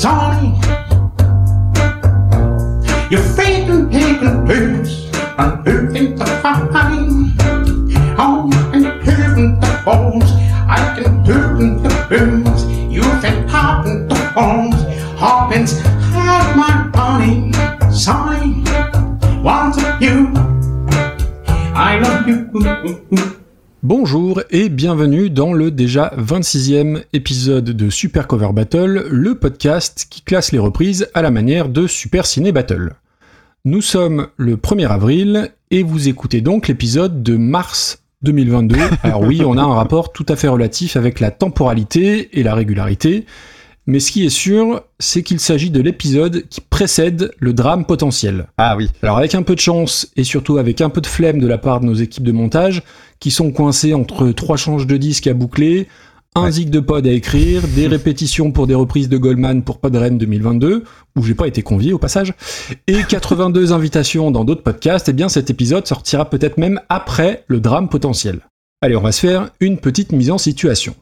Sonny. hate feiten tegen and who in the Bonjour et bienvenue dans le déjà 26e épisode de Super Cover Battle, le podcast qui classe les reprises à la manière de Super Ciné Battle. Nous sommes le 1er avril et vous écoutez donc l'épisode de mars 2022. Alors oui, on a un rapport tout à fait relatif avec la temporalité et la régularité, mais ce qui est sûr, c'est qu'il s'agit de l'épisode qui précède le drame potentiel. Ah oui. Alors avec un peu de chance et surtout avec un peu de flemme de la part de nos équipes de montage, qui sont coincées entre trois changes de disques à boucler, un Ouais. zig de pod à écrire, des répétitions pour des reprises de Goldman pour Podren 2022, où j'ai pas été convié au passage, et 82 invitations dans d'autres podcasts, et bien cet épisode sortira peut-être même après le drame potentiel. Allez, on va se faire une petite mise en situation.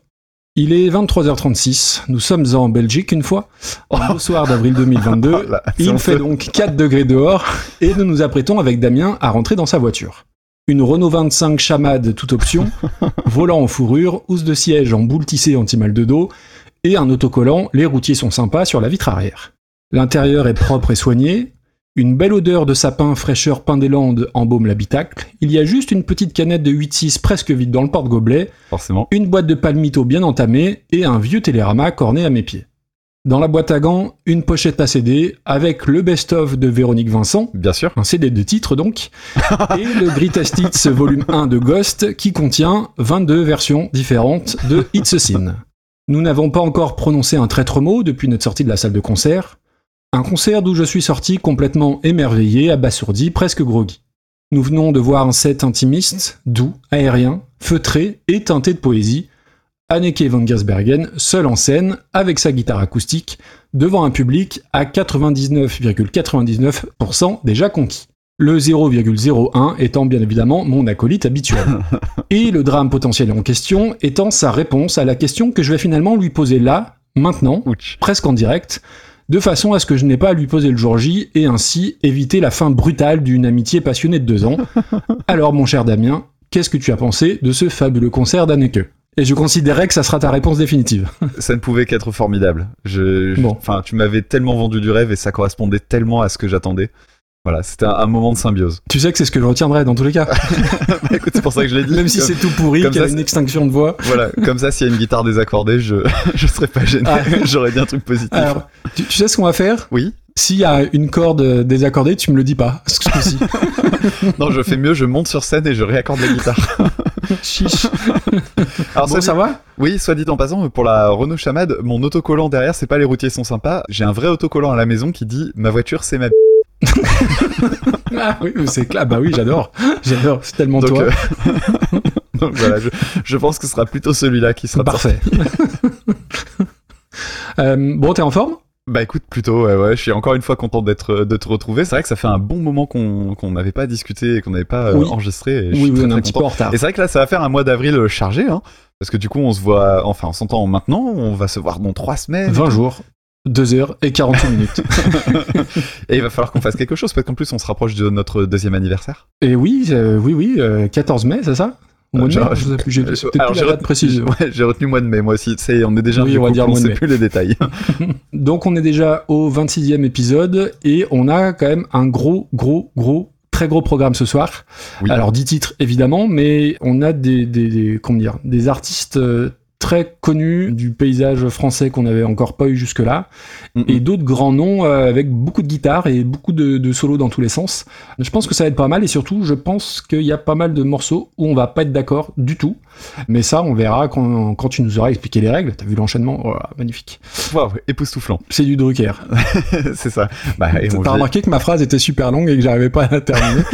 Il est 23h36, nous sommes en Belgique une fois, un beau soir d'avril 2022, Oh là, c'est il fait donc 4 degrés dehors et nous nous apprêtons avec Damien à rentrer dans sa voiture. Une Renault 25 chamade toute option, volant en fourrure, housse de siège en boule tissée anti-mal de dos et un autocollant Les routiers sont sympas sur la vitre arrière. L'intérieur est propre et soigné. Une belle odeur de sapin fraîcheur pain des Landes embaume l'habitacle. Il y a juste une petite canette de 8-6 presque vide dans le porte-gobelet Forcément. une boîte de palmito bien entamée et un vieux télérama corné à mes pieds. Dans la boîte à gants, une pochette à CD avec le best-of de Véronique Vincent, Bien sûr. un CD de titre donc, et le Greatest Hits volume 1 de Ghost qui contient 22 versions différentes de It's a Sin. Nous n'avons pas encore prononcé un traître mot depuis notre sortie de la salle de concert. Un concert d'où je suis sorti complètement émerveillé, abasourdi, presque groggy. Nous venons de voir un set intimiste, doux, aérien, feutré et teinté de poésie. Anneke van Gersbergen, seul en scène, avec sa guitare acoustique, devant un public à 99,99% déjà conquis. Le 0,01 étant bien évidemment mon acolyte habituel. Et le drame potentiel en question étant sa réponse à la question que je vais finalement lui poser là, maintenant, presque en direct, de façon à ce que je n'ai pas à lui poser le jour J et ainsi éviter la fin brutale d'une amitié passionnée de deux ans. Alors mon cher Damien, qu'est-ce que tu as pensé de ce fabuleux concert d'Anneke? Et je considérais que ça sera ta réponse définitive. Ça ne pouvait qu'être formidable. Je, je- Bon. enfin, tu m'avais tellement vendu du rêve et ça correspondait tellement à ce que j'attendais. Voilà, c'était un, un moment de symbiose. Tu sais que c'est ce que je retiendrai dans tous les cas, Bah, écoute, c'est pour ça que je l'ai dit. même si c'est tout pourri, qu'il y a ça, une extinction de voix. Voilà, comme ça, s'il y a une guitare désaccordée, je, je serais pas gêné. Ah. J'aurais dit un truc positif. Alors, tu, tu sais ce qu'on va faire? Oui. S'il y a une corde désaccordée, tu me le dis pas. Ce coup-ci. Non, je fais mieux, je monte sur scène et je réaccorde la guitare. Chiche. Alors, Bon, ça dit- va? Oui, soit dit en passant, pour la Renault Chamade, mon autocollant derrière, c'est pas les routiers sont sympas. J'ai un vrai autocollant à la maison qui dit ma voiture, c'est ma. b***. Ah oui, c'est clair. Bah oui, j'adore. J'adore. C'est tellement Donc, toi. euh, Donc voilà, je, je pense que ce sera plutôt celui-là qui sera. Parfait. Euh, bon, t'es en forme? Bah écoute, plutôt, ouais, ouais, je suis encore une fois content d'être de te retrouver. C'est vrai que ça fait un bon moment qu'on n'avait pas discuté et qu'on n'avait pas euh, Oui. enregistré. et je Oui, suis oui, très, on est un petit peu en retard. Et c'est vrai que là, ça va faire un mois d'avril chargé, hein, parce que du coup, on se voit, enfin, on s'entend maintenant, on va se voir dans trois semaines. 20 jours, 2 heures et 48 minutes. Et il va falloir qu'on fasse quelque chose, parce qu'en plus, on se rapproche de notre deuxième anniversaire. Et oui, euh, oui, oui, euh, 14 mai, c'est ça Euh, mai, je j'ai peut-être alors, plus j'ai la date retenu- précise. Ouais, j'ai retenu mois de mai, moi aussi. C'est, on est déjà Oui, on va dire on sait plus les détails. Donc on est déjà au 26e épisode et on a quand même un gros, gros, gros, très gros programme ce soir. Oui. Alors 10 titres évidemment, mais on a des, des, des- comment dire, des artistes euh, très connus du paysage français qu'on n'avait encore pas eu jusque-là, Mm, et d'autres grands noms euh, avec beaucoup de guitares et beaucoup de, de solos dans tous les sens. Je pense que ça va être pas mal et surtout je pense qu'il y a pas mal de morceaux où on va pas être d'accord du tout. Mais ça on verra quand, quand tu nous auras expliqué les règles. T'as vu l'enchaînement? Oh Magnifique. Waouh, époustouflant. C'est du Drucker. c'est ça. Bah, T'as remarqué que ma phrase était super longue et que j'arrivais pas à la terminer?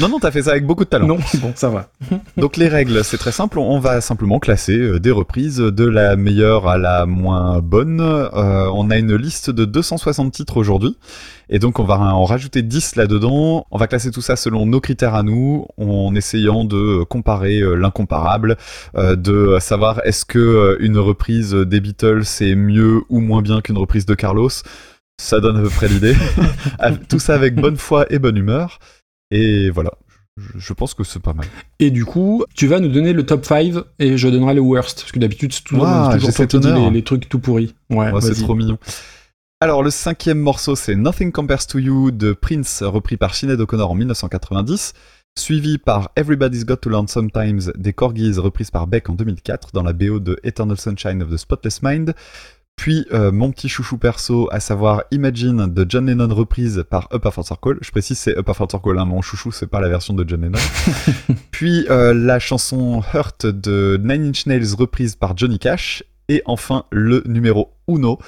Non, non, t'as fait ça avec beaucoup de talent. Non, bon, ça va. Donc les règles, c'est très simple. On va simplement simplement classer euh, des reprises de la meilleure à la moins bonne. Euh, on a une liste de 260 titres aujourd'hui. Et donc on va en rajouter 10 là-dedans. On va classer tout ça selon nos critères à nous, en essayant de comparer euh, l'incomparable, euh, de savoir est-ce que une reprise des Beatles est mieux ou moins bien qu'une reprise de Carlos. Ça donne à peu près l'idée. tout ça avec bonne foi et bonne humeur. Et voilà. Je- pense que c'est pas mal. Et du coup, tu vas nous donner le top 5 et je donnerai le worst. Parce que d'habitude, c'est toujours, toi qui dis honneur. les, les trucs tout pourris. Ouais, Ouais, c'est trop mignon. Alors, le cinquième morceau, c'est Nothing Compares to You de Prince, repris par Sinead O'Connor en 1990, suivi par Everybody's Got to Learn Sometimes des Corgis, reprise par Beck en 2004 dans la BO de Eternal Sunshine of the Spotless Mind, puis euh, mon petit chouchou perso, à savoir Imagine de John Lennon, reprise par Up After Circle. Je précise, c'est Up After Circle, hein, mon chouchou, c'est pas la version de John Lennon. puis euh, la chanson Hurt de Nine Inch Nails, reprise par Johnny Cash. Et enfin, le numéro uno,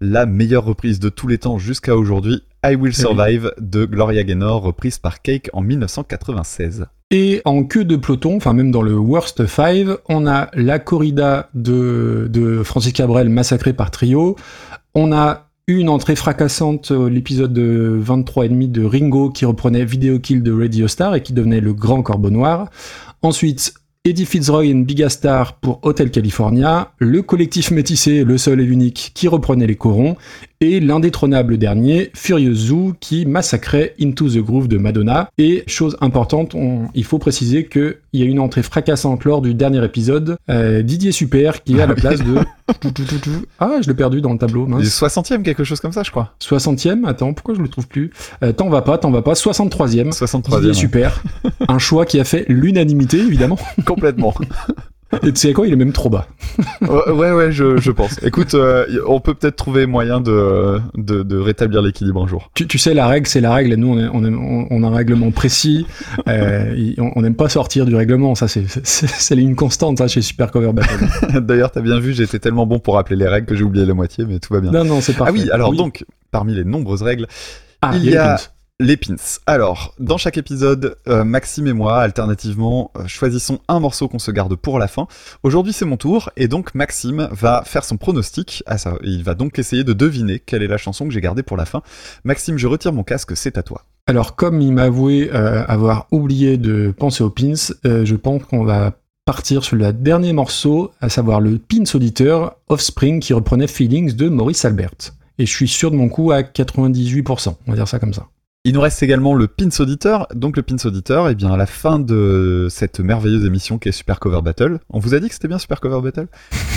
la meilleure reprise de tous les temps jusqu'à aujourd'hui, I Will Survive de Gloria Gaynor, reprise par Cake en 1996. Et en queue de peloton, enfin même dans le worst 5, on a la corrida de, de Francis Cabrel massacrée par Trio. On a une entrée fracassante, euh, l'épisode de 23 et demi de Ringo qui reprenait Video Kill de Radio Star et qui devenait le grand corbeau noir. Ensuite, Eddie Fitzroy et Big Star pour Hotel California, le collectif métissé, le seul et l'unique, qui reprenait les corons, et l'indétrônable dernier, Furious Zoo, qui massacrait Into the Groove de Madonna. Et chose importante, on- il faut préciser qu'il y a une entrée fracassante lors du dernier épisode, euh, Didier Super, qui est à la place de... Ah, je l'ai perdu dans le tableau, mince. 60e, quelque chose comme ça, je crois. 60e, attends, pourquoi je le trouve plus? Euh, T'en vas pas, t'en vas pas, 63e. 63e. Didier Super, un choix qui a fait l'unanimité évidemment. Complètement. Et tu sais quoi, il est même trop bas. ouais, ouais, je, je pense. Écoute, euh, on peut peut-être trouver moyen de, de, de rétablir l'équilibre un jour. Tu, tu sais, la règle, c'est la règle. Nous, on, est- on, est- on- on a un règlement précis. Euh, on n'aime pas sortir du règlement. Ça, c'est une constante ça, chez Super Cover Battle. D'ailleurs, t'as bien vu, été tellement bon pour rappeler les règles que j'ai oublié la moitié, mais tout va bien. non, non, c'est ah parfait. oui, alors donc, parmi les nombreuses règles, Ah, il y a- pins. Les pins. Alors, dans chaque épisode, euh, Maxime et moi, alternativement, euh, choisissons un morceau qu'on se garde pour la fin. Aujourd'hui, c'est mon tour, et donc Maxime va faire son pronostic. Ça, il va donc essayer de deviner quelle est la chanson que j'ai gardée pour la fin. Maxime, je retire mon casque, c'est à toi. Alors, comme il m'a avoué euh, avoir oublié de penser aux pins, euh, je pense qu'on va partir sur le dernier morceau, à savoir le pins auditeur Offspring qui reprenait Feelings de Maurice Albert. Et je suis sûr de mon coup à 98%, on va dire ça comme ça. Il nous reste également le pins auditeur. Donc le pins auditeur, eh bien à la fin de cette merveilleuse émission qui est Super Cover Battle, on vous a dit que c'était bien Super Cover Battle?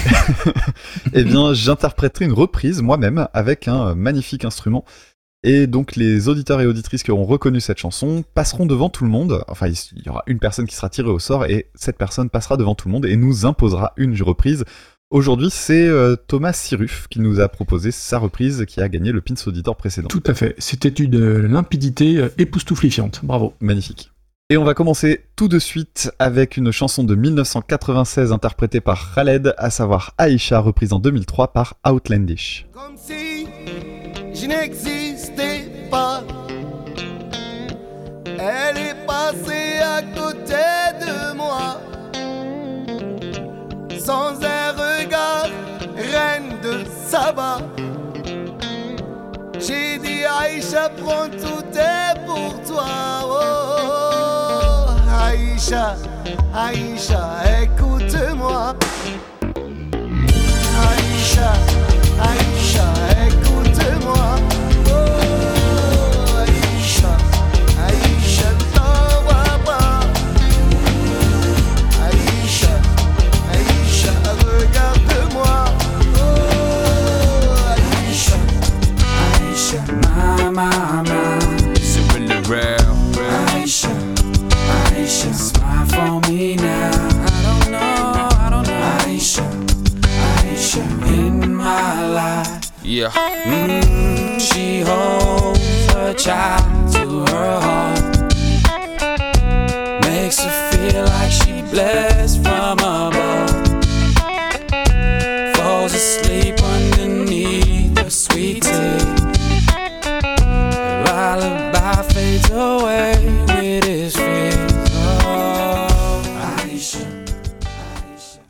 Eh bien j'interpréterai une reprise moi-même avec un magnifique instrument. Et donc les auditeurs et auditrices qui auront reconnu cette chanson passeront devant tout le monde. Enfin il y aura une personne qui sera tirée au sort et cette personne passera devant tout le monde et nous imposera une reprise. Aujourd'hui c'est euh, Thomas Siruf qui nous a proposé sa reprise qui a gagné le pins auditeur précédent. Tout à fait. C'était une euh, limpidité euh, époustouflifiante. Bravo. Magnifique. Et on va commencer tout de suite avec une chanson de 1996 interprétée par Khaled, à savoir Aisha, reprise en 2003 par Outlandish. Comme si je n'existais pas. Elle est passée à côté de moi. Sans J'ai dit Aïcha, prends tout est pour toi. Oh. Aïcha, Aïcha, écoute-moi. Aïcha, Aïcha, écoute-moi. Oh, My. Is really real? Aisha, Aisha, smile for me now. I don't know, I don't know. Aisha, Aisha, in my life. Yeah. Mm, she holds her child to her heart. Makes her feel like she blessed away with his.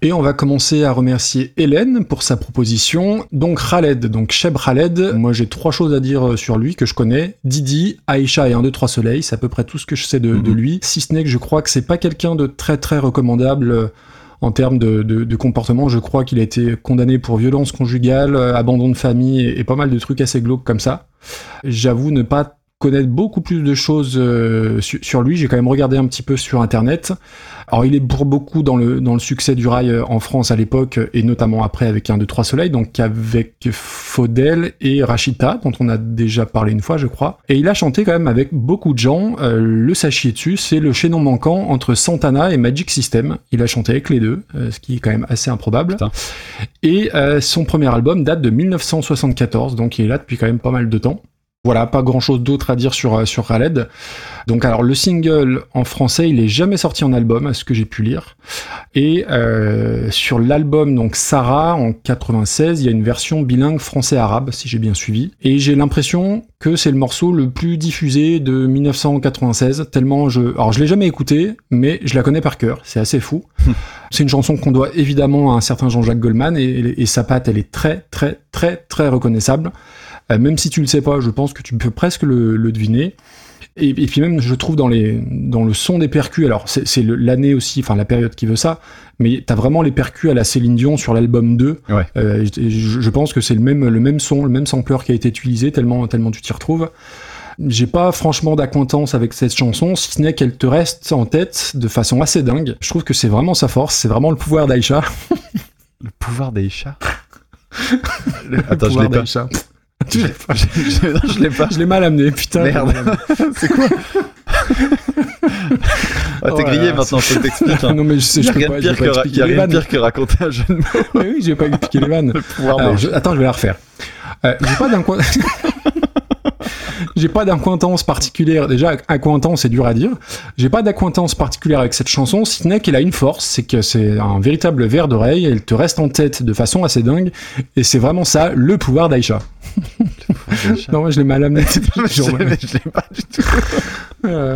Et on va commencer à remercier Hélène pour sa proposition. Donc Khaled, donc Cheb Khaled, moi j'ai trois choses à dire sur lui que je connais. Didi, Aïcha et 1, 2, 3 Soleil, c'est à peu près tout ce que je sais de, de Mhm. lui. Si ce n'est que je crois que c'est pas quelqu'un de très très recommandable euh, en termes de, de- de comportement. Je crois qu'il a été condamné pour violence conjugale, euh, abandon de famille et, et pas mal de trucs assez glauques comme ça. J'avoue ne pas connaître beaucoup plus de choses euh, su- sur lui. J'ai quand même regardé un petit peu sur Internet. Alors, il est pour beaucoup dans le, dans le succès du rail euh, en France à l'époque, euh, et notamment après avec un 2 3 soleils, donc avec Faudel et Rachita, dont on a déjà parlé une fois, je crois. Et il a chanté quand même avec beaucoup de gens. Euh, le sachiez dessus, c'est le chaînon manquant entre Santana et Magic System. Il a chanté avec les deux, euh, ce qui est quand même assez improbable. Putain. Et son premier album date de 1974, donc il est là depuis quand même pas mal de temps. Voilà, pas grand chose d'autre à dire sur, euh, sur Khaled. Donc alors le single en français, il est jamais sorti en album, à ce que j'ai pu lire. Et euh, sur l'album donc Sarah en 96, il y a une version bilingue français-arabe, si j'ai bien suivi. Et j'ai l'impression que c'est le morceau le plus diffusé de 1996, tellement je... Alors je l'ai jamais écouté, mais je la connais par cœur, c'est assez fou. c'est une chanson qu'on doit évidemment à un certain Jean-Jacques Goldman, et, et sa patte, elle est très très très très reconnaissable. Euh, même si tu le sais pas, je pense que tu peux presque le, le deviner. Et, et puis même, je trouve dans, les, dans le son des percus, alors c'est l'année aussi, enfin la période qui veut ça, mais t'as vraiment les percus à la Céline Dion sur l'album 2. Ouais. Euh, je, je- je pense que c'est le même, le même son, le même sampler qui a été utilisé, tellement, tellement tu t'y retrouves. J'ai pas franchement d'acquaintance avec cette chanson, si ce n'est qu'elle te reste en tête de façon assez dingue. Je trouve que c'est vraiment sa force, c'est vraiment le pouvoir d'Aïcha. Le pouvoir. Le Attends, je pouvoir l'ai pas. Tu l'as pas. Je- je- non, je l'ai pas. Je l'ai mal amené, putain. Merde. C'est quoi Ah, Oh T'es là grillé là, maintenant, je t'explique. Hein. Non mais je sais, Il je peux pas, pire pas que, expliquer y a rien de pire que raconter un jeu de mots. Mais oui, je vais pas expliquer les vannes. Le Alors, je- attends, je vais la refaire. Euh, j'ai pas d'un J'ai pas d'acquaintance particulière. Déjà, acquaintance, c'est dur à dire. J'ai pas d'acquaintance particulière avec cette chanson, si ce n'est qu'elle a une force, c'est que c'est un véritable verre d'oreille. Elle te reste en tête de façon assez dingue. Et c'est vraiment ça, le pouvoir d'Aïcha. Non, moi, je l'ai mal amené. Je l'ai- pas du tout. Euh,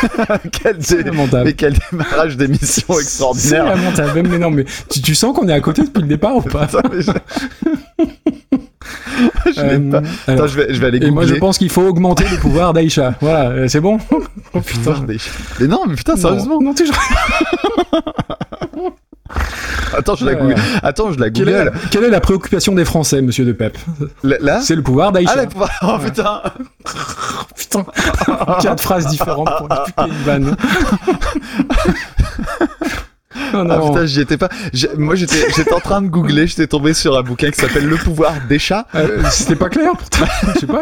quel, c'est dé- mais quel démarrage d'émission C'est extraordinaire. lamentable. Mais non, mais tu, tu sens qu'on est à côté depuis le départ ou pas? Putain, mais je... Euh, pas. alors, Attends, je vais, je vais aller Et googler. moi, je pense qu'il faut augmenter le pouvoir d'Aïcha. Voilà, euh, c'est bon Oh chats. Mais non, mais putain, sérieusement. Non, non toujours. Attends, je la google. Attends, je la Quelle est, la, google. quelle est la préoccupation des Français, monsieur De Pep? Là, C'est le pouvoir Ah, d'Aïcha. la pouvoir. Oh putain. Putain, quatre phrases différentes pour expliquer une vanne. Oh Ah non. putain, j'y étais pas. Moi, j'étais, j'étais en train de googler. J'étais tombé sur un bouquin qui s'appelle Le pouvoir des chats. Euh, C'était pas clair pourtant. Je sais pas.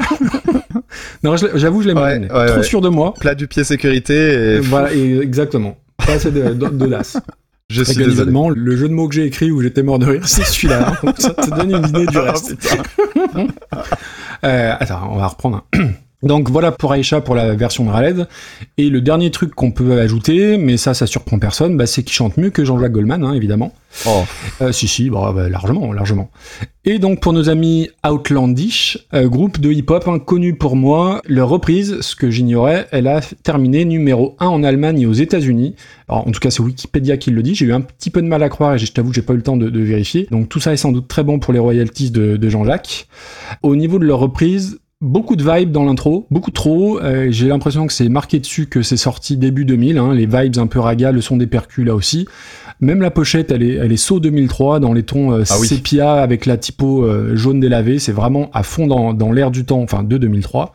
non, j'avoue, je l'ai mal Ouais, Trop ouais. sûr de moi. Plat du pied sécurité. Et... Voilà, et exactement. Pas assez de, de, de l'as. Je suis désolé. le jeu de mots que j'ai écrit où j'étais mort de rire, c'est celui-là. hein. Ça te donne une idée du Oh, reste. putain. Euh, attends, on va reprendre. un. Donc voilà pour Aïcha pour la version de Raled. Et le dernier truc qu'on peut ajouter, mais ça, ça surprend personne, bah, c'est qu'il chante mieux que Jean-Jacques Goldman, hein, évidemment. Oh. Euh, si, si, bah, bah, largement, largement. Et donc pour nos amis Outlandish, euh, groupe de hip-hop inconnu pour moi, leur reprise, ce que j'ignorais, elle a terminé numéro 1 en Allemagne et aux États-Unis. Alors en tout cas c'est Wikipédia qui le dit, j'ai eu un petit peu de mal à croire et je t'avoue que j'ai pas eu le temps de, de vérifier. Donc tout ça est sans doute très bon pour les royalties de, de Jean-Jacques. Au niveau de leur reprise, Beaucoup de vibes dans l'intro, beaucoup trop. Euh, J'ai l'impression que c'est marqué dessus que c'est sorti début 2000. hein, les vibes un peu raga, le son des percus là aussi. Même la pochette, elle est, elle est saut 2003 dans les tons euh, Ah oui. sépia avec la typo euh, jaune délavé. C'est vraiment à fond dans, dans l'air du temps, enfin de 2003.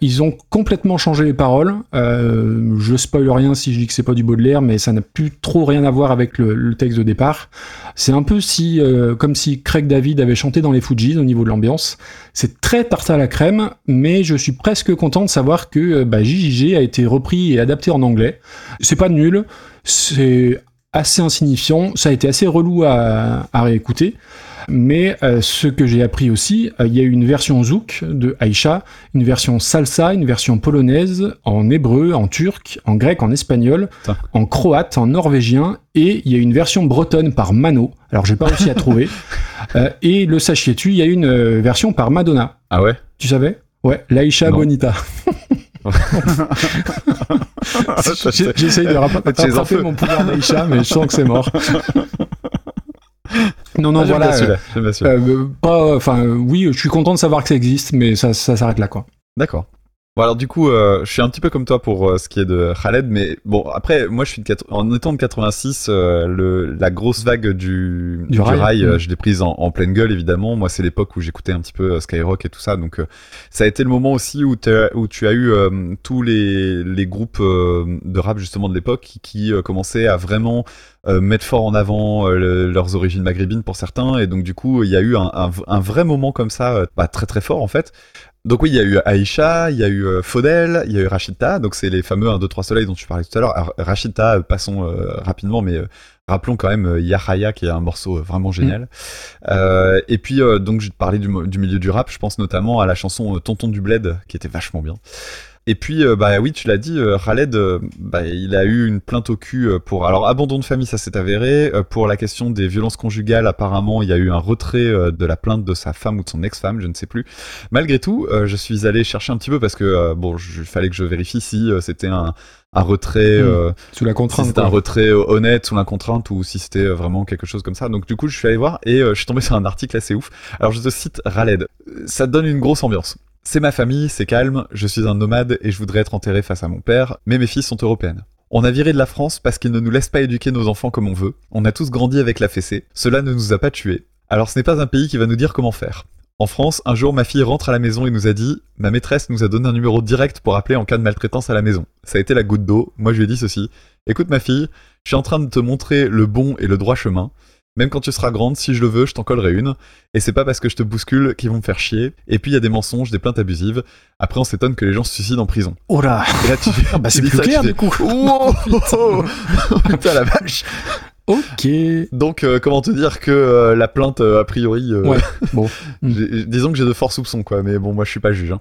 Ils ont complètement changé les paroles. Euh, je spoil rien si je dis que c'est pas du Baudelaire, mais ça n'a plus trop rien à voir avec le, texte de départ. C'est un peu si, euh, comme si Craig David avait chanté dans les Fujis au niveau de l'ambiance. C'est très tarte à la crème, mais je suis presque content de savoir que euh, bah, JJG a été repris et adapté en anglais. C'est pas nul, c'est assez insignifiant, ça a été assez relou à, à réécouter. Mais euh, ce que j'ai appris aussi, euh, il y a eu une version zouk de Aïcha, une version salsa, une version polonaise, en hébreu, en turc, en grec, en espagnol, en croate, en norvégien, et il y a une version bretonne par Mano. Alors j'ai pas réussi à trouver. Euh, et le sachiez-tu, il y a une version par Madonna. Ah ouais? Tu savais? Ouais, l'Aïcha. Bonita. J'essaye de rattraper mon pouvoir d'Aïcha, mais je sens que c'est mort. Non, non, Ah, voilà. celui-là. euh, pas, enfin, euh, oui, je suis content de savoir que ça existe, mais ça, ça s'arrête là, quoi. D'accord. Bon alors du coup, euh, je suis un petit peu comme toi pour euh, ce qui est de Khaled, mais bon après, moi je suis de en étant de 86, euh, le, la grosse vague du, Du rail, euh, mm. je l'ai prise en, en pleine gueule évidemment. Moi c'est l'époque où j'écoutais un petit peu euh, Skyrock et tout ça, donc ça a été le moment aussi où, où tu as eu euh, tous les, les groupes euh, de rap justement de l'époque qui, qui, commençaient à vraiment euh, mettre fort en avant euh, le- leurs origines maghrébines pour certains, et donc du coup il y a eu un, un, un vrai moment comme ça, bah, très très fort en fait. Donc oui, il y a eu Aïcha, il y a eu euh, Faudel, il y a eu Rachida, donc c'est les fameux 1, 2, 3 soleils dont tu parlais tout à l'heure. Alors, Rachida, euh, passons euh, rapidement, mais euh, rappelons quand même Yahaya qui est un morceau vraiment génial. Euh, et puis donc je te parlais du, du milieu du rap, je pense notamment à la chanson Tonton du Bled qui était vachement bien. Et puis, euh, bah oui, tu l'as dit, euh, Khaled, euh, bah, il a eu une plainte au cul euh, pour. Alors, abandon de famille, ça s'est avéré. Euh, pour la question des violences conjugales, apparemment, il y a eu un retrait de la plainte de sa femme ou de son ex-femme, je ne sais plus. Malgré tout, je suis allé chercher un petit peu parce que, bon, il fallait que je vérifie si c'était un, un retrait. Mm. euh, Sous la si contrainte. c'était un retrait honnête sous la contrainte ou si c'était vraiment quelque chose comme ça. Donc du coup, je suis allé voir et je suis tombé sur un article assez ouf. Alors je te cite Raled. Ça donne une grosse ambiance. C'est ma famille, c'est calme, je suis un nomade et je voudrais être enterré face à mon père, mais mes filles sont européennes. On a viré de la France parce qu'ils ne nous laissent pas éduquer nos enfants comme on veut. On a tous grandi avec la fessée. Cela ne nous a pas tués. Alors ce n'est pas un pays qui va nous dire comment faire. En France, un jour, ma fille rentre à la maison et nous a dit Ma maîtresse nous a donné un numéro direct pour appeler en cas de maltraitance à la maison. Ça a été la goutte d'eau. Moi, je lui ai dit ceci Écoute, ma fille, je suis en train de te montrer le bon et le droit chemin. Même quand tu seras grande, si je le veux, je t'en collerai une. Et c'est pas parce que je te bouscule qu'ils vont me faire chier. Et puis il y a des mensonges, des plaintes abusives. Après, on s'étonne que les gens se suicident en prison. Oh là Et là, tu Ah bah, c'est plus ça, clair, du coup. Wow Putain la vache Ok. Donc, euh, comment te dire que euh, la plainte, euh, a priori, Ouais, bon. disons que j'ai de forts soupçons, quoi. Mais bon, moi, je suis pas juge. hein.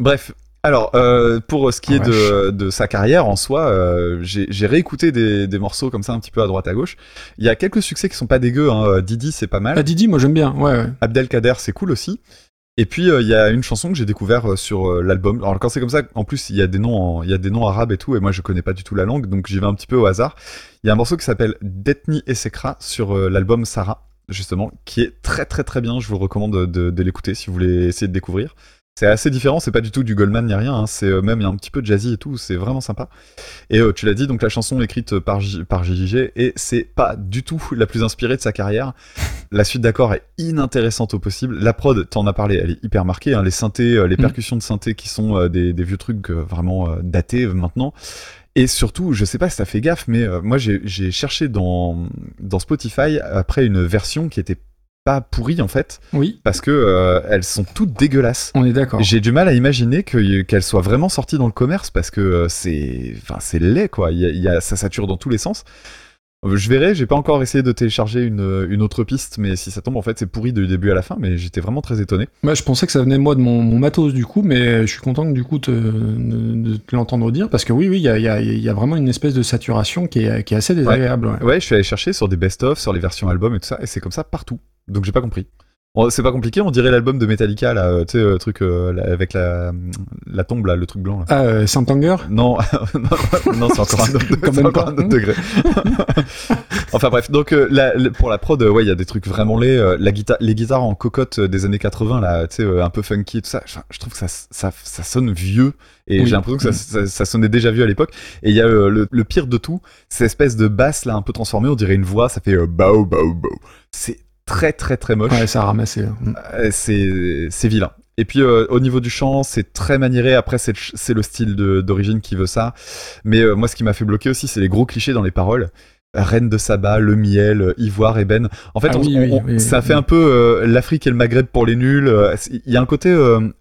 Bref. Alors, euh, pour ce qui est de, de sa carrière en soi, euh, j'ai réécouté des, des morceaux comme ça un petit peu à droite à gauche. Il y a quelques succès qui sont pas dégueux. Hein. Didi, c'est pas mal. Ah, Didi, moi j'aime bien. Ouais, ouais. Abdelkader, c'est cool aussi. Et puis euh, il y a une chanson que j'ai découvert euh, sur euh, l'album. Alors quand c'est comme ça, en plus il y a des noms, il y a des noms arabes et tout, et moi je connais pas du tout la langue, donc j'y vais un petit peu au hasard. Il y a un morceau qui s'appelle Detni et Sekra sur euh, l'album Sarah, justement, qui est très très très bien. Je vous recommande de, de- de l'écouter si vous voulez essayer de découvrir. C'est assez différent, c'est pas du tout du Goldman ni rien, hein, c'est euh, même il y a un petit peu de jazzy et tout, c'est vraiment sympa. Et euh, tu l'as dit, donc la chanson écrite par, J- par JJG, et c'est pas du tout la plus inspirée de sa carrière. La suite d'accords est inintéressante au possible. La prod, t'en as parlé, elle est hyper marquée. hein. Les synthés, euh, les Mm. percussions de synthé qui sont euh, des, des vieux trucs euh, vraiment euh, datés euh, maintenant. Et surtout, je sais pas si t'as fait gaffe, mais euh, moi j'ai j'ai cherché dans, dans Spotify après une version qui était pas pourrie en fait, Oui, parce que euh, elles sont toutes dégueulasses. on est d'accord. J'ai du mal à imaginer que- qu'elle soit vraiment sortie dans le commerce parce que euh, c'est, enfin, c'est laid quoi. Il y a, il y a- ça sature dans tous les sens. Euh, Je verrai. J'ai pas encore essayé de télécharger une, une autre piste, mais si ça tombe, en fait, c'est pourri du début à la fin. Mais j'étais vraiment très étonné. Moi, je pensais que ça venait moi de mon, mon matos du coup, mais je suis content que du coup te, de, te l'entendre dire parce que oui, oui, il y a, il y a- il y a vraiment une espèce de saturation qui est, qui est assez désagréable. ouais. Ouais, je suis allé chercher sur des best-of, sur les versions albums et tout ça, et c'est comme ça partout. Donc j'ai pas compris. C'est pas compliqué. On dirait l'album de Metallica là, euh, tu sais, le truc euh, là, avec la la tombe là, le truc blanc là. Ah, euh, Non, non, non, c'est encore un autre, Quand c'est même encore pas. un autre degré. enfin bref, donc euh, la- pour la prod, euh, ouais, il y a des trucs vraiment laids. euh, la guitare, les guitares en cocotte euh, des années 80, là, tu sais, euh, un peu funky et tout ça. Je trouve que ça, ça, ça sonne vieux. Et Oui. j'ai l'impression que ça, Mm. ça, ça sonnait déjà vieux à l'époque. Et il y a euh, le, le pire de tout, cette espèce de basse là, un peu transformée, on dirait une voix, ça fait euh, bao bao bao. C'est très très très moche. Ouais, ça a ramassé. Mm. Euh, c'est c'est vilain. Et puis euh, au niveau du chant, c'est très maniéré. Après, c'est le ch- c'est le style de- d'origine qui veut ça. Mais euh, moi, ce qui m'a fait bloquer aussi, c'est les gros clichés dans les paroles. Reine de Saba, le miel, ivoire, ébène. En fait, Ah on- oui, on- oui, on- oui, ça fait un peu euh, l'Afrique et le Maghreb pour les nuls. Il y a un côté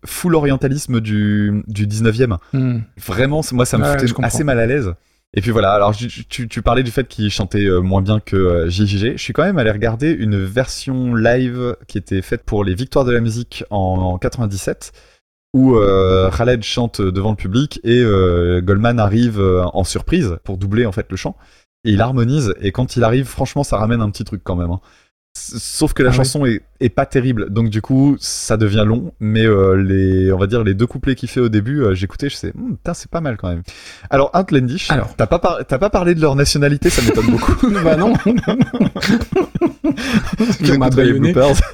full orientalisme du, du 19e. Mm. Vraiment, moi, ça me je foutait assez mal à l'aise. Et puis voilà, alors tu, parlais du fait qu'il chantait euh, moins bien que euh, JJG. Je suis quand même allé regarder une version live qui était faite pour les Victoires de la musique en, en 97, où euh, Khaled chante devant le public et Goldman arrive en surprise pour doubler en fait le chant. Et il harmonise, et quand il arrive, franchement, ça ramène un petit truc quand même. hein. Sauf que la Ah chanson est, est pas terrible, donc du coup ça devient long. Mais euh, les, on va dire les deux couplets qu'il fait au début, euh, j'écoutais, je sais, putain c'est pas mal quand même. Alors Outlandish, t'as pas par- t'as pas parlé de leur nationalité, ça m'étonne beaucoup. bah non. On m'a.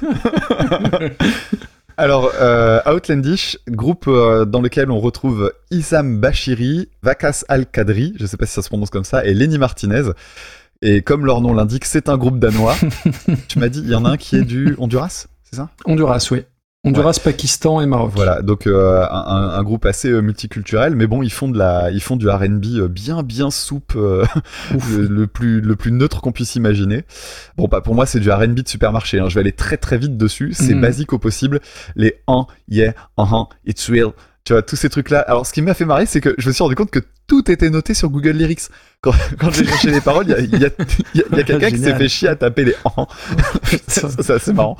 Alors, euh, Outlandish, groupe euh, dans lequel on retrouve Issam Bashiri, Vakas Al-Kadri, je sais pas si ça se prononce comme ça, et Lenny Martinez. Et comme leur nom l'indique, c'est un groupe danois. tu m'as dit, il y en a un qui est du Honduras, c'est ça? Honduras, oui. Honduras, Pakistan et Maroc. Voilà, donc euh, un, groupe assez euh, multiculturel, mais bon, ils font de la, ils font du R&B euh, bien, bien soupe, euh, le, le plus, le plus neutre qu'on puisse imaginer. Bon, bah, pour moi, c'est du R&B de supermarché. hein. Je vais aller très, très vite dessus. C'est Mhm. basique au possible. Les en, yeah, -huh, it's real. Tu vois, tous ces trucs-là. Alors, ce qui m'a fait marrer, c'est que je me suis rendu compte que tout était noté sur Google Lyrics. Quand, quand j'ai cherché les paroles, il y a, quelqu'un qui s'est fait chier à taper les en. ça, c'est assez marrant.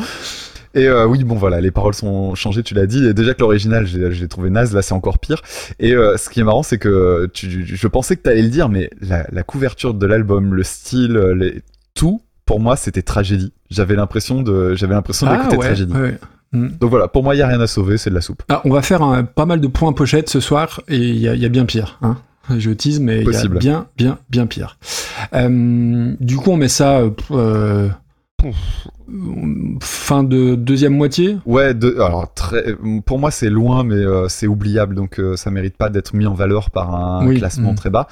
Et euh, oui, bon voilà, les paroles sont changées, tu l'as dit. Et déjà que l'original, j'ai trouvé naze, là c'est encore pire. Et euh, ce qui est marrant, c'est que tu, je pensais que t'allais le dire, mais la, la couverture de l'album, le style, les, tout, pour moi, c'était tragédie. J'avais l'impression de, j'avais l'impression Ah d'écouter ouais, tragédie. ouais, Hmm. Donc voilà, pour moi, il y a rien à sauver, c'est de la soupe. Ah, on va faire un- pas mal de points pochettes ce soir et il y, a- il y a bien pire. Hein. Je tease, mais il y a bien, bien, bien pire. Euh, du coup, on met ça euh, euh, fin de deuxième moitié? Ouais, de, alors très, pour moi, c'est loin, mais euh, c'est oubliable, donc euh, ça mérite pas d'être mis en valeur par un Oui. classement Mm. très bas.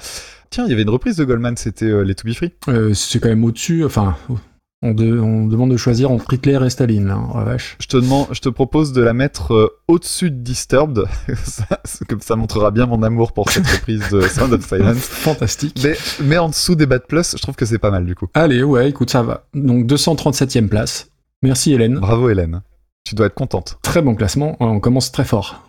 Tiens, il y avait une reprise de Goldman, c'était euh, les To Be Free. Euh, c'est quand même au-dessus. Enfin, on, de- on demande de choisir entre Hitler et Staline. Là, oh vache. Je te demande, je te propose de la mettre euh, au-dessus de Disturbed, ça, ça montrera bien mon amour pour cette reprise de Sound of Silence. Fantastique. Mais, mais en dessous des Bad Plus, je trouve que c'est pas mal du coup. Allez, ouais, écoute, ça va. Donc 237e place. Merci Hélène. Bravo Hélène. Tu dois être contente. Très bon classement. On commence très fort.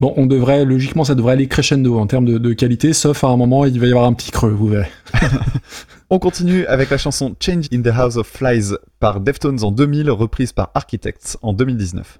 Bon, on devrait, logiquement, ça devrait aller crescendo en termes de, de qualité, sauf à un moment, il va y avoir un petit creux, vous verrez. On continue avec la chanson Change in the House of Flies par Deftones en 2000, reprise par Architects en 2019.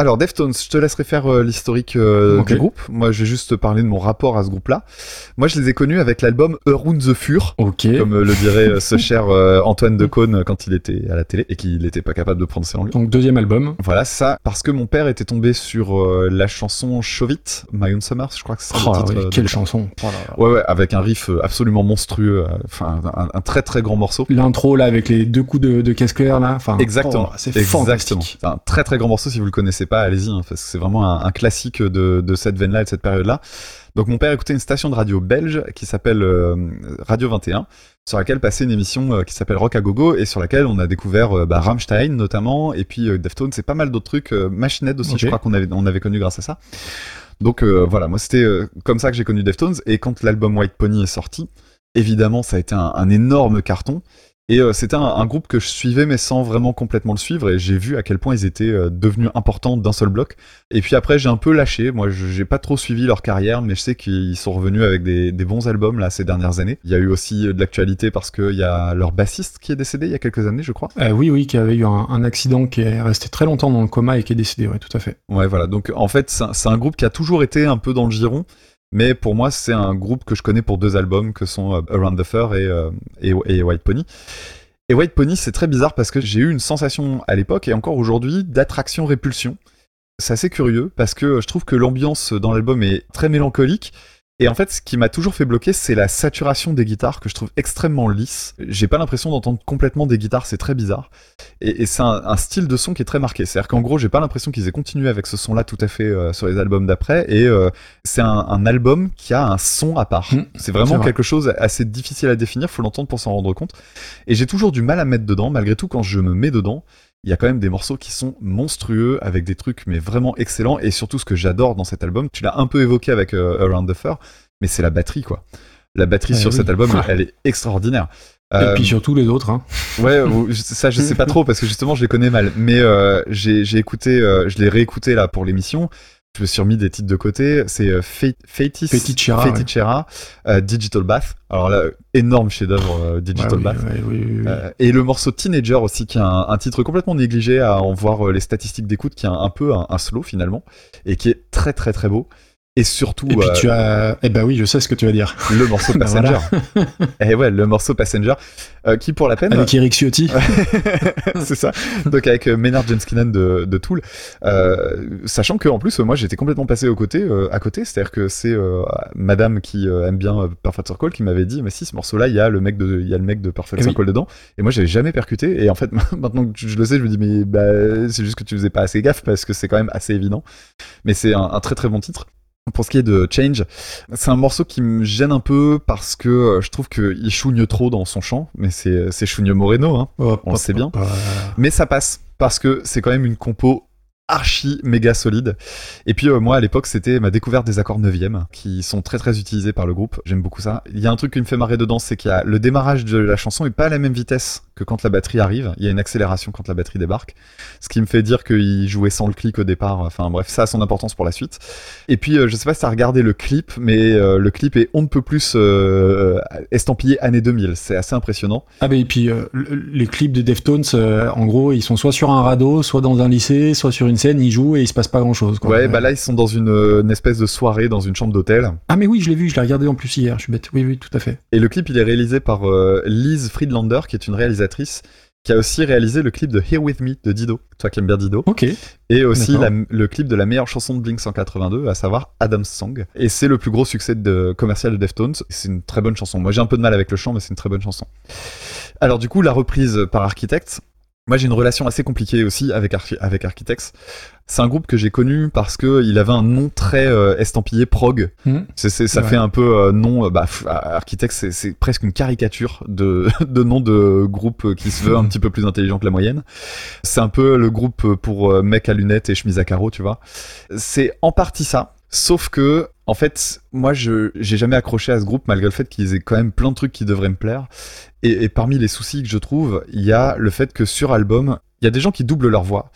Alors Deftones, je te laisserai faire euh, l'historique euh, du groupe. Moi, je vais juste te parler de mon rapport à ce groupe-là. Moi, je les ai connus avec l'album Around the Fur. Ok. Comme euh, le dirait ce cher Antoine Decaune quand il était à la télé et qu'il n'était pas capable de prononcer en lui. Donc deuxième album. Voilà, ça, parce que mon père était tombé sur la chanson Chauvite, My Own Summer, je crois que c'est Oh, le titre. oui, quelle chanson. Ouais, ouais, avec un riff absolument monstrueux, enfin un, un très très grand morceau. L'intro là avec les deux coups de, de caisse claire là. Enfin, Exactement, oh, c'est exactement. fantastique. C'est un très très grand morceau si vous le connaissez pas, allez-y, hein, parce que c'est vraiment un, un classique de, de cette veine-là et de cette période-là. Donc mon père écoutait une station de radio belge qui s'appelle euh, Radio 21, sur laquelle passait une émission euh, qui s'appelle Rock à Gogo et sur laquelle on a découvert euh, bah, Rammstein notamment et puis Deftones, c'est pas mal d'autres trucs, Machine Head aussi, je crois qu'on avait on avait connu grâce à ça. Donc voilà, moi c'était comme ça que j'ai connu Deftones et quand l'album White Pony est sorti, évidemment ça a été un, un énorme carton. Et euh, c'était un, un groupe que je suivais mais sans vraiment complètement le suivre et j'ai vu à quel point ils étaient euh, devenus importants d'un seul bloc. Et puis après j'ai un peu lâché, moi je- j'ai pas trop suivi leur carrière mais je sais qu'ils sont revenus avec des, des bons albums là ces dernières années. Il y a eu aussi euh, de l'actualité parce qu'il y a leur bassiste qui est décédé il y a quelques années je crois. Euh, oui, oui, qui avait eu un, un accident qui est resté très longtemps dans le coma et qui est décédé, ouais, tout à fait. Ouais voilà, donc en fait c'est un, c'est un groupe qui a toujours été un peu dans le giron. Mais pour moi, c'est un groupe que je connais pour deux albums que sont euh, Around the Fur euh, et White Pony. Et White Pony, c'est très bizarre parce que j'ai eu une sensation à l'époque et encore aujourd'hui d'attraction-répulsion. C'est assez curieux parce que je trouve que l'ambiance dans l'album est très mélancolique. Et en fait, ce qui m'a toujours fait bloquer, c'est la saturation des guitares que je trouve extrêmement lisse. J'ai pas l'impression d'entendre complètement des guitares, c'est très bizarre. Et, et c'est un, un style de son qui est très marqué. C'est-à-dire qu'en gros, j'ai pas l'impression qu'ils aient continué avec ce son-là tout à fait euh, sur les albums d'après. Et euh, c'est un, un album qui a un son à part. Mm, c'est vraiment vrai. quelque chose assez difficile à définir, faut l'entendre pour s'en rendre compte. Et j'ai toujours du mal à me mettre dedans, malgré tout, quand je me mets dedans, il y a quand même des morceaux qui sont monstrueux, avec des trucs mais vraiment excellents, et surtout ce que j'adore dans cet album, tu l'as un peu évoqué avec euh, Around the Fur, mais c'est la batterie, quoi. La batterie Eh sur oui. cet album, Ouais. elle est extraordinaire. Et Euh, puis surtout les autres, hein. Ouais, ça je sais pas trop parce que justement je les connais mal. Mais euh, j'ai écouté, je l'ai réécouté là pour l'émission. Je me suis remis des titres de côté. C'est euh, Feticera, Feticera, euh, Digital Bath. Alors là, énorme chef-d'œuvre euh, Digital Ouais, Bath. ouais, oui, oui, oui. Et le morceau Teenager aussi, qui est un, un titre complètement négligé à en voir les statistiques d'écoute, qui est un, un peu un, un slow finalement, et qui est très très très beau. Et surtout, Et puis euh, tu as... Eh ben oui, je sais ce que tu vas dire. le morceau Bah Passenger. et ouais, le morceau Passenger, euh, qui pour la peine, Avec Eric Ciotti. c'est ça. Donc avec euh, Maynard Jenskinan de, de Tool, euh, sachant que en plus moi j'étais complètement passé au côté, euh, à côté, c'est-à-dire que c'est euh, Madame qui euh, aime bien euh, Perfect Circle qui m'avait dit mais si ce morceau-là il y a le mec de il y a le mec de Perfect Eh oui. Circle dedans et moi j'avais jamais percuté et en fait maintenant que je le sais je me dis mais bah, c'est juste que tu faisais pas assez gaffe parce que c'est quand même assez évident mais c'est un, un très très bon titre. Pour ce qui est de Change, c'est un morceau qui me gêne un peu parce que euh, je trouve qu'il chougne trop dans son chant, mais c'est c'est Chougne Moreno, hein. On hop, sait bien. Mais ça passe parce que c'est quand même une compo archi méga solide. Et puis euh, moi à l'époque c'était ma découverte des accords 9 qui sont très très utilisés par le groupe. J'aime beaucoup ça. Il y a un truc qui me fait marrer dedans, c'est qu'il y a le démarrage de la chanson est pas à la même vitesse que quand la batterie arrive. Il y a une accélération quand la batterie débarque. Ce qui me fait dire qu'il jouait sans le clic au départ. Enfin bref, ça a son importance pour la suite. Et puis euh, je sais pas si t'as regardé le clip, mais euh, le clip est on ne peut plus euh, estampillé année 2000. C'est assez impressionnant. Ah bah et puis le- les clips de Deftones, en gros, ils sont soit sur un radeau, soit dans un lycée, soit sur une scène, ils jouent et il se passe pas grand chose. Ouais, bah là ils sont dans une, une espèce de soirée dans une chambre d'hôtel. Ah mais oui, je l'ai vu, je l'ai regardé en plus hier, je suis bête. Oui, oui, tout à fait. Et le clip, il est réalisé par Liz Friedlander, qui est une réalisatrice qui a aussi réalisé le clip de Here With Me de Dido, toi qui aimes bien Dido, Ok. et aussi la- le clip de la meilleure chanson de Blink 182, à savoir Adam's Song. Et c'est le plus gros succès de, commercial de Deftones. C'est une très bonne chanson. Moi j'ai un peu de mal avec le chant, mais c'est une très bonne chanson. Alors du coup, la reprise par Architects. Moi j'ai une relation assez compliquée aussi avec, Archi- avec Architects. C'est un groupe que j'ai connu parce que il avait un nom très euh, estampillé prog. C'est- ça Ouais. fait un peu euh, nom, euh, bah, pff, Architects, c'est, c'est presque une caricature de, de nom de groupe qui se veut un petit peu plus intelligent que la moyenne. C'est un peu le groupe pour euh, mec à lunettes et chemise à carreaux, tu vois. C'est en partie ça. Sauf que, en fait, moi, je j'ai jamais accroché à ce groupe malgré le fait qu'ils aient quand même plein de trucs qui devraient me plaire. Et, parmi les soucis que je trouve, il y a le fait que sur album, il y a des gens qui doublent leur voix.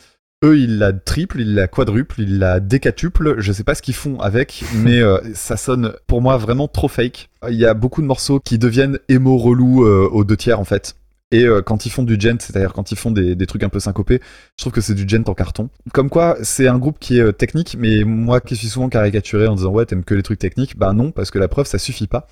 Eux, ils la triple, ils la quadruple, ils la décatuple. Je sais pas ce qu'ils font avec, mais euh, ça sonne pour moi vraiment trop fake. Il y a beaucoup de morceaux qui deviennent émo relou euh, aux deux tiers en fait. Et euh, quand ils font du gent, c'est-à-dire quand ils font des, des trucs un peu syncopés, je trouve que c'est du gent en carton. Comme quoi, c'est un groupe qui est euh, technique, mais moi qui suis souvent caricaturé en disant ouais, t'aimes que les trucs techniques, bah non, parce que la preuve, ça suffit pas.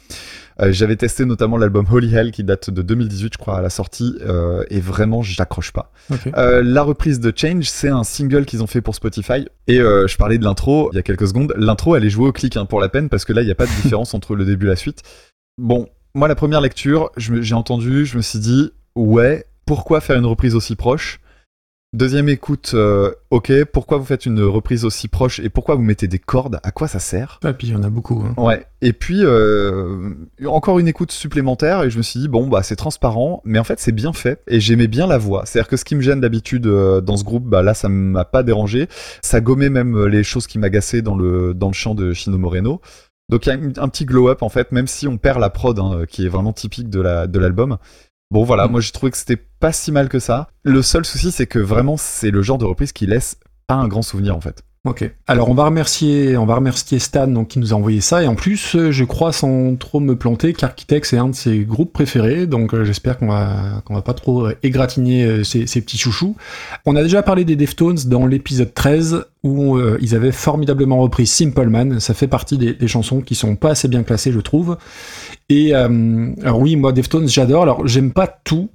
Euh, J'avais testé notamment l'album Holy Hell qui date de 2018, je crois, à la sortie, euh, et vraiment, j'accroche pas. La reprise de Change, c'est un single qu'ils ont fait pour Spotify. Et je parlais de l'intro il y a quelques secondes. L'intro, elle est jouée au clic hein, pour la peine parce que là, il n'y a pas de différence entre le début et la suite. Bon, moi, la première lecture, j'ai entendu, je me suis dit, ouais, pourquoi faire une reprise aussi proche? Deuxième écoute, euh, ok, pourquoi vous faites une reprise aussi proche et pourquoi vous mettez des cordes? À quoi ça sert? Ah, puis il y en a beaucoup. hein. Ouais. Et puis euh, encore une écoute supplémentaire et je me suis dit bon bah c'est transparent, mais en fait c'est bien fait et j'aimais bien la voix. C'est-à-dire que ce qui me gêne d'habitude euh, dans ce groupe, bah là ça m'a pas dérangé. Ça gommait même les choses qui m'agaçaient dans le dans le chant de Chino Moreno. Donc il y a un petit glow up en fait, même si on perd la prod hein, qui est vraiment typique de la de l'album. Bon voilà, moi j'ai trouvé que c'était pas si mal que ça. Le seul souci c'est que vraiment c'est le genre de reprise qui laisse pas un grand souvenir en fait. Ok. Alors on va remercier, on va remercier Stan donc qui nous a envoyé ça et en plus euh, je crois sans trop me planter qu'Architects est un de ses groupes préférés donc euh, j'espère qu'on va qu'on va pas trop euh, égratigner ces, petits chouchous. On a déjà parlé des Deftones dans l'épisode 13 où ils avaient formidablement repris Simple Man. Ça fait partie des, chansons qui sont pas assez bien classées je trouve. Et alors oui moi Deftones j'adore. Alors j'aime pas tout.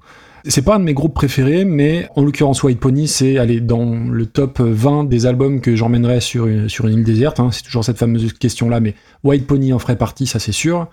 C'est pas un de mes groupes préférés, mais en l'occurrence White Pony, c'est aller dans le top 20 des albums que j'emmènerais sur une, île déserte. hein. C'est toujours cette fameuse question-là, mais White Pony en ferait partie, ça c'est sûr.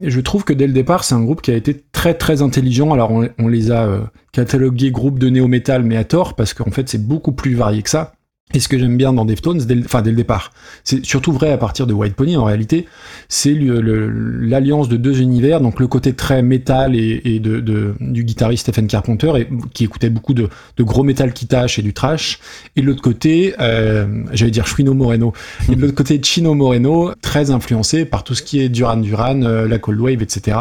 Et je trouve que dès le départ, c'est un groupe qui a été très très intelligent. Alors on, on les a euh, catalogués groupe de néo-metal, mais à tort, parce qu'en fait c'est beaucoup plus varié que ça. Et ce que j'aime bien dans Deftones, dès le, enfin dès le départ, c'est surtout vrai à partir de White Pony en réalité, c'est l'alliance de deux univers, donc le côté très métal et, de, du guitariste Stephen Carpenter, qui écoutait beaucoup de, gros métal qui tâche et du trash, et l'autre côté, euh, j'allais dire Chino Moreno, et l'autre côté Chino Moreno, très influencé par tout ce qui est Duran Duran, euh, la Cold Wave, etc.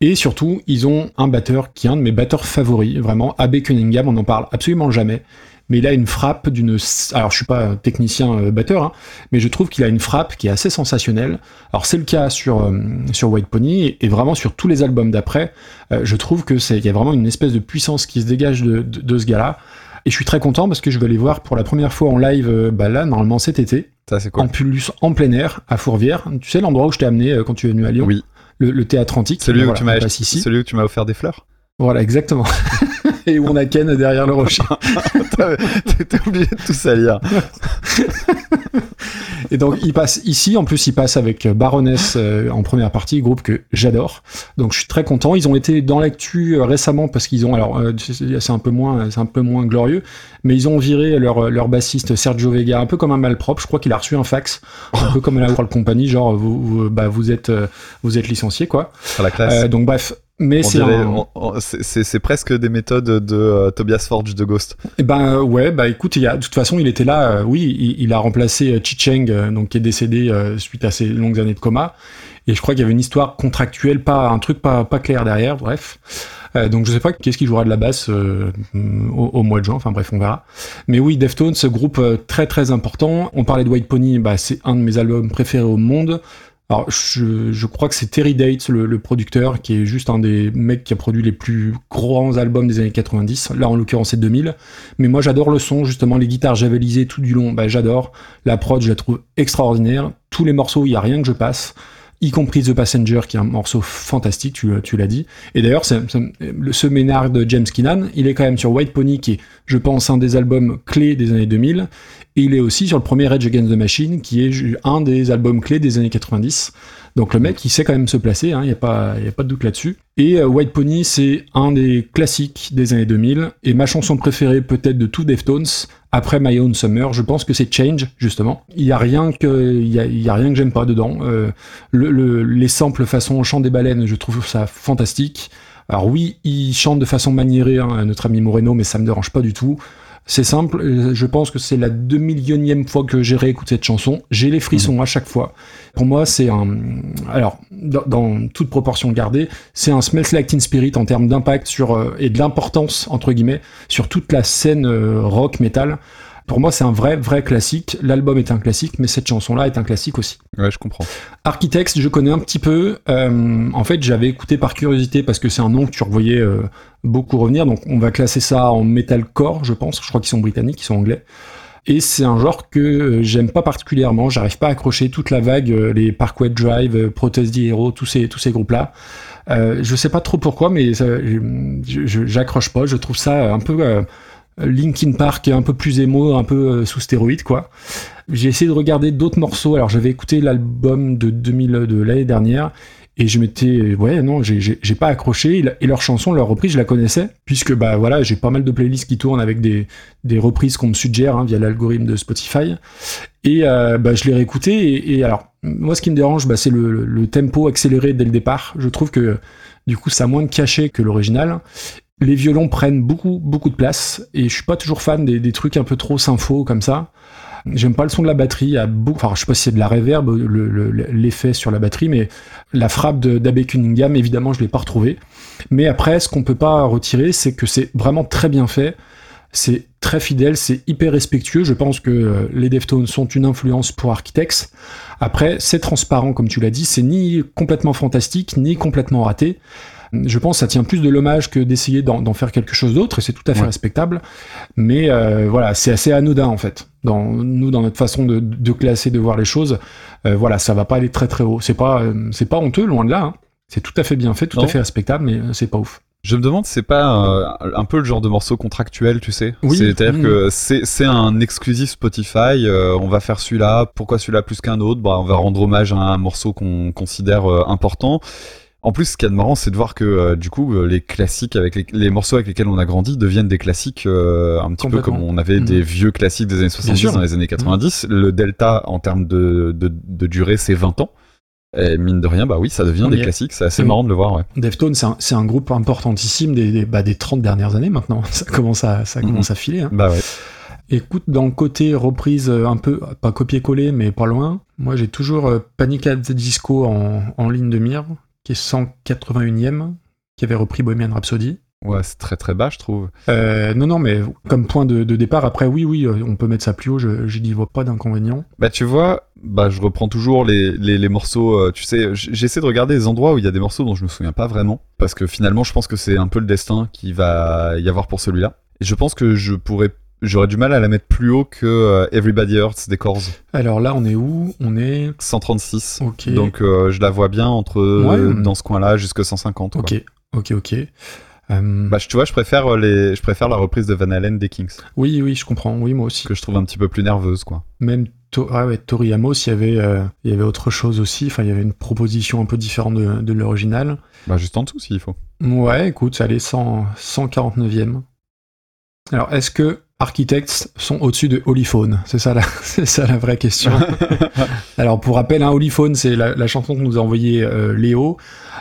Et surtout, ils ont un batteur qui est un de mes batteurs favoris, vraiment, Abe Cunningham, on n'en parle absolument jamais. Mais il a une frappe d'une... Alors, je suis pas technicien euh, batteur, hein, mais je trouve qu'il a une frappe qui est assez sensationnelle. Alors, c'est le cas sur, euh, sur White Pony, et, et vraiment sur tous les albums d'après, euh, je trouve que c'est il y a vraiment une espèce de puissance qui se dégage de, de, de ce gars-là. Et je suis très content parce que je vais les voir pour la première fois en live, bah là, normalement cet été, Ça c'est cool. en plus en plein air, à Fourvière. Tu sais l'endroit où je t'ai amené quand tu es venu à Lyon? Oui, le, le théâtre antique. celui où Voilà, tu m'as celui où tu m'as offert des fleurs? Voilà, exactement. Et où on a Ken derrière le rocher. T'as oublié de tout salir. Et donc, il passe ici. En plus, il passe avec Baroness euh, en première partie, groupe que j'adore. Donc, je suis très content. Ils ont été dans l'actu euh, récemment parce qu'ils ont, alors, euh, c'est un peu moins, c'est un peu moins glorieux, mais ils ont viré leur, leur bassiste Sergio Vega un peu comme un malpropre. Je crois qu'il a reçu un fax, un peu comme la World Company, genre, vous, vous, bah, vous êtes, euh, vous êtes licencié, quoi. Sur la classe. Euh, donc, bref. Mais c'est un... c'est- presque des méthodes de euh, Tobias Forge de Ghost. Eh ben euh, ouais, bah écoute, il y a, de toute façon, il était là. euh, oui, il, il a remplacé Chi Cheng, euh, donc qui est décédé suite à ses longues années de coma. Et je crois qu'il y avait une histoire contractuelle, pas un truc pas pas clair derrière. Bref. Donc je sais pas qu'est-ce qu'il jouera de la basse au, au mois de juin. Enfin bref, on verra. Mais oui, Deftones, ce groupe très très important. On parlait de White Pony, bah c'est un de mes albums préférés au monde. Alors, je, je crois que c'est Terry Dates, le, producteur, qui est juste un des mecs qui a produit les plus grands albums des années 90. Là, en l'occurrence, c'est 2000. Mais moi, j'adore le son, justement, les guitares javelisées tout du long, bah, j'adore. La prod, je la trouve extraordinaire. Tous les morceaux, il y a rien que je passe. Y compris The Passenger, qui est un morceau fantastique, tu, tu l'as dit. Et d'ailleurs, ce ménard de James Keenan, il est quand même sur White Pony, qui est, je pense, un des albums clés des années 2000. Et il est aussi sur le premier Rage Against the Machine, qui est un des albums clés des années 90. Donc le mec, il sait quand même se placer, il n'y a, pas- a pas de doute là-dessus. Et euh, White Pony, c'est un des classiques des années 2000. Et ma chanson préférée peut-être de tout Deftones, après My Own Summer, je pense que c'est Change, justement. Il y a rien que, il y a, rien que j'aime pas dedans. Euh, le, le- les samples façon chant des baleines, je trouve ça fantastique. Alors oui, il chante de façon maniérée, hein, notre ami Moreno, mais ça me dérange pas du tout. C'est simple, euh, je pense que c'est la deux millionième fois que j'ai réécouté cette chanson. J'ai les frissons à chaque fois. Pour moi, c'est un... Alors, dans, dans toute proportion gardée, c'est un Smells Like Teen Spirit en termes d'impact sur euh, et de l'importance, entre guillemets, sur toute la scène euh, rock, metal. Pour moi, c'est un vrai, vrai classique. L'album est un classique, mais cette chanson-là est un classique aussi. Ouais, je comprends. Architects, je connais un petit peu. Euh, en fait, j'avais écouté par curiosité parce que c'est un nom que tu revoyais euh, beaucoup revenir. Donc, on va classer ça en metalcore, je pense. Je crois qu'ils sont britanniques, ils sont anglais. Et c'est un genre que euh, j'aime pas particulièrement. J'arrive pas à accrocher toute la vague, les Parkway Drive, Protest the Hero, tous ces tous ces groupes-là. Euh, je sais pas trop pourquoi, mais j'accroche pas. Je trouve ça un peu Linkin Park, un peu plus émo, un peu euh, sous stéroïde, quoi. J'ai essayé de regarder d'autres morceaux. Alors j'avais écouté l'album de 2000 de l'année dernière et je m'étais ouais non j'ai pas accroché Et leur chanson leur reprise je la connaissais puisque bah voilà j'ai pas mal de playlists qui tournent avec des des reprises qu'on me suggère hein, via l'algorithme de Spotify et euh, bah, je l'ai réécouté et, alors moi ce qui me dérange bah, c'est le, le- le tempo accéléré dès le départ je trouve que du coup ça a moins de cachet que l'original les violons prennent beaucoup beaucoup de place et je suis pas toujours fan des, trucs un peu trop sympho comme ça J'aime pas le son de la batterie. a beaucoup- Enfin, je sais pas si c'est de la le- l'effet sur la batterie, mais la frappe d'Abbey Cunningham, évidemment, je l'ai pas retrouvé. Mais après, ce qu'on peut pas retirer, c'est que c'est vraiment très bien fait. C'est très fidèle, c'est hyper respectueux. Je pense que euh, les Deftones sont une influence pour Architects. Après, c'est transparent, comme tu l'as dit. C'est ni complètement fantastique, ni complètement raté. Je pense que ça tient plus de l'hommage que d'essayer d'en faire quelque chose d'autre, et c'est tout à fait Ouais. respectable. Mais euh, voilà, c'est assez anodin en fait. Dans nous, dans notre façon de, de classer, de voir les choses, euh, voilà, ça va pas aller très très haut. C'est pas, euh, c'est pas honteux, loin de là. hein. C'est tout à fait bien fait, tout Non. à fait respectable, mais euh, c'est pas ouf. Je me demande si c'est pas euh, un peu le genre de morceau contractuel, tu sais. Oui. C'est-à-dire que c'est c'est un exclusif Spotify. euh, on va faire celui-là. Pourquoi celui-là plus qu'un autre? Bah, on va rendre hommage à un morceau qu'on considère euh, important. En plus, ce qui est marrant, c'est de voir que euh, du coup, euh, les classiques avec les, les morceaux avec lesquels on a grandi deviennent des classiques euh, un petit peu comme on avait Mm. des vieux classiques des années 70 sûr. dans les années 90. Le delta en termes de, de, de durée, c'est 20 ans. Et mine de rien, bah oui, ça devient des classiques. C'est assez Mm. marrant de le voir. Ouais. Deftones, c'est un, groupe importantissime des, des, bah, des 30 dernières années maintenant. Ça commence à, ça Mhm. à filer. hein. Bah ouais. Écoute, dans le côté reprise un peu, pas copier-coller, mais pas loin, moi j'ai toujours Panic at the Disco en, en ligne de mire, qui est 181ème, qui avait repris Bohemian Rhapsody. Ouais, c'est très très bas, je trouve. Euh, non, non, mais comme point de, de départ, après, oui, oui, euh, on peut mettre ça plus haut, je, je n'y vois pas d'inconvénient. Bah tu vois, bah je reprends toujours les, les, les morceaux, euh, tu sais, j'essaie de regarder les endroits où il y a des morceaux dont je me souviens pas vraiment, parce que finalement je pense que c'est un peu le destin qui va y avoir pour celui-là. Et je pense que je pourrais, j'aurais du mal à la mettre plus haut que euh, Everybody Hurts des Corrs, Alors là, on est où? On est. 136. Ok. Donc euh, je la vois bien entre Ouais. euh, dans ce coin-là jusque 150. quoi. Ok, ok, ok. Euh, Bah tu vois, je préfère les, je préfère la reprise de Van Halen des Kings, oui, oui, je comprends, oui, moi aussi. que je trouve un petit peu plus nerveuse, quoi. Même To- ah ouais, Tori Amos, il y, avait, euh, il y avait autre chose aussi, enfin, il y avait une proposition un peu différente de, de l'original. Bah juste en dessous s'il faut. Ouais, écoute, ça allait 100, 149e. Alors, est-ce que Architects sont au-dessus de Holyphone C'est ça, la, c'est ça la vraie question. Alors, pour rappel, hein, Holyphone, c'est la, la chanson que nous a envoyé euh, Léo,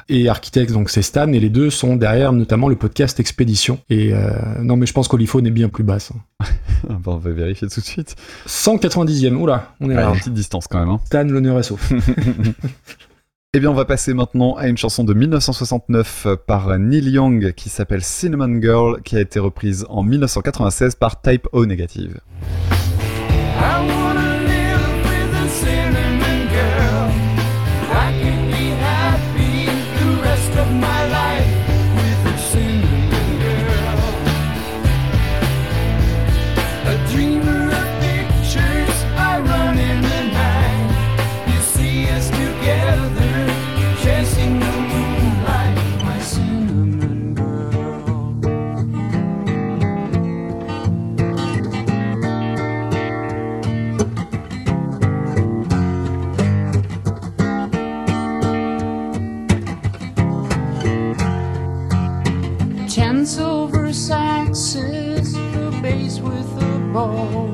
et Architects, donc c'est Stan, et les deux sont derrière notamment le podcast Expédition. Et euh, non, mais je pense qu'Holyphone est bien plus basse. hein. On va vérifier tout de suite. 190e, oula, on est Ouais, une petite distance quand même. Hein. Stan, l'honneur est sauf. Eh bien, on va passer maintenant à une chanson de 1969 par Neil Young qui s'appelle Cinnamon Girl, qui a été reprise en 1996 par Type O Negative. With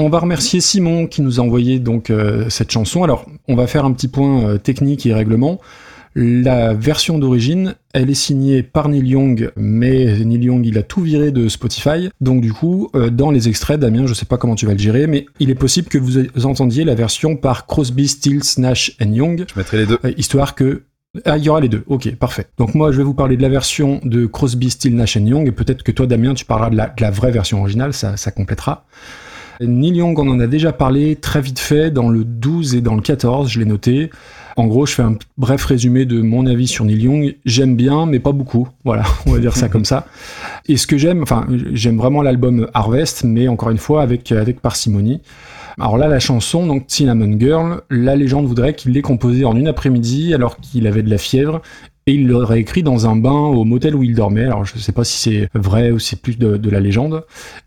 On va remercier Simon qui nous a envoyé donc euh, cette chanson. Alors, on va faire un petit point euh, technique et règlement. La version d'origine, elle est signée par Neil Young, mais Neil Young, il a tout viré de Spotify. Donc du coup, euh, dans les extraits, Damien, je sais pas comment tu vas le gérer, mais il est possible que vous entendiez la version par Crosby, Stills, Nash and Young, Je mettrai les deux. histoire que ah, il y aura les deux. Ok, parfait. Donc moi, je vais vous parler de la version de Crosby, Stills, Nash Young, et peut-être que toi, Damien, tu parleras de la, de la vraie version originale, ça, ça complétera. Neil Young, on en a déjà parlé très vite fait dans le 12 et dans le 14, je l'ai noté. En gros, je fais un bref résumé de mon avis sur Neil Young. J'aime bien, mais pas beaucoup. Voilà, on va dire ça comme ça. Et ce que j'aime, enfin, j'aime vraiment l'album Harvest, mais encore une fois avec, avec parcimonie. Alors là, la chanson, donc Cinnamon Girl, la légende voudrait qu'il l'ait composée en une après-midi alors qu'il avait de la fièvre et il l'aurait écrit dans un bain au motel où il dormait. Alors je ne sais pas si c'est vrai ou c'est plus de, de, la légende.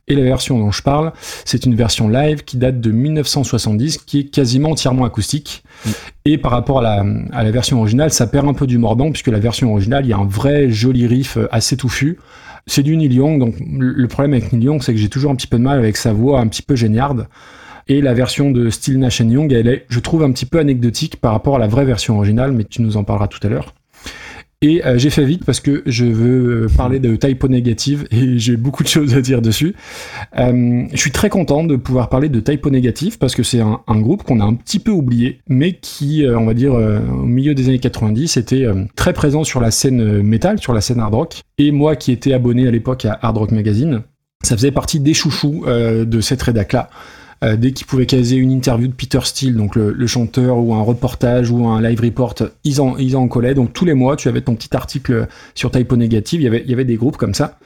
Et la version dont je parle, c'est une version live qui date de 1970, qui est quasiment entièrement acoustique. Mm. Et par rapport à la, à la version originale, ça perd un peu du mordant puisque la version originale, il y a un vrai joli riff assez touffu. C'est du Neil Young, donc le problème avec Neil Young, c'est que j'ai toujours un petit peu de mal avec sa voix un petit peu géniarde. Et la version de Still Nash Young, elle est, je trouve, un petit peu anecdotique par rapport à la vraie version originale, mais tu nous en parleras tout à l'heure. Et euh, j'ai fait vite parce que je veux parler de typo négative et j'ai beaucoup de choses à dire dessus. Euh, je suis très content de pouvoir parler de typo négative parce que c'est un, groupe qu'on a un petit peu oublié, mais qui, euh, on va dire, au milieu des années 90, était très présent sur la scène métal, sur la scène hard rock. Et moi qui étais abonné à l'époque à Hard Rock Magazine, ça faisait partie des chouchous de cette rédac-là. Euh, dès qu'ils pouvaient caser une interview de Peter Steele, donc le, chanteur, ou un reportage, ou un live report, ils en, collaient. Donc tous les mois, tu avais ton petit article sur Typo Négative, il y avait, des groupes comme ça.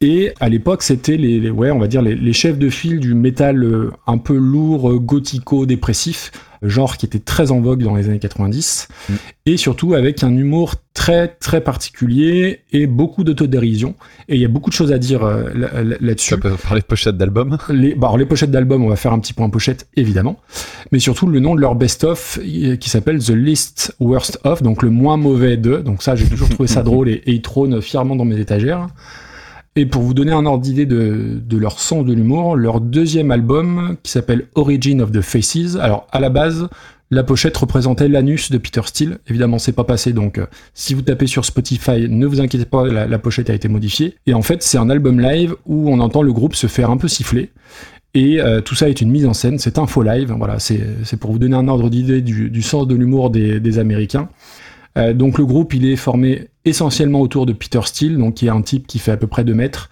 Et à l'époque, c'était les, on va dire les, les, chefs de file du métal euh, un peu lourd, euh, gothico-dépressif, genre qui était très en vogue dans les années 90, mm. et surtout avec un humour très très particulier et beaucoup d'autodérision. Et il y a beaucoup de choses à dire euh, là-dessus. Ça peut parler de pochettes d'albums les, bah, alors les pochettes d'albums, on va faire un petit point pochette, évidemment. Mais surtout le nom de leur best-of qui s'appelle The Least Worst Of, donc le moins mauvais de. Donc ça, j'ai toujours trouvé ça drôle et, et il trône fièrement dans mes étagères. Et pour vous donner un ordre d'idée de, de, leur sens de l'humour, leur deuxième album, qui s'appelle Origin of the Faces, alors à la base, la pochette représentait l'anus de Peter Steele. Évidemment, c'est pas passé, donc euh, si vous tapez sur Spotify, ne vous inquiétez pas, la, pochette a été modifiée. Et en fait, c'est un album live où on entend le groupe se faire un peu siffler. Et euh, tout ça est une mise en scène, c'est un faux live. Voilà, c'est pour vous donner un ordre d'idée du, du, sens de l'humour des Américains. Euh, donc le groupe, il est formé essentiellement autour de Peter Steele, donc qui est un type qui fait à peu près 2 mètres,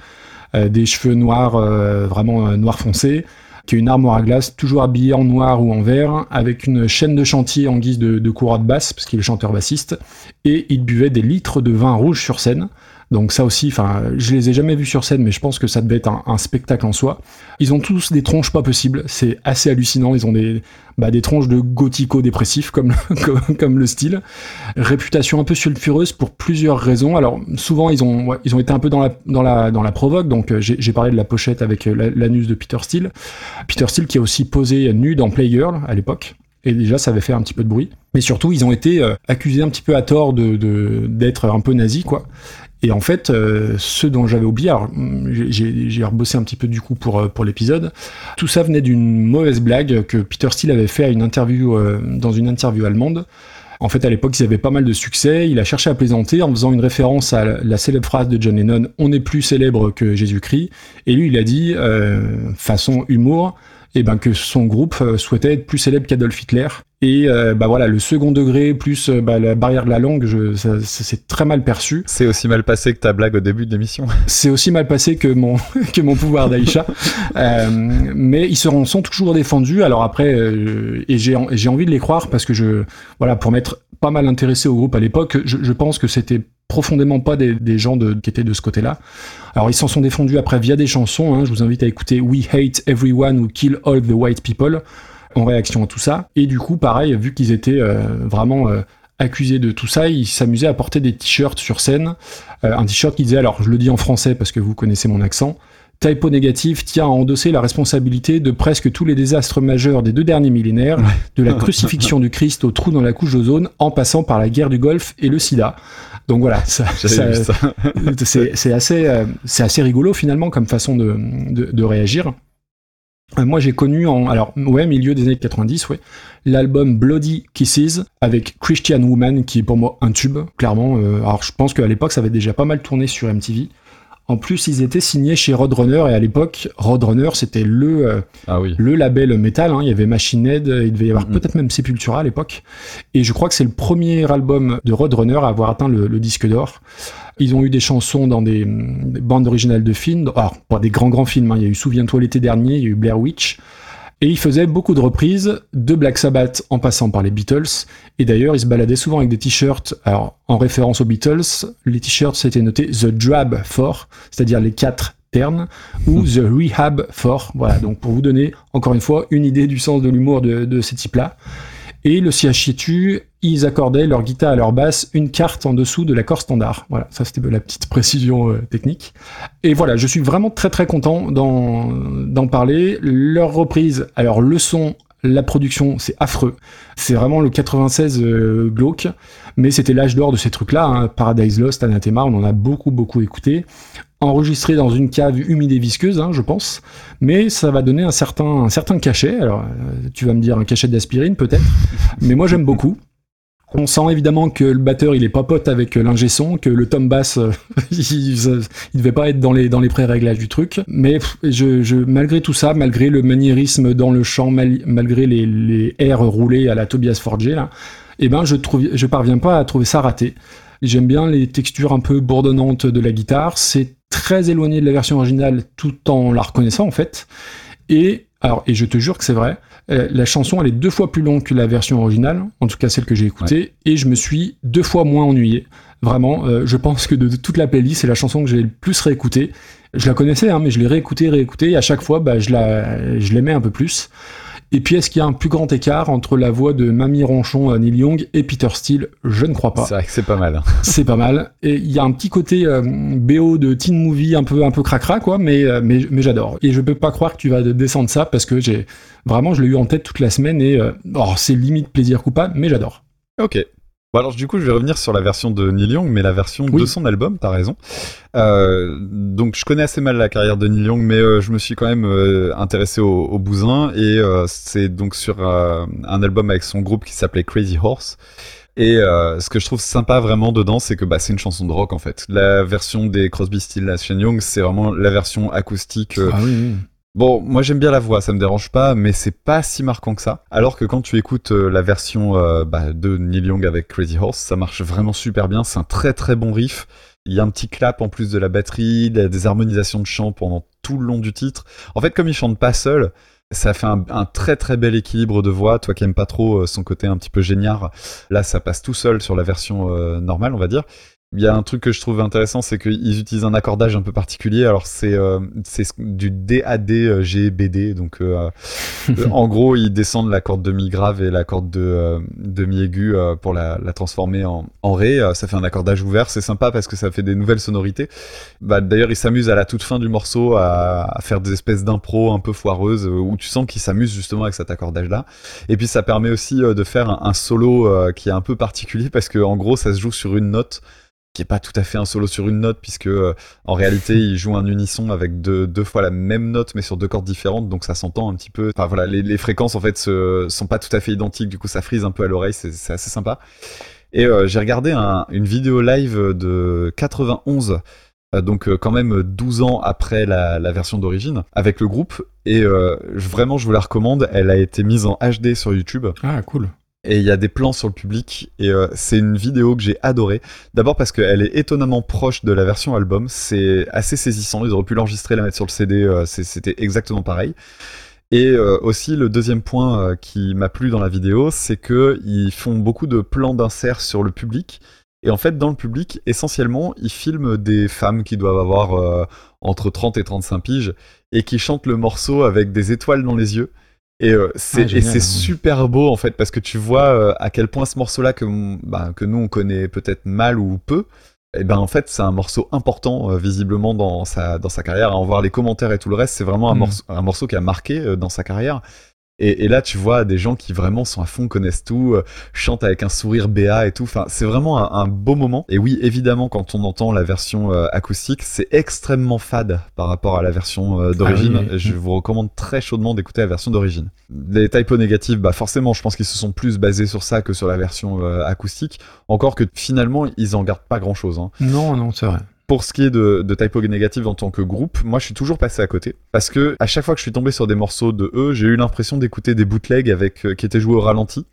euh, des cheveux noirs, euh, vraiment noir foncé, qui a une armoire à glace, toujours habillé en noir ou en vert, avec une chaîne de chantier en guise de, de courroie de basse, parce qu'il est chanteur bassiste, et il buvait des litres de vin rouge sur scène. Donc ça aussi, enfin, je les ai jamais vus sur scène, mais je pense que ça devait être un, spectacle en soi. Ils ont tous des tronches pas possibles, c'est assez hallucinant. Ils ont des, bah, des tronches de gothico-dépressifs comme, comme, comme, le style. Réputation un peu sulfureuse pour plusieurs raisons. Alors souvent ils ont, ils ont été un peu dans la, dans la, dans la provoque. Donc euh, j'ai parlé de la pochette avec l'anus de Peter Steele. Peter Steele qui a aussi posé nu dans Playgirl à l'époque et déjà ça avait fait un petit peu de bruit. Mais surtout, ils ont été euh, accusés un petit peu à tort de d'être un peu nazis, quoi. Et en fait, euh, ce dont j'avais oublié, alors j'ai rebossé un petit peu du coup pour, euh, pour l'épisode, tout ça venait d'une mauvaise blague que Peter Steele avait fait euh, dans une interview allemande. En fait, à l'époque, ils avaient pas mal de succès. Il a cherché à plaisanter en faisant une référence à la célèbre phrase de John Lennon On est plus célèbre que Jésus-Christ. Et lui, il a dit, façon humour, et ben que son groupe souhaitait être plus célèbre qu'Adolf Hitler. Et euh, bah voilà, le second degré plus euh, bah, la barrière de la langue, je, ça, ça c'est très mal perçu. C'est aussi mal passé que ta blague au début de l'émission. C'est aussi mal passé que mon que mon pouvoir d'Aïcha. euh, mais ils seront sont toujours défendus. Alors après, euh, et j'ai j'ai envie de les croire parce que je voilà pour m'être pas mal intéressé au groupe à l'époque, je, je pense que c'était profondément pas des, des, gens de, qui étaient de ce côté-là. Alors ils s'en sont défendus après via des chansons. Hein, je vous invite à écouter We Hate Everyone Who Kill All the White People en réaction à tout ça. Et du coup, pareil, vu qu'ils étaient euh, vraiment euh, accusés de tout ça, ils s'amusaient à porter des t-shirts sur scène. Euh, un t-shirt qui disait, alors je le dis en français parce que vous connaissez mon accent, Typo négatif tient à endosser la responsabilité de presque tous les désastres majeurs des deux derniers millénaires, de la crucifixion du Christ au trou dans la couche d'ozone, en passant par la guerre du Golfe et le sida. Donc voilà, ça, ça, c'est assez, rigolo finalement comme façon de, de, de réagir. Euh, moi, j'ai connu en, alors, ouais, milieu des années 90, ouais, l'album Bloody Kisses avec Christian Woman, qui est pour moi un tube, clairement. Euh, alors, je pense qu'à l'époque, ça avait déjà pas mal tourné sur MTV. En plus, ils étaient signés chez Roadrunner et à l'époque, Roadrunner c'était le euh, Ah oui. le label métal. hein. Il y avait Machine Head, il devait y avoir Mhm. peut-être même Sepultura à l'époque. Et je crois que c'est le premier album de Roadrunner à avoir atteint le, le disque d'or. Ils ont eu des chansons dans des, des bandes originales de films. Alors, pas des grands grands films. hein. Il y a eu Souviens-toi l'été dernier, il y a eu Blair Witch. Et ils faisaient beaucoup de reprises de Black Sabbath en passant par les Beatles. Et d'ailleurs, ils se baladaient souvent avec des t-shirts, alors en référence aux Beatles. Les t-shirts, c'était noté The Drab for, c'est-à-dire les quatre ternes, ou The Rehab for. Voilà, donc pour vous donner encore une fois une idée du sens de l'humour de ces types-là. Et le siachitu, ils accordaient leur guitare et leur basse une carte en dessous de l'accord standard. Voilà, ça c'était la petite précision euh, technique. Et voilà, je suis vraiment très très content d'en parler. Leur reprise, alors le son, la production, c'est affreux. C'est vraiment le 96 euh, glauque, mais c'était l'âge d'or de ces trucs-là. hein. Paradise Lost, Anathema, on en a beaucoup beaucoup écouté. Enregistré dans une cave humide et visqueuse, hein, je pense, mais ça va donner un certain, un certain cachet. Alors, euh, tu vas me dire un cachet d'aspirine peut-être, mais moi j'aime beaucoup. On sent évidemment que le batteur il est pas pote avec euh, l'ingé son, que le tom bass euh, il, devait pas être dans les dans les pré-réglages du truc. Mais malgré tout ça, malgré le maniérisme dans le chant, mal- malgré les, les airs roulés à la Tobias Forge là, eh ben je trouve je parviens pas à trouver ça raté. J'aime bien les textures un peu bourdonnantes de la guitare. C'est très éloigné de la version originale tout en la reconnaissant en fait. Et alors et je te jure que c'est vrai. euh, la chanson elle est deux fois plus longue que la version originale, en tout cas celle que j'ai écoutée, et je me suis deux fois moins ennuyé. Vraiment, euh, je pense que de, de toute la playlist, c'est la chanson que j'ai le plus réécoutée. Je la connaissais, hein, mais je l'ai réécoutée, réécoutée, et à chaque fois, bah, je la, je l'aimais un peu plus. Et puis, est-ce qu'il y a un plus grand écart entre la voix de Mamie Ronchon, euh, Neil Young, et Peter Steele? Je ne crois pas. C'est vrai que c'est pas mal. C'est pas mal. Et il y a un petit côté euh, BO de teen movie un peu un peu cracra quoi, mais euh, mais, mais j'adore. Et je peux pas croire que tu vas descendre ça parce que j'ai vraiment je l'ai eu en tête toute la semaine et euh, oh, c'est limite plaisir coupable, mais j'adore. Ok. Bon alors du coup je vais revenir sur la version de Neil Young, mais la version Oui. de son album, t'as raison. Euh, donc je connais assez mal la carrière de Neil Young, mais euh, je me suis quand même euh, intéressé au, au bousin et c'est donc sur un album avec son groupe qui s'appelait Crazy Horse. Et euh, ce que je trouve sympa vraiment dedans, c'est que bah, c'est une chanson de rock en fait. La version des Crosby, Stills, Nash Young, c'est vraiment la version acoustique euh, Ah oui, oui. Bon, moi j'aime bien la voix, ça me dérange pas, mais c'est pas si marquant que ça. Alors que quand tu écoutes euh, la version euh, bah, de Neil Young avec Crazy Horse, ça marche vraiment super bien. C'est un très très bon riff. Il y a un petit clap en plus de la batterie, des harmonisations de chant pendant tout le long du titre. En fait, comme il chante pas seul, ça fait un, très très bel équilibre de voix. Toi qui aimes pas trop euh, son côté un petit peu géniard, là ça passe tout seul sur la version normale, on va dire. Il y a un truc que je trouve intéressant, c'est qu'ils utilisent un accordage un peu particulier. Alors c'est euh, c'est ce- du DAD euh, GBD, donc euh, euh, en gros ils descendent la corde demi grave et la corde de euh, demi aiguë pour la, la transformer en, en ré. Ça fait un accordage ouvert, c'est sympa parce que ça fait des nouvelles sonorités. Bah, D'ailleurs ils s'amusent à la toute fin du morceau à, à faire des espèces d'impro un peu foireuses où tu sens qu'ils s'amusent justement avec cet accordage là. Et puis ça permet aussi de faire un, un solo qui est un peu particulier parce que en gros ça se joue sur une note qui est pas tout à fait un solo sur une note puisque euh, en réalité il joue un unisson avec deux, deux fois la même note mais sur deux cordes différentes donc ça s'entend un petit peu. Enfin voilà les, les fréquences en fait se, sont pas tout à fait identiques du coup ça frise un peu à l'oreille c'est assez sympa. Et euh, j'ai regardé un- une vidéo live de 91 euh, donc quand même 12 ans après la, la version d'origine avec le groupe et vraiment je vous la recommande elle a été mise en HD sur YouTube. Ah cool. Et il y a des plans sur le public et euh, c'est une vidéo que j'ai adorée. D'abord parce qu'elle est étonnamment proche de la version album, c'est assez saisissant. Ils auraient pu l'enregistrer, la mettre sur le CD, euh, c'était exactement pareil. Et euh, aussi le deuxième point qui m'a plu dans la vidéo, c'est que ils font beaucoup de plans d'insert sur le public. Et en fait, dans le public, essentiellement, ils filment des femmes qui doivent avoir entre 30 et 35 piges et qui chantent le morceau avec des étoiles dans les yeux. Et euh, c'est Ah, ouais. super beau en fait parce que tu vois euh, à quel point ce morceau-là que bah, que nous on connaît peut-être mal ou peu, et ben en fait c'est un morceau important euh, visiblement dans sa dans sa carrière. À en voir les commentaires et tout le reste, c'est vraiment un Mm. morceau un morceau qui a marqué euh, dans sa carrière. Et, et là, tu vois des gens qui vraiment sont à fond, connaissent tout, euh, chantent avec un sourire béat et tout. Enfin, c'est vraiment un, un beau moment. Et oui, évidemment, quand on entend la version euh, acoustique, c'est extrêmement fade par rapport à la version euh, d'origine. Ah oui, oui. Je vous recommande très chaudement d'écouter la version d'origine. Les typos négatifs, bah forcément, je pense qu'ils se sont plus basés sur ça que sur la version acoustique. Encore que finalement, ils en gardent pas grand-chose. Hein. Non non c'est vrai. Pour ce qui est de, de Typo Negative en tant que groupe, moi je suis toujours passé à côté. Parce que à chaque fois que je suis tombé sur des morceaux de eux, j'ai eu l'impression d'écouter des bootlegs avec, euh, qui étaient joués au ralenti.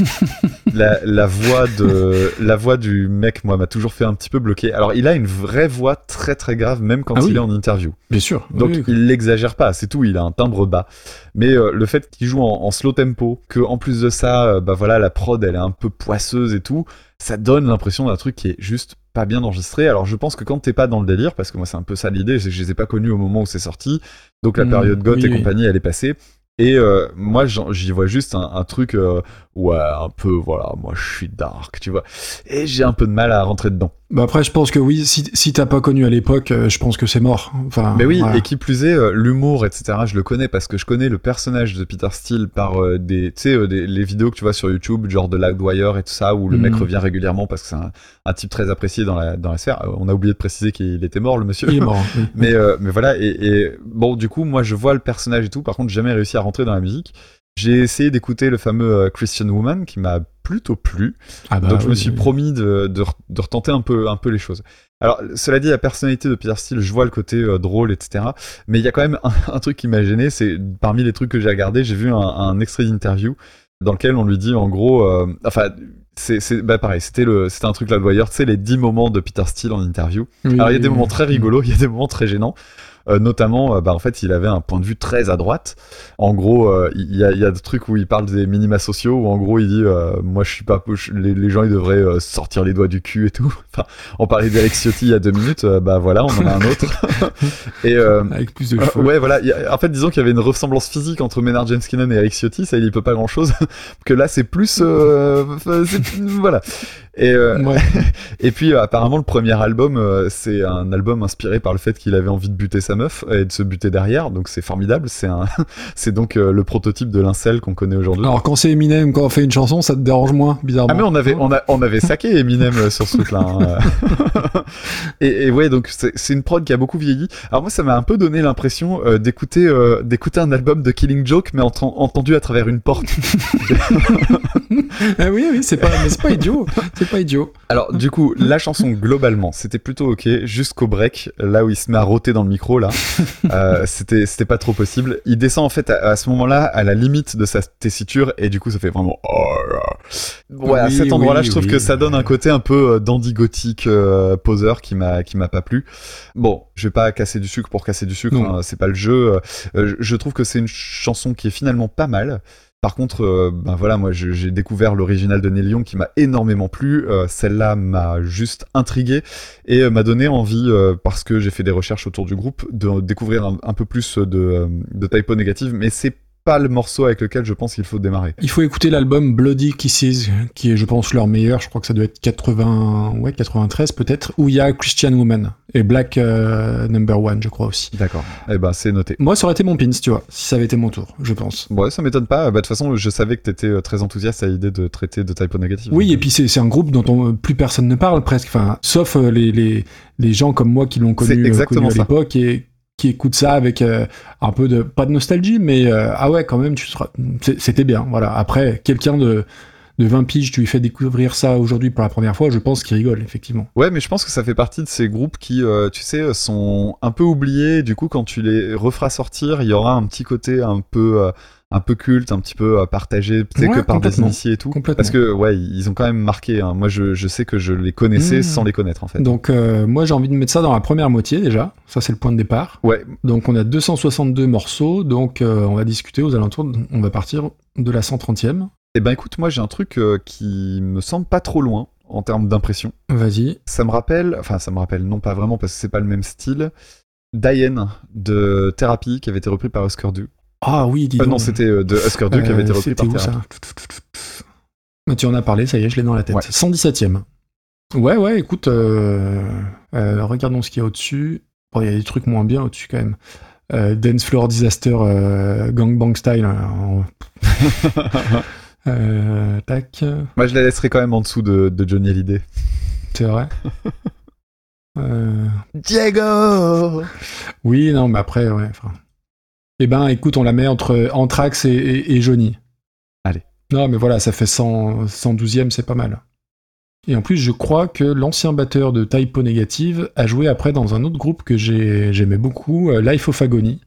la, la voix de la voix du mec moi m'a toujours fait un petit peu bloquer. Alors il a une vraie voix très très grave même quand Ah il oui. est en interview. Bien sûr. Donc Oui, oui. il l'exagère pas, c'est tout, il a un timbre bas. Mais euh, le fait qu'il joue en, en slow tempo, que en plus de ça, euh, bah voilà, la prod elle est un peu poisseuse et tout, ça donne l'impression d'un truc qui est juste pas bien enregistré. Alors je pense que quand t'es pas dans le délire, parce que moi c'est un peu ça l'idée, c'est que je les ai pas connus au moment où c'est sorti, donc la Mm, période goth oui, et oui. compagnie elle est passée. Et euh, moi j'y vois juste un, un truc, euh, ouais, un peu, voilà, moi je suis dark, tu vois. Et j'ai un peu de mal à rentrer dedans. Bah après, je pense que oui, si, si t'as pas connu à l'époque, euh, je pense que c'est mort. Enfin, Mais oui, et qui plus est, euh, l'humour, etc., je le connais parce que je connais le personnage de Peter Steele par euh, des, des- les vidéos que tu vois sur YouTube, genre de Loudwire et tout ça, où le Mhm. mec revient régulièrement parce que c'est un, un type très apprécié dans la, dans la sphère. On a oublié de préciser qu'il était mort, le monsieur. Il est mort. oui. mais, euh, mais voilà, et, et bon, du coup, moi je vois le personnage et tout, par contre, j'ai jamais réussi à rentrer dans la musique. J'ai essayé d'écouter le fameux Christian Woman qui m'a plutôt plu. Ah bah Donc je me suis oui. promis de, de, re- de retenter un peu, un peu les choses. Alors cela dit, la personnalité de Peter Steele, je vois le côté euh, drôle, etc. Mais il y a quand même un, un truc qui m'a gêné, c'est parmi les trucs que j'ai regardé, j'ai vu un, un extrait d'interview dans lequel on lui dit en gros, euh, enfin c'est bah pareil, c'était le c'était un truc là de Wire, tu sais les 10 moments de Peter Steele en interview. Oui, Alors il y a des moments très rigolos, il y a des moments très gênants. Euh, notamment, euh, bah, en fait, il avait un point de vue très à droite. En gros, euh, il y, a, il y a des trucs où il parle des minima sociaux, où en gros, il dit Moi, je suis pas. je- les, les gens, ils devraient sortir les doigts du cul et tout. Enfin, on parlait d'Alex Ciotti il y a deux minutes, bah voilà, on en a un autre. et Avec plus de cheveux. ouais, voilà. a- en fait, disons qu'il y avait une ressemblance physique entre Maynard James et Alex Ciotti, ça, il y peut pas grand chose. que là, c'est plus. voilà. Et, euh, Ouais. et puis euh, apparemment le premier album euh, c'est un album inspiré par le fait qu'il avait envie de buter sa meuf et de se buter derrière donc c'est formidable c'est un c'est donc euh, le prototype de l'incel qu'on connaît aujourd'hui. Alors quand c'est Eminem, quand on fait une chanson, ça te dérange moins, bizarrement. Ah mais on avait on, a, on avait saqué Eminem euh, sur ce truc là. et, et ouais donc c'est une prod qui a beaucoup vieilli. Alors moi ça m'a un peu donné l'impression euh, d'écouter euh, d'écouter un album de Killing Joke mais enten- entendu à travers une porte. Ah oui, oui, c'est pas, mais c'est pas idiot. C'est pas idiot. Alors du coup, la chanson globalement, c'était plutôt ok jusqu'au break, là où il se met à rôter dans le micro là, euh, c'était c'était pas trop possible. Il descend en fait à, à ce moment-là à la limite de sa tessiture et du coup ça fait vraiment. oh. Ouais, à cet endroit-là, oui, je trouve oui. que ça donne un côté un peu euh, dandy gothique euh, poseur qui m'a qui m'a pas plu. Bon, je vais pas casser du sucre pour casser du sucre, hein, c'est pas le jeu. Euh, je trouve que c'est une chanson qui est finalement pas mal. Par contre, euh, ben voilà, moi j'ai découvert l'original de Neil Young qui m'a énormément plu. Euh, Celle-là m'a juste intrigué et euh, m'a donné envie, parce que j'ai fait des recherches autour du groupe, de découvrir un, peu plus de, de typo négative. Mais c'est pas le morceau avec lequel je pense qu'il faut démarrer. Il faut écouter l'album Bloody Kisses, qui est, je pense, leur meilleur. Je crois que ça doit être 80, ouais, 93 peut-être, où il y a Christian Woman et Black euh, Number One, je crois aussi. D'accord. Eh ben c'est noté. Moi, ça aurait été mon pins, tu vois, si ça avait été mon tour, je pense. Ouais, ça m'étonne pas. Bah, De toute façon, je savais que t'étais euh, très enthousiaste à l'idée de traiter de typo négative. Oui, et puis c'est un groupe dont on, plus personne ne parle presque, enfin, sauf euh, les, les, les gens comme moi qui l'ont connu, exactement connu à l'époque et qui écoutent ça avec euh, un peu de, pas de nostalgie, mais euh, ah ouais, quand même, c'était bien, voilà. Après, quelqu'un de, de 20 piges, tu lui fais découvrir ça aujourd'hui pour la première fois, je pense qu'il rigole, effectivement. Ouais, mais je pense que ça fait partie de ces groupes qui, euh, tu sais, sont un peu oubliés. Du coup, quand tu les referas sortir, il y aura un petit côté un peu, un peu culte, un petit peu euh, partagé, Ouais, que par des initiés et tout. Parce que, ouais, ils ont quand même marqué. hein. Moi, je, je sais que je les connaissais Mmh. sans les connaître, en fait. Donc, euh, moi, j'ai envie de mettre ça dans la première moitié déjà. Ça, c'est le point de départ. Ouais, Donc, on a 262 morceaux. Donc, euh, on va discuter aux alentours. de- on va partir de la 130e. et ben écoute, moi, j'ai un truc euh, qui me semble pas trop loin en termes d'impression. Vas-y. Ça me rappelle, enfin, ça me rappelle, non pas vraiment parce que c'est pas le même style. Diane de Thérapie qui avait été repris par Oscar Du. Ah oui, dis Euh, non, c'était euh, de Oscar Du qui avait été Euh, repris C'était par où Thérapie. ça Tu en as parlé, ça y est, je l'ai dans la tête. Ouais. 117e. Ouais, ouais, écoute, euh, euh, regardons ce qu'il y a au-dessus. Bon, il y a des trucs moins bien au-dessus quand même. Euh, Dance Floor Disaster euh, Gangbang Style. hein, euh, tac, Moi, je la laisserai quand même en dessous de, de Johnny Hallyday. c'est vrai. Euh, Diego oui, non, mais après, ouais. Eh ben, écoute, on la met entre Anthrax et, et, et Johnny. Allez. Non, mais voilà, ça fait 100, 112e, c'est pas mal. Et en plus, je crois que l'ancien batteur de Typo Negative a joué après dans un autre groupe que j'ai- j'aimais beaucoup, euh, Life of Agony,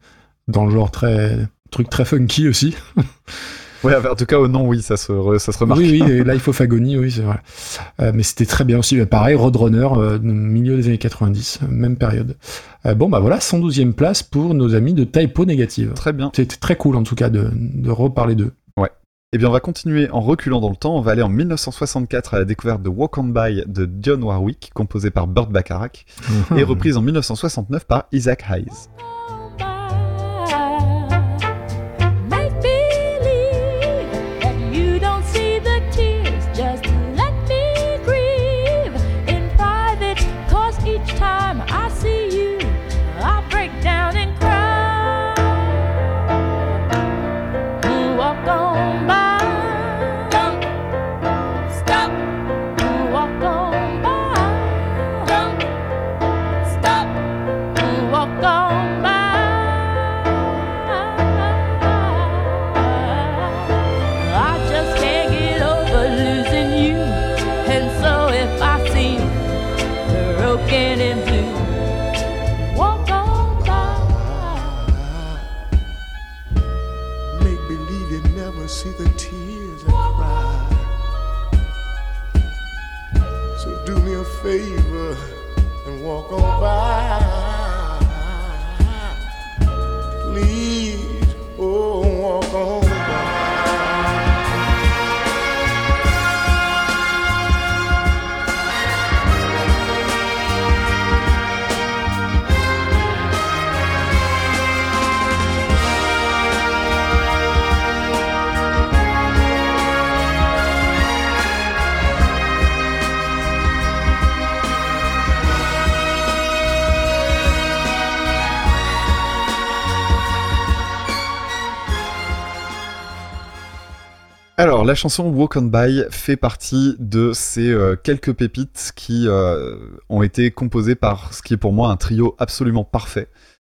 dans le genre très truc très funky aussi. Ouais, en tout cas, au nom, oui, ça se, re- ça se remarque. Oui, oui, Life of Agony, oui, c'est vrai. Euh, mais c'était très bien aussi. Pareil, Roadrunner, euh, milieu des années 90, euh, même période. Euh, bon, bah voilà, 112e place pour nos amis de Typo Negative. Très bien. C'était très cool en tout cas de, de reparler d'eux. Eh bien, on va continuer en reculant dans le temps. On va aller en 1964 à la découverte de Walk On By de Dionne Warwick, composée par Burt Bacharach, et reprise en 1969 par Isaac Hayes. Alors, la chanson Walk On By fait partie de ces euh, quelques pépites qui euh, ont été composées par ce qui est pour moi un trio absolument parfait,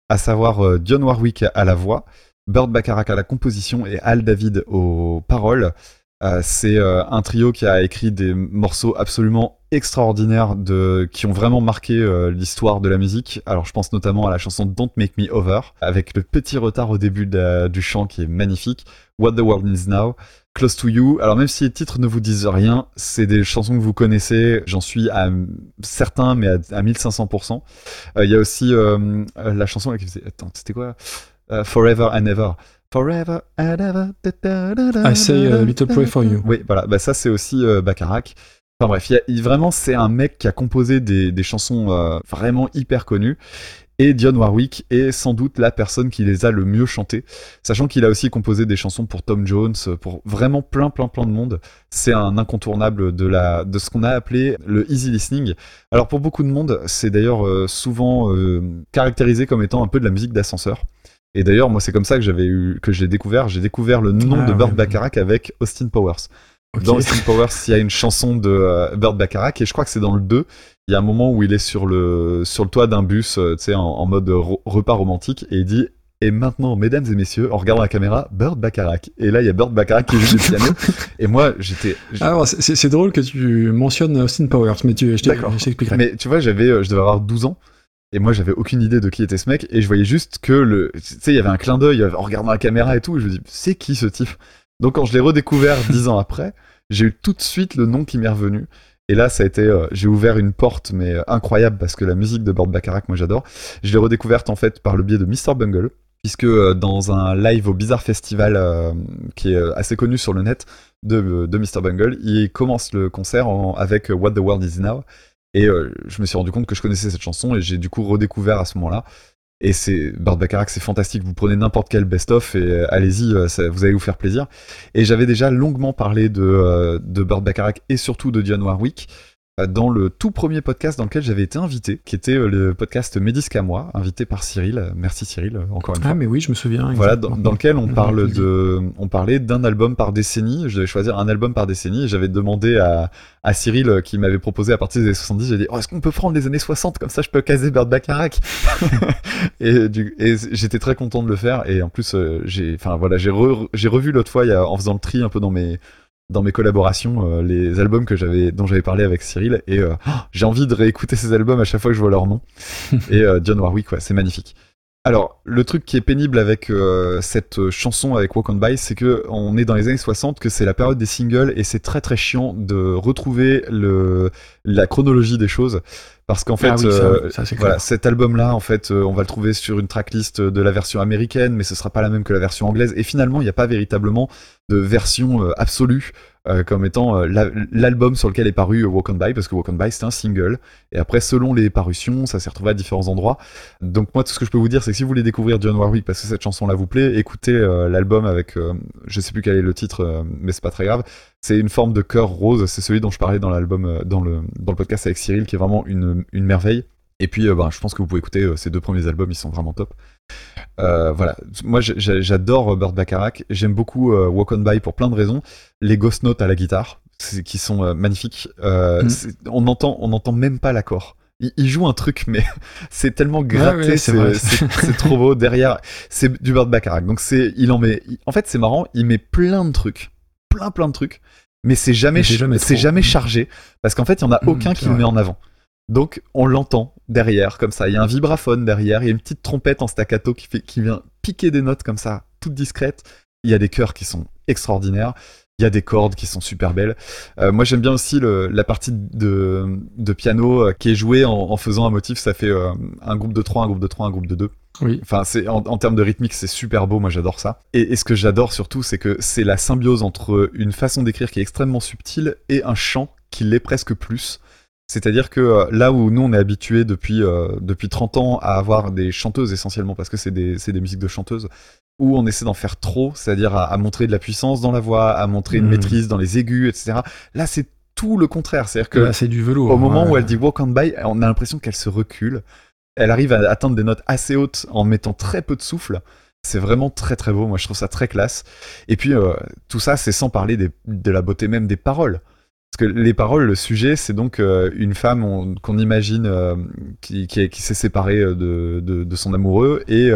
à savoir euh, Dionne Warwick à la voix, Burt Bacharach à la composition et Al David aux paroles. Euh, c'est un trio qui a écrit des morceaux absolument extraordinaires qui ont vraiment marqué l'histoire de la musique. Alors je pense notamment à la chanson Don't Make Me Over, avec le petit retard au début du chant qui est magnifique, What the World Needs Now, Close to You. Alors même si les titres ne vous disent rien, c'est des chansons que vous connaissez, j'en suis à certains, mais à, à 1500%. Euh, Il y a aussi euh, euh, la chanson qui faisait... Attends, c'était quoi? Euh, Forever and Ever. Forever and Ever. da, da, da, da, I say a little prayer for you. oui, voilà, bah ça c'est aussi Bacharach. Enfin bref, y a- vraiment c'est un mec qui a composé des, des chansons euh, vraiment hyper connues. Et Dionne Warwick est sans doute la personne qui les a le mieux chantées, sachant qu'il a aussi composé des chansons pour Tom Jones, pour vraiment plein plein plein de monde. C'est un incontournable de la de ce qu'on a appelé le easy listening. Alors pour beaucoup de monde, c'est d'ailleurs euh, souvent euh, caractérisé comme étant un peu de la musique d'ascenseur. Et d'ailleurs, moi, c'est comme ça que j'avais eu, que j'ai découvert. J'ai découvert le nom Ah, de Burt ouais. Bacharach avec Austin Powers. Dans Austin Powers, il y a une chanson de euh, Burt Bacharach et je crois que c'est dans le 2. Il y a un moment où il est sur le, sur le toit d'un bus, euh, tu sais, en, en mode ro- repas romantique et il dit Et maintenant, mesdames et messieurs, en regardant la caméra, Burt Bacharach. Et là, il y a Burt Bacharach qui joue du piano. Et moi, j'étais. Alors, c'est- c'est drôle que tu mentionnes Austin Powers, mais tu, je t'expliquerai. Mais tu vois, j'avais, euh, je devais avoir 12 ans. Et moi, j'avais aucune idée de qui était ce mec. Et je voyais juste que le, tu sais, il y avait un clin d'œil en regardant la caméra et tout. Et je me dis, c'est qui ce type? Donc, quand je l'ai redécouvert 10 ans après, j'ai eu tout de suite le nom qui m'est revenu. Et là, ça a été, euh, j'ai ouvert une porte, mais euh, incroyable parce que la musique de Burt Bacharach, moi, j'adore. Je l'ai redécouverte en fait par le biais de Mr. Bungle. Puisque euh, dans un live au Bizarre Festival, qui est assez connu sur le net, de, Mr. Bungle, il commence le concert avec What the World Is Now. Et je me suis rendu compte que je connaissais cette chanson et j'ai du coup redécouvert à ce moment-là. Et c'est Burt Bacharach, c'est fantastique. Vous prenez n'importe quel best-of et euh, allez-y, euh, vous allez vous faire plaisir. Et j'avais déjà longuement parlé de, euh, de Burt Bacharach et surtout de Dionne Warwick dans le tout premier podcast dans lequel j'avais été invité, qui était euh, le podcast Médisque à moi, invité par Cyril. Euh, Merci Cyril, euh, encore une fois. Ah, mais oui, je me souviens. Voilà, dans, dans lequel on Mhm, parle de, on parlait d'un album par décennie. Je devais choisir un album par décennie. J'avais demandé à, à Cyril euh, qui m'avait proposé à partir des années 70. J'ai dit, oh, est-ce qu'on peut prendre les années 60 comme ça, je peux caser Burt Bacharach. et du- et j'étais très content de le faire. Et en plus, euh, j'ai, enfin voilà, j'ai re- j'ai revu l'autre fois il y a- en faisant le tri un peu dans mes dans mes collaborations euh, les albums que j'avais dont j'avais parlé avec Cyril et euh, oh, j'ai envie de réécouter ces albums à chaque fois que je vois leur nom. et euh, John Warwick, ouais, c'est magnifique. Alors, le truc qui est pénible avec euh, cette chanson avec Walk on By, c'est que on est dans les années 60, que c'est la période des singles et c'est très très chiant de retrouver le la chronologie des choses. Parce qu'en fait, Ah oui, ça, euh, ça, voilà, cet album-là, en fait, euh, on va le trouver sur une tracklist de la version américaine, mais ce sera pas la même que la version anglaise. Et finalement, il n'y a pas véritablement de version euh, absolue euh, comme étant euh, la- l'album sur lequel est paru euh, Walk on By, parce que Walk on By c'est un single. Et après, selon les parutions, ça s'est retrouvé à différents endroits. Donc moi, tout ce que je peux vous dire, c'est que si vous voulez découvrir John Warwick, parce que cette chanson-là vous plaît, écoutez l'album avec, je sais plus quel est le titre, mais c'est pas très grave. C'est une forme de cœur rose. C'est celui dont je parlais dans l'album, dans le dans le podcast avec Cyril, qui est vraiment une une merveille. Et puis, ben, je pense que vous pouvez écouter ces deux premiers albums, ils sont vraiment top. Euh, voilà, moi j'adore euh, Burt Bacharach, j'aime beaucoup euh, Walk on By pour plein de raisons. Les ghost notes à la guitare, qui sont euh, magnifiques. Mm. On entend, on entend même pas l'accord. Il, il joue un truc, mais c'est tellement gratté, c'est trop beau. Derrière, c'est du Burt Bacharach. Donc c'est, il en met. il- en fait, c'est marrant, il met plein de trucs, plein plein de trucs, mais c'est jamais, c'est chargé parce qu'en fait, il y en a Mm, aucun qui le met en avant. Donc on l'entend derrière comme ça. Il y a un vibraphone derrière, il y a une petite trompette en staccato qui, fait, qui vient piquer des notes comme ça, toutes discrètes. Il y a des chœurs qui sont extraordinaires. Il y a des cordes qui sont super belles. Euh, moi j'aime bien aussi le- la partie de, de piano euh, qui est jouée en, en faisant un motif. Ça fait euh, un groupe de 3, un groupe de 3, un groupe de 2. Oui. Enfin, c'est en, en termes de rythmique, c'est super beau. Moi, j'adore ça. Et, et ce que j'adore surtout, c'est que c'est la symbiose entre une façon d'écrire qui est extrêmement subtile et un chant qui l'est presque plus. C'est-à-dire que euh, là où nous on est habitué depuis euh, depuis 30 ans à avoir des chanteuses essentiellement parce que c'est des c'est des musiques de chanteuses où on essaie d'en faire trop, c'est-à-dire à, à montrer de la puissance dans la voix, à montrer une Mhm. maîtrise dans les aigus, etc. Là, c'est tout le contraire. C'est-à-dire que c'est du velours. au moment ouais. où elle dit walk on by, on a l'impression qu'elle se recule. Elle arrive à atteindre des notes assez hautes en mettant très peu de souffle. C'est vraiment très très beau. Moi, je trouve ça très classe. Et puis, euh, tout ça, c'est sans parler des- de la beauté même des paroles. Les paroles, le sujet, c'est donc euh, une femme on- qu'on imagine euh, qui, qui, est- qui s'est séparée euh, de, son amoureux. Et,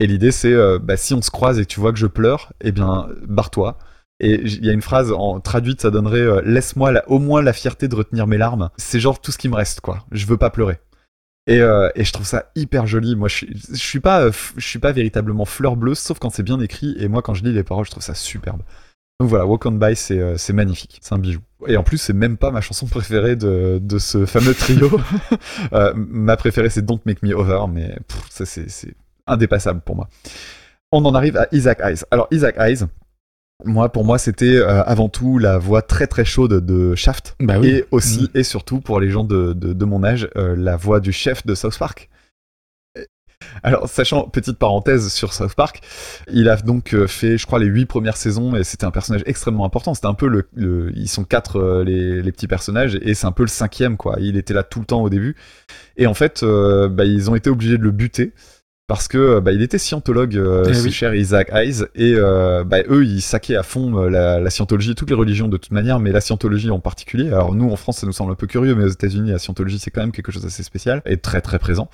l'idée, c'est bah, si on se croise et que tu vois que je pleure, eh bien, barre-toi. Et il y a une phrase en traduite, ça donnerait laisse-moi la- au moins la fierté de retenir mes larmes. C'est genre tout ce qui me reste, quoi. Je veux pas pleurer. Et, je trouve ça hyper joli. Moi, je suis, pas, je suis pas véritablement fleur bleue, sauf quand c'est bien écrit. Et moi, quand je lis les paroles, je trouve ça superbe. Donc voilà, Walk on By, c'est euh, c'est magnifique, c'est un bijou. Et en plus, c'est même pas ma chanson préférée de, de ce fameux trio. Euh, ma préférée, c'est Don't Make Me Over, mais pff, ça, c'est indépassable pour moi. On en arrive à Isaac Hayes. Alors, Isaac Hayes, moi, pour moi, c'était euh, avant tout la voix très très chaude de Shaft. Bah oui. Et aussi, et surtout, pour les gens de, de, de mon âge, euh, la voix du chef de South Park. Alors, sachant, petite parenthèse sur South Park, il a donc euh, fait, je crois, les huit premières saisons, et c'était un personnage extrêmement important. C'était un peu le, le- ils sont quatre euh, les, les petits personnages, et c'est un peu le cinquième, quoi. Il était là tout le temps au début, et en fait, euh, bah, ils ont été obligés de le buter. Parce que bah, il était scientologue, euh, Eh ce oui. cher Isaac Hayes, et euh, bah, eux ils saquaient à fond euh, la, la scientologie, toutes les religions de toute manière, mais la scientologie en particulier. Alors nous en France ça nous semble un peu curieux, mais aux États-Unis la scientologie c'est quand même quelque chose d'assez spécial et très très présent.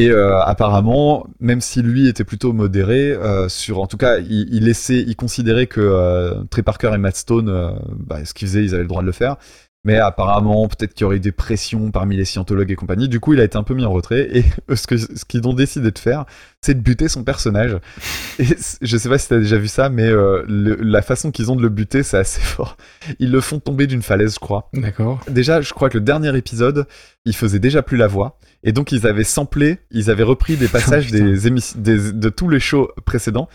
Et euh, apparemment, même si lui était plutôt modéré, euh, sur en tout cas, il, laissait, il considérait que euh, Trey Parker et Matt Stone, bah, ce qu'ils faisaient, ils avaient le droit de le faire. Mais apparemment, peut-être qu'il y aurait eu des pressions parmi les scientologues et compagnie. Du coup, il a été un peu mis en retrait. Et ce qu'ils ont décidé de faire, c'est de buter son personnage. Et je sais pas si t'as déjà vu ça, mais euh, le- la façon qu'ils ont de le buter, c'est assez fort. Ils le font tomber d'une falaise, je crois. D'accord. Déjà, je crois que le dernier épisode, il faisait déjà plus la voix. Et donc, ils avaient samplé, ils avaient repris des passages des émissions, des- de tous les shows précédents.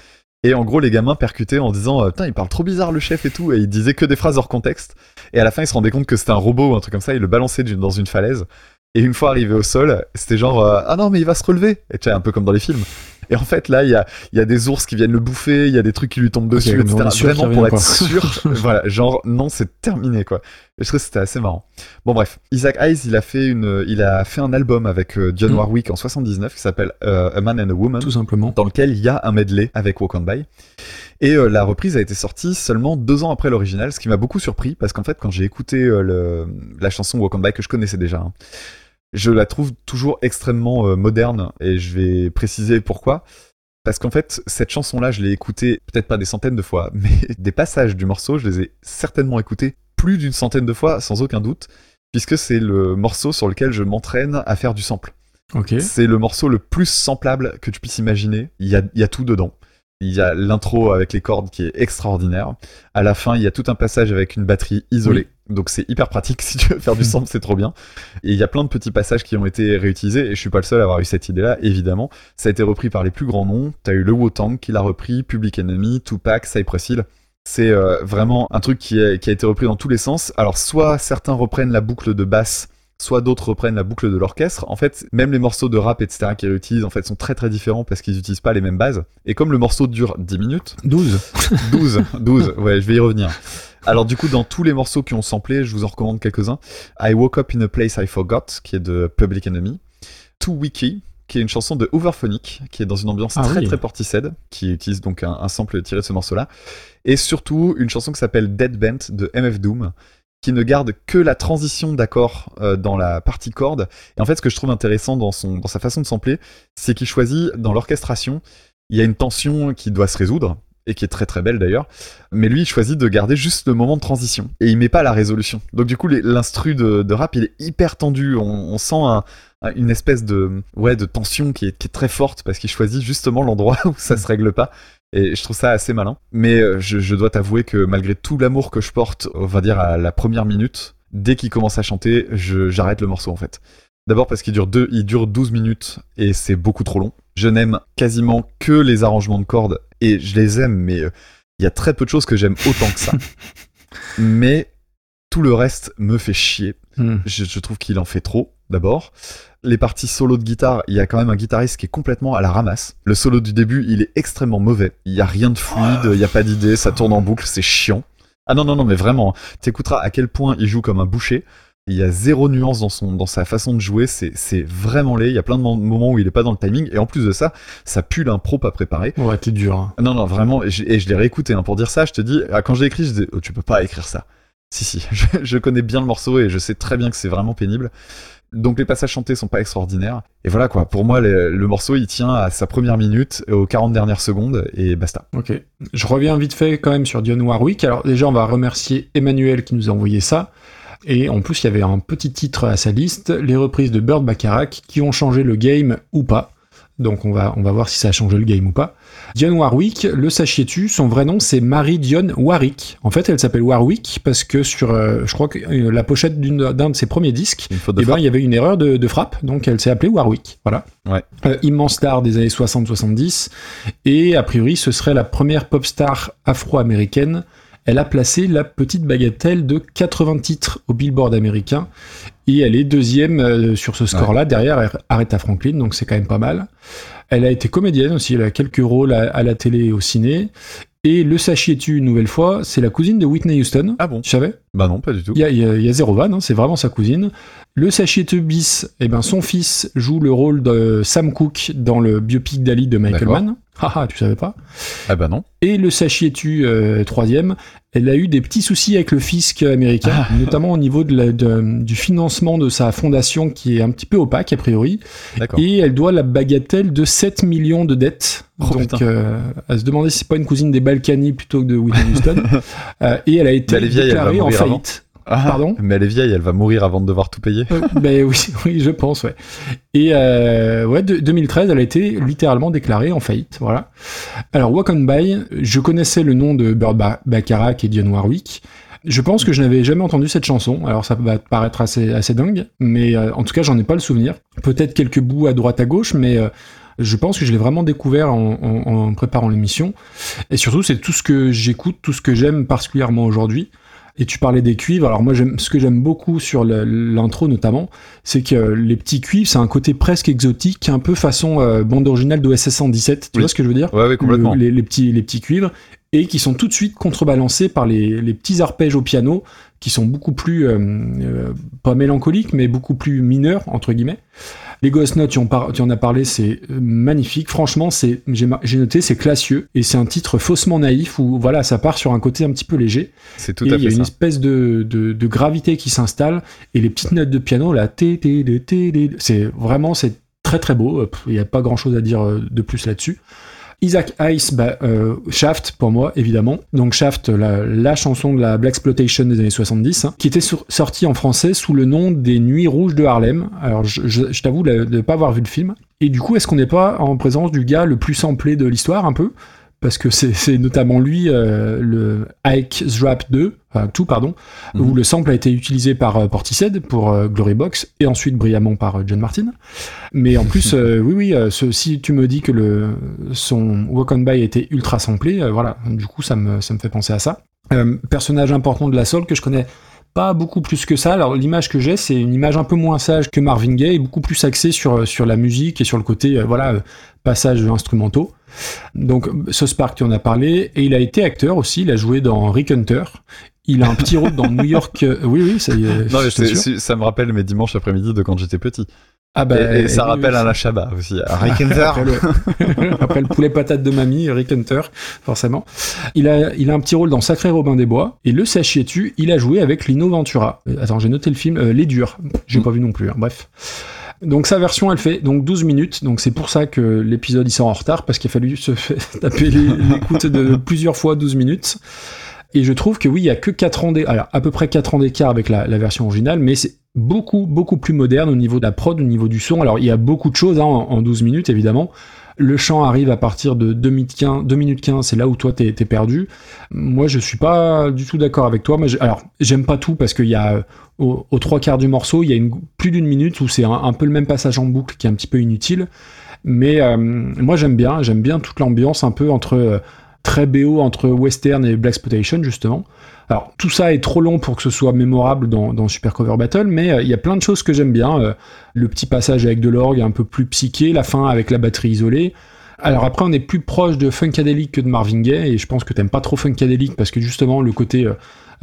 Et en gros, les gamins percutaient en disant euh, Putain, il parle trop bizarre le chef et tout. Et ils disaient que des phrases hors contexte. Et à la fin, ils se rendaient compte que c'était un robot ou un truc comme ça. Ils le balançaient dans une falaise. Et une fois arrivé au sol, c'était genre euh, Ah non, mais il va se relever. Et tu un peu comme dans les films. Et en fait, là, il y a, il y a des ours qui viennent le bouffer, il y a des trucs qui lui tombent dessus, on etc. sûr Vraiment pour être quoi. sûr. voilà, genre, non, c'est terminé, quoi. Et je trouve que c'était assez marrant. Bon, bref. Isaac Hayes, il a fait une, il a fait un album avec euh, John Mm. Warwick en 79 qui s'appelle euh, A Man and a Woman Tout simplement. dans lequel il y a un medley avec Walk on By. Et euh, la reprise a été sortie seulement deux ans après l'original, ce qui m'a beaucoup surpris parce qu'en fait, quand j'ai écouté euh, le, la chanson Walk on By que je connaissais déjà, hein, je la trouve toujours extrêmement euh, moderne et je vais préciser pourquoi. Parce qu'en fait, cette chanson-là, je l'ai écoutée peut-être pas des centaines de fois, mais des passages du morceau, je les ai certainement écoutés plus d'une centaine de fois, sans aucun doute, puisque c'est le morceau sur lequel je m'entraîne à faire du sample. Ok. C'est le morceau le plus samplable que tu puisses imaginer. Il y a, il y a tout dedans. Il y a l'intro avec les cordes qui est extraordinaire. À la fin, il y a tout un passage avec une batterie isolée. Donc c'est hyper pratique si tu veux faire du sample, c'est trop bien. Et il y a plein de petits passages qui ont été réutilisés et je suis pas le seul à avoir eu cette idée-là, évidemment. Ça a été repris par les plus grands noms. T'as eu le Wu-Tang qui l'a repris, Public Enemy, Tupac, Cypress Hill. C'est euh, vraiment un truc qui a été repris dans tous les sens. Alors soit certains reprennent la boucle de basse soit d'autres reprennent la boucle de l'orchestre. En fait, même les morceaux de rap, etc., qu'ils réutilisent, en fait, sont très très différents parce qu'ils n'utilisent pas les mêmes bases. Et comme le morceau dure 10 minutes, 12. 12, 12, ouais, je vais y revenir. Alors du coup, dans tous les morceaux qui ont samplé, je vous en recommande quelques-uns. I Woke Up in a Place I Forgot, qui est de Public Enemy. Too Wiki, qui est une chanson de Overphonic, qui est dans une ambiance Ah très oui. très Portishead, qui utilise donc un, un sample tiré de ce morceau-là. Et surtout, une chanson qui s'appelle Dead Bent de MF Doom, ne garde que la transition d'accords euh, dans la partie corde. Et en fait, ce que je trouve intéressant dans, sa façon de sampler, c'est qu'il choisit dans l'orchestration, il y a une tension qui doit se résoudre, et qui est très très belle d'ailleurs, mais lui il choisit de garder juste le moment de transition, et il met pas la résolution. Donc du coup, l'instru de, rap, il est hyper tendu, on, sent un- un- une espèce de, ouais, de tension qui est, qui est très forte, parce qu'il choisit justement l'endroit où ça se règle pas. Et je trouve ça assez malin. Mais euh, je, je dois t'avouer que malgré tout l'amour que je porte, on va dire à la première minute, dès qu'il commence à chanter, j'arrête le morceau en fait. D'abord parce qu'il dure, deux, il dure 12 minutes et c'est beaucoup trop long. Je n'aime quasiment que les arrangements de cordes et je les aime, mais euh, il y a très peu de choses que j'aime autant que ça. mais tout le reste me fait chier. Hmm. Je, je trouve qu'il en fait trop, d'abord. Les parties solo de guitare, il y a quand même un guitariste qui est complètement à la ramasse. Le solo du début, il est extrêmement mauvais. Il y a rien de fluide, il y a pas d'idée, ça tourne en boucle, c'est chiant. Ah non, non, non, mais vraiment, t'écouteras à quel point il joue comme un boucher. Il y a zéro nuance dans, son, dans sa façon de jouer, c'est c'est vraiment laid. Il y a plein de mo- moments où il est pas dans le timing, et en plus de ça, ça pue l'impro pas préparé. Ouais, t'es dur. hein. Non, non, vraiment, et je, je l'ai réécouté hein, pour dire ça. Je te dis, ah, quand j'ai écrit, je dis, oh, tu peux pas écrire ça. Si, si, je, je connais bien le morceau et je sais très bien que c'est vraiment pénible. Donc les passages chantés sont pas extraordinaires. Et voilà quoi, pour moi, le, morceau il tient à sa première minute, aux 40 dernières secondes, et basta. Ok. Je reviens vite fait quand même sur Dionne Warwick. Alors déjà, on va remercier Emmanuel qui nous a envoyé ça. Et en plus, il y avait un petit titre à sa liste, les reprises de Bird Bacharach qui ont changé le game ou pas. Donc on va, on va voir si ça a changé le game ou pas. Dionne Warwick, le sachiez-tu, son vrai nom c'est Marie Dionne Warwick. En fait, elle s'appelle Warwick parce que sur, euh, je crois que euh, la pochette d'une- d'un de ses premiers disques, de eh ben, il y y avait une erreur de, de frappe, donc elle s'est appelée Warwick. Voilà. Ouais. Euh, immense star des années 60-70, et a priori ce serait la première pop star afro-américaine. Elle a placé la petite bagatelle de 80 titres au Billboard américain, et elle est deuxième euh, sur ce score-là, derrière Aretha Franklin, donc c'est quand même pas mal. Elle a été comédienne aussi, elle a quelques rôles à, à la télé et au ciné. Et le sachiez-tu une nouvelle fois, c'est la cousine de Whitney Houston. Ah bon Tu savais? Bah non, pas du tout. il y a, il y a- il y a zéro vanne, hein, c'est vraiment sa cousine. Le Sachieteux bis, eh ben, son fils joue le rôle de Sam Cooke dans le biopic d'Ali de Michael. Mann. Haha, tu savais pas Ah bah non. Et le Sachietu euh, troisième, elle a eu des petits soucis avec le fisc américain, Ah. notamment au niveau de la- de- du financement de sa fondation qui est un petit peu opaque a priori. D'accord. Et elle doit la bagatelle de 7 millions de dettes. Oh, Donc, euh, à se demander si c'est pas une cousine des Balkany plutôt que de Whitney Houston. Euh, et elle a été elle elle va déclarée en avant. Ah, Pardon Mais elle est vieille, elle va mourir avant de devoir tout payer. Euh, ben oui, oui, je pense, ouais. Et euh, ouais, de- 2013, elle a été littéralement déclarée en faillite, voilà. Alors, Walk on By, je connaissais le nom de Bird Ba- Bacharach et Dionne Warwick. Je pense que je n'avais jamais entendu cette chanson. Alors, ça va te paraître assez, assez dingue, mais euh, en tout cas, j'en ai pas le souvenir. Peut-être quelques bouts à droite à gauche, mais je pense que je l'ai vraiment découvert en, en- en préparant l'émission. Et surtout, c'est tout ce que j'écoute, tout ce que j'aime particulièrement aujourd'hui. Et tu parlais des cuivres. Alors moi, j'aime, ce que j'aime beaucoup sur l'intro notamment, c'est que les petits cuivres, c'est un côté presque exotique, un peu façon euh, bande originale d'OSS 117. Tu Oui. vois ce que je veux dire? Ouais, ouais, complètement. Le- les, les petits, les petits cuivres et qui sont tout de suite contrebalancés par les, les petits arpèges au piano qui sont beaucoup plus euh, euh, pas mélancoliques mais beaucoup plus mineurs entre guillemets. Les Ghost Notes, tu en, par- tu en as parlé, c'est euh, magnifique. Franchement, c'est j'ai noté, c'est classieux et c'est un titre faussement naïf où voilà, ça part sur un côté un petit peu léger C'est tout et à il y a une espèce de, de, de gravité qui s'installe et les petites notes de piano là, c'est vraiment c'est très très beau. Euh, Il n'y a pas grand chose à dire euh, de plus là-dessus. Isaac Ice, bah, euh, Shaft pour moi évidemment. Donc Shaft, la, chanson de la Black Exploitation des années 70, hein, qui était sortie en français sous le nom des Nuits Rouges de Harlem. Alors je, je- je t'avoue de ne pas avoir vu le film. Et du coup, est-ce qu'on n'est pas en présence du gars le plus samplé de l'histoire un peu? Parce que c'est notamment lui, euh, le Ike's Rap 2, enfin tout, pardon, Mhm. où le sample a été utilisé par euh, Portishead pour euh, Glory Box et ensuite brillamment par euh, John Martin. Mais en plus, euh, oui, oui, ce- si tu me dis que le, son Walk on By était ultra samplé, voilà, du coup, ça me, ça me fait penser à ça. Personnage important de la soul que je connais pas beaucoup plus que ça. Alors l'image que j'ai, c'est une image un peu moins sage que Marvin Gaye, beaucoup plus axée sur sur la musique et sur le côté euh, voilà euh, passages instrumentaux. Donc Sauce Park, tu en as parlé, et il a été acteur aussi. Il a joué dans Rick Hunter. Il a un petit rôle dans New York. euh, oui, oui, ça y est. Non, mais je sûr. ça me rappelle mes dimanches après-midi de quand j'étais petit. Ah bah, et, et ça rappelle oui, Alain Chabat aussi. Rick après Hunter. le, après le poulet patate de mamie, Rick Hunter, forcément. Il a, il a un petit rôle dans Sacré Robin des Bois. Et le sachiez-tu, il a joué avec Lino Ventura. Euh, Attends, j'ai noté le film euh, Les Durs. J'ai pas vu non plus, hein, bref. Donc sa version, elle fait donc 12 minutes. Donc c'est pour ça que l'épisode il sort en retard, parce qu'il a fallu se taper l'écoute de plusieurs fois 12 minutes. Et je trouve que oui, il y a que 4 ans d'écart, alors à peu près 4 ans d'écart avec la, version originale, mais c'est beaucoup, beaucoup plus moderne au niveau de la prod, au niveau du son. Alors il y a beaucoup de choses hein, en, en 12 minutes, évidemment. Le chant arrive à partir de 2 minutes 15, 2 minutes 15 c'est là où toi t'es perdu. Moi je suis pas du tout d'accord avec toi. Alors j'aime pas tout parce qu'il y a au- aux trois quarts du morceau, il y a plus d'une minute où c'est un, un peu le même passage en boucle qui est un petit peu inutile. Mais euh, moi j'aime bien, j'aime bien toute l'ambiance un peu entre euh, très BO entre western et black exploitation justement. Alors tout ça est trop long pour que ce soit mémorable dans, Super Cover Battle, mais euh, il y a plein de choses que j'aime bien. Euh, le petit passage avec de l'orgue un peu plus psyché, la fin avec la batterie isolée. Alors après on est plus proche de Funkadelic que de Marvin Gaye et je pense que t'aimes pas trop Funkadelic parce que justement le côté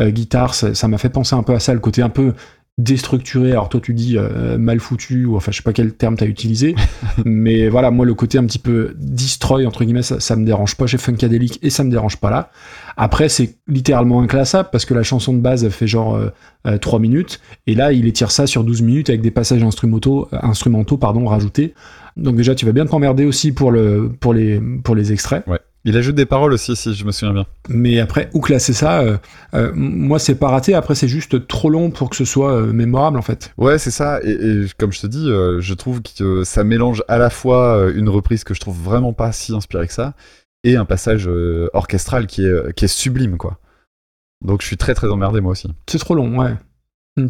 euh, guitare ça m'a fait penser un peu à ça, le côté un peu déstructuré. Alors toi tu dis euh, mal foutu ou enfin je sais pas quel terme t'as utilisé, mais voilà moi le côté un petit peu destroy entre guillemets ça, ça me dérange pas chez Funkadelic et ça me dérange pas là. Après c'est littéralement inclassable parce que la chanson de base elle fait genre euh, 3 minutes et là il étire ça sur 12 minutes avec des passages instrumentaux, euh, instrumentaux pardon rajoutés. Donc déjà tu vas bien t'emmerder aussi pour le pour les pour les extraits. Ouais. Il ajoute des paroles aussi, si je me souviens bien. Mais après, où classer ça euh, euh, Moi, c'est pas raté. Après, c'est juste trop long pour que ce soit euh, mémorable, en fait. Ouais, c'est ça. Et, et comme je te dis, je trouve que ça mélange à la fois une reprise que je trouve vraiment pas si inspirée que ça et un passage orchestral qui est, qui est sublime, quoi. Donc je suis très très emmerdé moi aussi. C'est trop long, ouais.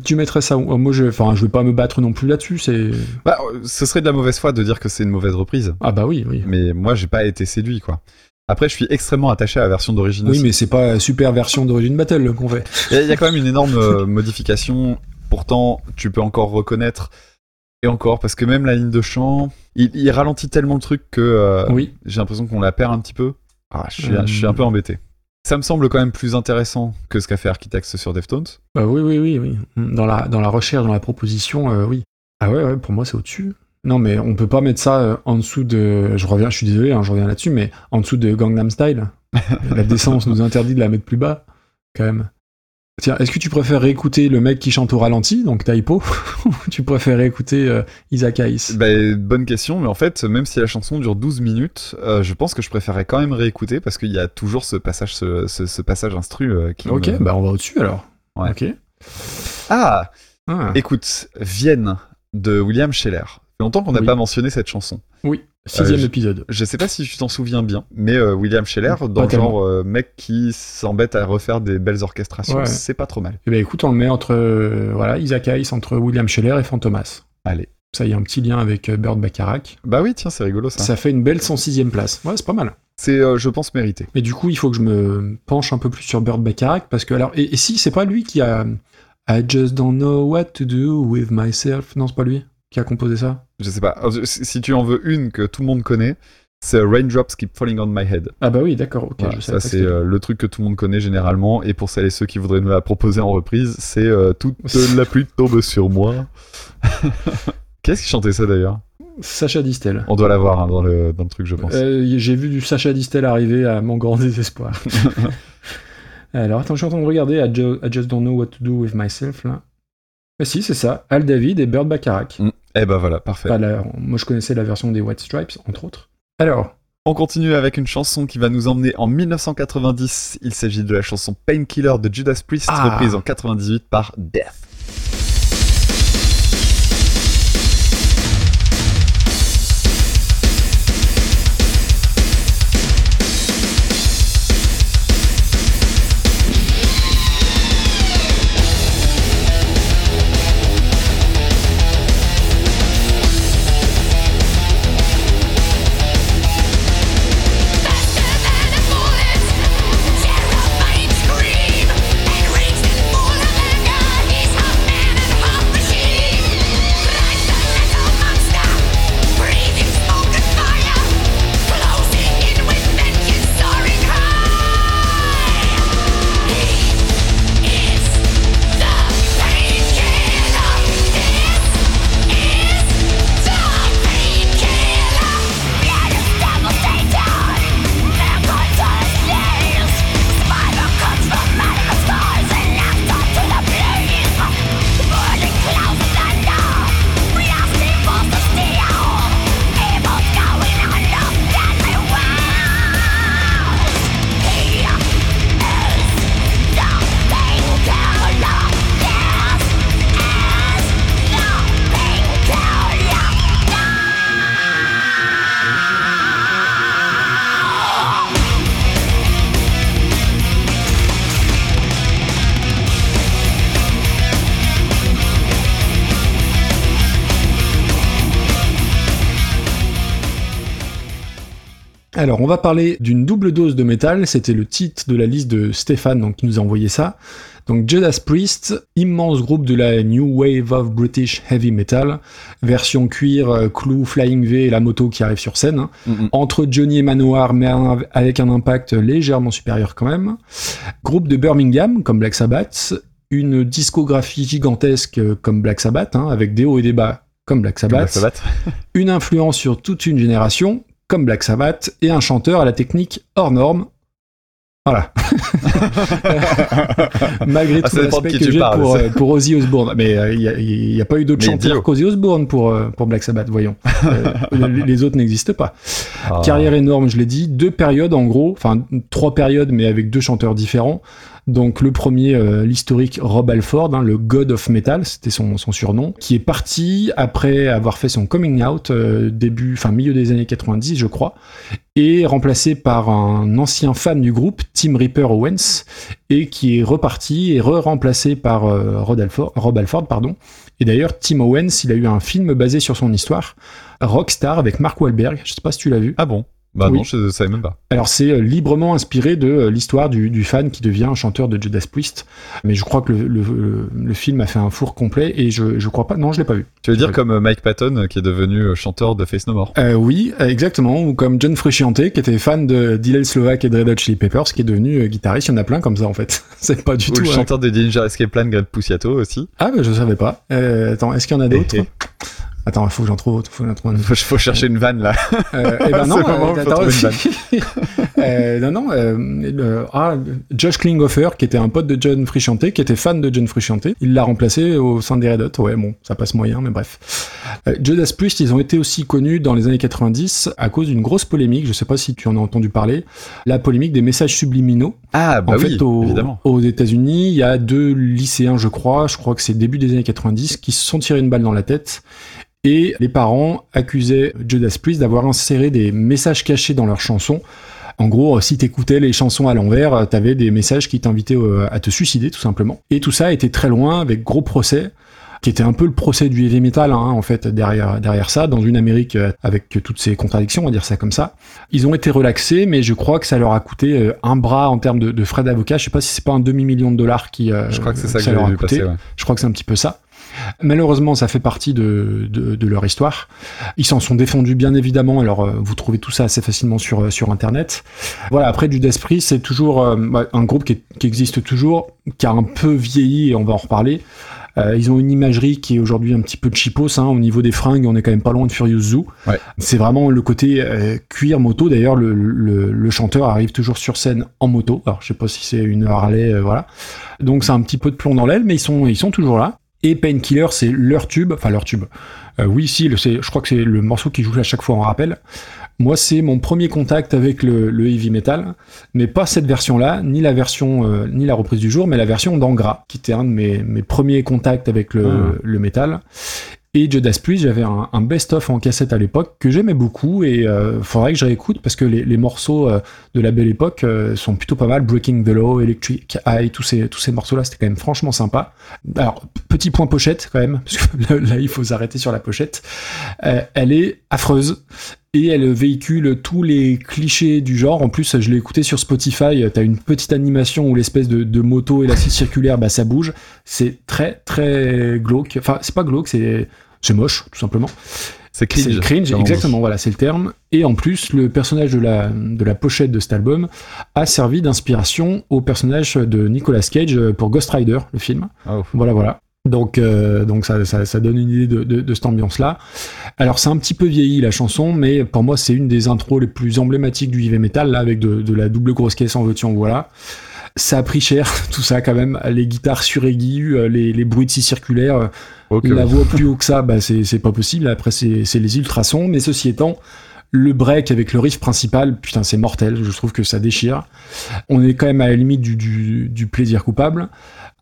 Tu mettrais ça où? Moi, je, enfin, je vais pas me battre non plus là-dessus. C'est Bah, ce serait de la mauvaise foi de dire que c'est une mauvaise reprise. ah bah oui, oui. Mais moi, j'ai pas été séduit, quoi. Après, je suis extrêmement attaché à la version d'origine Oui, aussi. mais c'est pas super version d'origine battle qu'on fait. Il y, a- quand même une énorme euh, modification. Pourtant, tu peux encore reconnaître. Et encore, parce que même la ligne de chant, il, il ralentit tellement le truc que euh, Oui. j'ai l'impression qu'on la perd un petit peu. Ah, je, suis, Euh. je suis un peu embêté. Ça me semble quand même plus intéressant que ce qu'a fait Architects sur Deftones. Bah oui, oui, oui, oui. Dans la, dans la recherche, dans la proposition, euh, oui. Ah ouais, ouais, pour moi, c'est au-dessus. Non, mais on peut pas mettre ça euh, en dessous de. Je reviens, je suis désolé, hein, je reviens là-dessus, mais en dessous de Gangnam Style. la décence nous interdit de la mettre plus bas, quand même. Tiens, est-ce que tu préfères réécouter le mec qui chante au ralenti, donc Taipo, ou tu préfères écouter euh, Isaac Hayes? Bah, bonne question, mais en fait, même si la chanson dure 12 minutes, euh, je pense que je préférerais quand même réécouter parce qu'il y a toujours ce passage, ce, ce- ce passage instru euh, qui. Ok, me- bah on va au-dessus alors. Ouais. Ok. Ah, Ah, écoute, Vienne de William Scheller. Longtemps qu'on n'a Oui. pas mentionné cette chanson. oui, sixième euh, je- épisode. Je sais pas si tu t'en souviens bien, mais euh, William Scheller, dans le genre euh, mec qui s'embête à refaire des belles orchestrations, Ouais. c'est pas trop mal. Eh ben écoute, on le met entre voilà Isaac Hayes, entre William Scheller et Fantomas. Allez. Ça y a un petit lien avec Bird Bacharach. Bah oui, tiens, c'est rigolo ça. Ça fait une belle 106e place. Ouais, c'est pas mal. C'est, je pense, mérité. Mais du coup, il faut que je me penche un peu plus sur Bird Bacharach parce que alors et, et si c'est pas lui qui a I just don't know what to do with myself. Non, c'est pas lui qui a composé ça? Je sais pas. Si tu en veux une que tout le monde connaît, c'est Raindrops Keep Falling on My Head. Ah bah oui, d'accord. Ok. Voilà, je ça, c'est euh, le truc que tout le monde connaît généralement. Et pour celles et ceux qui voudraient nous la proposer en reprise, c'est euh, Toute la pluie tombe sur moi. Qu'est-ce qui chantait ça d'ailleurs? Sacha Distel. On doit l'avoir hein, dans, le, dans le truc, je pense. Euh, J'ai vu du Sacha Distel arriver à mon grand désespoir. Alors attends, je suis en train de regarder I, Ju- I just don't know what to do with myself là. Mais si, c'est ça. Al David et Bird Bacharach. Mm. Eh ben voilà, parfait. Enfin, la- moi, je connaissais la version des White Stripes, entre autres. Alors, On continue avec une chanson qui va nous emmener en 1990. Il s'agit de la chanson Painkiller de Judas Priest, Ah. reprise en 98 par Death. On va parler d'une double dose de métal. C'était le titre de la liste de Stéphane, donc, qui nous a envoyé ça. Donc, Judas Priest, immense groupe de la New Wave of British Heavy Metal, version cuir, euh, clou, flying V et la moto qui arrive sur scène. hein. Mhm. Entre Johnny et Manoir, mais avec un impact légèrement supérieur quand même. Groupe de Birmingham, comme Black Sabbath. Une discographie gigantesque euh, comme Black Sabbath, hein, avec des hauts et des bas comme Black Comme Sabbath la savate. une influence sur toute une génération, comme Black Sabbath, et un chanteur à la technique hors norme. Voilà. Malgré Ah, tout l'aspect que j'ai pour, euh, pour Ozzy Osbourne. Mais euh, il n'y a, pas eu d'autres chanteurs qu'Ozzy Osbourne pour, euh, pour Black Sabbath, voyons. Euh, les les autres n'existent pas. Ah. Carrière énorme, je l'ai dit. Deux périodes en gros, enfin trois périodes, mais avec deux chanteurs différents. Donc le premier, euh, l'historique Rob Alford, hein, le God of Metal, c'était son, son surnom, qui est parti après avoir fait son coming out euh, début, enfin milieu des années 90, je crois, et remplacé par un ancien fan du groupe, Tim Ripper Owens, et qui est reparti et re-remplacé par euh, Rob Alford, pardon. Et d'ailleurs, Tim Owens, il a eu un film basé sur son histoire, Rockstar avec Mark Wahlberg. Je sais pas si tu l'as vu. Ah bon? Bah Oui. non, je savais même pas. Alors c'est euh, librement inspiré de euh, l'histoire du, du fan qui devient un chanteur de Judas Priest. Mais je crois que le, le- le- le film a fait un four complet et je, je crois pas. Non, je l'ai pas vu. Tu veux dire comme euh, Mike Patton qui est devenu chanteur de Face No More Euh, oui, exactement. Ou comme John Frusciante qui était fan de Dylan Slovak et de Red Hot Chili Peppers, qui est devenu guitariste. Il y en a plein comme ça en fait. C'est pas du Ou tout. le hein. chanteur de Ninja Escape Plan, Greg Puciato aussi. Ah, bah, je savais pas. Euh, attends, est-ce qu'il y en a d'autres? Attends, il faut que j'en trouve. Faut que j'en trouve. Faut, faut chercher une vanne là. Euh, eh ben non, euh, attends, euh, non, non, euh, le- ah, Josh Klinghoffer, qui était un pote de John Frusciante, qui était fan de John Frusciante, il l'a remplacé au sein des Red Hot. Ouais, bon, ça passe moyen, mais bref. Euh, Judas Priest, ils ont été aussi connus dans les années 90 à cause d'une grosse polémique. Je sais pas si tu en as entendu parler. La polémique des messages subliminaux. Ah bah en oui, fait, au- évidemment. aux États-Unis, il y a deux lycéens, je crois, je crois que c'est début des années 90, qui se sont tirés une balle dans la tête. Et les parents accusaient Judas Priest d'avoir inséré des messages cachés dans leurs chansons. En gros, si t'écoutais les chansons à l'envers, euh, t'avais des messages qui t'invitaient euh, à te suicider, tout simplement. Et tout ça a été très loin, avec gros procès, qui était un peu le procès du heavy metal, hein, en fait, derrière, derrière ça, dans une Amérique euh, avec toutes ces contradictions, on va dire ça comme ça. Ils ont été relaxés, mais je crois que ça leur a coûté euh, un bras en termes de, de frais d'avocat. Je sais pas si c'est pas un demi-million de dollars qui euh, Je crois que c'est ça que, leur a coûté. passer. ouais. Je crois que c'est un petit peu ça. Malheureusement, ça fait partie de, de, de leur histoire. Ils s'en sont défendus bien évidemment. Alors, euh, vous trouvez tout ça assez facilement sur euh, sur internet. Voilà. Après, du Desprit, c'est toujours euh, bah, un groupe qui, est- qui existe toujours, qui a un peu vieilli et on va en reparler. Euh, ils ont une imagerie qui est aujourd'hui un petit peu cheapos hein, au niveau des fringues. On est quand même pas loin de Furious Zoo. Ouais. C'est vraiment le côté euh, cuir moto. D'ailleurs, le, le, le chanteur arrive toujours sur scène en moto. Alors, je sais pas si c'est une Harley, euh, voilà. Donc, c'est un petit peu de plomb dans l'aile, mais ils sont ils sont toujours là. Et Painkiller, c'est leur tube, enfin leur tube. Euh, oui, si, le- je crois que c'est le morceau qui joue à chaque fois en rappel. Moi, c'est mon premier contact avec le, le heavy metal, mais pas cette version-là, ni la version, euh, ni la reprise du jour, mais la version d'Angra, qui était un de mes, mes premiers contacts avec le, Ah. le métal. Et Judas Priest, j'avais un, best-of en cassette à l'époque que j'aimais beaucoup et euh, faudrait que je réécoute parce que les, morceaux euh, de la belle époque euh, sont plutôt pas mal. Breaking the Law, Electric Eye, tous ces, tous ces morceaux-là, c'était quand même franchement sympa. Alors, petit point pochette quand même, parce que là, là, il faut s'arrêter sur la pochette. Euh, elle est affreuse et elle véhicule tous les clichés du genre. En plus, je l'ai écouté sur Spotify. T'as une petite animation où l'espèce de, de moto et la scie circulaire, bah ça bouge. C'est très très glauque. Enfin, c'est pas glauque, c'est c'est moche tout simplement. C'est cringe. C'est cringe, exactement. Voilà, c'est le terme. Et en plus, le personnage de la de la pochette de cet album a servi d'inspiration au personnage de Nicolas Cage pour Ghost Rider, le film. Oh. Voilà, voilà. Donc, euh, donc ça, ça, ça donne une idée de, de, de cette ambiance-là. Alors, c'est un petit peu vieilli la chanson, mais pour moi, c'est une des intros les plus emblématiques du heavy metal, là, avec de, de la double grosse caisse en veux-tu, en voilà. Ça a pris cher, tout ça quand même. Les guitares suraiguës, euh, les, les bruits de scie circulaires, euh, Ok. la voix plus haut que ça, bah, c'est pas possible. Après, c'est c'est les ultrasons. Mais ceci étant, le break avec le riff principal, putain, c'est mortel. Je trouve que ça déchire. On est quand même à la limite du, du, du plaisir coupable.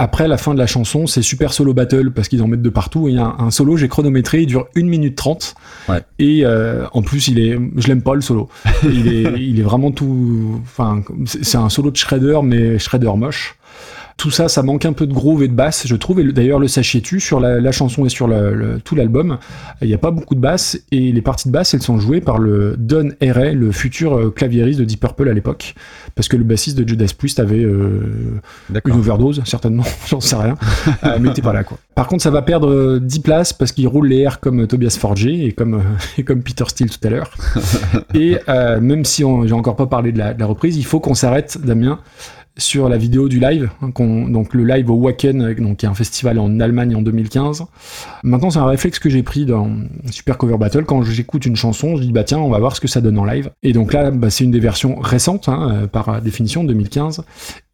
Après, la fin de la chanson, c'est super solo battle parce qu'ils en mettent de partout. Et il y a un, un solo, j'ai chronométré, il dure 1 minute 30. Ouais. Et euh, en plus, il est, je l'aime pas le solo. Il est, il est vraiment tout. Enfin, c'est un solo de Shredder, mais Shredder moche. Tout ça, ça manque un peu de groove et de basse, je trouve. Et le- d'ailleurs, le sachiez-tu, sur la, la chanson et sur le- tout l'album, il n'y a pas beaucoup de basse. Et les parties de basse, elles sont jouées par le Don Airey, le futur euh, claviériste de Deep Purple à l'époque. Parce que le bassiste de Judas Priest avait euh, une overdose, certainement, j'en sais rien. Euh, mais il était pas là, quoi. Par contre, ça va perdre euh, 10 places parce qu'il roule les airs comme euh, Tobias Forge et comme, euh, et comme Peter Steele tout à l'heure. et euh, même si j'ai encore pas parlé de la, de la reprise, il faut qu'on s'arrête, Damien, sur la vidéo du live, hein, donc le live au Wacken, euh, donc qui est un festival en Allemagne en 2015. Maintenant, c'est un réflexe que j'ai pris dans Super Cover Battle. Quand j'écoute une chanson, je dis bah tiens, on va voir ce que ça donne en live. Et donc là, bah, c'est une des versions récentes, hein, euh, par définition, 2015.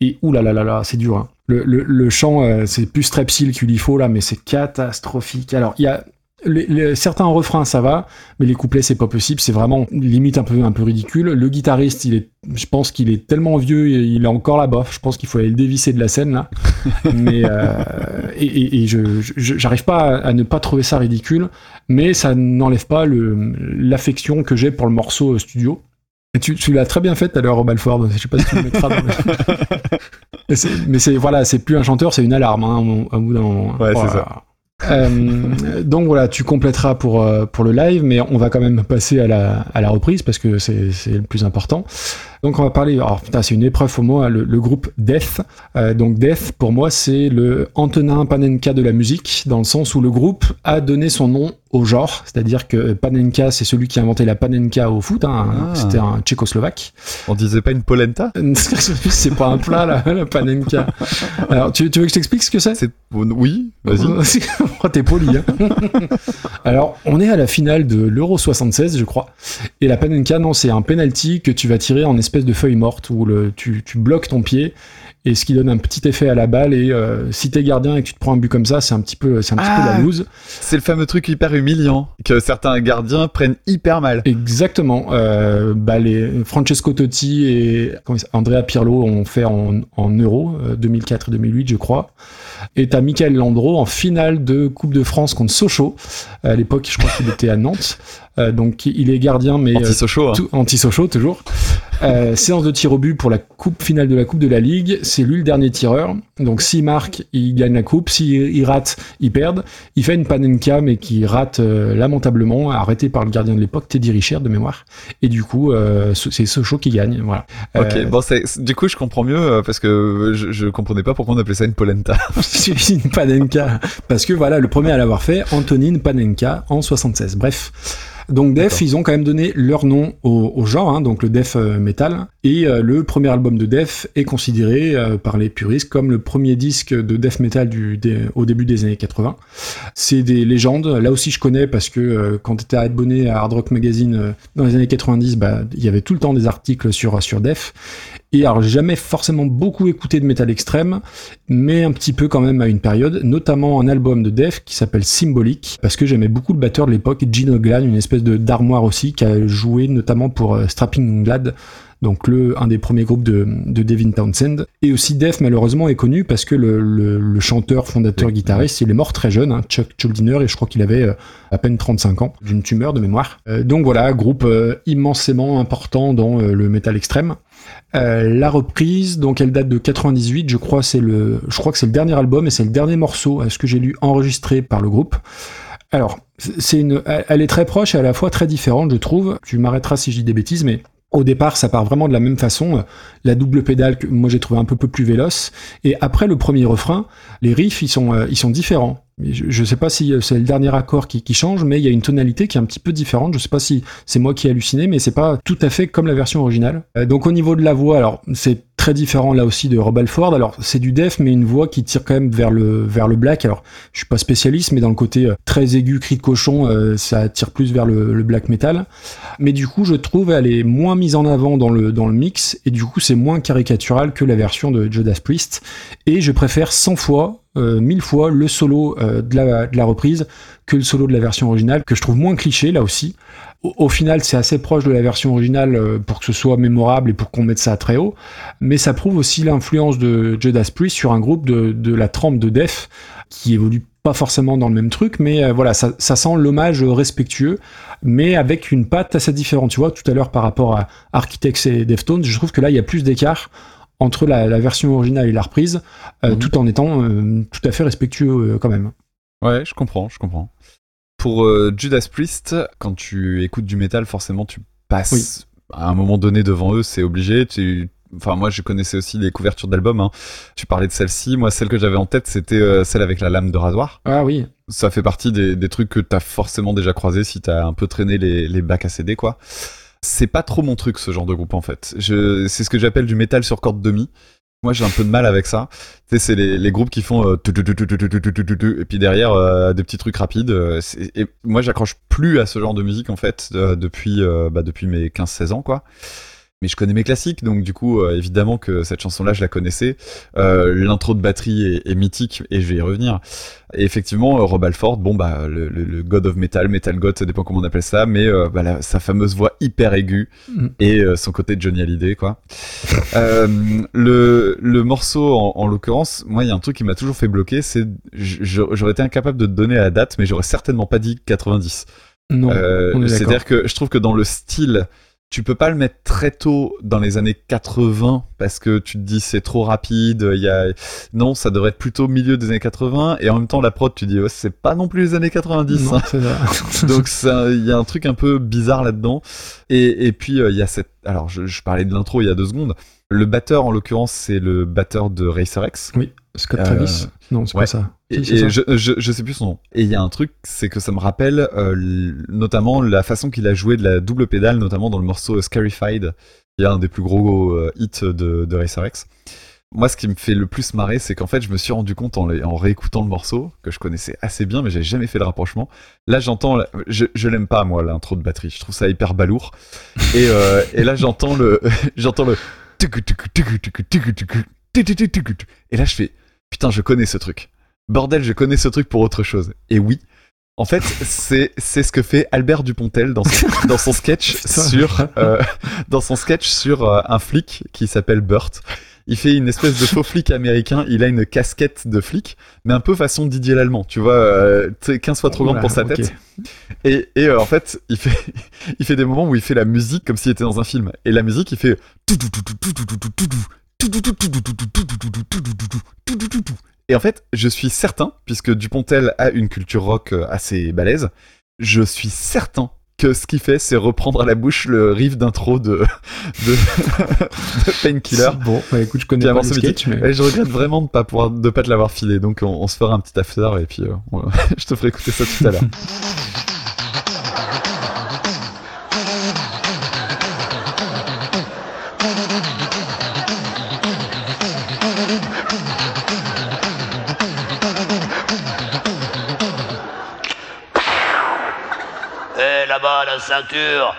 Et oulala, c'est dur. hein. Le chant, euh, c'est plus Strepsil qu'il y faut là, mais c'est catastrophique. Alors, il y a les- les- certains refrains, ça va, mais les couplets, c'est pas possible. C'est vraiment limite un peu, un peu ridicule. Le guitariste, il est, je pense qu'il est tellement vieux, il est encore là-bas. Je pense qu'il faut aller le dévisser de la scène là. mais euh, et, et- et je, j'arrive pas à, à ne pas trouver ça ridicule, mais ça n'enlève pas le l'affection que j'ai pour le morceau euh, studio. Et tu, tu l'as très bien fait tout à l'heure, Balford. Je sais pas si tu le mettras dans le... Mais c'est- voilà, c'est plus un chanteur, c'est une alarme. Hein, au- bout d'un moment. Ouais, c'est Voilà. Euh, donc voilà, tu compléteras pour, euh, pour le live, mais on va quand même passer à la, à la reprise parce que c'est c'est le plus important. Donc on va parler, alors putain, c'est une épreuve pour moi, le, le groupe Death. Euh, donc Death, pour moi, c'est le Antonin Panenka de la musique, dans le sens où le groupe a donné son nom au genre, c'est-à-dire que Panenka, c'est celui qui a inventé la Panenka au foot, hein, Ah. c'était un tchécoslovaque. On disait pas une polenta? C'est pas un plat, la, la Panenka. Alors, tu, tu veux que je t'explique ce que c'est? Oui, vas-y. Oh, T'es poli, hein. Alors, on est à la finale de l'Euro 76, je crois. Et la panenka, non, c'est un penalty que tu vas tirer en espèce de feuille morte où le, tu, tu bloques ton pied et ce qui donne un petit effet à la balle. Et euh, si t'es gardien et que tu te prends un but comme ça, c'est un petit peu, c'est un petit peu Ah. la loose. C'est le fameux truc hyper humiliant que certains gardiens prennent hyper mal. Exactement. Euh, bah, les Francesco Totti et Andrea Pirlo ont fait en, en Euro euh, 2004 et 2008, je crois. Et t'as Michael Landreau en finale de Coupe de France contre Sochaux. À l'époque, je crois qu'il était à Nantes. Euh, donc il est gardien, mais euh, Anti-Sochaux. hein. anti-Sochaux toujours. Euh, séance de tir au but pour la coupe finale de la Coupe de la Ligue. C'est lui le dernier tireur. Donc s'il marque, il gagne la coupe. S'il il rate, il perd. Il fait une panenka, mais qui rate euh, lamentablement, arrêté par le gardien de l'époque, Teddy Richard de mémoire. Et du coup, euh, c'est Sochaux qui gagne. Voilà. Ok, bon, du coup, je comprends mieux parce que je, je comprenais pas pourquoi on appelait ça une polenta. C'est une Panenka. Parce que voilà, le premier à l'avoir fait, Antonine Panenka en 76. Bref. Donc Def, ils ont quand même donné leur nom au, au genre, hein, donc le Def euh, Metal. Et euh, le premier album de Def est considéré euh, par les puristes comme le premier disque de Def Metal du, des- au début des années 80. C'est des légendes. Là aussi, je connais parce que euh, quand tu étais abonné à Hard Rock Magazine dans les années 90, bah, il y avait tout le temps des articles sur, sur Def. Et alors, j'ai jamais forcément beaucoup écouté de métal extrême, mais un petit peu quand même à une période, notamment un album de Def qui s'appelle Symbolic, parce que j'aimais beaucoup le batteur de l'époque, Gene Oglan, une espèce de d'armoire aussi, qui a joué notamment pour euh, Strapping Glad, donc le un des premiers groupes de, de Devin Townsend. Et aussi Def malheureusement est connu parce que le, le, le chanteur, fondateur, guitariste, il est mort très jeune, hein, Chuck Schuldiner, et je crois qu'il avait euh, à peine 35 ans, d'une tumeur de mémoire. Euh, donc voilà, groupe euh, immensément important dans le métal extrême. Euh, la reprise, donc elle date de 98, je crois c'est le, je crois que c'est le dernier album et c'est le dernier morceau, à ce que j'ai lu, enregistré par le groupe. Alors, c'est une, elle est très proche et à la fois très différente, je trouve. Tu m'arrêteras si je dis des bêtises, mais au départ, ça part vraiment de la même façon. La double pédale moi j'ai trouvé un peu, peu plus véloce. Et après le premier refrain, les riffs ils sont, euh, ils sont différents. Je, je sais pas si euh, c'est le dernier accord qui, change, mais il y a une tonalité qui est un petit peu différente. Je sais pas si c'est moi qui ai halluciné, mais c'est pas tout à fait comme la version originale. Euh, donc au niveau de la voix, alors c'est très différent là aussi de Rob Alford. Alors c'est du def, mais une voix qui tire quand même vers le vers le black. Alors je suis pas spécialiste, mais dans le côté euh, très aigu, cri de cochon, euh, ça tire plus vers le, black metal. Mais du coup, je trouve elle est moins mise en avant dans le dans le mix, et du coup c'est moins caricatural que la version de Judas Priest. Et je préfère 100 fois, euh, 1000 fois le solo euh, de la reprise que le solo de la version originale, que je trouve moins cliché là aussi. Au, au final, c'est assez proche de la version originale euh, pour que ce soit mémorable et pour qu'on mette ça très haut. Mais ça prouve aussi l'influence de Judas Priest sur un groupe de, de la trempe de Def qui évolue pas forcément dans le même truc, mais euh, voilà, ça, ça sent l'hommage respectueux, mais avec une patte assez différente. Tu vois, tout à l'heure par rapport à Architects et Deftones, je trouve que là, il y a plus d'écart entre la, la version originale et la reprise, euh, Mhm. tout en étant euh, tout à fait respectueux quand même. Ouais, je comprends, je comprends. Pour euh, Judas Priest, quand tu écoutes du métal, forcément, tu passes à un moment donné devant eux, c'est obligé. Tu... Enfin, moi, je connaissais aussi les couvertures d'albums. hein. Tu parlais de celle-ci. Moi, celle que j'avais en tête, c'était euh, celle avec la lame de rasoir. Ah oui, Ça fait partie des, des trucs que t'as forcément déjà croisé si t'as un peu traîné les, les bacs à CD, quoi. C'est pas trop mon truc, ce genre de groupe, en fait. Je... C'est ce que j'appelle du métal sur corde demi. Moi, j'ai un peu de mal avec ça. Tu sais, c'est les, les, groupes qui font euh, et puis derrière euh, des petits trucs rapides. Euh, et moi, j'accroche plus à ce genre de musique en fait depuis bah, depuis mes 15-16 ans quoi. Mais je connais mes classiques, donc du coup, euh, évidemment que cette chanson-là, je la connaissais. Euh, L'intro de batterie est, est mythique et je vais y revenir. Et effectivement, euh, Rob Alford, bon bah le, le- le God of Metal, Metal God, ça dépend comment on appelle ça, mais euh, bah, la- sa fameuse voix hyper aiguë Mm. et son côté Johnny Hallyday quoi. Le, le morceau en, en l'occurrence, moi il y a un truc qui m'a toujours fait bloquer, c'est j'aurais été incapable de te donner la date, mais j'aurais certainement pas dit 90. non. C'est-à-dire que je trouve que dans le style, tu peux pas le mettre très tôt dans les années 80 parce que tu te dis c'est trop rapide. Il y a non, ça devrait être plutôt milieu des années 80 et en même temps la prod, tu dis ouais, c'est pas non plus les années 90. Non, hein. Donc il y a un truc un peu bizarre là-dedans. Et, et puis euh, il y a cette. Alors je, je parlais de l'intro il y a deux secondes. Le batteur en l'occurrence c'est le batteur de Racer X. oui, Scott Euh, Travis. Non, c'est ouais. pas ça. Et, ça. je, je, je sais plus son nom. Et il y a un truc, c'est que ça me rappelle euh, notamment la façon qu'il a joué de la double pédale, notamment dans le morceau Scarified, qui est un des plus gros euh, hits de, de Racer X. Moi, ce qui me fait le plus marrer, c'est qu'en fait, je me suis rendu compte en, en réécoutant le morceau, que je connaissais assez bien, mais j'avais jamais fait le rapprochement. Là, j'entends, je, je l'aime pas, moi, l'intro de batterie. Je trouve ça hyper balourd. Et, euh, et là, j'entends le, j'entends le, et là, je fais, putain, je connais ce truc. Bordel, je connais ce truc pour autre chose. Et oui, en fait, c'est c'est ce que fait Albert Dupontel dans son, dans son sketch sur euh, dans son sketch sur euh, un flic qui s'appelle Burt. Il fait une espèce de faux flic américain. Il a une casquette de flic, mais un peu façon Didier l'allemand. Tu vois, euh, tu sais, 15 fois trop grande pour sa tête. Et, et euh, en fait, il fait, il fait des moments où il fait la musique comme s'il était dans un film. Et la musique, il fait. Et en fait, je suis certain, puisque Dupontel a une culture rock euh, assez balèze, je suis certain que ce qu'il fait, c'est reprendre à la bouche le riff d'intro de, de, de Painkiller. Bon, bah, écoute, je connais pas le sketch, mais Et je regrette vraiment de pas pouvoir, de pas te l'avoir filé, donc on, on se fera un petit after et puis euh, on- je te ferai écouter ça tout à l'heure. Là-bas, la ceinture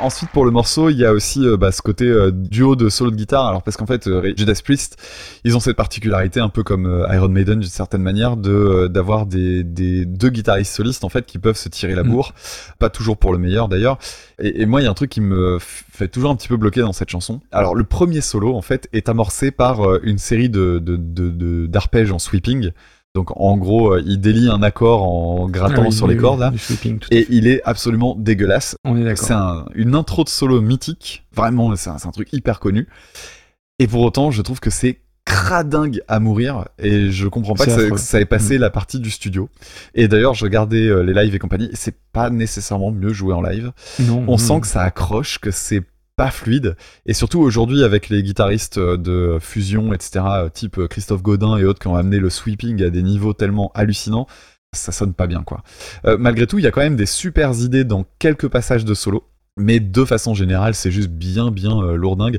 Ensuite, pour le morceau, il y a aussi euh, bah, ce côté euh, duo de solo de guitare. Alors parce qu'en fait, euh, Judas Priest, ils ont cette particularité, un peu comme euh, Iron Maiden d'une certaine manière, de euh, d'avoir des, des deux guitaristes solistes en fait qui peuvent se tirer la Mm. bourre. Pas toujours pour le meilleur d'ailleurs. Et, et moi, il y a un truc qui me fait toujours un petit peu bloquer dans cette chanson. Alors le premier solo en fait est amorcé par euh, une série de de- de- de- d'arpèges en sweeping. Donc en gros, euh, il délie un accord en grattant Ah oui, sur les oui, cordes là. Et il est absolument dégueulasse. On est d'accord. C'est un- une intro de solo mythique. Vraiment, c'est un, c'est un truc hyper connu. Et pour autant, je trouve que c'est cradingue à mourir. Et je comprends pas que ça, affreux. que ça ait passé la partie du studio. Et d'ailleurs, je regardais euh, les lives et compagnie. et C'est pas nécessairement mieux joué en live. Non, On non. sent que ça accroche, que c'est pas fluide. Et surtout aujourd'hui, avec les guitaristes euh, de fusion, etc., euh, type euh, Christophe Godin et autres qui ont amené le sweeping à des niveaux tellement hallucinants, ça sonne pas bien, quoi. Euh, malgré tout, il y a quand même des super idées dans quelques passages de solo. Mais de façon générale, c'est juste bien, bien euh, lourdingue.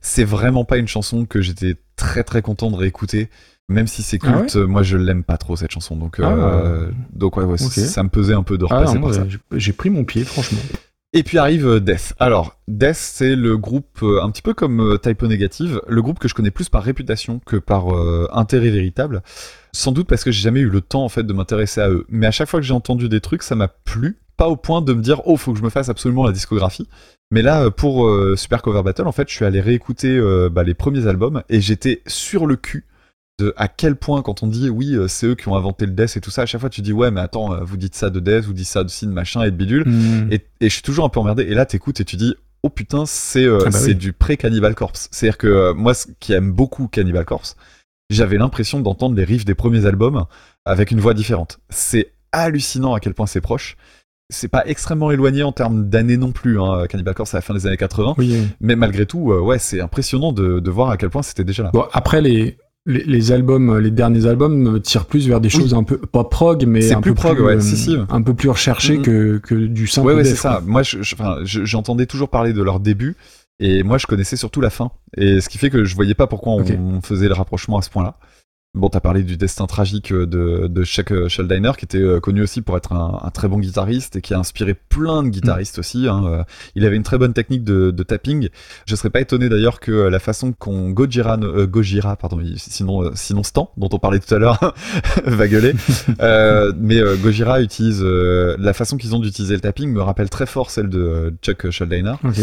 C'est vraiment pas une chanson que j'étais très, très content de réécouter. Même si c'est Ah culte, moi je l'aime pas trop cette chanson. Donc, euh, donc ouais, ça me pesait un peu de Ah, repasser non, ça. j'ai pris mon pied, franchement. Et puis arrive euh, Death. Alors, Death, c'est le groupe, euh, un petit peu comme euh, Typo Negative, le groupe que je connais plus par réputation que par intérêt véritable. Sans doute parce que j'ai jamais eu le temps en fait de m'intéresser à eux. Mais à chaque fois que j'ai entendu des trucs, ça m'a plu. Pas au point de me dire, oh, faut que je me fasse absolument la discographie. Mais là, pour Super Cover Battle, en fait, je suis allé réécouter bah, les premiers albums et j'étais sur le cul de à quel point quand on dit oui euh, c'est eux qui ont inventé le death et tout ça à chaque fois tu dis ouais mais attends euh, vous dites ça de death vous dites ça de sin machin et de bidule Hmm. et, et je suis toujours un peu emmerdé. Et là, t'écoutes et tu dis, oh putain, c'est euh, Ah bah c'est oui. du pré-Cannibal Corpse. C'est-à-dire que euh, moi, ce- qui aime beaucoup Cannibal Corpse, j'avais l'impression d'entendre les riffs des premiers albums avec une voix différente. C'est hallucinant à quel point c'est proche. C'est pas extrêmement éloigné en termes d'années non plus. Hein. Cannibal Corpse, c'est la fin des années 80. Oui, oui. Mais malgré tout, euh, ouais, c'est impressionnant de, de voir à quel point c'était déjà là. Bon, après, les, les, les albums, les derniers albums euh, tirent plus vers des Oui. choses un peu, pas prog, mais un plus peu prog, plus, ouais, euh, si, si. un peu plus recherché Mhm. que, que du simple Ouais, ouais, c'est ça. Moi, je- je- j'entendais toujours parler de leur début, et moi, je connaissais surtout la fin. Et ce qui fait que je voyais pas pourquoi on faisait le rapprochement à ce point-là. Bon, t'as parlé du destin tragique euh, de, de Chuck euh, Schuldiner, qui était euh, connu aussi pour être un, un très bon guitariste et qui a inspiré plein de guitaristes aussi. hein. Il avait une très bonne technique de, de tapping. Je serais pas étonné d'ailleurs que la façon qu'on Gojira, euh, Gojira, pardon, sinon, sinon Stan, dont on parlait tout à l'heure, va gueuler. Euh, mais Gojira utilise euh, la façon qu'ils ont d'utiliser le tapping me rappelle très fort celle de Chuck Schuldiner. Ok.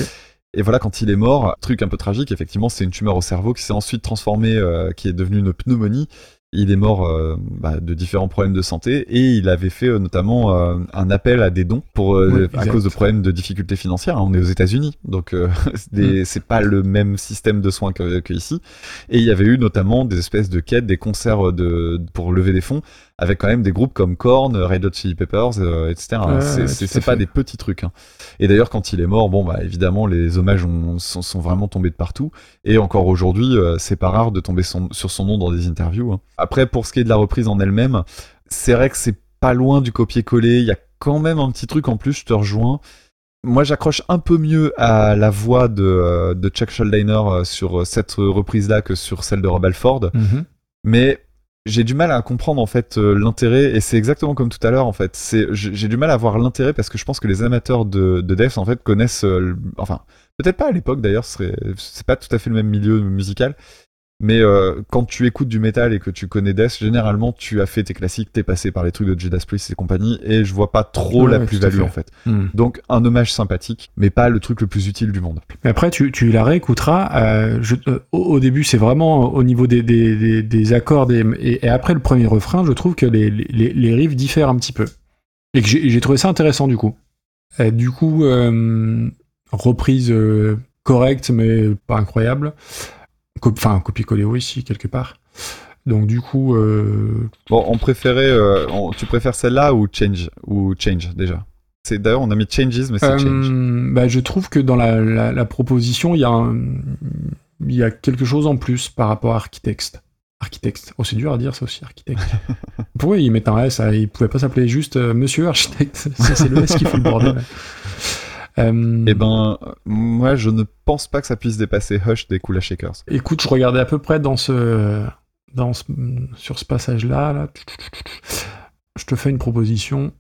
Et voilà, quand il est mort, truc un peu tragique, effectivement, c'est une tumeur au cerveau qui s'est ensuite transformée, euh, qui est devenue une pneumonie. Il est mort euh, bah, de différents problèmes de santé et il avait fait euh, notamment un appel à des dons pour euh, à cause de problèmes de difficultés financières. On est aux États-Unis, donc euh, c'est pas le même système de soins que, que ici. Et il y avait eu notamment des espèces de quêtes, des concerts de pour lever des fonds avec quand même des groupes comme Korn, Red Hot Chili Peppers, euh, etc. C'est pas des petits trucs. hein. Et d'ailleurs, quand il est mort, bon, bah évidemment, les hommages ont- sont, sont vraiment tombés de partout. Et encore aujourd'hui, euh, c'est pas rare de tomber son- sur son nom dans des interviews. hein. Après, pour ce qui est de la reprise en elle-même, c'est vrai que c'est pas loin du copier-coller. Il y a quand même un petit truc en plus, je te rejoins. Moi, j'accroche un peu mieux à la voix de, euh, de Chuck Schuldiner euh, sur cette reprise-là que sur celle de Rob Alford Mhm. mais j'ai du mal à comprendre en fait euh, l'intérêt et c'est exactement comme tout à l'heure en fait. C'est j'ai du mal à voir l'intérêt parce que je pense que les amateurs de, de en fait connaissent euh, enfin peut-être pas à l'époque d'ailleurs c'est pas tout à fait le même milieu musical mais euh, quand tu écoutes du métal et que tu connais Death généralement tu as fait tes classiques t'es passé par les trucs de Judas Priest et compagnie et je vois pas trop Ouais, la plus-value en fait Hmm. donc un hommage sympathique mais pas le truc le plus utile du monde Mais après, tu, tu la réécouteras. euh, je- euh, au, début, c'est vraiment au niveau des, des, des, des accords. des- et, et après le premier refrain, je trouve que les, les, les riffs diffèrent un petit peu. Et que j'ai trouvé ça intéressant du coup. Du coup, reprise correcte, mais pas incroyable. Enfin, copier-coller aussi, quelque part. Donc du coup, euh, bon on préférait euh, on- tu préfères celle-là ou Change ou Change déjà? C'est d'ailleurs on a mis Changes mais c'est Euh, Change bah, je trouve que dans la, la, la proposition, il y, a un- il y a quelque chose en plus par rapport à Architecte. Architecte. Oh, c'est dur à dire ça aussi, architecte. Pourquoi ils mettent un S Ils pouvaient pas s'appeler juste Monsieur Architecte. Ça, c'est le S qui fait le bordel. Euh, Eh ben, moi, je ne pense pas que ça puisse dépasser Hush des Kula Shakers. Écoute, je regardais à peu près dans ce, dans ce- sur ce passage-là. Là. Je te fais une proposition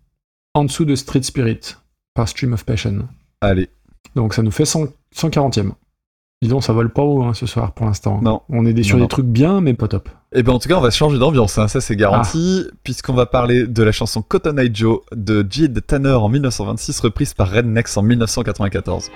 en dessous de Street Spirit par Stream of Passion. Allez, Donc ça nous fait 100 140e. Dis donc, ça vole pas haut hein, ce soir pour l'instant. Non. On est des- sur Non, des trucs bien, mais pas top. Et ben en tout cas, on va changer d'ambiance, hein, ça c'est garanti, puisqu'on va parler de la chanson Cotton Eye Joe de Jid Tanner en 1926, reprise par Rednecks en 1994.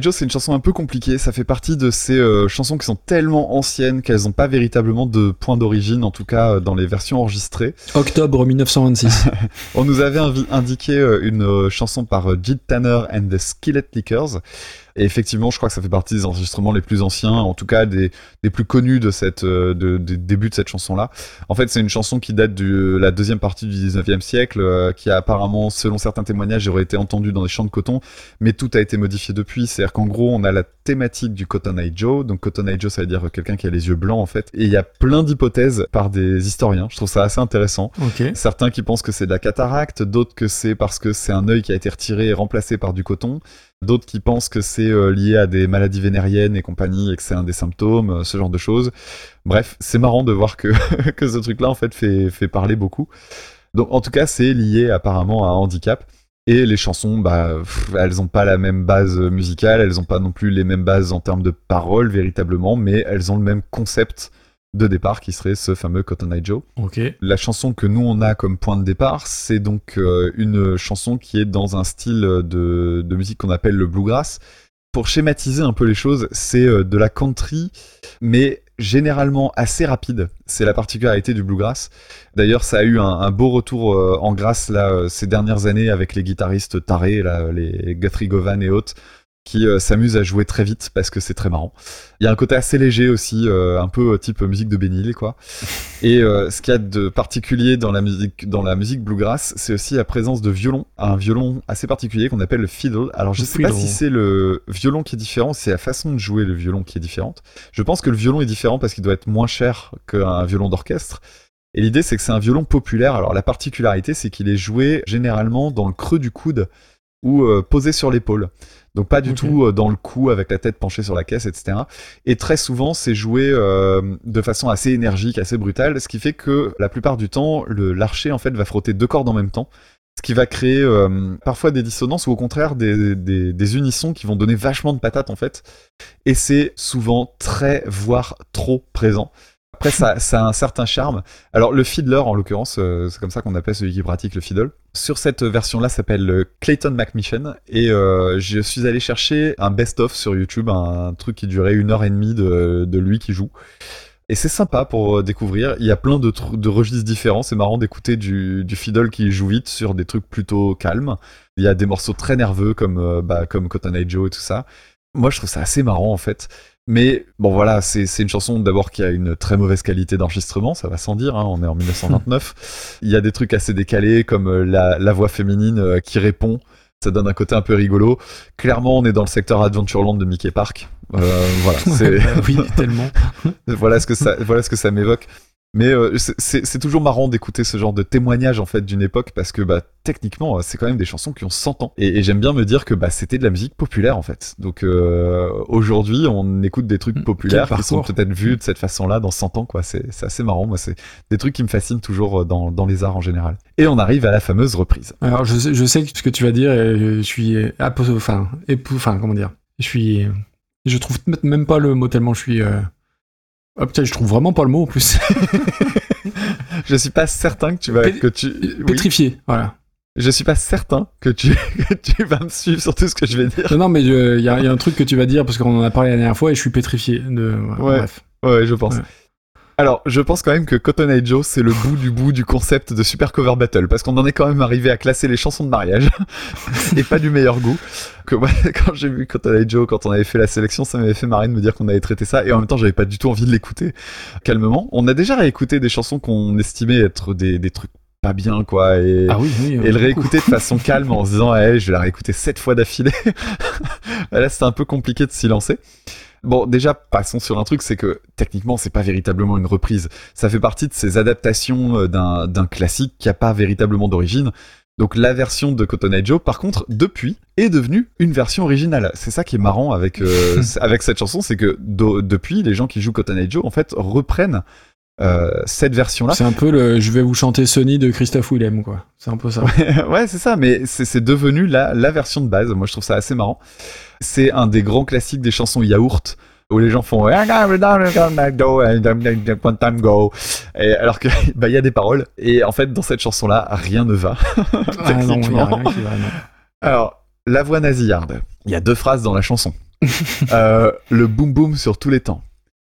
Joe, c'est une chanson un peu compliquée. Ça fait partie de ces euh, chansons qui sont tellement anciennes qu'elles n'ont pas véritablement de point d'origine, en tout cas euh, dans les versions enregistrées. Octobre 1926. On nous avait indiqué euh, une chanson par Jid Tanner and the Skillet Lickers. Et effectivement, je crois que ça fait partie des enregistrements les plus anciens, en tout cas des, des plus connus de cette, euh, de, des débuts de cette chanson-là. En fait, c'est une chanson qui date de la deuxième partie du 19e siècle, euh, qui a apparemment, selon certains témoignages, aurait été entendue dans des champs de coton, mais tout a été modifié depuis. C'est-à-dire qu'en gros, on a la thématique du Cotton Eye Joe. Donc Cotton Eye Joe, ça veut dire quelqu'un qui a les yeux blancs, en fait. Et il y a plein d'hypothèses par des historiens. Je trouve ça assez intéressant. ok. Certains qui pensent que c'est de la cataracte, d'autres que c'est parce que c'est un œil qui a été retiré et remplacé par du coton, d'autres qui pensent que c'est euh, lié à des maladies vénériennes et compagnie et que c'est un des symptômes, euh, ce genre de choses. Bref, c'est marrant de voir que, que ce truc-là en fait fait, parler beaucoup. Donc en tout cas, c'est lié apparemment à un handicap. Et les chansons, bah, elles ont pas la même base musicale, elles ont pas non plus les mêmes bases en termes de paroles véritablement, mais elles ont le même concept de départ qui serait ce fameux Cotton Eye Joe. La chanson que nous on a comme point de départ, c'est donc euh, une chanson qui est dans un style de, de musique qu'on appelle le bluegrass. Pour schématiser un peu les choses, c'est euh, de la country, mais généralement assez rapide. C'est la particularité du bluegrass. D'ailleurs, ça a eu un, un beau retour euh, en grâce là ces dernières années avec les guitaristes tarés, là, les Guthrie Govan et autres qui euh, s'amusent à jouer très vite parce que c'est très marrant. Il y a un côté assez léger aussi, euh, un peu euh, type musique de Hill, quoi. Et euh, ce qu'il y a de particulier dans la musique, dans la musique bluegrass, c'est aussi la présence de violon, un violon assez particulier qu'on appelle le fiddle. Alors je Le sais pas si c'est le violon qui est différent, c'est la façon de jouer le violon qui est différente. Je pense que le violon est différent parce qu'il doit être moins cher qu'un violon d'orchestre. Et l'idée, c'est que c'est un violon populaire. Alors la particularité, c'est qu'il est joué généralement dans le creux du coude ou posé sur l'épaule. Donc pas du tout euh, dans le cou avec la tête penchée sur la caisse, etc. Et très souvent, c'est joué euh, de façon assez énergique, assez brutale, ce qui fait que la plupart du temps, le l'archer en fait va frotter deux cordes en même temps, ce qui va créer euh, parfois des dissonances ou au contraire des, des, des unissons qui vont donner vachement de patates en fait. Et c'est souvent très, voire trop présent. Après, ça, a un certain charme. Alors, le fiddler, en l'occurrence, euh, c'est comme ça qu'on appelle celui qui pratique le fiddle. Sur cette version-là, s'appelle euh, Clayton McMichen. Et euh, je suis allé chercher un best-of sur YouTube, un, truc qui durait une heure et demie de, de lui qui joue. Et c'est sympa pour découvrir. Il y a plein de, de registres différents. C'est marrant d'écouter du, fiddle qui joue vite sur des trucs plutôt calmes. Il y a des morceaux très nerveux comme, bah, comme Cotton Eye Joe et tout ça. Moi, je trouve ça assez marrant en fait. Mais bon, voilà, c'est c'est une chanson d'abord qui a une très mauvaise qualité d'enregistrement, ça va sans dire. Hein, on est en 1929. Il y a des trucs assez décalés comme euh, la, la voix féminine euh, qui répond. Ça donne un côté un peu rigolo. Clairement, on est dans le secteur Adventureland de Mickey Park. Euh, voilà, c'est oui, tellement. voilà ce que ça, voilà ce que ça m'évoque. Mais euh, c'est- toujours marrant d'écouter ce genre de témoignage en fait d'une époque parce que bah techniquement euh, c'est quand même des chansons qui ont 100 ans et, et j'aime bien me dire que bah c'était de la musique populaire en fait. Donc euh, aujourd'hui on écoute des trucs Mm, populaires qui sont peut-être vus de cette façon-là dans 100 ans quoi. C'est assez marrant moi c'est des trucs qui me fascinent toujours dans dans les arts en général. Et on arrive à la fameuse reprise. Alors, je sais, je sais ce que tu vas dire et je suis enfin, enfin, comment dire, Je suis. Je trouve même pas le mot tellement je suis. euh, Ah putain, je trouve vraiment pas le mot en plus. Je suis pas certain que tu vas que tu oui. Pétrifié, voilà. Je suis pas certain que tu que tu vas me suivre sur tout ce que je vais dire. Non, mais il y, a il y a un truc que tu vas dire parce qu'on en a parlé la dernière fois et je suis pétrifié. De... Ouais. Bref. Ouais, je pense. Ouais. Alors, je pense quand même que Cotton Eye Joe, c'est le bout du bout du concept de Super Cover Battle, parce qu'on en est quand même arrivé à classer les chansons de mariage, et pas du meilleur goût. Que moi, quand j'ai vu Cotton Eye Joe, quand on avait fait la sélection, ça m'avait fait marrer de me dire qu'on avait traité ça, et en même temps, j'avais pas du tout envie de l'écouter calmement. On a déjà réécouté des chansons qu'on estimait être des, des trucs pas bien, quoi, et... Ah oui, oui. Et le réécouter de façon calme en se disant, hey, je vais la réécouter sept fois d'affilée. Là, c'était un peu compliqué de s'y lancer. Bon, déjà, passons sur un truc, c'est que techniquement, c'est pas véritablement une reprise. Ça fait partie de ces adaptations euh, d'un classique qui a pas véritablement d'origine. Donc la version de Cotton Eye Joe, par contre, depuis, est devenue une version originale. C'est ça qui est marrant avec euh, avec cette chanson, c'est que do- depuis, les gens qui jouent Cotton Eye Joe, en fait, reprennent euh, cette version-là. C'est un peu le je vais vous chanter Sony de Christophe Willem, quoi. C'est un peu ça. ouais, c'est ça, mais c'est c'est devenu la, la version de base. Moi, je trouve ça assez marrant. C'est un des grands classiques des chansons yaourt où les gens font. Et alors que bah il y a des paroles et en fait dans cette chanson là rien ne va. Ah non, il y a Techniquement. rien qui va, non. Alors la voix nasillarde. Il y a deux phrases dans la chanson. Euh, le boom boom sur tous les temps.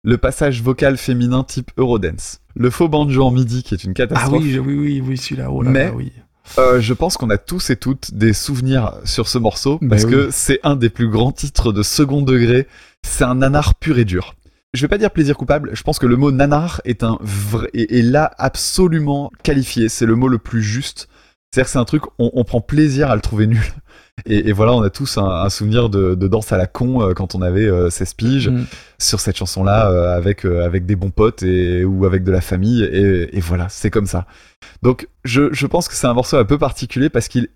Le passage vocal féminin type Eurodance. Le faux banjo en midi qui est une Ah catastrophe. oui, je- oui, oui, oui, celui-là. Oh là Mais- là, oui. Euh, je pense qu'on a tous et toutes des souvenirs sur ce morceau Bah parce oui. que c'est un des plus grands titres de second degré. C'est un nanar pur et dur. Je vais pas dire plaisir coupable. Je pense que le mot nanar est un vrai est, est là absolument qualifié. C'est le mot le plus juste. C'est-à-dire que c'est un truc on, on prend plaisir à le trouver nul. Et, et voilà, on a tous un, un souvenir de, de danse à la con euh, quand on avait euh, 16 piges Mm. sur cette chanson-là euh, avec euh, avec des bons potes et ou avec de la famille et, et voilà, c'est comme ça. Donc je, je pense que c'est un morceau un peu particulier parce qu'il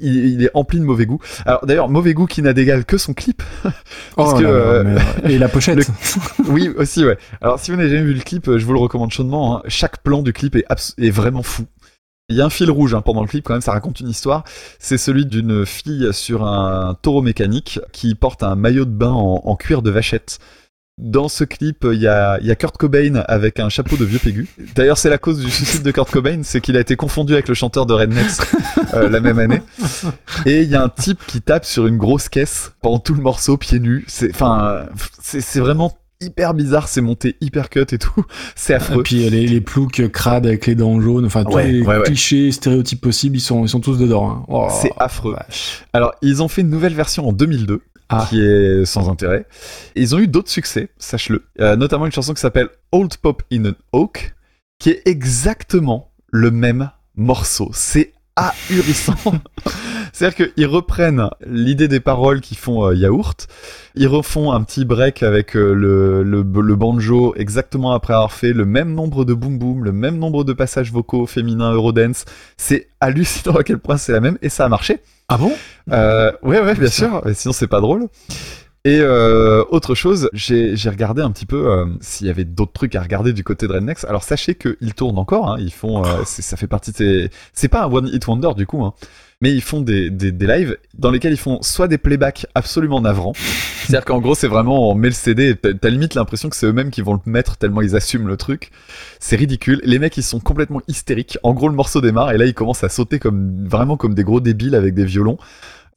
il, il est empli de mauvais goût. Alors d'ailleurs mauvais goût qui n'a d'égal que son clip. Parce Oh que, là là, mais- Et la pochette. le- oui aussi ouais. Alors si vous n'avez jamais vu le clip, je vous le recommande chaudement. hein. Chaque plan du clip est, est vraiment fou. Il y a un fil rouge hein, pendant le clip quand même, ça raconte une histoire. C'est celui d'une fille sur un taureau mécanique qui porte un maillot de bain en, cuir de vachette. Dans ce clip, il y a, il y a Kurt Cobain avec un chapeau de vieux pégu. D'ailleurs, c'est la cause du suicide de Kurt Cobain, c'est qu'il a été confondu avec le chanteur de Rednecks euh, la même année. Et il y a un type qui tape sur une grosse caisse pendant tout le morceau, pieds nus. Enfin, c'est vraiment hyper bizarre, c'est monté hyper cut et tout. C'est Et affreux. puis euh, les, les ploucs crades avec les dents jaunes, enfin tous Ouais, les ouais, ouais. clichés, stéréotypes possibles, ils sont, ils sont tous dedans. hein. Oh, C'est affreux. vache. Alors, ils ont fait une nouvelle version en 2002. Ah. qui est sans intérêt. Et ils ont eu d'autres succès, sache-le. Euh, notamment une chanson qui s'appelle Old Pop in an Oak, qui est exactement le même morceau. C'est ahurissant. C'est-à-dire qu'ils reprennent l'idée des paroles qui font euh, yaourt, ils refont un petit break avec euh, le, le, le banjo exactement après avoir fait le même nombre de boom boom, le même nombre de passages vocaux féminins Eurodance. C'est hallucinant à quel point c'est la même et ça a marché. Ah bon? Euh, ouais, ouais, bien sûr. Sinon, c'est pas drôle. Et euh, autre chose, j'ai regardé un petit peu euh, s'il y avait d'autres trucs à regarder du côté de Rednex. Alors sachez qu'ils tournent encore. Hein, ils font, euh, ça fait partie de ces. C'est pas un one hit wonder du coup, hein, mais ils font des, des, des lives dans lesquels ils font soit des playbacks absolument navrants. C'est-à-dire qu'en gros, c'est vraiment on met le CD. t'as limite l'impression que c'est eux-mêmes qui vont le mettre tellement ils assument le truc. C'est ridicule. Les mecs, ils sont complètement hystériques. En gros, le morceau démarre et là, ils commencent à sauter comme vraiment comme des gros débiles avec des violons.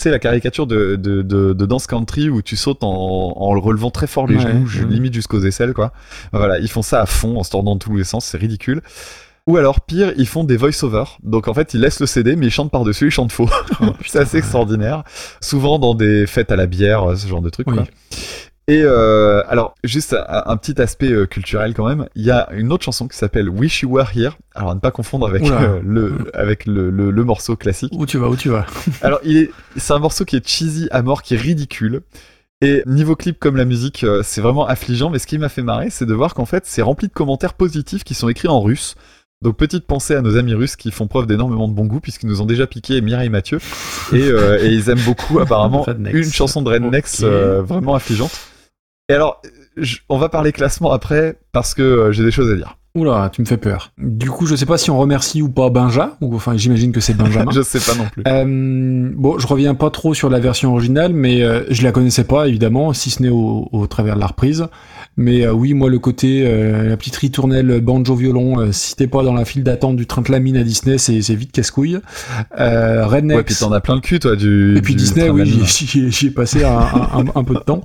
Sais, la caricature de, de, de, de Dance Country où tu sautes en, en relevant très fort les Ouais, genoux, limite jusqu'aux aisselles, quoi. Voilà, ils font ça à fond en se tordant de tous les sens, c'est ridicule. Ou alors, pire, ils font des voice-over. Donc en fait, ils laissent le CD, mais ils chantent par-dessus, ils chantent faux. c'est assez extraordinaire. Souvent dans des fêtes à la bière, ce genre de Oui. quoi. Et euh, alors, juste un, un petit aspect euh, culturel quand même, il y a une autre chanson qui s'appelle Wish You Were Here. Alors à ne pas confondre avec euh, le avec le, le, le morceau classique. Où tu vas, où tu vas? Alors, c'est un morceau qui est cheesy à mort, qui est ridicule. Et niveau clip comme la musique, c'est vraiment affligeant. Mais ce qui m'a fait marrer, c'est de voir qu'en fait, c'est rempli de commentaires positifs qui sont écrits en russe. Donc petite pensée à nos amis russes qui font preuve d'énormément de bon goût puisqu'ils nous ont déjà piqué Mireille Mathieu et, euh, et ils aiment beaucoup apparemment une chanson de Rednex euh, vraiment affligeante. Et alors, je- on va parler classement après parce que euh, j'ai des choses à dire. Oula, tu me fais peur. Du coup, je sais pas si on remercie ou pas Benja, ou enfin j'imagine que c'est Benjamin. Je sais pas non plus. Euh, bon, je reviens pas trop sur la version originale, mais euh, je la connaissais pas évidemment, si ce n'est au, au travers de la reprise. Mais euh, oui, moi le côté euh, la petite ritournelle banjo violon, euh, si t'es pas dans la file d'attente du train de la mine à Disney, c'est c'est vite casse-couille. Euh, Rednex. Ouais, puis t'en as plein le cul, toi, du. Et puis du Disney, oui, j'y- ai passé un, un- peu de temps.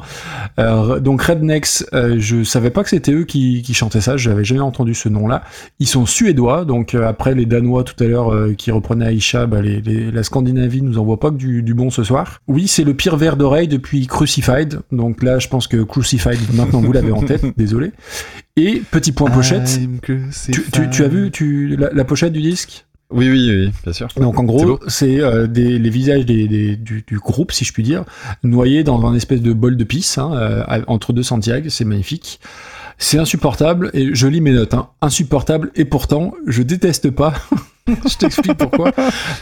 Euh, donc Rednecks, euh, je savais pas que c'était eux qui, qui chantaient ça, j'avais jamais entendu ce nom-là. Ils sont suédois, donc euh, après les Danois tout à l'heure euh, qui reprenaient Aisha, bah, les, les- la Scandinavie nous envoie pas que du, du bon ce soir. Oui, c'est le pire verre d'oreille depuis Crucified, donc là je pense que Crucified, maintenant vous l'avez en tête, désolé. Et petit point pochette, tu, crucified. tu, tu as vu tu, la, la pochette du disque? Oui, oui, oui, bien sûr. donc en gros, c'est euh, des- les visages des, des- du, du groupe, si je puis dire, noyés dans un espèce de bol de pisse hein, euh, entre deux Santiago. C'est magnifique. C'est insupportable et je lis mes notes. Hein, insupportable et pourtant je déteste pas. je t'explique pourquoi.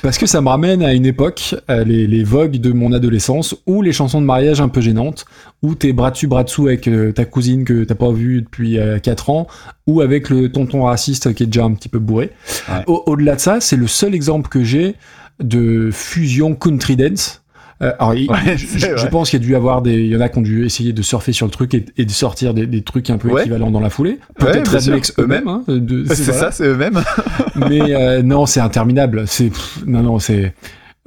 Parce que ça me ramène à une époque, euh, les, les vogues de mon adolescence, ou les chansons de mariage un peu gênantes, où t'es bras dessus bras dessous avec euh, ta cousine que t'as pas vue depuis 4 ans, ou avec le tonton raciste qui est déjà un petit peu bourré. Ouais. Au- Au-delà de ça, c'est le seul exemple que j'ai de fusion country dance. Euh, alors, Ouais, je, pense qu'il y a dû avoir des, il y en a qui ont dû essayer de surfer sur le truc et, et de sortir des, des trucs un peu Ouais. équivalents dans la foulée. Ouais, Peut-être sûr. Rednecks eux-mêmes. Hein, C'est voilà. ça, c'est eux-mêmes. Mais euh, non, c'est interminable. C'est non, non, c'est.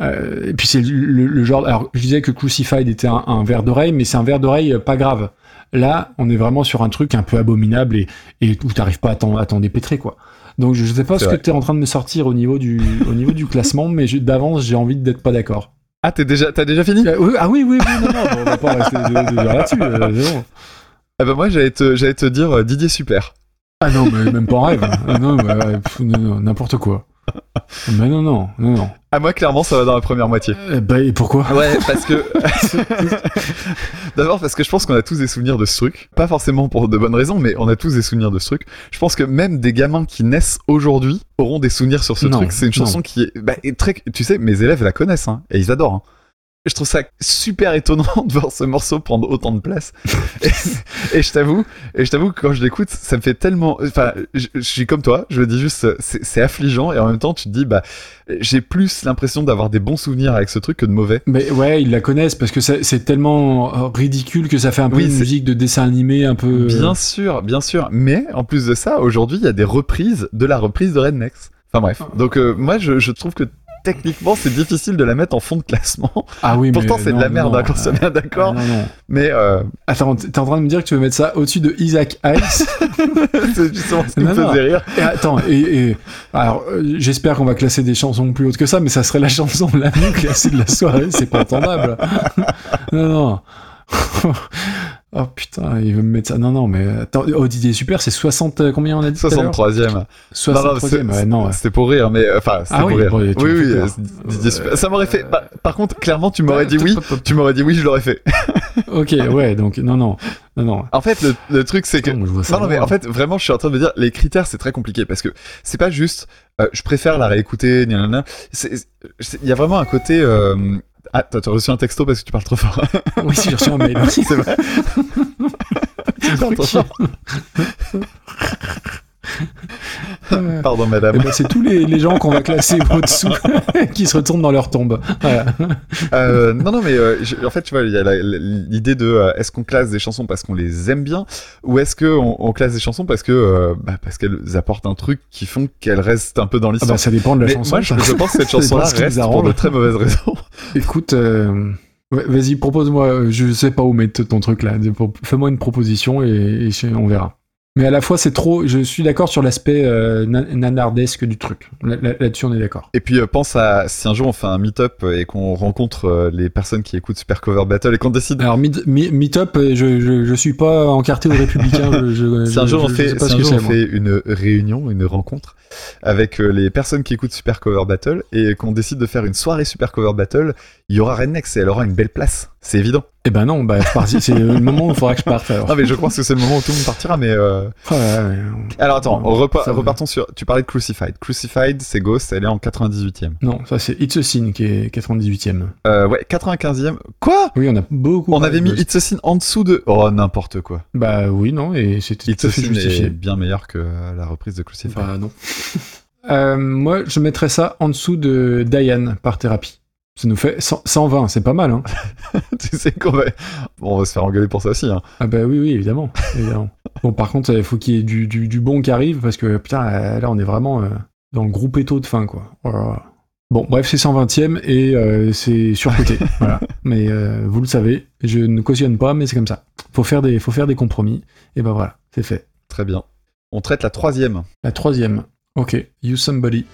euh, et puis c'est le, le genre. Alors, je disais que Crucified était un, un verre d'oreille, mais c'est un verre d'oreille pas grave. Là, on est vraiment sur un truc un peu abominable et, et où t'arrives pas à t'en, dépêtrer, quoi. Donc, je sais pas ce vrai. que tu es en train de me sortir au niveau du, au niveau du classement, mais d'avance, j'ai envie d'être pas d'accord. Ah, t'es déjà, t'as déjà fini? Euh, oui, ah oui, oui, oui, non, non, on va pas rester là-dessus. euh. Ah bah moi, j'allais te, j'allais te dire euh, Didier Super. Ah non, mais même pas en rêve. Ah non, bah, pff, non, non, n'importe quoi. Mais non, non, non, non. Ah, moi, clairement, ça va dans la première moitié. Euh, bah, et pourquoi? Ouais, parce que. D'abord, parce que je pense qu'on a tous des souvenirs de ce truc. Pas forcément pour de bonnes raisons, mais on a tous des souvenirs de ce truc. Je pense que même des gamins qui naissent aujourd'hui auront des souvenirs sur ce Non, truc. C'est une chanson non. qui est, bah, est très. Tu sais, mes élèves la connaissent, hein, et ils adorent. hein. Je trouve ça super étonnant de voir ce morceau prendre autant de place. et, et je t'avoue, et je t'avoue que quand je l'écoute, ça me fait tellement, enfin, je, je suis comme toi, je le dis juste, c'est affligeant et en même temps, tu te dis, bah, j'ai plus l'impression d'avoir des bons souvenirs avec ce truc que de mauvais. Mais ouais, ils la connaissent parce que c'est tellement euh, ridicule que ça fait un peu Oui, une musique de dessin animé un peu. Bien sûr, bien sûr. Mais en plus de ça, aujourd'hui, il y a des reprises de la reprise de Rednecks. Enfin bref. Donc euh, moi, je, je trouve que techniquement, c'est difficile de la mettre en fond de classement. Ah oui, mais Pourtant, c'est de la merde, non, hein, soit bien d'accord. ah. Mais euh, Attends, t'es en train de me dire que tu veux mettre ça au-dessus de Isaac Hayes c'est justement ce qui me faisait rire. Et attends, et, et- alors euh, j'espère qu'on va classer des chansons plus hautes que ça, mais ça serait la chanson la mieux classée de la soirée, c'est pas entendable. non, non. Oh putain, il veut me mettre ça. Non, non, mais attends, oh Didier Super, c'est 60, euh, combien on a dit tout à l'heure 63ème. Non, non, 63 c'est- ouais, non. C'était pour rire, mais enfin, c'était Ah pour oui, rire. bon, oui, oui, euh, Didier Super. Ça m'aurait fait. bah, par contre, clairement, tu m'aurais dit oui. Tu m'aurais dit oui, je l'aurais fait. Ok, ouais, donc non, non, non, non. En fait, le, le truc, c'est que moi, je vois ça Non, non, mais en fait, vraiment, je suis en train de me dire, les critères, c'est très compliqué parce que c'est pas juste, euh, je préfère la réécouter, Il y a vraiment un côté. Euh... Ah, toi, t'as reçu un texto parce que tu parles trop fort. Oui, si j'ai reçu un mail aussi. c'est vrai. Tu parles trop fort. Euh, Pardon, eh madame. ben, c'est tous les, les gens qu'on va classer au-dessous qui se retournent dans leur tombe. Voilà. Euh, non, non, mais euh, en fait, tu vois, il y a l'idée de euh, est-ce qu'on classe des chansons parce qu'on les aime bien ou est-ce qu'on on classe des chansons parce que bah, parce qu'elles apportent un truc qui font qu'elles restent un peu dans Ah l'histoire. bah, ça dépend de la mais chanson. moi, je, pense que cette chanson-là reste pour de très mauvaises raisons. Écoute, vas-y, propose-moi. Je sais pas où mettre ton truc là. Fais-moi une proposition et, et on verra. Mais à la fois, c'est trop. Je suis d'accord sur l'aspect euh, na- nanardesque du truc. Là- là- Là-dessus, on est d'accord. Et puis euh, pense à si un jour on fait un meet-up et qu'on rencontre euh, les personnes qui écoutent Super Cover Battle et qu'on décide. Alors, Meetup, euh, je, je, je suis pas encarté aux Républicains. je, Si un jour on fait, si un jour on une réunion, une rencontre avec euh, les personnes qui écoutent Super Cover Battle et qu'on décide de faire une soirée Super Cover Battle, il y aura Rednex et elle aura une belle place, c'est évident. Eh ben non, bah, c'est le moment où il faudra que je parte. Alors. Non, mais je pense que c'est le moment où tout le monde partira, mais. euh, ouais, ouais. Alors attends, repa- ça repartons sur. Tu parlais de Crucified. Crucified, c'est Ghost, elle est en 98e. Non, ça c'est It's a Sin qui est 98ème. Euh, ouais, 95e. Quoi? Oui, on a beaucoup. On avait mis Ghost. It's a Sin en dessous de. Oh, n'importe quoi. Bah oui, non, et c'était It's tout a à fait Sin justifié. est bien meilleur que la reprise de Crucified. Bah non. Euh, moi, je mettrais ça en dessous de Diane par thérapie. Ça nous fait 100 120, c'est pas mal, hein tu sais qu'on va. Bon, on va se faire engueuler pour ça aussi. Hein. Ah bah oui, oui, évidemment. évidemment. Bon, par contre, il faut qu'il y ait du, du, du bon qui arrive, parce que, putain, là, on est vraiment euh, dans le groupe étau de fin, quoi. Oh. Bon, bref, c'est 120ème et euh, c'est surcoté. voilà. Mais euh, vous le savez, je ne cautionne pas, mais c'est comme ça. Faut faire des, faut faire des compromis. Et ben voilà, c'est fait. Très bien. On traite la troisième. La troisième. Ok, You Somebody.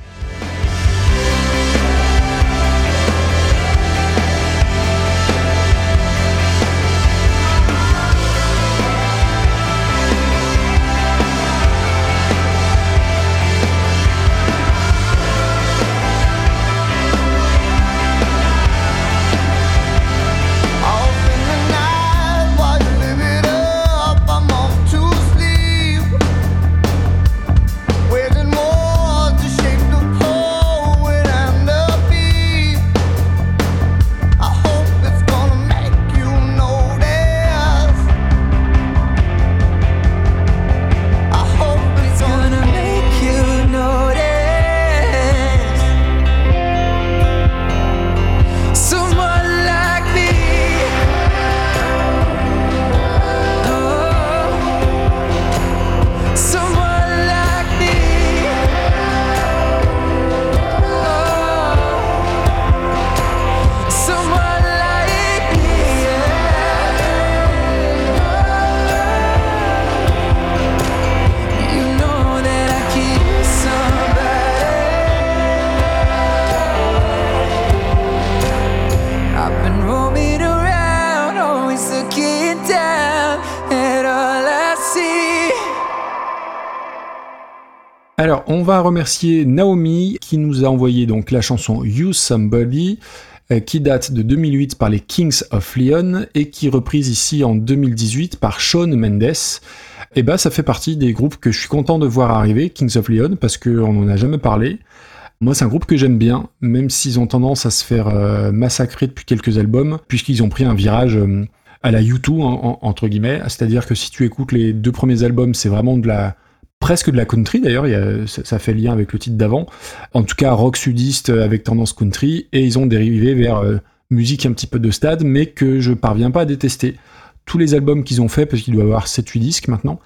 Va remercier Naomi qui nous a envoyé donc la chanson You Somebody euh, qui date de 2008 par les Kings of Leon et qui est reprise ici en 2018 par Shawn Mendes. Et bah, ça fait partie des groupes que je suis content de voir arriver, Kings of Leon, parce qu'on n'en a jamais parlé. Moi, c'est un groupe que j'aime bien, même s'ils ont tendance à se faire euh, massacrer depuis quelques albums, puisqu'ils ont pris un virage euh, à la U2, en- en- entre guillemets. C'est-à-dire que si tu écoutes les deux premiers albums, c'est vraiment de la presque de la country d'ailleurs, ça, fait lien avec le titre d'avant. En tout cas, rock sudiste euh, avec tendance country, et ils ont dérivé vers euh, musique un petit peu de stade, mais que je parviens pas à détester. Tous les albums qu'ils ont fait, parce qu'il doit avoir 7-8 disques maintenant,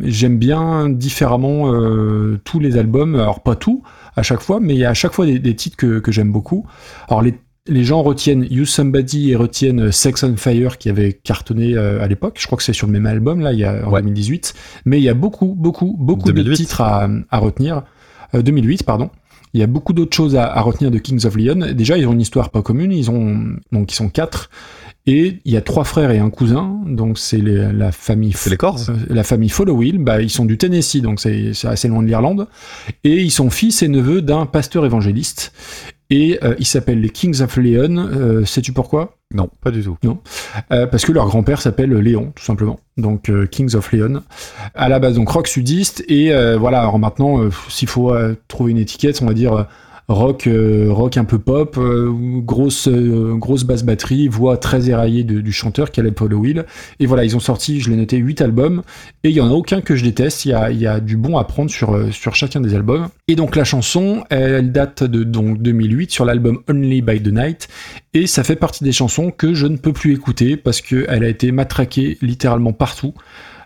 j'aime bien différemment euh, tous les albums, alors pas tout à chaque fois, mais il y a à chaque fois des, des titres que, que j'aime beaucoup. Alors les, les gens retiennent You Somebody et retiennent Sex on Fire qui avait cartonné euh, à l'époque, je crois que c'est sur le même album là, il y a, en Ouais. 2018, mais il y a beaucoup, beaucoup, beaucoup de 2008. titres à, à retenir. Euh, 2008, pardon. Il y a beaucoup d'autres choses à, à retenir de Kings of Leon. Déjà, ils ont une histoire pas commune. Ils ont donc ils sont quatre et il y a trois frères et un cousin. Donc c'est la famille. C'est les euh, la famille Followill. Bah ils sont du Tennessee, donc c'est assez loin de l'Irlande. Et ils sont fils et neveux d'un pasteur évangéliste. Et euh, ils s'appellent les Kings of Leon. Euh, Sais-tu pourquoi? Non, pas du tout. euh, parce que leur grand-père s'appelle Léon, tout simplement. Donc euh, Kings of Leon. À la base, donc rock sudiste. Et voilà, alors maintenant, s'il faut trouver une étiquette, on va dire rock, euh, rock un peu pop, euh, grosse, euh, grosse basse batterie, voix très éraillée du chanteur Caleb Will. Et voilà, ils ont sorti, je l'ai noté, 8 albums. Et il y en a aucun que je déteste. Il y a, du bon à prendre sur, chacun des albums. Et donc la chanson, elle, elle date de donc 2008 sur l'album Only by the Night. Et ça fait partie des chansons que je ne peux plus écouter parce qu'elle a été matraquée littéralement partout.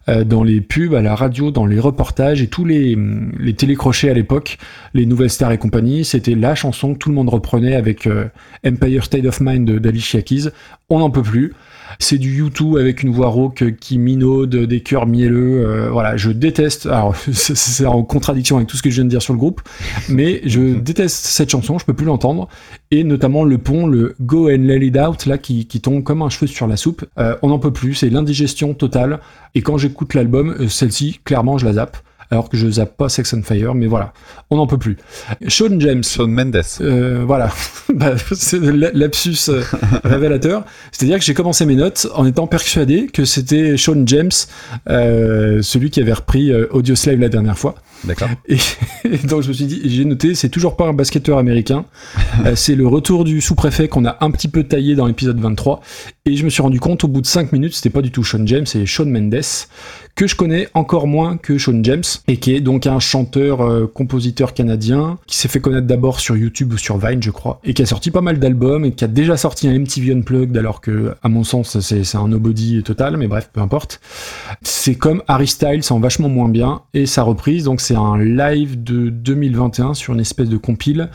Euh, dans les pubs, à la radio, dans les reportages et tous les, les télécrochets à l'époque, les nouvelles stars et compagnie, c'était la chanson que tout le monde reprenait avec euh, Empire State of Mind d'Alicia Keys. On n'en peut plus. C'est du U2 avec une voix rauque qui minaude, des chœurs mielleux. euh, voilà, je déteste. Alors, c'est- en contradiction avec tout ce que je viens de dire sur le groupe, mais je déteste cette chanson. Je peux plus l'entendre et notamment le pont, le Go and Let It Out, là, qui, qui tombe comme un cheveu sur la soupe. Euh, on n'en peut plus, c'est l'indigestion totale. Et quand j'écoute l'album, euh, celle-ci, clairement, je la zappe. Alors que je zappe pas Sex on Fire, mais voilà, on n'en peut plus. Sean James. Shawn Mendes. Euh, voilà, Bah, c'est lapsus euh, révélateur. C'est-à-dire que j'ai commencé mes notes en étant persuadé que c'était Sean James, euh, celui qui avait repris euh, Audio Slave la dernière fois. D'accord. Et, donc je me suis dit, j'ai noté, c'est toujours pas un basketteur américain. Euh, c'est le retour du sous-préfet qu'on a un petit peu taillé dans l'épisode 23. Et je me suis rendu compte au bout de 5 minutes, c'était pas du tout Sean James, c'est Sean Mendes, que je connais encore moins que Sean James, et qui est donc un chanteur, euh, canadien, qui s'est fait connaître d'abord sur YouTube ou sur Vine, je crois, et qui a sorti pas mal d'albums, et qui a déjà sorti un MTV Unplugged, alors que, à mon sens, c'est un nobody total, mais bref, peu importe. C'est comme Harry Styles en vachement moins bien, et sa reprise, donc c'est un live de 2021 sur une espèce de compile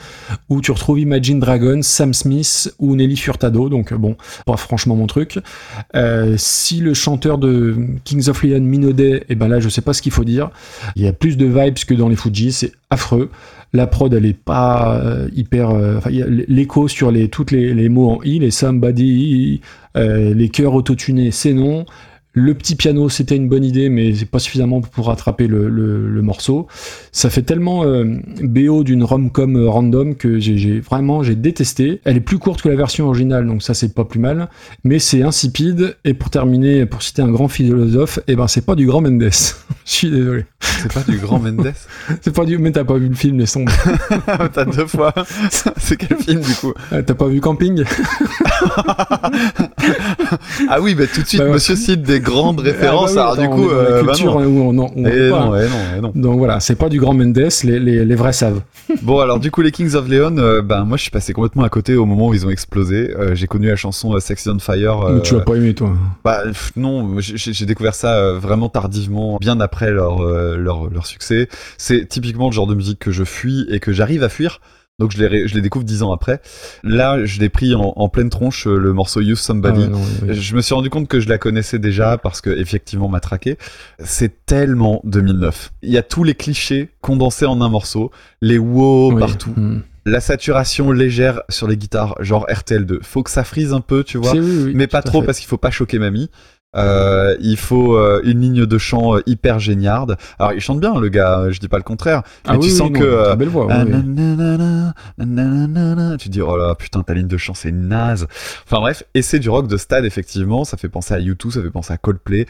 où tu retrouves Imagine Dragons, Sam Smith ou Nelly Furtado, donc euh, bon, pas franchement mon truc. Euh, si le chanteur de Kings of Leon minaudait, et ben là je sais pas ce qu'il faut dire. Il y a plus de vibes que dans les Fujis, c'est affreux. La prod elle est pas euh, hyper, l'écho sur les toutes les, les mots en i, les somebody, euh, les chœurs autotunés, c'est non. Le petit piano, c'était une bonne idée, mais c'est pas suffisamment pour rattraper le, le- le morceau. Ça fait tellement euh, BO d'une rom-com euh, random que j'ai vraiment j'ai détesté. Elle est plus courte que la version originale, donc ça c'est pas plus mal. Mais c'est insipide. Et pour terminer, pour citer un grand philosophe, eh ben c'est pas du grand Mendes. Je suis désolé. C'est pas du grand Mendes? C'est pas du. Mais t'as pas vu le film, les sombres? T'as deux fois. c'est quel film du coup? Euh, T'as pas vu Camping? Ah oui, bah tout de suite, Bah monsieur cite des grandes références. Ah bah oui, alors du coup, euh, bah culture non. où on, on Eh non, eh non, eh non. Donc voilà, c'est pas du grand Mendes, les, les, les vrais savent. Bon, alors du coup, les Kings of Leon, euh, ben moi je suis passé complètement à côté au moment où ils ont explosé. Euh, j'ai connu la chanson euh, Sexy on Fire. euh, tu vas pas aimer, toi. Bah pff, non, j'ai- découvert ça euh, vraiment tardivement, bien après leur, euh, leur leur succès. C'est typiquement le genre de musique que je fuis et que j'arrive à fuir. Donc je les ré- je les découvre dix ans après. Là, je l'ai pris en, en pleine tronche euh, le morceau Use Somebody. Ah ouais, non, oui. Je me suis rendu compte que je la connaissais déjà parce que effectivement m'a traqué. C'est tellement 2009. Il y a tous les clichés condensés en un morceau, les wow Oui. partout, Hmm. la saturation légère sur les guitares, genre RTL2. Faut que ça frise un peu, tu vois C'est- oui, oui, mais pas trop fait. parce qu'il faut pas choquer mamie. Euh, il faut euh, une ligne de chant euh, hyper géniarde. Alors il chante bien le gars, euh, je dis pas le contraire. Ah mais tu oui, sens oui, que non, euh, belle voix. ah, oui, oui. nanana, nanana, tu te dis oh là putain ta ligne de chant c'est naze. Enfin bref, et c'est du rock de stade effectivement, ça fait penser à U2, ça fait penser à Coldplay.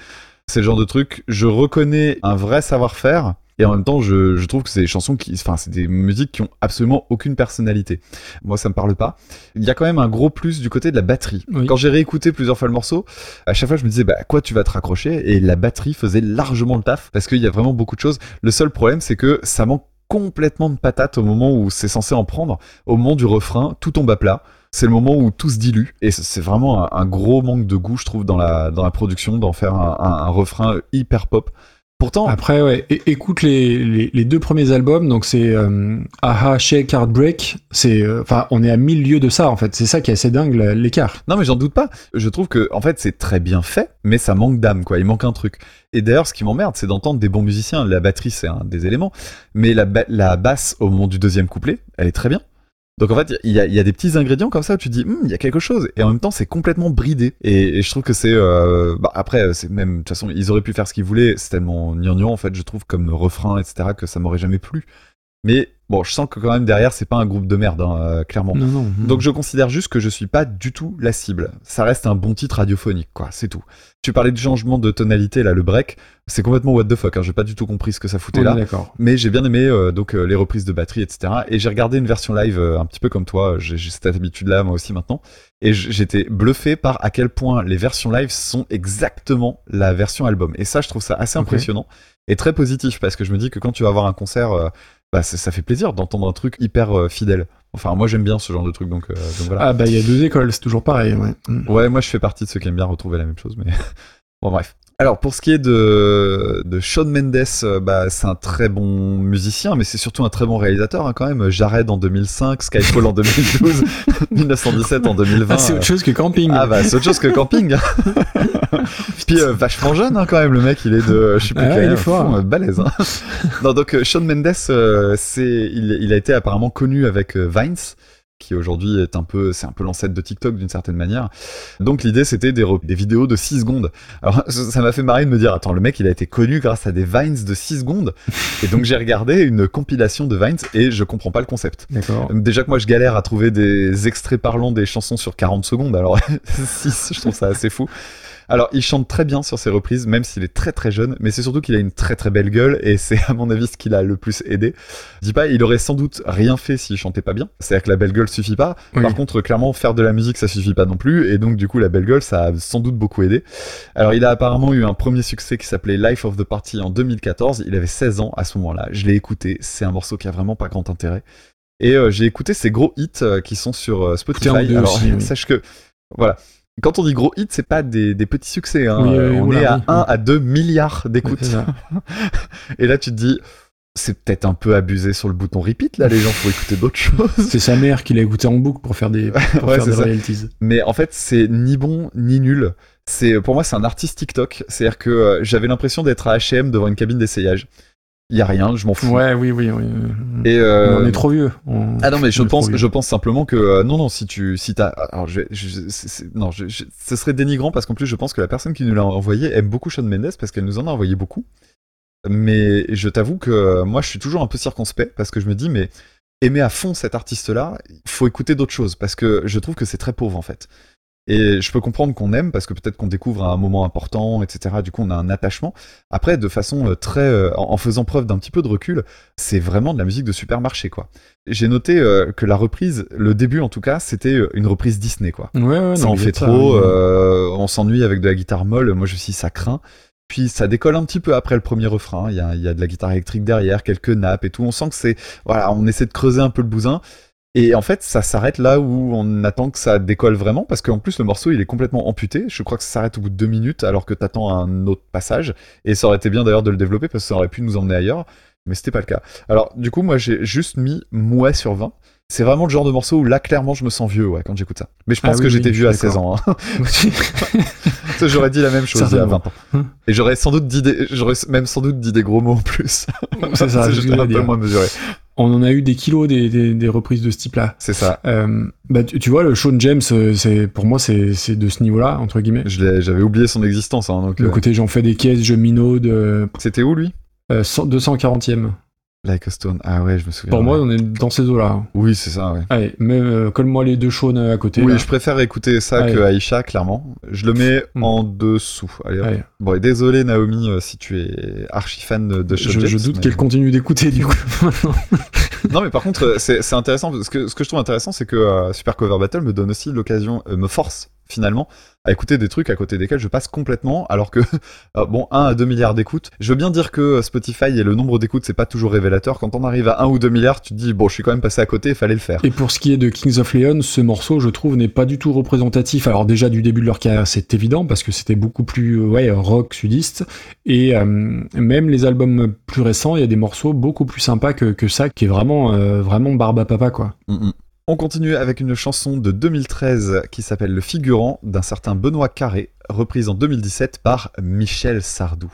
C'est le genre de truc, je reconnais un vrai savoir-faire et en même temps je, je trouve que c'est des chansons qui, enfin c'est des musiques qui ont absolument aucune personnalité. Moi ça me parle pas. Il y a quand même un gros plus du côté de la batterie. Oui. Quand j'ai réécouté plusieurs fois le morceau, à chaque fois je me disais bah à quoi tu vas te raccrocher? Et la batterie faisait largement le taf parce qu'il y a vraiment beaucoup de choses. Le seul problème c'est que ça manque complètement de patate au moment où c'est censé en prendre. Au moment du refrain, tout tombe à plat. C'est le moment où tout se dilue et c'est- vraiment un, un gros manque de goût, je trouve, dans la dans la production, d'en faire un, un- un refrain hyper pop. Pourtant, Après, ouais, écoute les, les, les deux premiers albums, donc c'est euh, Aha, Shake, Heartbreak, c'est, euh, enfin, on est à mille lieues de ça, en fait. C'est ça qui est assez dingue, l'écart. Non mais j'en doute pas. Je trouve que en fait c'est très bien fait, mais ça manque d'âme quoi. Il manque un truc. Et d'ailleurs ce qui m'emmerde c'est d'entendre des bons musiciens. La batterie c'est un des éléments, mais la, ba- la basse au moment du deuxième couplet, elle est très bien. Donc en fait il y a, des petits ingrédients comme ça où tu dis Hum, il y a quelque chose et en même temps c'est complètement bridé. Et, et je trouve que c'est euh, bah, après c'est même de toute façon ils auraient pu faire ce qu'ils voulaient. C'est tellement gnangnan en fait je trouve comme refrain etc que ça m'aurait jamais plu. Mais bon je sens que quand même derrière c'est pas un groupe de merde hein, euh, clairement. Non, non. Donc je considère juste que je suis pas du tout la cible. Ça reste un bon titre radiophonique, quoi, c'est tout. Tu parlais du changement de tonalité, là, le break, c'est complètement what the fuck, hein, j'ai pas du tout compris ce que ça foutait là. Mais j'ai bien aimé euh, donc euh, les reprises de batterie, etc. Et j'ai regardé une version live un petit peu comme toi, j'ai cette habitude-là moi aussi maintenant. Et j'étais bluffé par à quel point les versions live sont exactement la version album. Et ça, je trouve ça assez impressionnant et très positif parce que je me dis que quand tu vas voir un concert, bah, ça, fait plaisir d'entendre un truc hyper euh, fidèle. Enfin, moi j'aime bien ce genre de truc, donc, euh, donc voilà. Ah, bah, il y a deux écoles, c'est toujours pareil, ouais. Mm. Ouais, moi je fais partie de ceux qui aiment bien retrouver la même chose, mais bon bref. Alors pour ce qui est de, de Shawn Mendes, euh, bah, c'est un très bon musicien, mais c'est surtout un très bon réalisateur hein, quand même. Jared en 2005, Skyfall en 2012, 1917 en 2020. Ah, c'est autre chose que camping. Ah bah c'est autre chose que camping. Puis euh, vachement jeune hein, quand même le mec, il est de je sais plus Ah quel il est fort. fond, euh, balèze. Hein. non donc euh, Shawn Mendes, euh, c'est il, il a été apparemment connu avec Vines qui aujourd'hui est un peu, c'est un peu l'ancêtre de TikTok d'une certaine manière. Donc l'idée c'était des, vidéos de 6 secondes. Alors ça m'a fait marrer de me dire, attends, le mec il a été connu grâce à des Vines de 6 secondes. Et donc j'ai regardé une compilation de Vines et je comprends pas le concept. D'accord. Déjà que moi je galère à trouver des extraits parlants des chansons sur 40 secondes, alors 6, je trouve ça assez fou. Alors il chante très bien sur ses reprises, même s'il est très très jeune, mais c'est surtout qu'il a une très très belle gueule et c'est à mon avis ce qui l'a le plus aidé. Je dis pas, il aurait sans doute rien fait s'il chantait pas bien, c'est-à-dire que la belle gueule suffit pas. Oui. Par contre, clairement, faire de la musique ça suffit pas non plus, et donc du coup la belle gueule ça a sans doute beaucoup aidé. Alors il a apparemment eu un premier succès qui s'appelait Life of the Party en 2014, il avait 16 ans à ce moment-là, je l'ai écouté, c'est un morceau qui a vraiment pas grand intérêt. Et euh, j'ai écouté ses gros hits euh, qui sont sur euh, Spotify. Alors, aussi, oui. sache que, voilà. Quand on dit gros hits, c'est pas des, des petits succès. Hein. Oui, Euh, on oula, est à oui, 1 oui. à 2 milliards d'écoutes. C'est. Et là, tu te dis, c'est peut-être un peu abusé sur le bouton repeat. Là, les gens faut écouter d'autres choses. C'est sa mère qui l'a écouté en boucle pour faire des, pour Ouais, faire c'est des royalties. Mais en fait, c'est ni bon ni nul. C'est pour moi, c'est un artiste TikTok. C'est-à-dire que euh, j'avais l'impression d'être à H&M devant une cabine d'essayage. Il y a rien, je m'en fous. Ouais, oui, oui. oui. Et euh, On est trop vieux. On- Ah non mais je on pense je pense simplement que euh, non non si tu si t'as alors je, je- non je, je- ce serait dénigrant parce qu'en plus je pense que la personne qui nous l'a envoyé aime beaucoup Shawn Mendes parce qu'elle nous en a envoyé beaucoup mais je t'avoue que euh, moi je suis toujours un peu circonspect parce que je me dis mais aimer à fond cet artiste là il faut écouter d'autres choses parce que je trouve que c'est très pauvre en fait et je peux comprendre qu'on aime parce que peut-être qu'on découvre un moment important, etc. Du coup, on a un attachement. Après, de façon euh, très, euh, en faisant preuve d'un petit peu de recul, c'est vraiment de la musique de supermarché, quoi. J'ai noté euh, que la reprise, le début en tout cas, c'était une reprise Disney, quoi. Ouais, ouais, ça non, en fait ça, trop, euh, on s'ennuie avec de la guitare molle. Moi, je suis ça craint. Puis ça décolle un petit peu après le premier refrain. Il y a, il y a de la guitare électrique derrière, quelques nappes et tout. On sent que c'est, voilà, on essaie de creuser un peu le bousin. Et en fait, ça s'arrête là où on attend que ça décolle vraiment, parce qu'en plus le morceau il est complètement amputé. Je crois que ça s'arrête au bout de deux minutes, alors que t'attends un autre passage. Et ça aurait été bien d'ailleurs de le développer, parce que ça aurait pu nous emmener ailleurs, mais c'était pas le cas. Alors du coup, moi j'ai juste mis mouais sur 20. C'est vraiment le genre de morceau où là clairement je me sens vieux, ouais, quand j'écoute ça. Mais je pense Ah oui, que j'étais oui, vieux à suis 16 ans. hein. J'aurais dit la même chose il y a Certainement. 20 ans. Et j'aurais sans doute dit des, j'aurais même sans doute dit des gros mots en plus. C'est ça, un peu moins mesuré. On en a eu des kilos des, des, des reprises de ce type-là. C'est ça. Euh, bah, tu, tu vois, le Sean James, euh, c'est pour moi, c'est c'est de ce niveau-là, entre guillemets. Je l'ai- J'avais oublié son existence. Hein, donc, Le euh, côté j'en fais des caisses, je minaude, C'était où lui? euh, 100 240e. Like a Stone. Ah ouais, je me souviens. Pour moi, on est dans ces eaux-là. Oui, c'est ça, ouais. Allez, mais euh, colle-moi les deux Sean à côté. Oui, là. je préfère écouter ça que Aïcha, clairement. Je le mets Hmm. en dessous. Allez. Bon, et désolé Naomi euh, si tu es archi fan de Sean je James, doute mais- qu'elle continue d'écouter du coup. maintenant. Non, mais par contre, euh, c'est c'est intéressant. Parce que ce que je trouve intéressant, c'est que euh, Super Cover Battle me donne aussi l'occasion, euh, me force finalement à écouter des trucs à côté desquels je passe complètement, alors que euh, bon, 1 à 2 milliards d'écoutes. Je veux bien dire que euh, Spotify et le nombre d'écoutes, c'est pas toujours révélateur. Quand on arrive à 1 ou 2 milliards, tu te dis bon, je suis quand même passé à côté, il fallait le faire. Et pour ce qui est de Kings of Leon, ce morceau, je trouve, n'est pas du tout représentatif. Alors déjà du début de leur carrière, c'est évident parce que c'était beaucoup plus euh, ouais rock sudiste. Et euh, même les albums plus récents, il y a des morceaux beaucoup plus sympas que, que ça, qui est vraiment euh, vraiment barbe à papa quoi. Mm, mm. On continue avec une chanson de 2013 qui s'appelle Le Figurant d'un certain Benoît Carré, reprise en 2017 par Michel Sardou.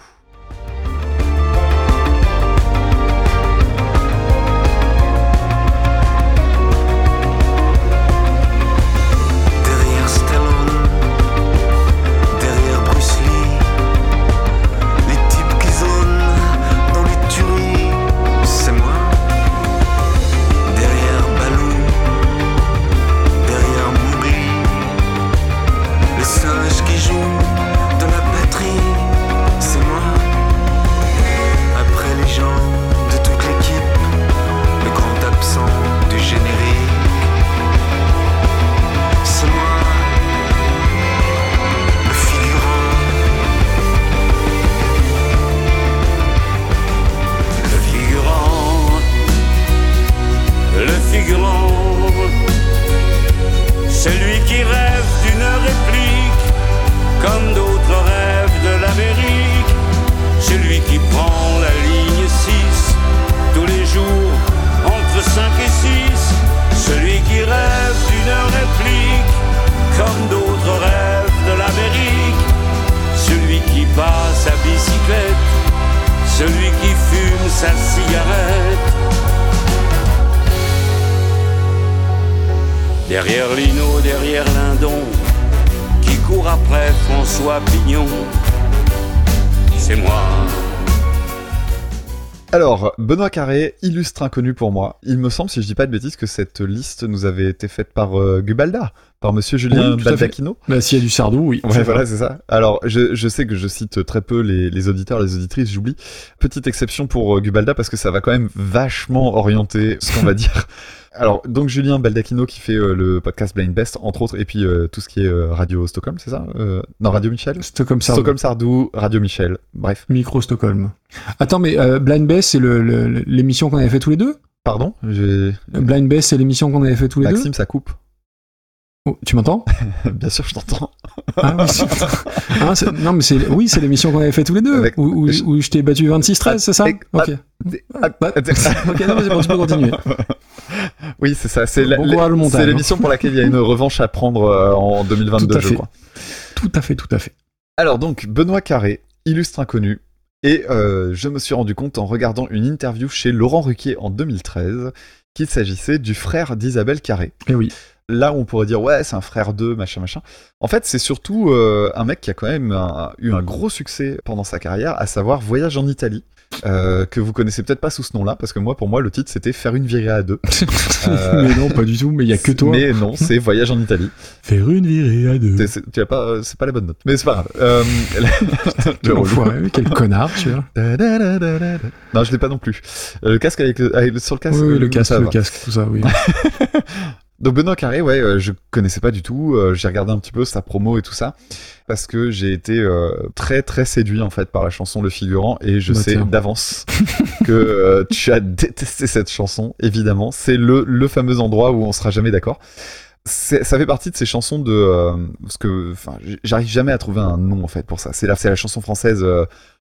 Carré, illustre inconnu pour moi. Il me semble, si je dis pas de bêtises, que cette liste nous avait été faite par euh, Gubalda, par monsieur Julien Oui. Baldacchino. Bah, s'il y a du Sardou, oui. Ouais, voilà, c'est ça. Alors, je, je sais que je cite très peu les, les auditeurs, les auditrices, j'oublie. Petite exception pour euh, Gubalda parce que ça va quand même vachement orienter ce qu'on va dire. Alors, donc Julien Baldacchino qui fait euh, le podcast Blind Best, entre autres, et puis euh, tout ce qui est euh, Radio Stockholm, c'est ça Non, Radio Michel? Stockholm Sardou. Stockholm Sardou, Radio Michel, bref. Micro Stockholm. Attends, mais Blind Best, c'est le- le- l'émission qu'on avait fait tous les deux? Pardon. Blind Best, c'est l'émission qu'on avait fait tous les Maxime, ça coupe. Oh, Tu m'entends Bien sûr, je t'entends. Ah oui, c'est- Ah, Non, mais c'est oui, c'est l'émission qu'on avait fait tous les deux, Avec- où, où- je- où je t'ai battu 26-13, c'est ça Ok. Ah, Bah, ok, non, mais c'est bon, tu peux continuer. Oui, c'est ça. C'est Bon hein. l'émission pour laquelle il y a une revanche à prendre euh, en 2022, Tout à je fait. crois. Tout à fait, tout à fait. Alors donc, Benoît Carré, illustre inconnu. Et euh, je me suis rendu compte en regardant une interview chez Laurent Ruquier en 2013 qu'il s'agissait du frère d'Isabelle Carré. Et oui. Là où on pourrait dire ouais c'est un frère d'eux machin machin. En fait c'est surtout euh, un mec qui a quand même un- eu un gros succès pendant sa carrière, à savoir Voyage en Italie, euh, que vous connaissez peut-être pas sous ce nom-là parce que moi pour moi le titre c'était Faire une virée à deux. Euh, mais non, pas du tout, mais il y a que toi. Mais non c'est Voyage en Italie. Faire une virée à deux. Tu as pas, c'est pas la bonne note. Mais c'est pas grave. Euh, le Quel connard, tu vois. Non, je l'ai pas non plus. Le casque avec le, avec le- sur le casque. Oui, oui, le euh, casque, le casque, tout ça, oui. Donc Benoît Carré, ouais, euh, je connaissais pas du tout. euh, j'ai regardé un petit peu sa promo et tout ça parce que j'ai été euh, très très séduit en fait par la chanson Le Figurant et je Bah, sais d'avance que tu as détesté cette chanson. Évidemment, c'est le le fameux endroit où on sera jamais d'accord. Ça fait partie de ces chansons de parce que enfin j'arrive jamais à trouver un nom en fait pour ça. C'est la c'est la chanson française.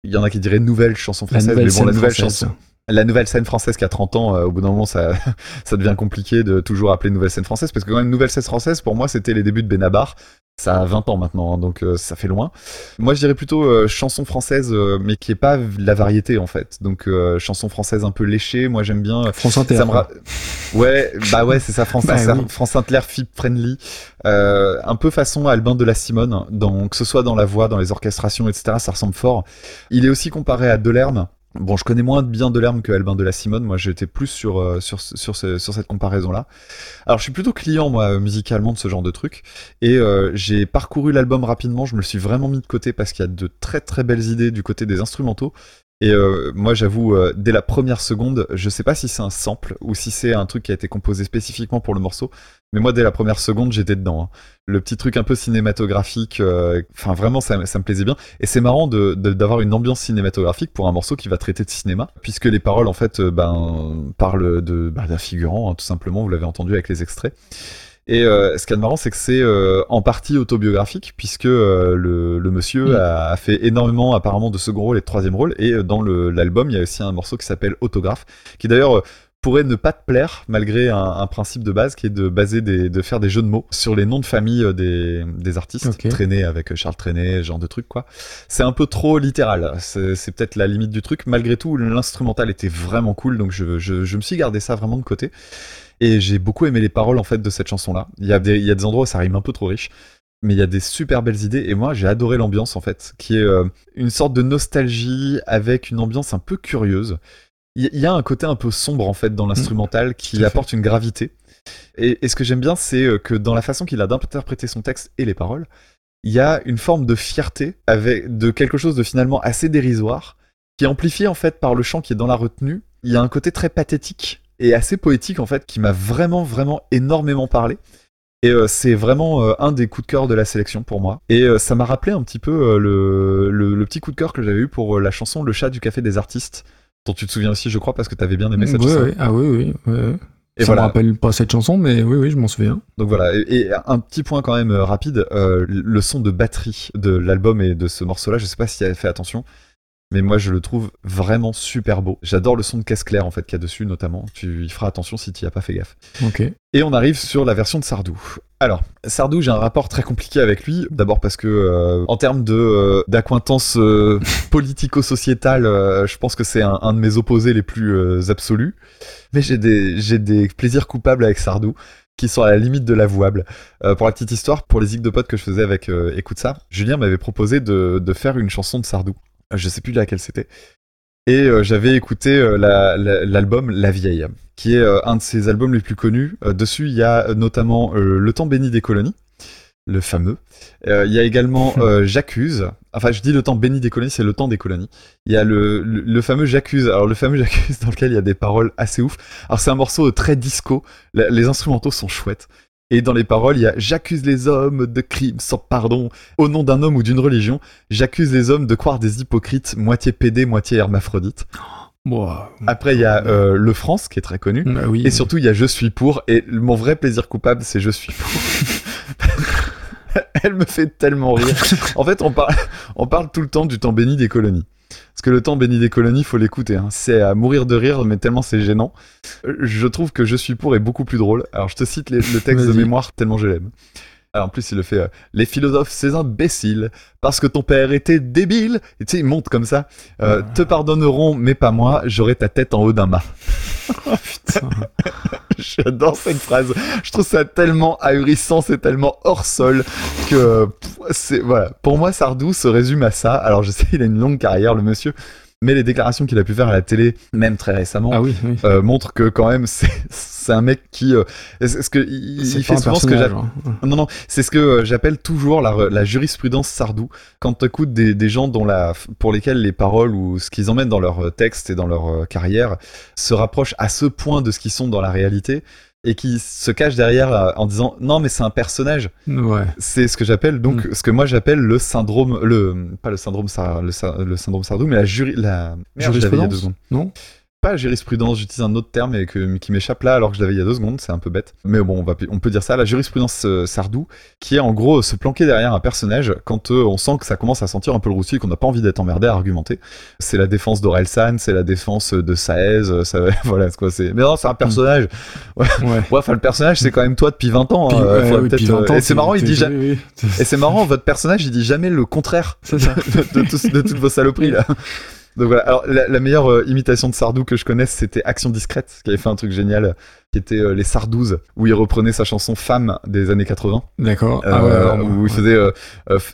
Il y en a qui diraient nouvelle chanson française, mais bon, la nouvelle française. chanson, la nouvelle scène française qui a 30 ans, euh, au bout d'un moment, ça, ça devient compliqué de toujours appeler nouvelle scène française, parce que quand même, nouvelle scène française, pour moi, c'était les débuts de Benabar. Ça a 20 ans maintenant, hein, donc euh, ça fait loin. Moi, je dirais plutôt euh, chanson française, euh, mais qui est pas la variété, en fait. Donc, euh, chanson française un peu léchée, moi, j'aime bien. euh, France Inter. ça me ra- Ouais, bah ouais, c'est ça, France, Bah Inter, oui. France Inter, Fit Friendly. Euh, un peu façon Albin de la Simone, dans, que ce soit dans la voix, dans les orchestrations, etc., ça ressemble fort. Il est aussi comparé à Delerme. Bon, je connais moins bien Delerme que Albin de la Simone. Moi, j'étais plus sur, euh, sur, sur, sur cette comparaison-là. Alors, je suis plutôt client, moi, musicalement, de ce genre de truc. Et euh, j'ai parcouru l'album rapidement. Je me suis vraiment mis de côté parce qu'il y a de très très belles idées du côté des instrumentaux. Et euh, moi, j'avoue, euh, dès la première seconde, je sais pas si c'est un sample ou si c'est un truc qui a été composé spécifiquement pour le morceau. Mais moi, dès la première seconde, j'étais dedans. hein. Le petit truc un peu cinématographique, euh, enfin vraiment, ça, me plaisait bien. Et c'est marrant de- d'avoir une ambiance cinématographique pour un morceau qui va traiter de cinéma, puisque les paroles, en fait, euh, ben, parlent de bah, d'un figurant, hein, tout simplement. Vous l'avez entendu avec les extraits. Et euh, ce qui est marrant, c'est que c'est euh, en partie autobiographique, puisque euh, le, le monsieur Mm. a, a fait énormément apparemment de second rôle et de troisième rôle. Et euh, dans l'album, il y a aussi un morceau qui s'appelle Autographe, qui d'ailleurs euh, pourrait ne pas te plaire, malgré un, un principe de base qui est de baser des, de faire des jeux de mots sur les noms de famille euh, des, des artistes. Ok. Traîné avec Charles ce genre de truc quoi. C'est un peu trop littéral. C'est c'est peut-être la limite du truc. Malgré tout, l'instrumental était vraiment cool, donc je, je, je me suis gardé ça vraiment de côté. Et j'ai beaucoup aimé les paroles en fait de cette chanson-là. Il y a des, il y a des endroits où ça rime un peu trop riche, mais il y a des super belles idées. Et moi, j'ai adoré l'ambiance en fait, qui est euh, une sorte de nostalgie avec une ambiance un peu curieuse. Il y- a un côté un peu sombre en fait dans l'instrumental qui fait. apporte une gravité. Et, et ce que j'aime bien, c'est euh, que dans la façon qu'il a d'interpréter son texte et les paroles, il y a une forme de fierté avec de quelque chose de finalement assez dérisoire, qui est amplifié en fait par le chant qui est dans la retenue. Il y a un côté très pathétique et assez poétique en fait qui m'a vraiment vraiment énormément parlé. Et euh, c'est vraiment euh, un des coups de cœur de la sélection pour moi. Et euh, ça m'a rappelé un petit peu le, le, le petit coup de cœur que j'avais eu pour la chanson Le chat du café des artistes, dont tu te souviens aussi, je crois, parce que tu avais bien aimé cette Ouais, chanson. ouais. Ah oui, oui. ouais. Et ça voilà. me rappelle pas cette chanson, mais oui, oui, je m'en souviens. Donc voilà, et, et un petit point quand même rapide, le son de batterie de l'album et de ce morceau-là, je sais pas si tu as fait attention, mais moi je le trouve vraiment super beau. J'adore le son de caisse claire en fait qu'il y a dessus notamment, tu y feras attention si tu y as pas fait gaffe. Ok. Et on arrive sur la version de Sardou. Alors, Sardou, j'ai un rapport très compliqué avec lui. D'abord parce que, euh, en termes de euh, d'acquaintance euh, politico-sociétale, je pense que c'est un, un de mes opposés les plus absolus. Mais j'ai des j'ai des plaisirs coupables avec Sardou. qui sont à la limite de l'avouable. Euh, pour la petite histoire, pour les zig de potes que je faisais avec euh, Écoute ça, Julien m'avait proposé de, de faire une chanson de Sardou. Je sais plus laquelle c'était. Et euh, j'avais écouté euh, la- la- l'album la, Vieille, qui est euh, un de ses albums les plus connus. Dessus, il y a notamment Le temps béni des colonies, le fameux. Il y a également J'accuse. Enfin, je dis Le temps béni des colonies, c'est Le temps des colonies. Il y a le, le, le fameux J'accuse. Alors, le fameux J'accuse dans lequel il y a des paroles assez ouf. Alors, c'est un morceau très disco. Les instrumentaux sont chouettes. Et dans les paroles, il y a J'accuse les hommes de crimes sans pardon au nom d'un homme ou d'une religion. J'accuse les hommes de croire des hypocrites, moitié pédé, moitié hermaphrodite. Après, il y a euh, Le France, qui est très connu. Bah oui. Et surtout, il y a Je suis pour. Et mon vrai plaisir coupable, c'est Je suis pour. Elle me fait tellement rire. En fait, on parle tout le temps du temps béni des colonies. Parce que le temps béni des colonies, faut l'écouter. hein. C'est à mourir de rire, mais tellement c'est gênant. Euh, Je trouve que Je suis pour est beaucoup plus drôle. Alors, je te cite les- le texte de mémoire tellement je l'aime. Alors, en plus, il le fait. euh, les philosophes, ces imbéciles, parce que ton père était débile. Et tu sais, il monte comme ça. Euh, Te pardonneront, mais pas moi. J'aurai ta tête en haut d'un mât. Putain. J'adore cette phrase. Je trouve ça tellement ahurissant, c'est tellement hors sol que c'est voilà. Pour moi, Sardou se résume à ça. Alors je sais, il a une longue carrière, le monsieur, mais les déclarations qu'il a pu faire à la télé, même très récemment, Ah oui, oui. euh, montrent que quand même c'est un mec qui euh, est-ce que il, fait souvent ce que j'appelle hein. non, non, c'est ce que euh, j'appelle toujours la, la jurisprudence Sardou. Quand tu écoutes des, des gens dont la, pour lesquels les paroles ou ce qu'ils emmènent dans leur texte et dans leur carrière se rapprochent à ce point de ce qu'ils sont dans la réalité et qui se cachent derrière euh, en disant non mais c'est un personnage. Ouais. C'est ce que j'appelle donc Mm. ce que moi j'appelle le syndrome le pas le syndrome Sar- le, syndrome Sardou mais la juri la Merde, Jurisprudence? Non? Pas jurisprudence, j'utilise un autre terme et que, qui m'échappe là alors que je l'avais il y a deux secondes, c'est un peu bête. Mais bon, on, va, on peut dire ça, la jurisprudence euh, Sardou, qui est en gros se planquer derrière un personnage quand euh, on sent que ça commence à sentir un peu le roussi et qu'on n'a pas envie d'être emmerdé à argumenter. C'est la défense d'Orelsan, c'est la défense de Saez, euh, ça, voilà, quoi, c'est... Mais non, c'est un personnage. Ouais. Ouais, enfin, le personnage, c'est quand même toi depuis 20 ans. Puis, hein, ouais, faudrait oui, peut-être, puis 20 euh, ans, et c'est marrant, il dit jamais... oui, oui. Et c'est marrant, votre personnage, il dit jamais le contraire ça. de, de toutes vos saloperies là. Donc voilà, alors la, meilleure euh, imitation de Sardou que je connaisse, c'était Action Discrète, qui avait fait un truc génial, qui était euh, les Sardouzes, où il reprenait sa chanson Femme des années 80, D'accord. euh, ah ouais, où il faisait, euh,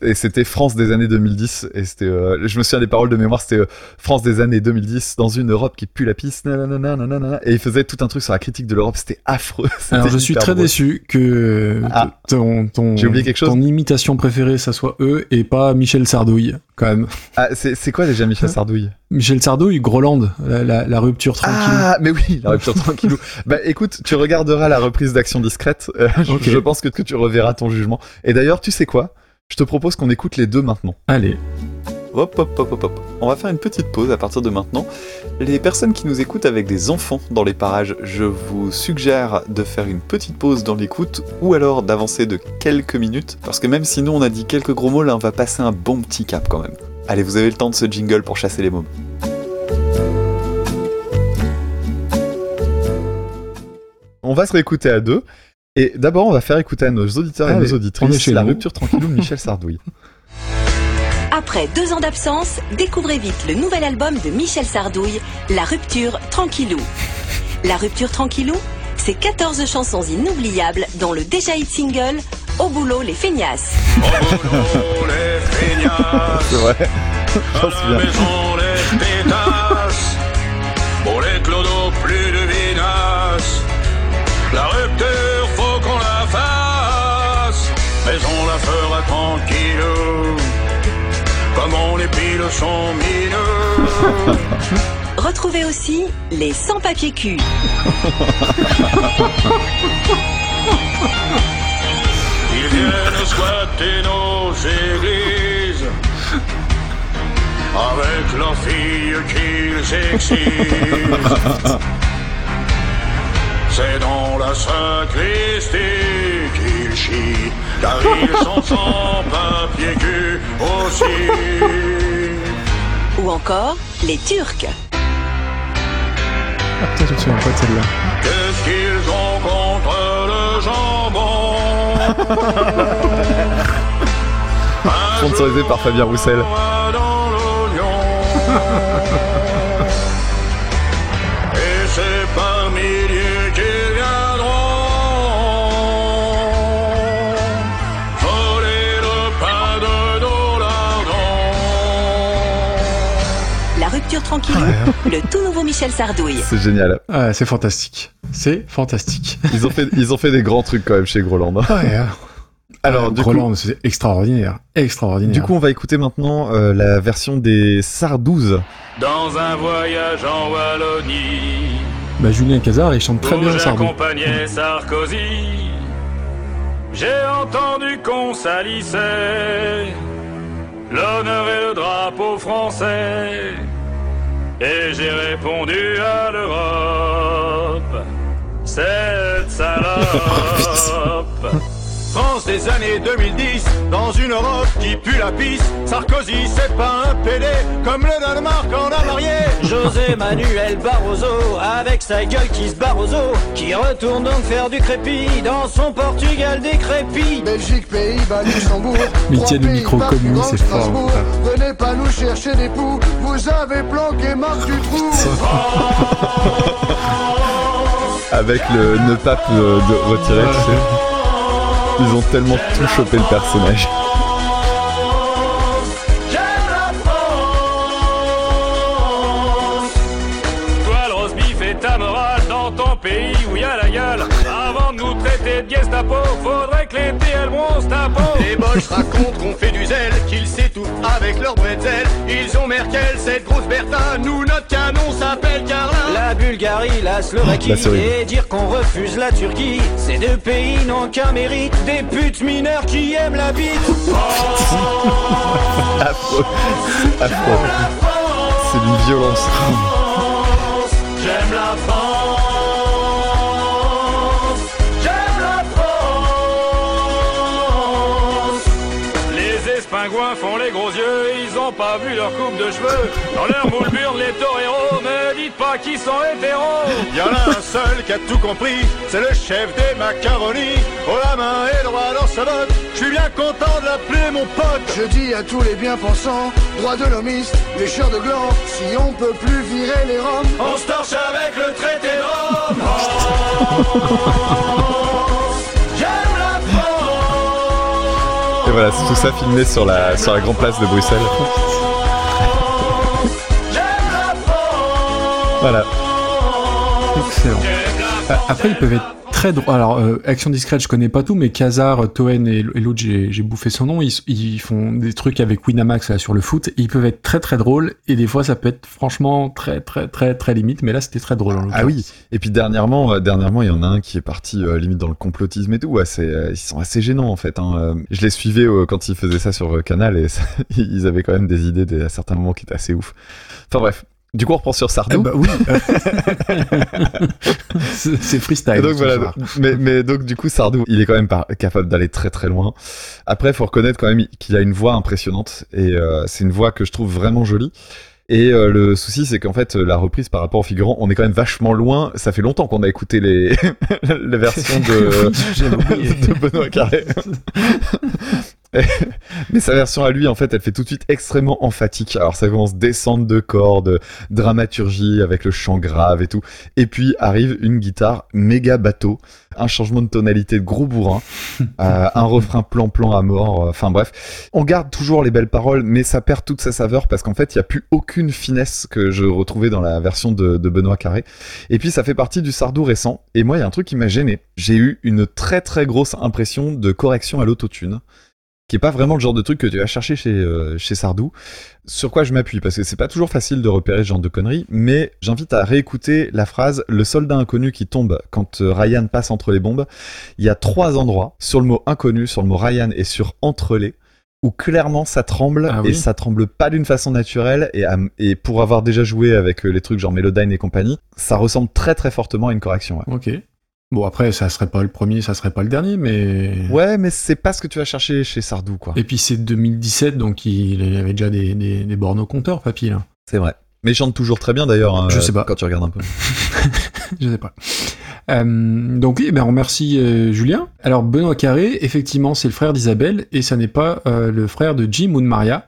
et c'était France des années 2010, et c'était, je me souviens des paroles de mémoire, c'était France des années 2010 dans une Europe qui pue la pisse, nanana, nanana, et il faisait tout un truc sur la critique de l'Europe, c'était affreux. Alors je suis très déçu que Ah. ton, ton, J'ai oublié quelque chose ton imitation préférée, ça soit eux et pas Michel Sardouille, quand même. Ah, c'est c'est quoi déjà Michel Sardouille? Michel Sardouille, Groland, la, la- la rupture tranquille. Ah, mais oui, la rupture tranquillou. Bah écoute, tu regarderas la reprise d'Action Discrète. euh, je- pense que, que tu reverras ton jugement. Et d'ailleurs, tu sais quoi? Je te propose qu'on écoute les deux maintenant. Allez, Hop, hop, hop, hop, hop. On va faire une petite pause à partir de maintenant. Les personnes qui nous écoutent avec des enfants dans les parages, je vous suggère de faire une petite pause dans l'écoute ou alors d'avancer de quelques minutes parce que même si nous on a dit quelques gros mots, là on va passer un bon petit cap quand même. Allez, vous avez le temps de ce jingle pour chasser les mômes. On va se réécouter à deux. Et d'abord, on va faire écouter à nos auditeurs et Allez, nos auditrices chez la nous. rupture tranquillou de Michel Sardouille. Après deux ans d'absence, découvrez vite le nouvel album de Michel Sardouille, La Rupture Tranquillou. La Rupture Tranquillou, c'est 14 chansons inoubliables, dont le déjà hit single Au boulot les feignasses. Les feignasses, C'est vrai. J'en à la souviens. maison les pétasses, pour les clodos plus de vinasse. La rupture, faut qu'on la fasse, mais on la fera tranquille, comme on épile son mineux. Retrouvez aussi les sans papiers cul. Ils viennent squatter nos églises avec leurs filles qu'ils excisent. C'est dans la sacristie qu'ils chient, car ils sont sans papier cul aussi. Ou encore les Turcs. Ah, putain, je me souviens pas de celle-là. Qu'est-ce qu'ils ont contre le jambon? Sponsorisé par Fabien Roussel. rupture tranquillou, le tout nouveau Michel Sardouille. C'est génial. Ah, c'est fantastique. C'est fantastique. Ils ont fait, ils ont fait des grands trucs quand même chez Groland. hein. Ouais, hein. Alors, Ah, du coup, Groland, c'est extraordinaire. Extraordinaire. du coup, on va écouter maintenant euh, la version des Sardouze. Dans un voyage en Wallonie, bah, Julien Cazard, il chante très bien Sardou. j'accompagnais Sarkozy, j'ai entendu qu'on salissait l'honneur et le drapeau français. Et j'ai répondu à l'Europe, cette salope. France des années 2010, dans une Europe qui pue la pisse. Sarkozy, c'est pas un PD, comme le Danemark en a marié. José Manuel Barroso, avec sa gueule qui se barroso, qui retourne donc faire du crépi dans son Portugal décrépit. Belgique, Pays-Bas, Luxembourg. Mais tient le pays micro pas comme lui, c'est fort, Strasbourg. Venez pas nous chercher des poux, vous avez planqué Marc Dutroux. Avec le ne pape euh, de retiré, tu sais. Ils ont tellement tout chopé le personnage. Toi, beef et ta morale dans ton pays où y a la gueule. Avant de nous traiter de Gestapo, faudrait que les TL bronzent ta peau. Les Boches racontent qu'on fait du zèle, qu'ils s'étouffent avec leur bretzel. Ils ont Merkel, cette grosse Bertha, nous notre canon s'appelle Carlin. La Bulgarie, la Slovaquie, et dire qu'on refuse la Turquie, ces deux pays n'ont qu'un mérite, des putes mineures qui aiment la bite. Affreux. Affreux. C'est d'une violence. Font les gros yeux, ils ont pas vu leur coupe de cheveux. Dans leur moule burne, les toreros, me dites pas qu'ils sont hétéros. Y en a un seul qui a tout compris, c'est le chef des macaronis. Oh la main et droit dans sa botte, je suis bien content de l'appeler mon pote. Je dis à tous les bien-pensants, droits de l'homiste, lécheurs de gland, si on peut plus virer les roms. On se torche avec le traité de Rome. voilà, c'est tout ça filmé sur la, sur la grande place de Bruxelles. Voilà. Excellent. Ah, Après, ils peuvent être très. Alors, euh, Action Discrète, je connais pas tout, mais Kazar, Toen et, et l'autre, j'ai bouffé son nom. Ils, ils font des trucs avec Winamax là, sur le foot. Ils peuvent être très très drôles et des fois, ça peut être franchement très très très très limite. Mais là, c'était très drôle. En Ah oui. Et puis dernièrement, euh, dernièrement, il y en a un qui est parti euh, limite dans le complotisme et tout. Ils sont assez gênants en fait. Hein. Je les suivais quand ils faisaient ça sur Canal et ça- ils avaient quand même des idées des- à certains moments qui étaient assez ouf. Enfin bref. Du coup, on reprend sur Eh Sardou. bah oui. c'est freestyle. Et donc ce voilà, soir. mais, mais donc du coup Sardou, il est quand même capable d'aller très très loin. Après, faut reconnaître quand même qu'il a une voix impressionnante et euh, c'est une voix que je trouve vraiment jolie. Et euh, le souci, c'est qu'en fait, la reprise par rapport au figurant, on est quand même vachement loin. Ça fait longtemps qu'on a écouté les, les versions de, de Benoît Carré. Mais sa version à lui, en fait, elle fait tout de suite extrêmement emphatique. Alors ça commence descente de cordes, dramaturgie avec le chant grave et tout. Et puis arrive une guitare méga bateau, un changement de tonalité de gros bourrin, euh, un refrain plan-plan à mort. euh, Enfin bref, on garde toujours les belles paroles, mais ça perd toute sa saveur parce qu'en fait, il n'y a plus aucune finesse que je retrouvais dans la version de, de Benoît Carré. Et puis ça fait partie du Sardou récent. Et moi, il y a un truc qui m'a gêné. J'ai eu une très très grosse impression de correction à l'autotune qui est pas vraiment le genre de truc que tu vas chercher chez, euh, chez Sardou. Sur quoi je m'appuie? Parce que c'est pas toujours facile de repérer ce genre de conneries, mais j'invite à réécouter la phrase Le soldat inconnu qui tombe quand euh, Ryan passe entre les bombes. Il y a trois endroits, sur le mot inconnu, sur le mot Ryan et sur entre les, où clairement ça tremble Ah et ça tremble pas d'une façon naturelle. Et, à- et pour avoir déjà joué avec euh, les trucs genre Melodyne et compagnie, ça ressemble très très fortement à une correction. Ouais. Ok. Bon, après, ça serait pas le premier, ça serait pas le dernier, mais. Ouais, mais c'est pas ce que tu vas chercher chez Sardou, quoi. Et puis c'est 2017, donc il avait déjà des, des, des bornes au compteur, papy, là. C'est vrai. Mais il chante toujours très bien d'ailleurs. hein, Je sais pas. Quand tu regardes un peu. Je sais pas. Euh, donc oui, ben on remercie euh, Julien. Alors Benoît Carré, effectivement, c'est le frère d'Isabelle et ça n'est pas euh, le frère de Jim ou de Maria.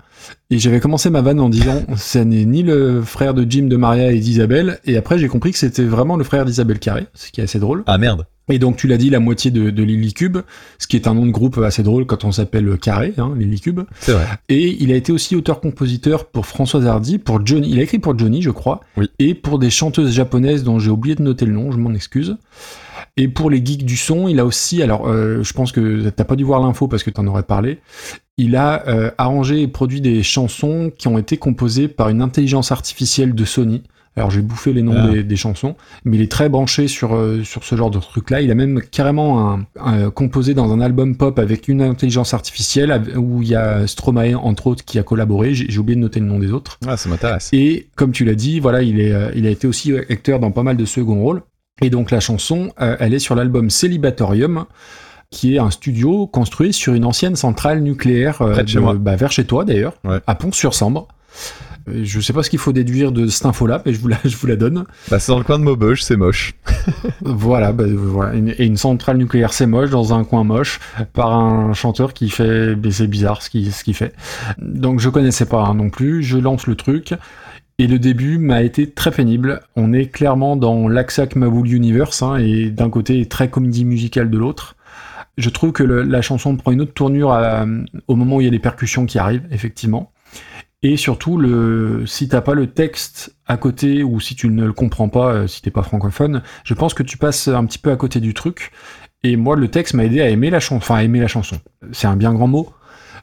Et j'avais commencé ma vanne en disant ça n'est ni le frère de Jim de Maria et d'Isabelle. Et après, j'ai compris que c'était vraiment le frère d'Isabelle Carré, ce qui est assez drôle. Ah merde. Et donc, tu l'as dit, la moitié de, de Lily Cube, ce qui est un nom de groupe assez drôle quand on s'appelle Carré, hein, Lily Cube. C'est vrai. Et il a été aussi auteur-compositeur pour Françoise Hardy, pour Johnny. Il a écrit pour Johnny, je crois. Oui. Et pour des chanteuses japonaises dont j'ai oublié de noter le nom, je m'en excuse. Et pour les geeks du son, il a aussi, alors euh, je pense que t'as pas dû voir l'info parce que t'en aurais parlé, il a euh, arrangé et produit des chansons qui ont été composées par une intelligence artificielle de Sony. Alors j'ai bouffé les noms Ah. des, des chansons, mais il est très branché sur, euh, sur ce genre de truc-là. Il a même carrément un, un- composé dans un album pop avec une intelligence artificielle où il y a Stromae entre autres qui a collaboré. J'ai j'ai oublié de noter le nom des autres. Ah, ça m'intéresse. Et comme tu l'as dit, voilà, il, est, euh, il a été aussi acteur dans pas mal de second rôles. Et donc la chanson, euh, elle est sur l'album Célibatorium, qui est un studio construit sur une ancienne centrale nucléaire euh, Près de chez moi. bah, vers chez toi d'ailleurs, Ouais. à Pont-sur-Sambre. Euh, Je sais pas ce qu'il faut déduire de cette info-là, mais je vous la, je vous la donne. Bah, c'est dans le coin de Maubeuge, c'est moche. Voilà, bah, voilà. Une- et une centrale nucléaire, c'est moche, dans un coin moche, par un chanteur qui fait, c'est bizarre ce qu'il ce qu'il fait. Donc je connaissais pas hein, non plus, je lance le truc, et le début m'a été très pénible. On est clairement dans l'Axac Maboul Universe, hein, et d'un côté très comédie musicale de l'autre. Je trouve que la chanson prend une autre tournure à- au moment où il y a les percussions qui arrivent, effectivement. Et surtout, le, si t'as pas le texte à côté ou si tu ne le comprends pas, euh, si t'es pas francophone, je pense que tu passes un petit peu à côté du truc. Et moi, le texte m'a aidé à aimer la chanson. Enfin, à aimer la chanson. C'est un bien grand mot.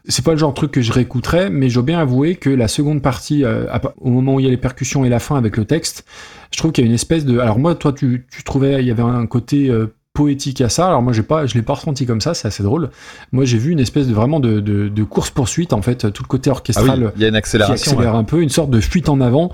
C'est pas le genre de truc que je réécouterais, mais je dois bien avouer que la seconde partie, euh, au moment où il y a les percussions et la fin avec le texte, je trouve qu'il y a une espèce de. Alors moi, toi, tu, tu trouvais il y avait un côté euh, poétique à ça. Alors moi, j'ai pas, je l'ai pas ressenti comme ça. C'est assez drôle. Moi, j'ai vu une espèce de vraiment de, de, de course poursuite en fait, tout le côté Ah orchestral oui, il y a une qui accélération. accélère ouais. un peu, une sorte de fuite en avant.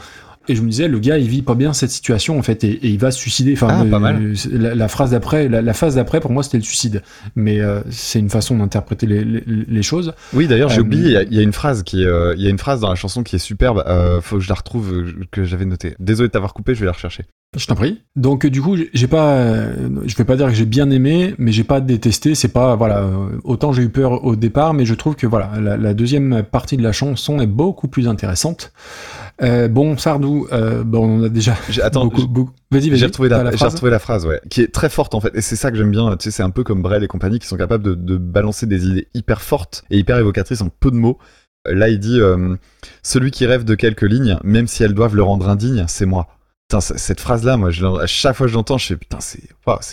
Et je me disais, le gars, il vit pas bien cette situation, en fait, et, et il va se suicider. Enfin, Ah, pas mal. La, la phrase d'après, la, la phase d'après, pour moi, c'était le suicide. Mais euh, c'est une façon d'interpréter les, les, les choses. Oui, d'ailleurs, j'ai Euh, oublié, il y a- il y, a une phrase qui euh, il y a une phrase dans la chanson qui est superbe, faut que je la retrouve, que j'avais notée. Désolé de t'avoir coupé, je vais la rechercher. Je t'en prie. Donc, du coup, j'ai- j'ai pas, euh, je vais pas dire que j'ai bien aimé, mais j'ai pas détesté. C'est pas, voilà, euh, autant j'ai eu peur au départ, mais je trouve que voilà, la, la deuxième partie de la chanson est beaucoup plus intéressante. Euh, bon, Sardou, euh, bon, on a déjà Attends, beaucoup, Vas-y. J'ai retrouvé la, phrase retrouvé la phrase, ouais, qui est très forte en fait, et c'est ça que j'aime bien. Tu sais, c'est un peu comme Brel et compagnie qui sont capables de, de balancer des idées hyper fortes et hyper évocatrices en peu de mots. Euh, Là, il dit euh, celui qui rêve de quelques lignes, même si elles doivent le rendre indigne, c'est moi. Putain, cette phrase-là, moi, je, à chaque fois que je l'entends, je fais putain, c'est,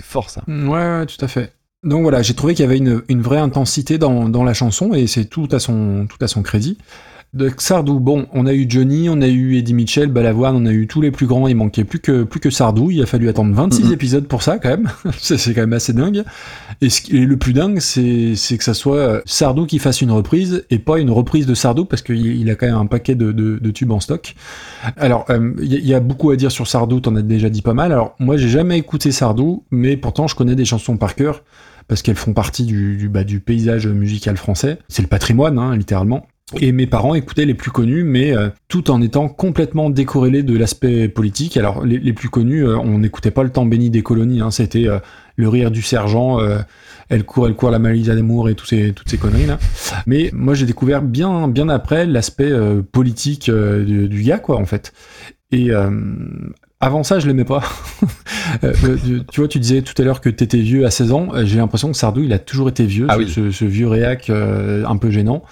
fort ça. Ouais, ouais, tout à fait. Donc voilà, j'ai trouvé qu'il y avait une, une vraie intensité dans, dans la chanson et c'est tout à son tout à son crédit. De Sardou, bon, on a eu Johnny, on a eu Eddie Mitchell, Balavoine, on a eu tous les plus grands, il manquait plus que plus que Sardou, il a fallu attendre 26 Mhm. épisodes pour ça quand même. c'est c'est quand même assez dingue. Et, ce qui est le plus dingue, c'est c'est que ça soit euh, Sardou qui fasse une reprise et pas une reprise de Sardou parce qu'il il a quand même un paquet de, de, de tubes en stock. Alors, euh, il y, a- il y a beaucoup à dire sur Sardou, t'en as déjà dit pas mal. Alors, moi, j'ai jamais écouté Sardou, mais pourtant, je connais des chansons par cœur parce qu'elles font partie du, du, bah, du paysage musical français. C'est le patrimoine, hein, littéralement. Et mes parents écoutaient les plus connus, mais euh, tout en étant complètement décorrélés de l'aspect politique. Alors, les, plus connus, euh, on n'écoutait pas le temps béni des colonies, hein, c'était euh, le rire du sergent, elle court, elle court, la Malisa d'amour et ces, toutes ces conneries là. Mais moi, j'ai découvert bien, bien après l'aspect politique du, gars, quoi, en fait. Et avant ça, je l'aimais pas. Euh, tu vois, tu disais tout à l'heure que t'étais vieux à 16 ans. Euh, J'ai l'impression que Sardou, il a toujours été vieux, Ah ce, oui. ce- ce vieux réac euh, un peu gênant.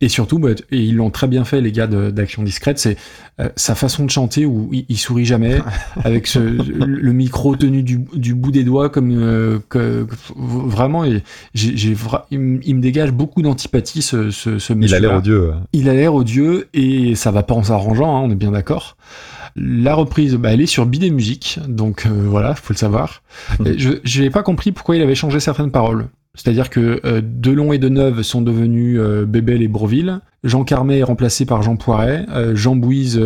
Et surtout, bah, et ils l'ont très bien fait, les gars d'Action Discrète, c'est euh, sa façon de chanter où il, il sourit jamais, avec ce, le micro tenu du, du bout des doigts, comme euh, que, vraiment, et j'ai, j'ai vra- il, me- il me dégage beaucoup d'antipathie, ce, ce, ce Il a l'air odieux. Il a l'air odieux et ça va pas en s'arrangeant, hein, on est bien d'accord. La reprise, bah, elle est sur Bidet Musique, donc euh, voilà, faut le savoir. Et je j'ai pas compris pourquoi il avait changé certaines paroles. C'est-à-dire que euh, Delon et Deneuve sont devenus euh, Bébel et Bourville. Jean Carmet est remplacé par Jean Poiret. Euh, Jean Bouise,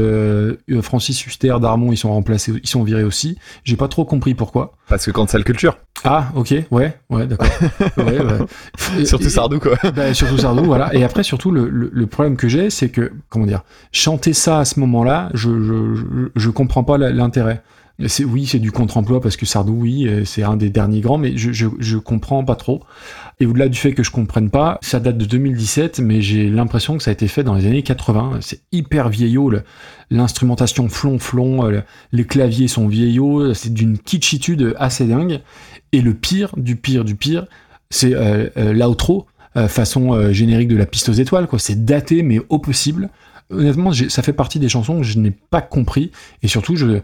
Francis Huster, Darmon, ils sont remplacés, ils sont virés aussi. J'ai pas trop compris pourquoi. Parce que quand c'est la culture, Ah, ok, ouais, ouais, d'accord. Ouais, surtout Sardou quoi. bah, surtout Sardou, voilà. Et après, surtout, le, le, le problème que j'ai, c'est que, comment dire, chanter ça à ce moment-là, je, je, je, je comprends pas l'intérêt. C'est oui, c'est du contre-emploi parce que Sardou, oui, euh, c'est un des derniers grands, mais je, je, comprends pas trop. Et au-delà du fait que je comprenne pas, ça date de 2017, mais j'ai l'impression que ça a été fait dans les années 80. C'est hyper vieillot, l'instrumentation flonflon, euh, le- les claviers sont vieillots, c'est d'une kitschitude assez dingue. Et le pire, du pire, du pire, c'est euh, euh, l'outro, façon générique de la piste aux étoiles, quoi. C'est daté, mais au possible. Honnêtement, ça fait partie des chansons que je n'ai pas compris. Et surtout, je,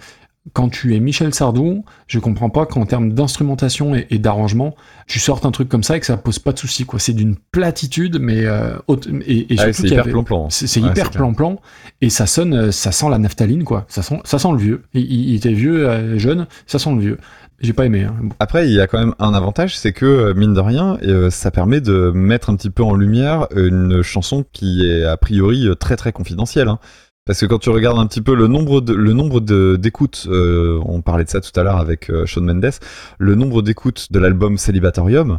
quand tu es Michel Sardou, je comprends pas qu'en termes d'instrumentation et, et d'arrangement, tu sortes un truc comme ça et que ça pose pas de soucis, quoi. C'est d'une platitude, mais euh, et, et Ah c'est hyper plan-plan. C'est Ouais, hyper plan-plan et ça sonne, euh, ça sent la naphtaline, quoi. Ça sent, ça sent le vieux. Il, il- était vieux, euh, jeune, ça sent le vieux. J'ai pas aimé. hein. Après, il y a quand même un avantage, c'est que, euh, mine de rien, euh, ça permet de mettre un petit peu en lumière une chanson qui est a priori très très confidentielle. hein. Parce que quand tu regardes un petit peu le nombre de, le nombre de- d'écoutes, euh, on parlait de ça tout à l'heure avec euh, Shawn Mendes, le nombre d'écoutes de l'album Célibatorium,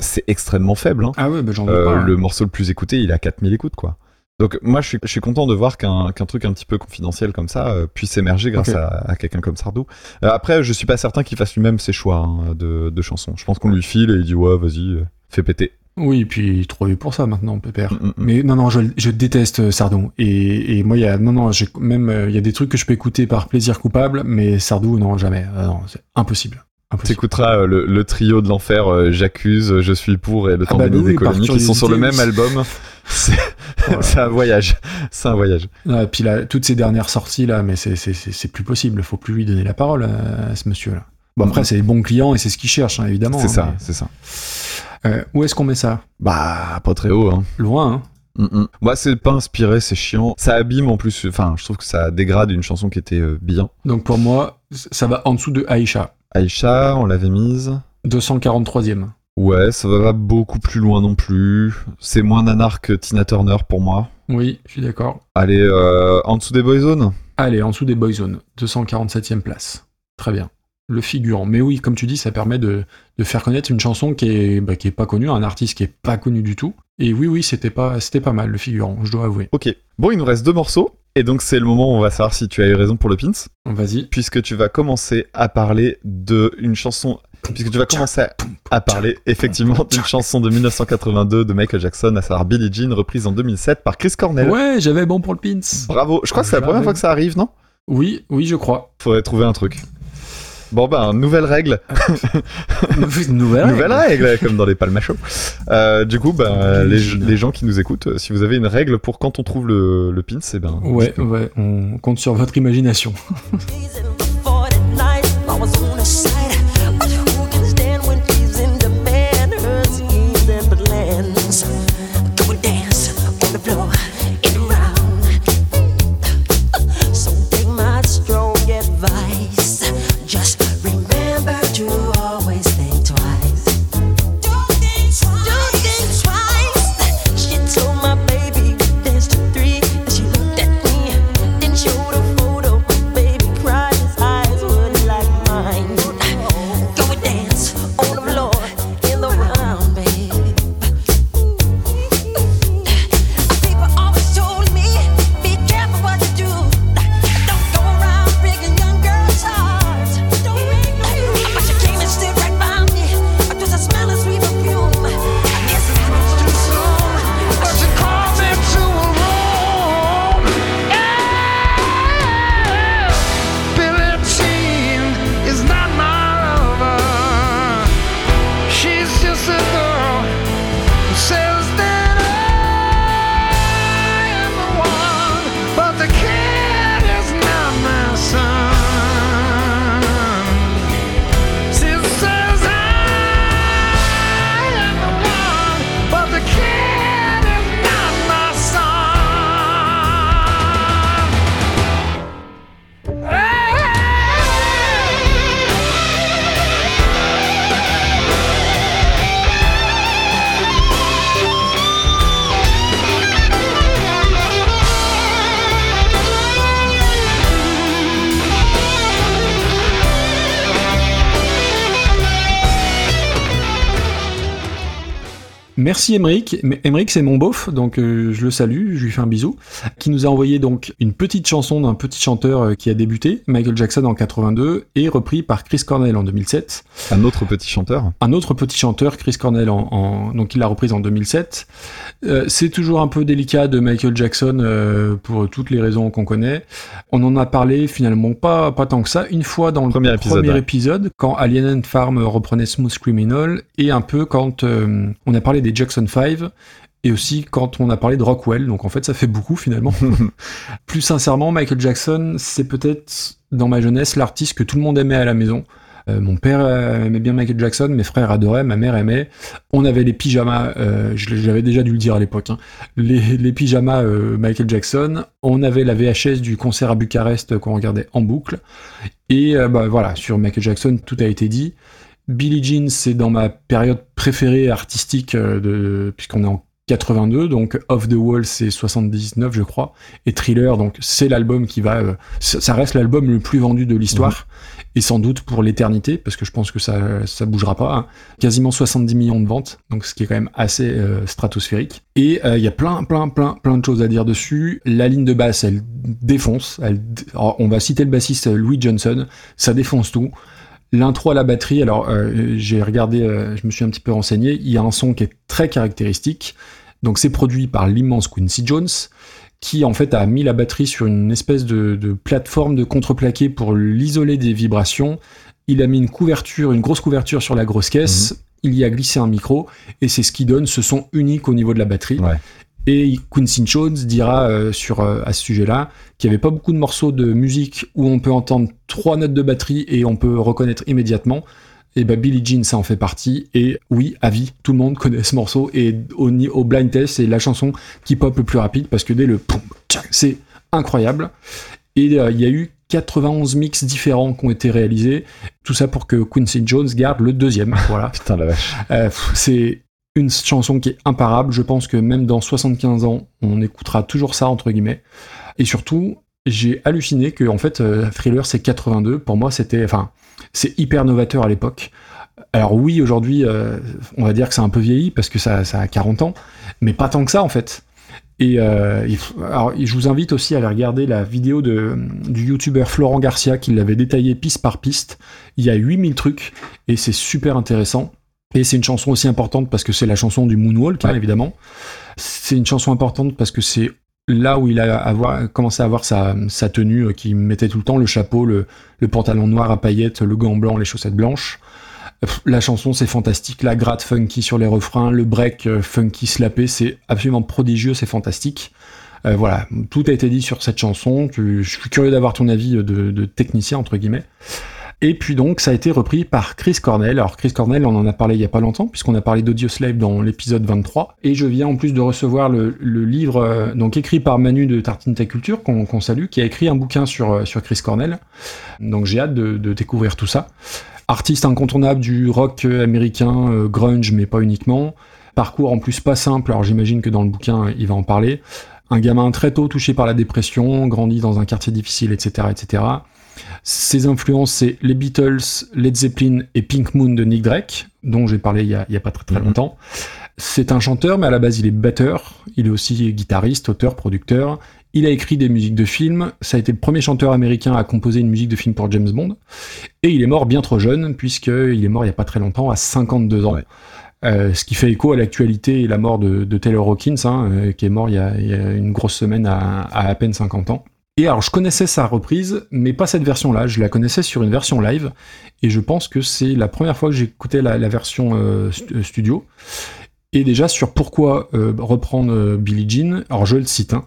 c'est extrêmement faible. hein. Ah ouais, bah j'en veux Euh, pas. hein. le morceau le plus écouté, il a 4000 écoutes, quoi. Donc moi, je suis, je suis content de voir qu'un qu'un truc un petit peu confidentiel comme ça euh, puisse émerger grâce à, à quelqu'un comme Sardou. Après, je suis pas certain qu'il fasse lui-même ses choix hein, de, de chansons. Je pense qu'on lui file et il dit ouais, vas-y, fais péter. Oui, et puis trop vu pour ça maintenant, Pépère. Mm, mm, mm. Mais non, non, je, je déteste euh, Sardou. Et, et moi, il y a, non, non, même, euh, il y a des trucs que je peux écouter par plaisir coupable, mais Sardou, non, jamais. Euh, non, c'est impossible. T'écouteras euh, le, le trio de l'enfer, euh, J'accuse, Je suis pour et Le Ah temps bah béni oui, des par colonies qui sont sur le même album. C'est Voilà. un voyage. C'est un voyage. Ah, et puis là, toutes ces dernières sorties là, mais c'est, plus possible. Faut plus lui donner la parole à, à ce monsieur-là. Bon après, c'est les bons clients et c'est ce qu'il cherche, hein, évidemment. C'est hein, ça, c'est ça. Euh, où est-ce qu'on met ça Bah, pas très haut, hein. Loin, hein. Mm, mm. Moi, c'est pas inspiré, c'est chiant. Ça abîme en plus. Enfin, je trouve que ça dégrade une chanson qui était euh, bien. Donc pour moi, ça va en dessous de Aïcha, Aïcha, on l'avait mise. 243e. Ouais, ça va beaucoup plus loin non plus. C'est moins nanar que Tina Turner pour moi. Oui, je suis d'accord. Allez, euh, en dessous des Boyzone Allez, en dessous des Boyzone, 247e place. Très bien. Le figurant. Mais oui, comme tu dis, ça permet de, de faire connaître une chanson qui est, bah, qui est pas connue, un artiste qui est pas connu du tout. Et oui, oui, c'était pas, c'était pas mal, le figurant, je dois avouer. Ok. Bon, il nous reste deux morceaux. Et donc, c'est le moment où on va savoir si tu as eu raison pour le pins. Vas-y. Puisque tu vas commencer à parler de une chanson. Puisque tu vas commencer à- à parler effectivement d'une chanson de 1982 de Michael Jackson, à savoir Billie Jean, reprise en 2007 par Chris Cornell. Ouais, j'avais bon pour le pins. Bravo. Je crois que c'est la première fois que ça arrive, non? Oui, oui, je crois. Faudrait trouver un truc. Bon ben, nouvelle règle. Nouvelle. Nouvelle règle, comme dans les palmachos. Euh, du coup, ben, les, les gens qui nous écoutent, euh, si vous avez une règle pour quand on trouve le, le pins, eh ben. Ouais, ouais, on compte sur votre imagination. Merci Emeric. Emeric, c'est mon beauf, donc euh, je le salue, je lui fais un bisou. Qui nous a envoyé donc une petite chanson d'un petit chanteur euh, qui a débuté, Michael Jackson en 82, et repris par Chris Cornell en 2007. Un autre petit chanteur. Un autre petit chanteur, Chris Cornell, en, en- donc il l'a reprise en 2007. Euh, c'est toujours un peu délicat de Michael Jackson euh, pour toutes les raisons qu'on connaît. On en a parlé finalement pas, pas tant que ça, une fois dans le Premier épisode, premier ouais. épisode, quand Alien and Farm reprenait Smooth Criminal, et un peu quand on a parlé des Jackson 5, et aussi quand on a parlé de Rockwell. Donc en fait, ça fait beaucoup finalement. Plus sincèrement, Michael Jackson, c'est peut-être dans ma jeunesse l'artiste que tout le monde aimait à la maison. Euh, mon père euh, aimait bien Michael Jackson, mes frères adoraient, ma mère aimait. On avait les pyjamas, euh, j'avais déjà dû le dire à l'époque, hein, les, les pyjamas euh, Michael Jackson. On avait la VHS du concert à Bucarest qu'on regardait en boucle. Et bah, voilà, sur Michael Jackson, tout a été dit. Billie Jean, c'est dans ma période préférée artistique, euh, de, puisqu'on est en 82, donc Off the Wall c'est 79 je crois, et Thriller donc c'est l'album qui va, euh, ça reste l'album le plus vendu de l'histoire, et sans doute pour l'éternité, parce que je pense que ça ça bougera pas, hein. quasiment 70 millions de ventes, donc ce qui est quand même assez euh, stratosphérique. Et euh, il y a plein plein plein plein de choses à dire dessus. La ligne de basse elle défonce, elle, alors, on va citer le bassiste Louis Johnson, ça défonce tout. L'intro à la batterie, alors euh, j'ai regardé, euh, je me suis un petit peu renseigné, il y a un son qui est très caractéristique. Donc c'est produit par l'immense Quincy Jones, qui en fait a mis la batterie sur une espèce de, de plateforme de contreplaqué pour l'isoler des vibrations. Il a mis une couverture, une grosse couverture sur la grosse caisse. Il y a glissé un micro et c'est ce qui donne ce son unique au niveau de la batterie. Et Quincy Jones dira euh, sur euh, à ce sujet-là qu'il n'y avait pas beaucoup de morceaux de musique où on peut entendre trois notes de batterie et on peut reconnaître immédiatement. Et bah Billie Jean ça en fait partie. Et oui à vie tout le monde connaît ce morceau. Et au, au blind test c'est la chanson qui pop le plus rapide parce que dès le c'est incroyable. Et euh, il y a eu 91 mix différents qui ont été réalisés. Tout ça pour que Quincy Jones garde le deuxième. Voilà. Putain la vache. C'est une chanson qui est imparable. Je pense que même dans 75 ans on écoutera toujours ça entre guillemets. Et surtout j'ai halluciné que en fait euh, Thriller c'est 82 pour moi c'était enfin c'est hyper novateur à l'époque. Alors oui aujourd'hui euh, on va dire que c'est un peu vieilli parce que ça, ça a 40 ans mais pas tant que ça en fait. Et euh, je vous invite aussi à aller regarder la vidéo du youtubeur Florent Garcia qui l'avait détaillé piste par piste. Il y a 8000 trucs et c'est super intéressant. Et c'est une chanson aussi importante parce que c'est la chanson du Moonwalk, hein, évidemment. C'est une chanson importante parce que c'est là où il a avoir, commencé à avoir sa, sa tenue euh, qui mettait tout le temps, le chapeau, le, le pantalon noir à paillettes, le gant blanc, les chaussettes blanches. La chanson c'est fantastique, la gratte funky sur les refrains, le break euh, funky slappé, c'est absolument prodigieux, c'est fantastique. Euh, voilà, tout a été dit sur cette chanson. Je suis curieux d'avoir ton avis de, de technicien entre guillemets. Et puis donc ça a été repris par Chris Cornell. Alors Chris Cornell, on en a parlé il y a pas longtemps puisqu'on a parlé d'Audioslave dans l'épisode 23. Et je viens en plus de recevoir le, livre euh, donc écrit par Manu de Tartine Ta Culture qu'on salue, qui a écrit un bouquin sur euh, sur Chris Cornell. Donc j'ai hâte de, découvrir tout ça. Artiste incontournable du rock euh, américain, grunge, mais pas uniquement. Parcours en plus pas simple, alors j'imagine que dans le bouquin, il va en parler. Un gamin très tôt touché par la dépression, grandi dans un quartier difficile, etc., etc. Ses influences, c'est les Beatles, Led Zeppelin et Pink Moon de Nick Drake, dont j'ai parlé il y a, il y a pas très très longtemps. C'est un chanteur, mais à la base, il est batteur. Il est aussi guitariste, auteur, producteur. Il a écrit des musiques de films. Ça a été le premier chanteur américain à composer une musique de film pour James Bond. Et il est mort bien trop jeune, puisqu'il est mort il y a pas très longtemps, à 52 ans. Euh, ce qui fait écho à l'actualité et la mort de, de Taylor Hawkins, hein, euh, qui est mort il y, a, il y a une grosse semaine à, à à peine 50 ans. Et alors, je connaissais sa reprise, mais pas cette version-là. Je la connaissais sur une version live, et je pense que c'est la première fois que j'écoutais la, la version euh, euh, studio. Et déjà sur pourquoi euh, reprendre Billie Jean, alors je le cite, hein.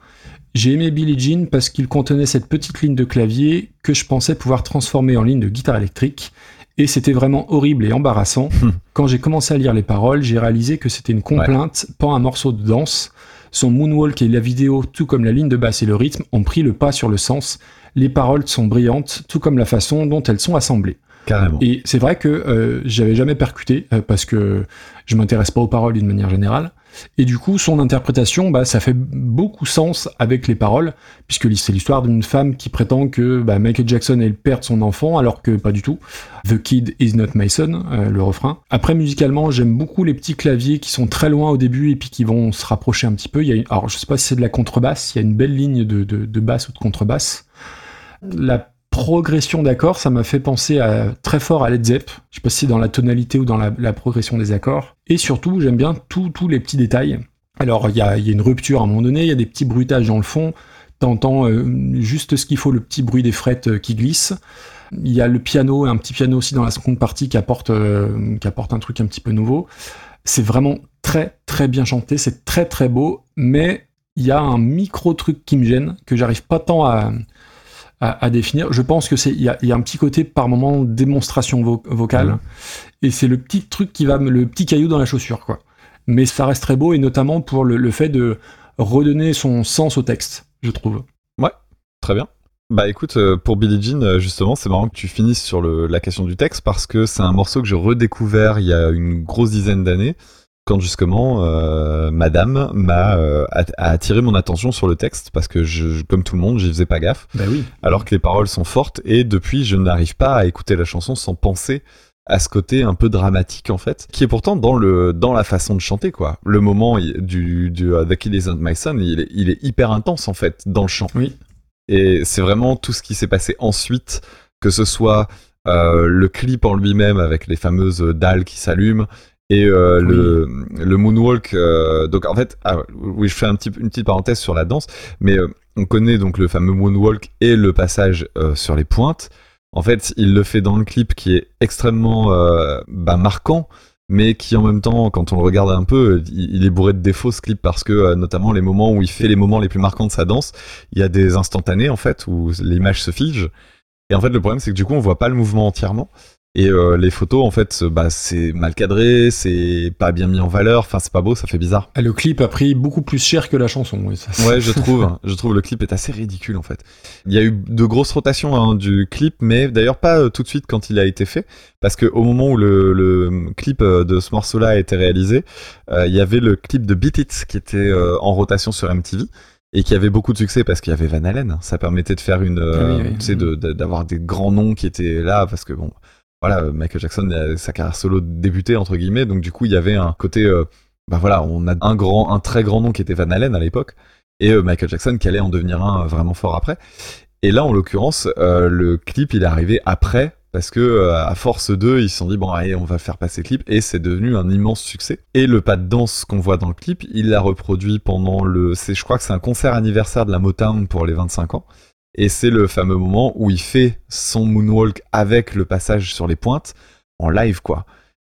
j'ai aimé Billie Jean parce qu'il contenait cette petite ligne de clavier que je pensais pouvoir transformer en ligne de guitare électrique, et c'était vraiment horrible et embarrassant. Quand j'ai commencé à lire les paroles, j'ai réalisé que c'était une complainte, pas un morceau de danse. Son moonwalk et la vidéo, tout comme la ligne de basse et le rythme, ont pris le pas sur le sens. Les paroles sont brillantes, tout comme la façon dont elles sont assemblées. Carrément. Et c'est vrai que euh, j'avais jamais percuté euh, parce que je m'intéresse pas aux paroles d'une manière générale. Et du coup, son interprétation, bah, ça fait beaucoup sens avec les paroles, puisque c'est l'histoire d'une femme qui prétend que bah, Michael Jackson est le père de son enfant, alors que pas du tout. The kid is not my son, euh, le refrain. Après, musicalement, j'aime beaucoup les petits claviers qui sont très loin au début et puis qui vont se rapprocher un petit peu. Il y a une- alors, je sais pas si c'est de la contrebasse, il y a une belle ligne de, de, basse ou de contrebasse. Progression d'accords, ça m'a fait penser à, très fort à Led Zepp. Je sais pas si c'est dans la tonalité ou dans la, progression des accords. Et surtout, j'aime bien tous les petits détails. Alors, il y a, il y a une rupture à un moment donné, il y a des petits bruitages dans le fond. T'entends euh, juste ce qu'il faut, le petit bruit des frettes euh, qui glissent. Il y a le piano, un petit piano aussi dans la seconde partie qui apporte, euh, qui apporte un truc un petit peu nouveau. C'est vraiment très très bien chanté, c'est très très beau, mais il y a un micro truc qui me gêne, que j'arrive pas tant à, à, à définir. Je pense que c'est il y a, il y a un petit côté par moment démonstration vo- vocale, Mhm. et c'est le petit truc qui va me- le petit caillou dans la chaussure quoi. Mais ça reste très beau et notamment pour le, le fait de redonner son sens au texte, je trouve. Très bien. Bah écoute, euh, pour Billie Jean, euh, justement, c'est marrant que tu finisses sur le- la question du texte parce que c'est un morceau que j'ai redécouvert il y a une grosse dizaine d'années quand justement euh, Madame m'a euh, a, a attiré mon attention sur le texte parce que je, comme tout le monde, j'y faisais pas gaffe. Bah oui. Alors que les paroles sont fortes et depuis, je n'arrive pas à écouter la chanson sans penser à ce côté un peu dramatique en fait, qui est pourtant dans le dans la façon de chanter quoi. Le moment du du uh, The Kid Isn't My Son, il est, il est hyper intense en fait dans le chant. Oui. Et c'est vraiment tout ce qui s'est passé ensuite, que ce soit euh, le clip en lui-même avec les fameuses dalles qui s'allument et euh, le, le moonwalk. euh, donc en fait, ah, oui, je fais un petit, une petite parenthèse sur la danse, mais euh, on connaît donc le fameux moonwalk et le passage sur les pointes. En fait, il le fait dans le clip qui est extrêmement bah, marquant, mais qui en même temps, quand on le regarde un peu, il, il est bourré de défauts ce clip parce que notamment les moments où il fait les moments les plus marquants de sa danse, il y a des instantanés en fait où l'image se fige. Et en fait, le problème c'est que du coup, on voit pas le mouvement entièrement. Et euh, les photos, en fait, bah, c'est mal cadré, c'est pas bien mis en valeur. Enfin, c'est pas beau, ça fait bizarre. Ah, Le clip a pris beaucoup plus cher que la chanson. oui, ça, Ouais, je trouve. je trouve le clip est assez ridicule en fait. Il y a eu de grosses rotations hein, du clip, mais d'ailleurs pas euh, tout de suite quand il a été fait, parce que au moment où le, le clip euh, de ce morceau-là a été réalisé, euh, il y avait le clip de Beat It qui était euh, en rotation sur MTV et qui avait beaucoup de succès parce qu'il y avait Van Halen. Ça permettait de faire une, euh, Ah oui, oui. tu sais, de- de- d'avoir des grands noms qui étaient là parce que bon. Voilà, Michael Jackson, euh, sa carrière solo débutait entre guillemets, donc du coup il y avait un côté, euh, bah voilà, on a un grand, un très grand nom qui était Van Halen à l'époque, et euh, Michael Jackson qui allait en devenir un vraiment fort après. Et là, en l'occurrence, le clip il est arrivé après parce que à force d'eux, ils se sont dit bon allez, on va faire passer le clip et c'est devenu un immense succès. Et le pas de danse qu'on voit dans le clip, il l'a reproduit pendant le, c'est je crois que c'est un concert anniversaire de la Motown pour les 25 ans. Et c'est le fameux moment où il fait son moonwalk avec le passage sur les pointes en live quoi.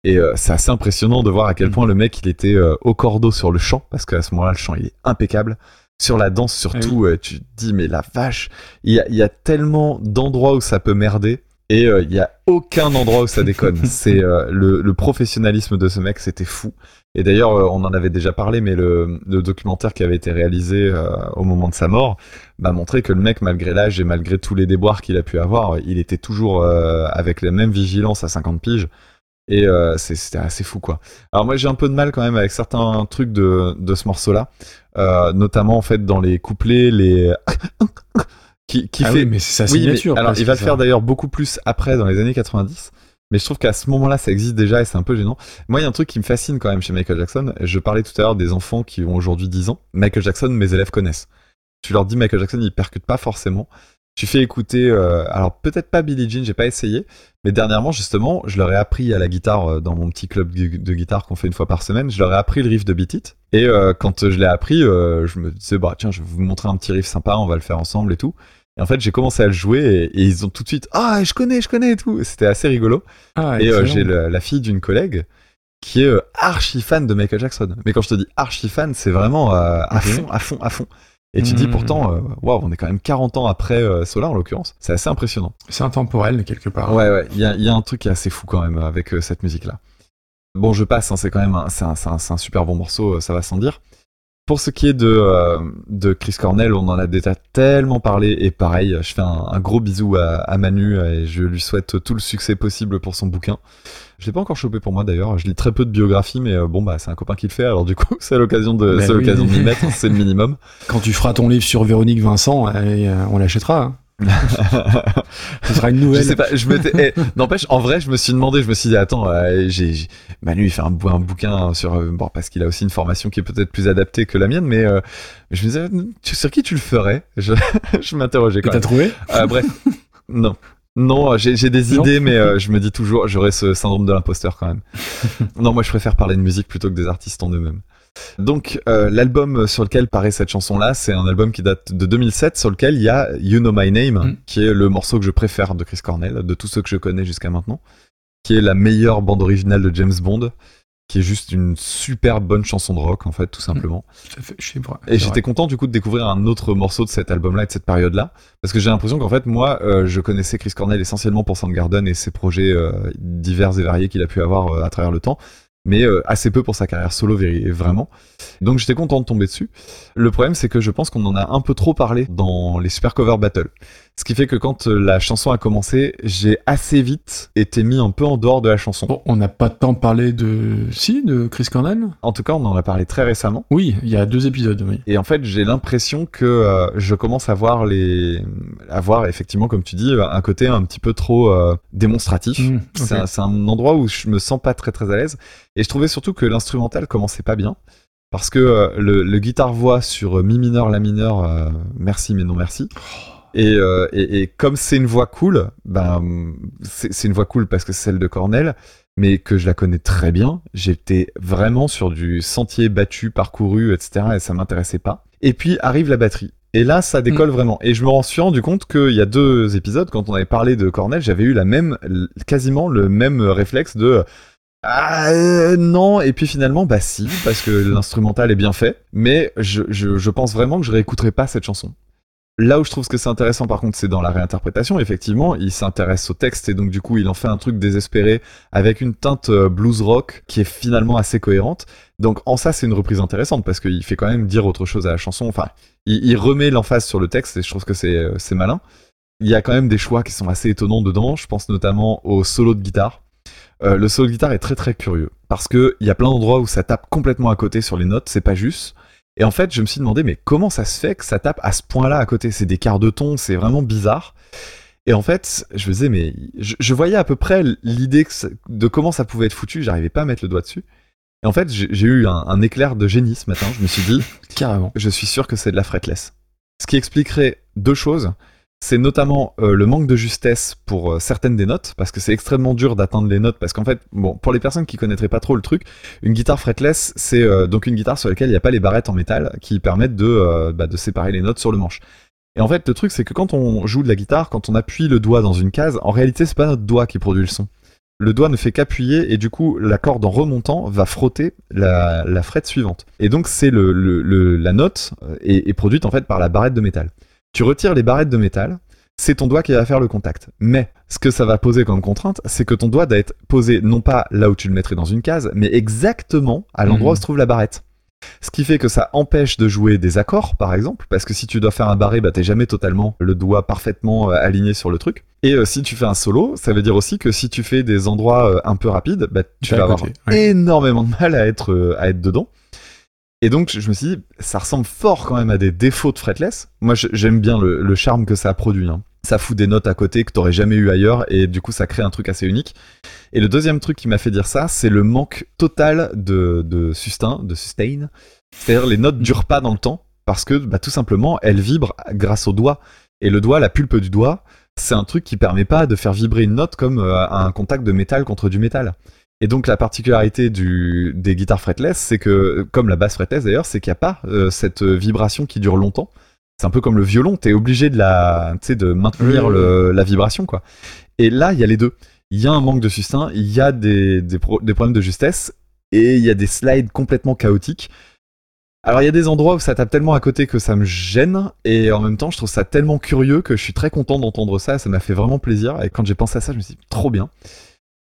Et euh, c'est assez impressionnant de voir à quel point le mec il était euh, au cordeau sur le chant parce qu'à ce moment-là le chant il est impeccable. Sur la danse surtout, euh, tu te dis mais la vache, il y a, il y a tellement d'endroits où ça peut merder et euh, il y a aucun endroit où ça déconne. c'est euh, le, le professionnalisme de ce mec, c'était fou. Et d'ailleurs, euh, on en avait déjà parlé, mais le, le documentaire qui avait été réalisé euh, au moment de sa mort m'a montré que le mec, malgré l'âge et malgré tous les déboires qu'il a pu avoir, il était toujours euh, avec la même vigilance à 50 piges. Et euh, c'était assez fou, quoi. Alors moi, j'ai un peu de mal quand même avec certains trucs de, de ce morceau-là, euh, notamment en fait dans les couplets, les qui, qui Ah fait. oui, mais c'est sa Oui, mais- signature. alors, il va le faire d'ailleurs beaucoup plus après, dans les années 90. Mais je trouve qu'à ce moment-là, ça existe déjà et c'est un peu gênant. Moi, il y a un truc qui me fascine quand même chez Michael Jackson. Je parlais tout à l'heure des enfants qui ont aujourd'hui 10 ans. Michael Jackson, mes élèves connaissent. Tu leur dis Michael Jackson, ils percutent pas forcément. Tu fais écouter, euh, alors peut-être pas Billie Jean, j'ai pas essayé, mais dernièrement justement, je leur ai appris à la guitare euh, dans mon petit club de, de guitare qu'on fait une fois par semaine. Je leur ai appris le riff de Beat It. Et euh, quand je l'ai appris, euh, je me disais bah tiens, je vais vous montrer un petit riff sympa, on va le faire ensemble et tout. Et en fait, j'ai commencé à le jouer et, et ils ont tout de suite ah je connais, je connais et tout. C'était assez rigolo. Ah, et euh, j'ai la fille d'une collègue qui est archi fan de Michael Jackson. Mais quand je te dis archi fan, c'est vraiment à fond, à fond, à fond. Et tu dis Mhm. pourtant, waouh, on est quand même 40 ans après Solar en l'occurrence. C'est assez impressionnant. C'est intemporel quelque part. Ouais, ouais, il y a, y a un truc qui est assez fou quand même avec cette musique-là. Bon, je passe, hein, c'est quand même un, c'est un, c'est un- c'est un super bon morceau, euh, ça va sans dire. Pour ce qui est de, euh, de Chris Cornell, on en a déjà tellement parlé et pareil, je fais un, un gros bisou à, à Manu et je lui souhaite tout le succès possible pour son bouquin. Je l'ai pas encore chopé pour moi d'ailleurs, je lis très peu de biographies mais euh, bon bah c'est un copain qui le fait alors du coup c'est l'occasion de, Ben c'est oui. l'occasion de m'y mettre, c'est le minimum. Quand tu feras ton livre sur Véronique Vincent, euh, on l'achètera. hein. Ce sera une Je nouvelle. sais pas, je m'étais. eh, N'empêche, en vrai, je me suis demandé, je me suis dit, attends, euh, j'ai, Manu, il fait un, bou- un bouquin sur. euh, bon, parce qu'il a aussi une formation qui est peut-être plus adaptée que la mienne, mais euh, je me disais, tu- sur qui tu le ferais? Je, je m'interrogeais Et quand t'as même. trouvé? Bref, non. Non, j'ai des Non. idées, mais je me dis toujours, j'aurais ce syndrome de l'imposteur quand même. non, moi, je préfère parler de musique plutôt que des artistes en eux-mêmes. Donc, euh, l'album sur lequel paraît cette chanson-là, c'est un album qui date de 2007, sur lequel il y a You Know My Name, Mm. qui est le morceau que je préfère de Chris Cornell, de tous ceux que je connais jusqu'à maintenant, qui est la meilleure bande originale de James Bond, qui est juste une super bonne chanson de rock, en fait, tout simplement. Ça fait- je sais pas. Et j'étais content du coup de découvrir un autre morceau de cet album-là et de cette période-là, parce que j'ai l'impression qu'en fait moi, euh, je connaissais Chris Cornell essentiellement pour Soundgarden et ses projets euh, divers et variés qu'il a pu avoir à travers le temps, mais euh, assez peu pour sa carrière solo vraiment. Donc j'étais content de tomber dessus. Le problème c'est que je pense qu'on en a un peu trop parlé dans les Super Cover Battle, ce qui fait que quand euh, la chanson a commencé, j'ai assez vite été mis un peu en dehors de la chanson. Bon, on n'a pas tant parlé de. Si, de Chris Cornell? En tout cas, on en a parlé très récemment. Oui, il y a deux épisodes, oui. Et en fait, j'ai l'impression que euh, je commence à voir les, à voir effectivement, comme tu dis, un côté un petit peu trop euh, démonstratif. Mmh, C'est un, endroit où je me sens pas très très à l'aise. Et je trouvais surtout que l'instrumental commençait pas bien. Parce que le, le guitare-voix sur mi mineur, la mineur, euh, merci mais non merci. Et, euh, et, et comme c'est une voix cool, ben c'est une voix cool parce que c'est celle de Cornell, mais que je la connais très bien. J'étais vraiment sur du sentier battu, parcouru, etc. Et ça m'intéressait pas. Et puis arrive la batterie. Et là, ça décolle vraiment. Et je me suis rendu compte qu'il y a deux épisodes, quand on avait parlé de Cornell, j'avais eu la même, quasiment le même réflexe de ah euh, non et puis finalement bah si parce que l'instrumental est bien fait mais je, je, je pense vraiment que je réécouterai pas cette chanson là où je trouve que c'est intéressant par contre c'est dans la réinterprétation effectivement. Il s'intéresse au texte et donc du coup il en fait un truc désespéré avec une teinte euh, blues rock qui est finalement assez cohérente. Donc en ça c'est une reprise intéressante parce qu'il fait quand même dire autre chose à la chanson. Enfin il, remet l'emphase sur le texte et je trouve que c'est euh, c'est malin. Il y a quand même des choix qui sont assez étonnants dedans. Je pense notamment au solo de guitare. Euh, le solo de guitare est très très curieux parce que il y a plein d'endroits où ça tape complètement à côté sur les notes, c'est pas juste. Et en fait, je me suis demandé mais comment ça se fait que ça tape à ce point-là à côté? C'est des quarts de ton, c'est vraiment bizarre. Et en fait, je me disais mais je, je voyais à peu près l'idée de comment ça pouvait être foutu, j'arrivais pas à mettre le doigt dessus. Et en fait, j'ai j'ai eu un, un éclair de génie ce matin. Je me suis dit Carrément. je suis sûr que c'est de la fretless. Ce qui expliquerait deux choses. C'est notamment euh, le manque de justesse pour euh, certaines des notes, parce que c'est extrêmement dur d'atteindre les notes, parce qu'en fait, bon, pour les personnes qui connaîtraient pas trop le truc, une guitare fretless, c'est euh, donc une guitare sur laquelle il n'y a pas les barrettes en métal qui permettent de, bah, de séparer les notes sur le manche. Et en fait, le truc, c'est que quand on joue de la guitare, quand on appuie le doigt dans une case, en réalité, c'est pas notre doigt qui produit le son. Le doigt ne fait qu'appuyer et du coup, la corde en remontant va frotter la, la frette suivante. Et donc, c'est le, le- la note est, est produite en fait par la barrette de métal. Tu retires les barrettes de métal, c'est ton doigt qui va faire le contact. Mais ce que ça va poser comme contrainte, c'est que ton doigt doit être posé non pas là où tu le mettrais dans une case, mais exactement à l'endroit Mhm. où se trouve la barrette. Ce qui fait que ça empêche de jouer des accords, par exemple, parce que si tu dois faire un barré, bah t'es jamais totalement le doigt parfaitement euh, aligné sur le truc. Et euh, si tu fais un solo, ça veut dire aussi que si tu fais des endroits euh, un peu rapides, bah tu vas avoir ouais. énormément de mal à être euh, à être dedans. Et donc je me suis dit, ça ressemble fort quand même à des défauts de fretless. Moi j'aime bien le, charme que ça a produit. hein. Ça fout des notes à côté que t'aurais jamais eu ailleurs et du coup ça crée un truc assez unique. Et le deuxième truc qui m'a fait dire ça, c'est le manque total de, de sustain, de sustain. C'est-à-dire les notes durent pas dans le temps parce que bah, tout simplement elles vibrent grâce au doigt. Et le doigt, la pulpe du doigt, c'est un truc qui permet pas de faire vibrer une note comme euh, un contact de métal contre du métal. Et donc la particularité du, des guitares fretless, c'est que, comme la basse fretless d'ailleurs, c'est qu'il n'y a pas euh, cette vibration qui dure longtemps. C'est un peu comme le violon, t'es obligé de la, maintenir Oui, oui, le- la vibration quoi. Et là, il y a les deux. Il y a un manque de sustain, il y a des, des, pro- des problèmes de justesse, et il y a des slides complètement chaotiques. Alors il y a des endroits où ça tape tellement à côté que ça me gêne, et en même temps je trouve ça tellement curieux que je suis très content d'entendre ça, ça m'a fait vraiment plaisir, et quand j'ai pensé à ça je me suis dit trop bien.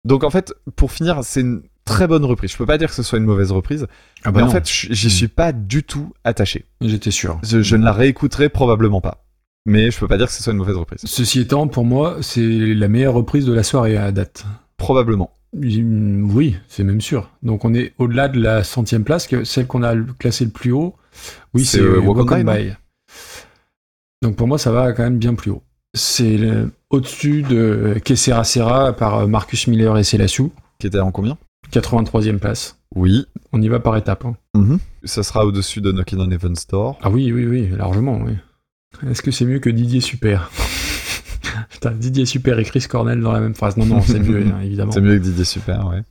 Donc en fait, pour finir, c'est une- très bonne reprise. Je peux pas dire que ce soit une mauvaise reprise, Ah mais bah en non. fait, j'y suis pas du tout attaché. J'étais sûr. Je, je ne la réécouterai probablement pas. Mais je peux pas dire que ce soit une mauvaise reprise. Ceci étant, pour moi, c'est la meilleure reprise de la soirée à date. Probablement. Oui, c'est même sûr. Donc on est au-delà de la centième place, que celle qu'on a classée le plus haut. Oui, C'est, euh, Walk on By. Donc pour moi, ça va quand même bien plus haut. C'est euh, au-dessus de Que Sera Sera par euh, Marcus Miller et Selassou, Qui était en combien? 83e place. Oui. On y va par étapes. hein. Ça sera au-dessus de Knocking on Heaven's Door. Ah oui, oui, oui, largement, oui. Est-ce que c'est mieux que Didier Super? Putain, Didier Super et Chris Cornell dans la même phrase. Non, non, c'est mieux, hein, évidemment. C'est mieux que Didier Super, ouais.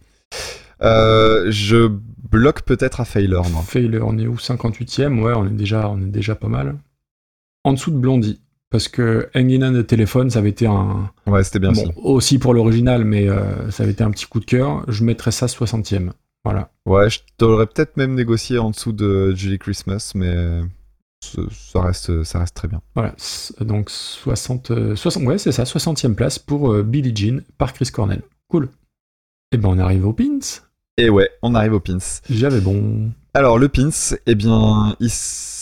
Euh, je bloque peut-être à Failure, moi. Failure, on est où? 58ème Ouais, on est déjà, on est déjà pas mal. En dessous de Blondie. Parce que Hanging on the Telephone, ça avait été un. Ouais, c'était bien Bon, aussi. aussi pour l'original, mais euh, ça avait été un petit coup de cœur. Je mettrais ça 60ème. Voilà. Ouais, je t'aurais peut-être même négocié en dessous de Julie Christmas, mais ça, reste, ça reste très bien. Voilà. Donc 60. euh, 60 ouais, c'est ça, 60ème place pour euh, Billie Jean par Chris Cornell. Cool. Et ben, on arrive au pins. Et ouais, on arrive au pins. J'avais bon. Alors, le pins, eh bien, il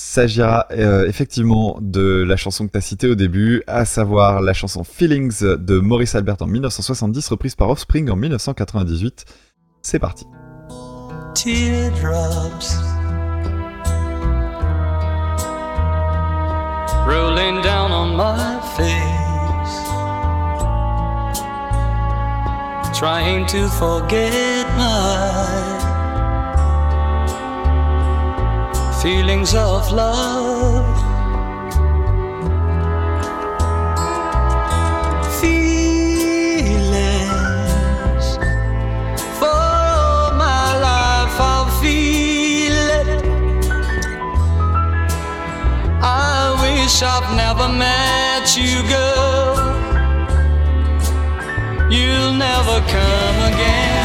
s'agira euh, effectivement de la chanson que tu as citée au début, à savoir la chanson Feelings de Maurice Albert en 1970, reprise par Offspring en 1998. C'est parti. rolling down on my face, trying to forget my feelings of love. Feelings for my life I'll feel it. I wish I've never met you, girl. You'll never come again.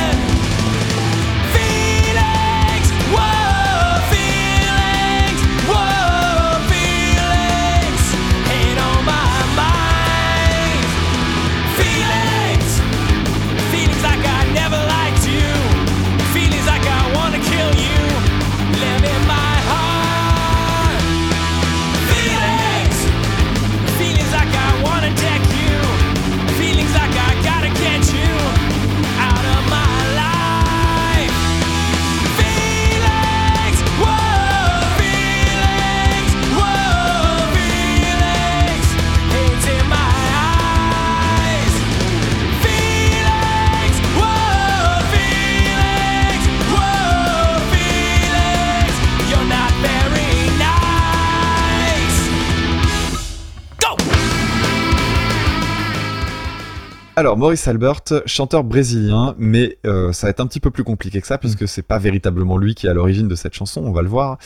Alors, Maurice Albert, chanteur brésilien, mais euh, ça va être un petit peu plus compliqué que ça, puisque c'est pas véritablement lui qui est à l'origine de cette chanson, on va le voir.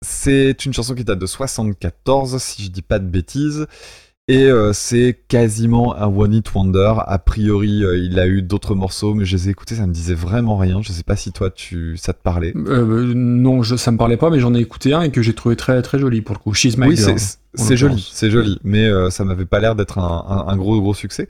C'est une chanson qui date de 74, si je dis pas de bêtises, et euh, c'est quasiment un One Hit Wonder. A priori, euh, il a eu d'autres morceaux, mais je les ai écoutés, ça me disait vraiment rien. Je sais pas si toi, tu, ça te parlait. Euh, non, je, ça me parlait pas, mais j'en ai écouté un et que j'ai trouvé très très joli pour le coup. She's My oui, c'est- joli, c'est joli, mais ça m'avait pas l'air d'être un, un- un gros gros succès.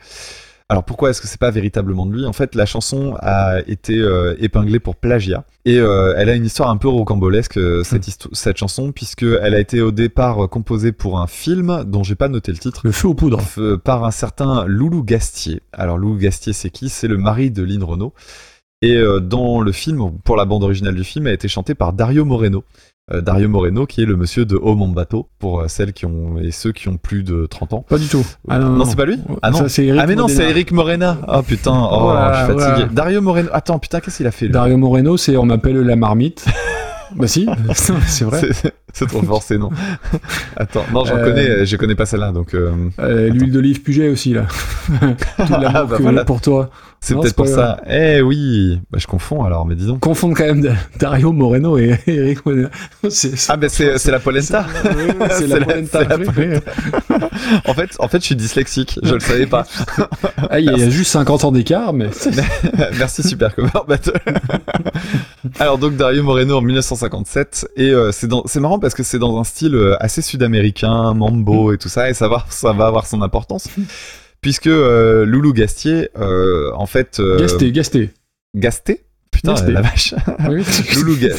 Alors pourquoi est-ce que c'est pas véritablement de lui? En fait, la chanson a été euh, épinglée pour plagiat et euh, elle a une histoire un peu rocambolesque euh, cette, histo- cette chanson puisque elle a été au départ composée pour un film dont j'ai pas noté le titre. Le feu aux poudres. Par un certain Loulou Gastier. Alors Loulou Gastier, c'est qui? C'est le mari de Lynn Renault. Et dans le film, pour la bande originale du film, a été chanté par Dario Moreno. Euh, Dario Moreno, qui est le monsieur de Oh mon bateau, pour euh, celles qui ont et ceux qui ont plus de 30 ans. Pas du tout. Ah non, non, non, c'est pas lui. Ah non, Ça, c'est Eric ah mais non, c'est Eric Morena. Oh putain, oh, Voilà, je suis fatigué. voilà. Dario Moreno. Attends, putain, qu'est-ce qu'il a fait lui Dario Moreno, c'est on m'appelle la marmite. bah si, c'est vrai. C'est- trop forcé, non Attends, non, j'en Euh, connais, je connais pas celle-là, donc. euh, Euh, L'huile d'olive Puget aussi là. Tout l'amour Ah, bah que voilà. pour toi. C'est peut-être pour ça. Eh oui, bah, je confonds alors, mais dis donc. Confondre quand même Dario Moreno et Eric. C'est Ah, ben c'est c'est la polenta. c'est la polenta. en fait, en fait, je suis dyslexique. Je le savais pas. Ah, il y a juste 50 ans d'écart, mais Merci Super Cover Battle. Alors donc Dario Moreno en 1957 et euh, c'est dans- c'est marrant parce que c'est dans un style euh, assez sud-américain, mambo et tout ça et ça va ça va avoir son importance puisque euh, Loulou Gastier euh, en fait euh, Gasté, Gasté. Gasté putain, Gaspé. la vache. Oui. Loulou Ga-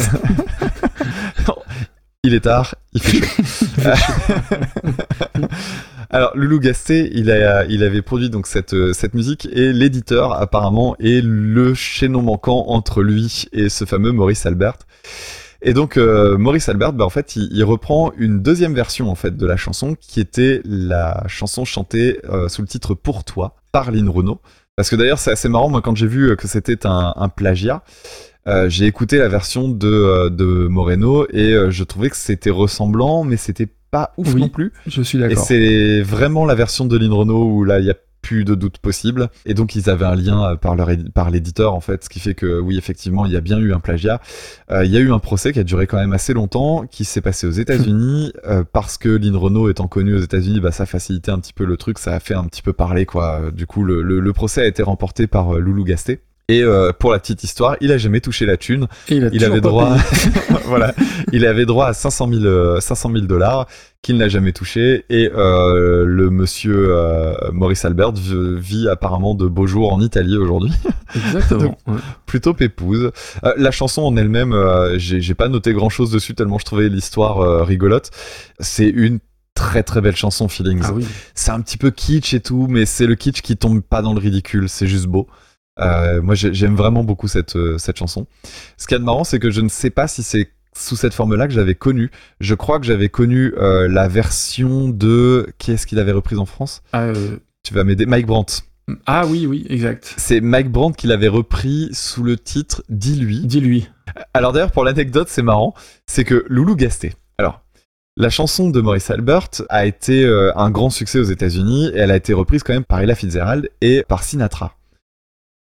Non, Il est tard, il fait chaud. Alors, Loulou Gasté, il, a, il avait produit donc cette, euh, cette musique et l'éditeur, apparemment, est le chaînon manquant entre lui et ce fameux Maurice Albert. Et donc, euh, Maurice Albert, bah, en fait, il, il reprend une deuxième version en fait de la chanson qui était la chanson chantée euh, sous le titre Pour toi par Lynn Renault. Parce que d'ailleurs, c'est assez marrant, moi, quand j'ai vu que c'était un, un plagiat, euh, j'ai écouté la version de, euh, de Moreno et euh, je trouvais que c'était ressemblant, mais c'était pas ouf Oui, non plus. Je suis Et d'accord. c'est vraiment la version de Lynn Renault où là, il y a plus de doute possible. Et donc, ils avaient un lien euh, par, leur édi- par l'éditeur, en fait, ce qui fait que, oui, effectivement, il y a bien eu un plagiat. Euh, il y a eu un procès qui a duré quand même assez longtemps, qui s'est passé aux États-Unis, euh, parce que Lynn Renault étant connue aux États-Unis, bah, ça facilitait un petit peu le truc, ça a fait un petit peu parler, quoi. Du coup, le, le, le procès a été remporté par Loulou Gasté. Et euh, pour la petite histoire, il a jamais touché la thune. Et il a Il toujours avait droit, payé. voilà, il avait droit à 500 000, euh, 500 000 dollars qu'il n'a jamais touché. Et euh, le monsieur euh, Maurice Albert vit apparemment de beaux jours en Italie aujourd'hui, Exactement. ouais. plutôt pépouse. Euh, la chanson en elle-même, j'ai pas noté grand-chose dessus tellement je trouvais l'histoire rigolote. C'est une très très belle chanson Feelings. Ah oui. C'est un petit peu kitsch et tout, mais c'est le kitsch qui tombe pas dans le ridicule, c'est juste beau. Euh, moi, j'ai- j'aime vraiment beaucoup cette, euh, cette chanson. Ce qui est marrant, c'est que je ne sais pas si c'est sous cette forme-là que j'avais connu. Je crois que j'avais connu euh, la version de... Qui est-ce qu'il avait reprise en France? Ah, euh, Tu vas m'aider Mike Brandt. ah oui, oui, exact. C'est Mike Brandt qui l'avait repris sous le titre Dis-lui. Dis-lui. Alors d'ailleurs, pour l'anecdote, c'est marrant, c'est que Loulou Gasté. Alors, la chanson de Maurice Albert a été un grand succès aux États-Unis et elle a été reprise quand même par Ella Fitzgerald et par Sinatra.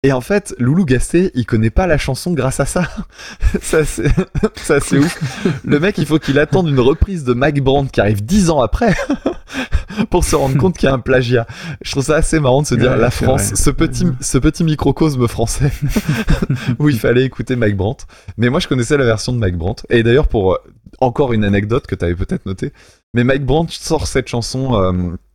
Et en fait, Loulou Gasté, il connaît pas la chanson grâce à ça. ça c'est ça c'est ouf. Le mec, il faut qu'il attende une reprise de Mike Brandt qui arrive dix ans après pour se rendre compte qu'il y a un plagiat. Je trouve ça assez marrant de se dire Ouais, la France, vrai. ce petit ce petit microcosme français où il fallait écouter Mike Brandt. Mais moi, je connaissais la version de Mike Brandt. Et d'ailleurs, pour euh, encore une anecdote que tu avais peut-être notée, mais Mike Brandt sort cette chanson, euh,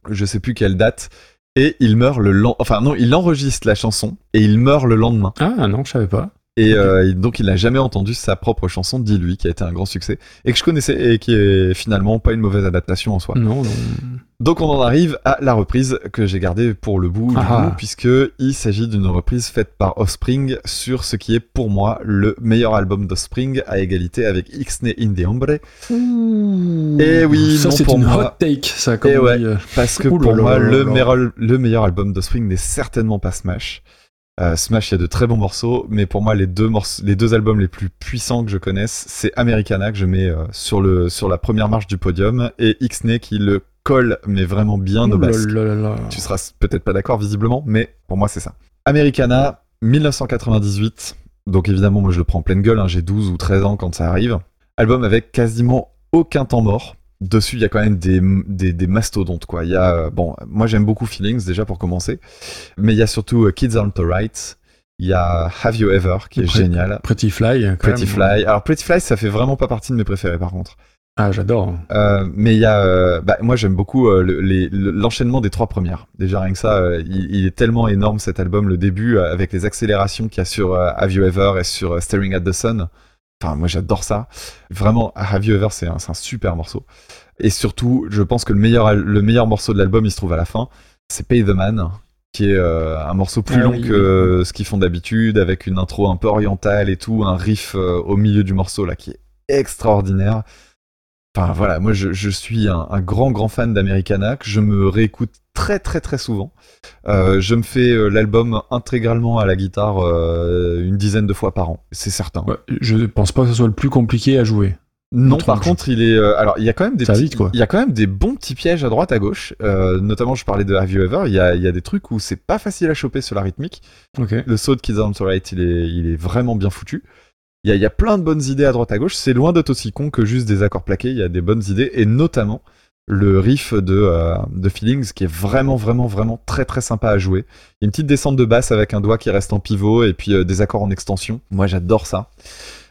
je sais plus quelle date, et il meurt le lendemain. Enfin, non, il enregistre la chanson et il meurt le lendemain. Ah non, je savais pas. Et euh, il- donc, il n'a jamais entendu sa propre chanson, Dis-lui, qui a été un grand succès et que je connaissais et qui est finalement pas une mauvaise adaptation en soi. Non, non. Donc on en arrive à la reprise que j'ai gardée pour le bout, Ah. bout, puisque il s'agit d'une reprise faite par Offspring sur ce qui est pour moi le meilleur album d'Offspring à égalité avec Ixnay in the Hombre. Et oui, ça c'est pour une moi. hot take, ça, comme on ouais. dit. euh. Parce que pour moi, le meilleur, le meilleur album d'Offspring n'est certainement pas Smash. Euh, Smash, il y a de très bons morceaux, mais pour moi, les deux, les deux albums les plus puissants que je connaisse, c'est Americana que je mets euh, sur, le, sur la première marche du podium et Ixnay qui le colle, mais vraiment bien au basque. Tu seras peut-être pas d'accord visiblement, mais pour moi c'est ça. Americana, 1998. Donc évidemment, moi je le prends en pleine gueule, hein, j'ai 12 ou 13 ans quand ça arrive. Album avec quasiment aucun temps mort. Dessus, il y a quand même des, des, des mastodontes, quoi. Il y a, euh, bon, moi j'aime beaucoup Feelings déjà pour commencer, mais il y a surtout euh, Kids Aren't Alright. Il y a Have You Ever qui est génial. Pretty Fly. quand Pretty même. Fly. Alors Pretty Fly, ça fait vraiment pas partie de mes préférés par contre. Ah, j'adore. Euh, mais il y a, euh, bah, moi j'aime beaucoup euh, le- les- le- l'enchaînement des trois premières. Déjà rien que ça, euh, il, il est tellement énorme cet album, le début euh, avec les accélérations qu'il y a sur euh, Have You Ever et sur euh, Staring at the Sun. Enfin, moi j'adore ça. Vraiment, Have You Ever, c'est un, super morceau. Et surtout, je pense que le meilleur, le meilleur morceau de l'album, il se trouve à la fin. C'est Pay the Man, qui est euh, un morceau plus Ah long oui, que ce qu'ils font d'habitude, avec une intro un peu orientale et tout, un riff euh, au milieu du morceau là qui est extraordinaire. Enfin voilà, moi je, je suis un, un grand grand fan d'Americana que je me réécoute très très très souvent. Euh, je me fais euh, l'album intégralement à la guitare euh, une dizaine de fois par an, c'est certain. Ouais, je pense pas que ce soit le plus compliqué à jouer. Non, par contre, il est. alors, il y a quand même des petits- vite, quoi. il y a quand même des bons petits pièges à droite, à gauche. Notamment, je parlais de Have You Ever. Il y a, il y a des trucs où c'est pas facile à choper sur la rythmique. Le saut de Kids Aren't Alright, il est, il est vraiment bien foutu. Il y, a, plein de bonnes idées à droite à gauche. C'est loin d'être aussi con que juste des accords plaqués. Il y a des bonnes idées et notamment le riff de, euh, Feelings qui est vraiment, vraiment, vraiment très, très sympa à jouer. Une petite descente de basse avec un doigt qui reste en pivot et puis euh, des accords en extension. Moi, j'adore ça.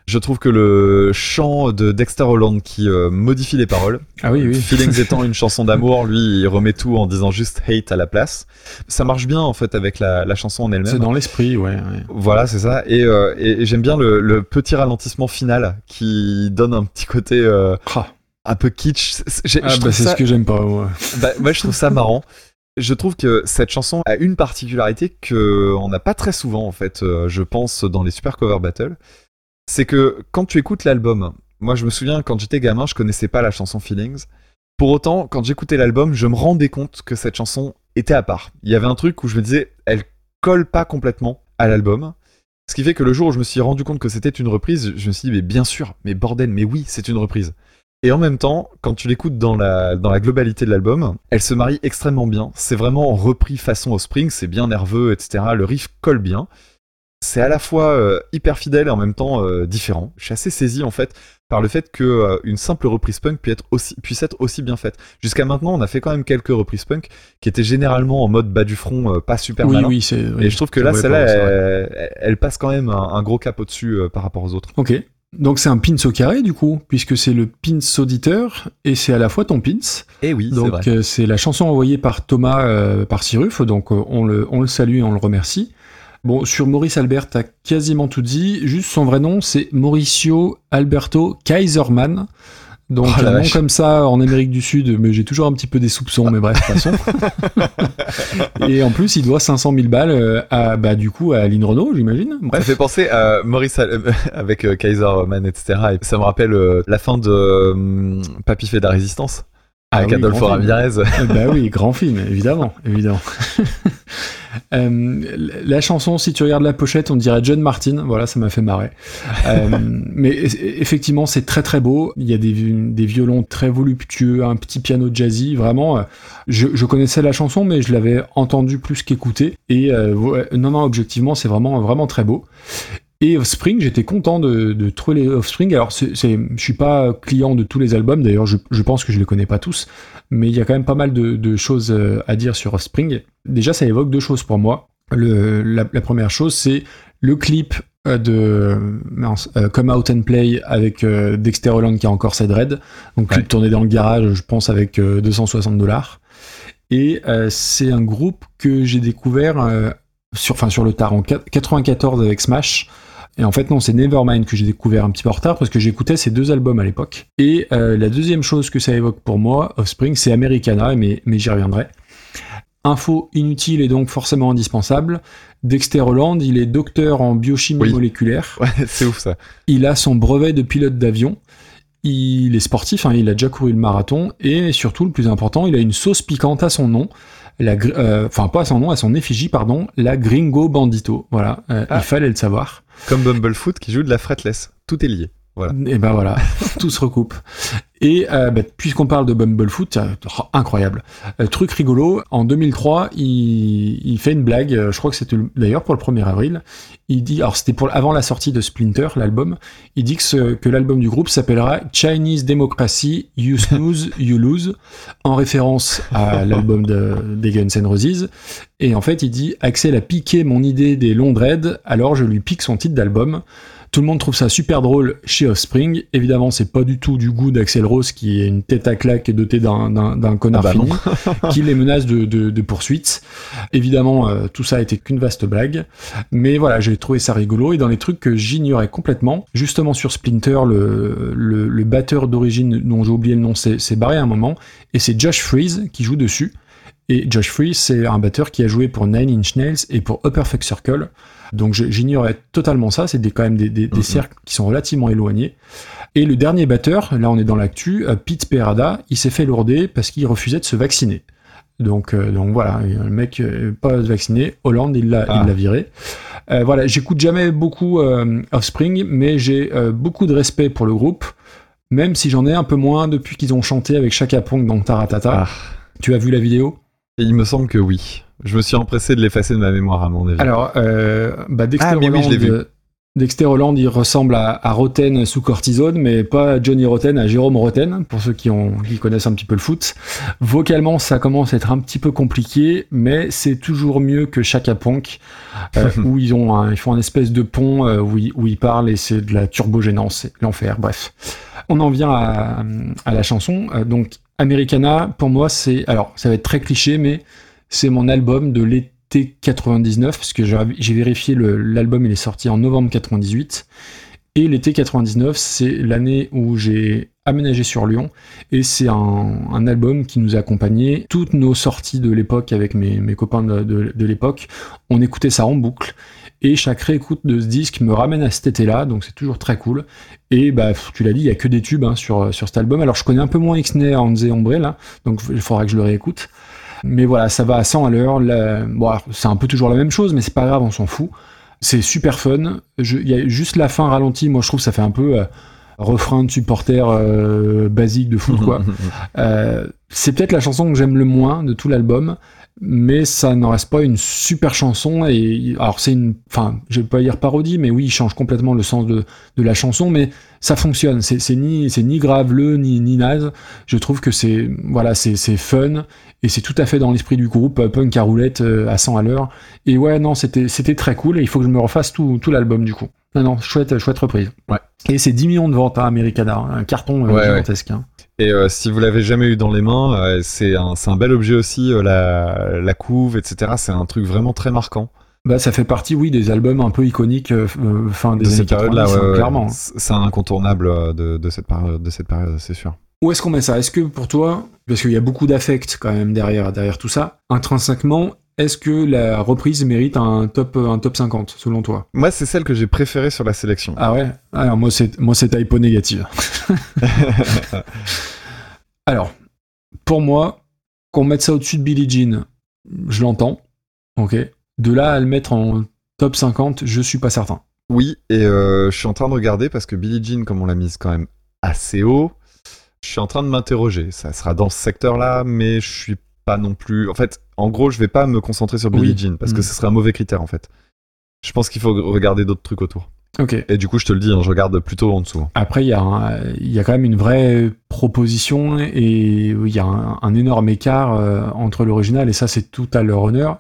Je trouve que le chant de Dexter Holland qui euh, modifie les paroles, Ah oui, oui. Feelings étant une chanson d'amour, lui il remet tout en disant juste hate à la place. Ça marche bien en fait avec la, la chanson en elle-même. C'est dans l'esprit, ouais. ouais. Voilà, c'est ça. Et, euh, et, et j'aime bien le, le petit ralentissement final qui donne un petit côté euh, Ah, un peu kitsch. Ah, bah, c'est ça- ce que j'aime pas. ouais. bah, moi, je trouve ça marrant. Je trouve que cette chanson a une particularité que on n'a pas très souvent en fait, je pense, dans les super cover battle. C'est que quand tu écoutes l'album, moi je me souviens quand j'étais gamin, je connaissais pas la chanson Feelings. Pour autant, quand j'écoutais l'album, je me rendais compte que cette chanson était à part. Il y avait un truc où je me disais, elle colle pas complètement à l'album. Ce qui fait que le jour où je me suis rendu compte que c'était une reprise, je me suis dit, mais bien sûr, mais bordel, mais oui, c'est une reprise. Et en même temps, quand tu l'écoutes dans la, dans la globalité de l'album, elle se marie extrêmement bien. C'est vraiment repris façon Offspring, c'est bien nerveux, etc. Le riff colle bien. C'est à la fois euh, hyper fidèle et en même temps euh, différent. Je suis assez saisi en fait par le fait que euh, une simple reprise punk puisse être aussi, puisse être aussi bien faite. Jusqu'à maintenant, on a fait quand même quelques reprises punk qui étaient généralement en mode bas du front, pas super Oui, malin. oui, c'est. oui, Et je trouve que là, celle-là, elle, passe quand même un, un gros cap au-dessus par rapport aux autres. Ok. Donc c'est un pins au carré du coup, puisque c'est le pins auditeur et c'est à la fois ton pins. Et oui, c'est Donc c'est la chanson envoyée par Thomas par Cyruf, donc on, le, on le salue et on le remercie. Bon, sur Maurice Albert, t'as quasiment tout dit. Juste son vrai nom, c'est Mauricio Alberto Kaiserman. Donc Oh un nom comme ça en Amérique du Sud, mais j'ai toujours un petit peu des soupçons, mais bref, passons. et en plus, il doit 500 000 balles euh, à, bah, du coup, à Aline Renault, j'imagine. Ça fait penser à Maurice avec euh, Kaiserman, etc. Et ça me rappelle euh, la fin de euh, Papy fait de la résistance avec Ah oui, Adolfo. Ramirez. Bah oui, grand film, évidemment, évidemment. Euh, la chanson, si tu regardes la pochette, on dirait John Martin. Voilà, ça m'a fait marrer. Euh, mais effectivement, c'est très très beau. Il y a des, des violons très voluptueux, un petit piano jazzy. Vraiment, je, je connaissais la chanson, mais je l'avais entendue plus qu'écoutée. Et euh, ouais, non, non, objectivement, c'est vraiment vraiment très beau. Et Offspring, j'étais content de, de trouver les Offspring. Alors, c'est, je suis pas client de tous les albums. D'ailleurs, je, je pense que je les connais pas tous mais il y a quand même pas mal de, de choses euh, à dire sur Offspring. Déjà, ça évoque deux choses pour moi. Le, la, la première chose, c'est le clip euh, de mince, euh, Come Out and Play avec euh, Dexter Holland qui a encore ses dreads. Donc, clip Ouais. tourné dans le garage, je pense, avec euh, 260 dollars. Et c'est un groupe que j'ai découvert sur, enfin, sur le tard en 94 avec Smash. Et en fait, non, c'est Nevermind que j'ai découvert un petit peu en retard parce que j'écoutais ces deux albums à l'époque. Et euh, la deuxième chose que ça évoque pour moi, Offspring, c'est Americana, mais, mais j'y reviendrai. Info inutile et donc forcément indispensable. Dexter Holland, il est docteur en biochimie Oui. moléculaire. Ouais, c'est ouf ça. Il a son brevet de pilote d'avion. Il est sportif, hein, il a déjà couru le marathon. Et surtout, le plus important, il a une sauce piquante à son nom. La, euh, enfin, pas à son nom, à son effigie, pardon. La Gringo Bandito. Voilà, euh, Ah. il fallait le savoir. Comme Bumblefoot qui joue de la fretless. Tout est lié. Voilà. Et ben voilà, tout se recoupe. Et euh, bah, puisqu'on parle de Bumblefoot, oh, incroyable. Euh, truc rigolo, en 2003, il, il fait une blague, euh, je crois que c'était le- d'ailleurs pour le 1er avril. Il dit, alors c'était pour avant la sortie de Splinter, l'album, il dit que, ce- que l'album du groupe s'appellera Chinese Democracy, You Snooze, You Lose, en référence à l'album de, des Guns N' Roses. Et en fait, il dit, Axel a piqué mon idée des longs dreads, alors je lui pique son titre d'album. Tout le monde trouve ça super drôle chez Offspring. Évidemment, c'est pas du tout du goût d'Axel Rose, qui est une tête à claque et doté d'un, connard Ah bah fini, qui les menace de, de, de poursuites. Évidemment, euh, tout ça a été qu'une vaste blague. Mais voilà, j'ai trouvé ça rigolo. Et dans les trucs que j'ignorais complètement, justement sur Splinter, le, le, le batteur d'origine dont j'ai oublié le nom s'est, s'est barré à un moment. Et c'est Josh Freeze qui joue dessus. Et Josh Freeze, c'est un batteur qui a joué pour Nine Inch Nails et pour Upper Fuck Circle. Donc j'ignorais totalement ça, c'est des, quand même des, des, des Mhm. cercles qui sont relativement éloignés. Et le dernier batteur, là on est dans l'actu, euh, Pete Perada, il s'est fait lourder parce qu'il refusait de se vacciner. Donc, euh, donc voilà, le mec euh, pas vacciné, Hollande il l'a Ah. viré. Euh, voilà, j'écoute jamais beaucoup euh, Offspring, mais j'ai euh, beaucoup de respect pour le groupe, même si j'en ai un peu moins depuis qu'ils ont chanté avec Chaka Pong dans Taratata. Ah. Tu as vu la vidéo? Il me semble que oui. Je me suis empressé de l'effacer de ma mémoire à mon avis. Alors, euh, bah Dexter Ah, mais oui, je l'ai Holland, vu. euh, Dexter Holland, il ressemble à, à Roten sous cortisone, mais pas à Johnny Roten, à Jérôme Roten, pour ceux qui, ont, qui connaissent un petit peu le foot. Vocalement, ça commence à être un petit peu compliqué, mais c'est toujours mieux que Chaka Punk, euh, où ils, ont un- ils font un espèce de pont euh, où, ils, où ils parlent et c'est de la turbogénance, c'est l'enfer, bref. On en vient à, à la chanson. Donc, Americana, pour moi, c'est... Alors, ça va être très cliché, mais c'est mon album de l'été 99, parce que j'ai vérifié, l'album il est sorti en novembre 98. Et l'été 99, c'est l'année où j'ai aménagé sur Lyon. Et c'est un, album qui nous a accompagnés. Toutes nos sorties de l'époque avec mes, copains de l'époque, on écoutait ça en boucle. Et chaque réécoute de ce disque me ramène à cet été-là, donc c'est toujours très cool. Et bah, tu l'as dit, il y a que des tubes hein, sur, sur cet album. Alors je connais un peu moins Ixnay, Hanze, Ombre, là, donc il faudra que je le réécoute. Mais voilà, ça va à 100 à l'heure. Bon, c'est un peu toujours la même chose, mais c'est pas grave, on s'en fout. C'est super fun. Il y a juste la fin ralentie. Moi, je trouve que ça fait un peu euh, refrain de supporter euh, basique de foot, quoi. Euh, c'est peut-être la chanson que j'aime le moins de tout l'album, mais ça n'en reste pas une super chanson. Et alors c'est une, enfin, je vais pas dire parodie, mais oui, il change complètement le sens de, de la chanson, mais ça fonctionne. C'est ni, c'est ni graveleux ni ni naze. Je trouve que c'est, voilà, c'est fun et c'est tout à fait dans l'esprit du groupe euh, punk à roulette euh, à 100 à l'heure. Et ouais, non, c'était c'était très cool. Et il faut que je me refasse tout tout l'album du coup. Non, non, chouette, chouette reprise. Ouais. Et c'est 10 millions de ventes à Americana, hein, un carton euh, ouais. gigantesque. hein. Et euh, si vous l'avez jamais eu dans les mains, euh, c'est un, un bel objet aussi, euh, la, la couve, etc. C'est un truc vraiment très marquant. Bah, ça fait partie, oui, des albums un peu iconiques fin des de années cette période-là, 90, ouais, hein, clairement. C'est incontournable de, de cette période, de cette période, c'est sûr. Où est-ce qu'on met ça? Est-ce que pour toi, parce qu'il y a beaucoup d'affect quand même derrière, derrière tout ça, intrinsèquement, est-ce que la reprise mérite un top, un top 50 selon toi? Moi, c'est celle que j'ai préférée sur la sélection. Ah ouais? Alors moi c'est moi c'est typo négative. Alors, pour moi, qu'on mette ça au-dessus de Billie Jean, je l'entends. Ok? De là à le mettre en top 50, je suis pas certain. Oui, et euh, je suis en train de regarder parce que Billie Jean, comme on l'a mise quand même assez haut, je suis en train de m'interroger. Ça sera dans ce secteur-là, mais je suis pas non plus. En fait, en gros, je vais pas me concentrer sur Billie Oui. Jean parce que Mm. ce serait un mauvais critère en fait. Je pense qu'il faut regarder d'autres trucs autour. Ok. Et du coup, je te le dis, hein, je regarde plutôt en dessous. Après, il y, a un- il y a quand même une vraie proposition et il y a un, un énorme écart euh, entre l'original et ça, c'est tout à leur honneur.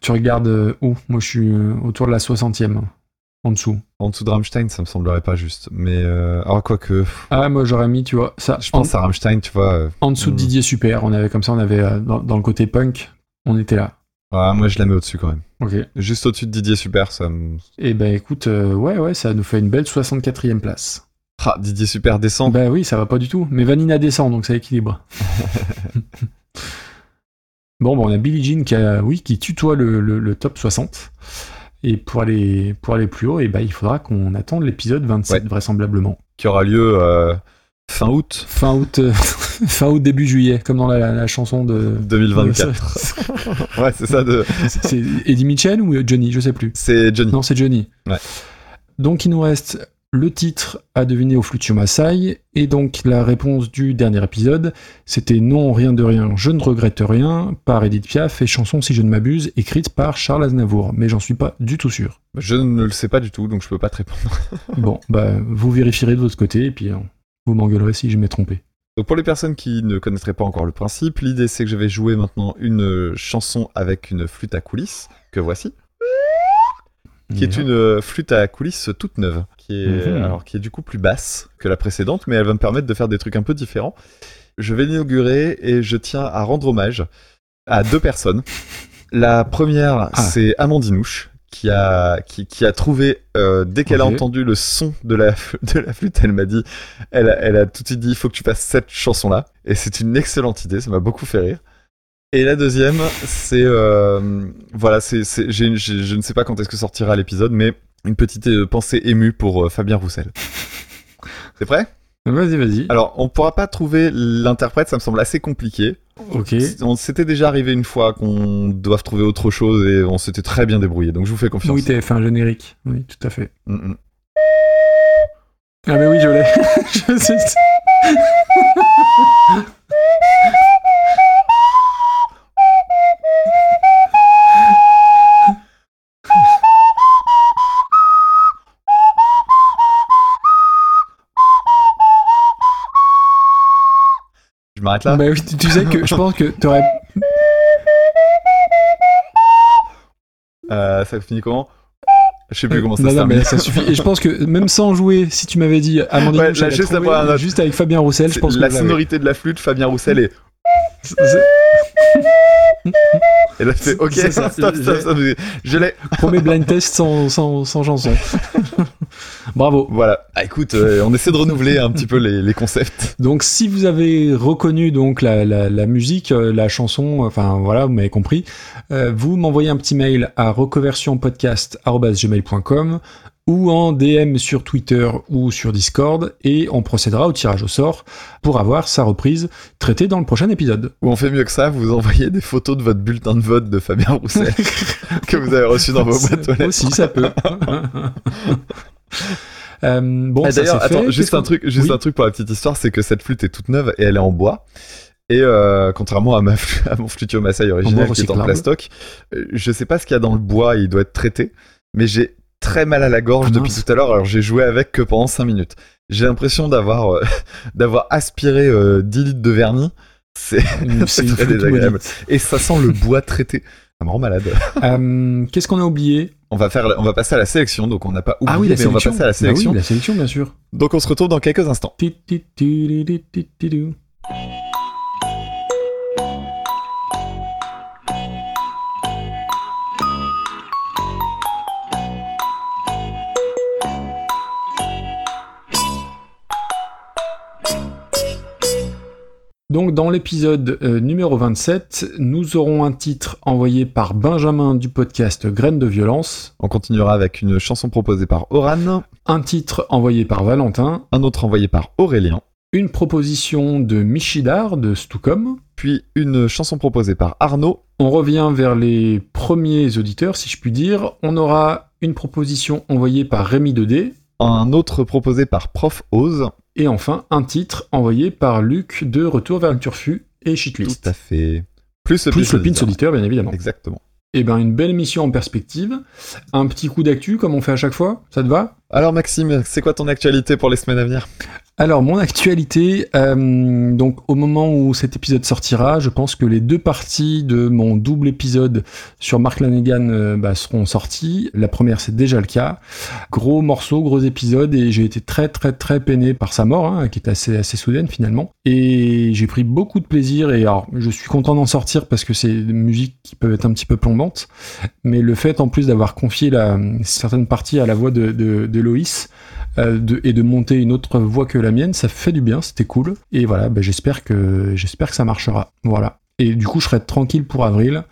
Tu regardes euh, où? Moi, je suis euh, autour de la 60e, en dessous. En dessous de Rammstein, ça me semblerait pas juste. Mais euh, alors quoi que, Ah, moi, j'aurais mis, tu vois, ça. je pense en, à Rammstein, tu vois. euh, en dessous de mm. Didier Super. On avait comme ça, on avait euh, dans, dans le côté punk, on était là. ouais, moi, je la mets au-dessus quand même. Ok. Juste au-dessus de Didier Super, ça me. Et ben, écoute, euh, ouais, ouais, ça nous fait une belle 64e place. Ah, Didier Super descend. Bah oui, ça va pas du tout. Mais Vanina descend, donc ça équilibre. bon, bon, on a Billie Jean qui, a, oui, qui tutoie le, le- le top 60. Et pour aller, pour aller plus haut, et ben, il faudra qu'on attende l'épisode 27, Ouais. vraisemblablement. qui aura lieu euh, fin août Fin août, euh, fin août, début juillet, comme dans la, la chanson de. 2024. ouais, c'est ça. De... C'est c'est Eddie Mitchell ou Johnny? Je sais plus. C'est Johnny. Non, c'est Johnny. Ouais. Donc il nous reste le titre à deviner au Flutio Maasai, et donc la réponse du dernier épisode, c'était Non, rien de rien, je ne regrette rien, par Edith Piaf, et chanson, si je ne m'abuse, écrite par Charles Aznavour, mais j'en suis pas du tout sûr. Je ne le sais pas du tout, donc je peux pas te répondre. Bon, bah, vous vérifierez de votre côté, et puis euh, vous m'engueulerez si je m'ai trompé. Donc pour les personnes qui ne connaîtraient pas encore le principe, l'idée c'est que je vais jouer maintenant une chanson avec une flûte à coulisses, que voici, qui est une euh, flûte à coulisses toute neuve, qui est, Mhm. alors, qui est du coup plus basse que la précédente, mais elle va me permettre de faire des trucs un peu différents. Je vais l'inaugurer et je tiens à rendre hommage à deux personnes. La première, Ah. c'est Amandinouche, qui a, qui, qui a trouvé, euh, dès qu'elle a entendu le son de la, de la flûte, elle m'a dit, elle elle a tout de suite dit, il faut que tu fasses cette chanson-là. Et c'est une excellente idée, ça m'a beaucoup fait rire. Et la deuxième, c'est, euh, voilà, c'est, je ne sais pas quand est-ce que sortira l'épisode, mais une petite euh, pensée émue pour euh, Fabien Roussel. C'est prêt? Vas-y, vas-y. Alors, on pourra pas trouver l'interprète, ça me semble assez compliqué. Ok. On s'était déjà arrivé une fois qu'on doive trouver autre chose et on s'était très bien débrouillé, donc je vous fais confiance. Oui, t'avais fait un générique. Oui, tout à fait. Mm, mm. Ah, mais oui, je l'ai. Je sais. M'arrête là. Bah oui, tu- tu sais que je pense que t'aurais. Euh, ça finit comment? Je sais plus comment ça non, se non, termine. mais ça suffit. Et je pense que même sans jouer, si tu m'avais dit Amandine, Ouais, là, juste trouvé, après un autre. juste avec Fabien Roussel, je pense que la vous l'avez. sonorité de la flûte, Fabien Roussel et et là c'est ok ça, stop, stop, stop, je l'ai Premier blind test sans, sans, sans chanson. Bravo. voilà ah, écoute euh, on essaie de renouveler un petit peu les, les concepts Donc, si vous avez reconnu donc la, la, la musique, euh, la chanson, enfin voilà, vous m'avez compris, euh, vous m'envoyez un petit mail à reconversionpodcast@gmail.com ou en DM sur Twitter ou sur Discord et on procédera au tirage au sort pour avoir sa reprise traitée dans le prochain épisode. ou on fait mieux que ça vous envoyez des photos de votre bulletin de vote de Fabien Roussel que vous avez reçu dans vos boîtes aux lettres Aussi, ça peut. Euh, bon, Ah, D'ailleurs, fait. juste un truc, juste Oui. un truc pour la petite histoire, c'est que cette flûte est toute neuve et elle est en bois. Et euh, contrairement à, ma, à mon flutio Maasai original qui est en plastoc, euh, je sais pas ce qu'il y a dans le bois, il doit être traité, mais j'ai très mal à la gorge Ah, depuis tout à l'heure. Alors j'ai joué avec que pendant 5 minutes. J'ai l'impression d'avoir euh, d'avoir aspiré euh, 10 litres de vernis. C'est très désagréable. Et ça sent le bois traité. Ça me rend malade. Qu'est-ce qu'on a oublié? On va faire, on va passer à la sélection. Donc on n'a pas oublié, Ah oui, la mais on va sélection. passer à la Bah sélection. oui, la sélection, bien sûr. Donc on se retrouve dans quelques instants. Donc dans l'épisode euh, numéro 27, nous aurons un titre envoyé par Benjamin du podcast Graines de violence, On continuera avec une chanson proposée par Oran, un titre envoyé par Valentin, un autre envoyé par Aurélien, une proposition de Michidar de Stucom. puis une chanson proposée par Arnaud, On revient vers les premiers auditeurs, si je puis dire. On aura une proposition envoyée par Rémi 2D. Un autre proposé par Prof Oz. Et enfin, un titre envoyé par Luc de Retour vers le Turfu et Shitlist. Tout à fait. Plus le Plus le pins auditeur, bien évidemment. Exactement. Et ben, une belle mission en perspective. Un petit coup d'actu, comme on fait à chaque fois. Ça te va? Alors Maxime, c'est quoi ton actualité pour les semaines à venir? Alors, mon actualité, euh, donc au moment où cet épisode sortira, je pense que les deux parties de mon double épisode sur Mark Lanegan euh, bah, seront sorties. La première, c'est déjà le cas. Gros morceau, gros épisode, et j'ai été très très très peiné par sa mort, hein, qui est assez assez soudaine finalement. Et j'ai pris beaucoup de plaisir, et alors je suis content d'en sortir parce que c'est des musiques qui peuvent être un petit peu plombantes, mais le fait en plus d'avoir confié certaines parties à la voix de Loïs, euh, et de monter une autre voix que la mienne, ça fait du bien, c'était cool. Et voilà, bah, j'espère que j'espère que ça marchera. Voilà. Et du coup, je serai tranquille pour avril.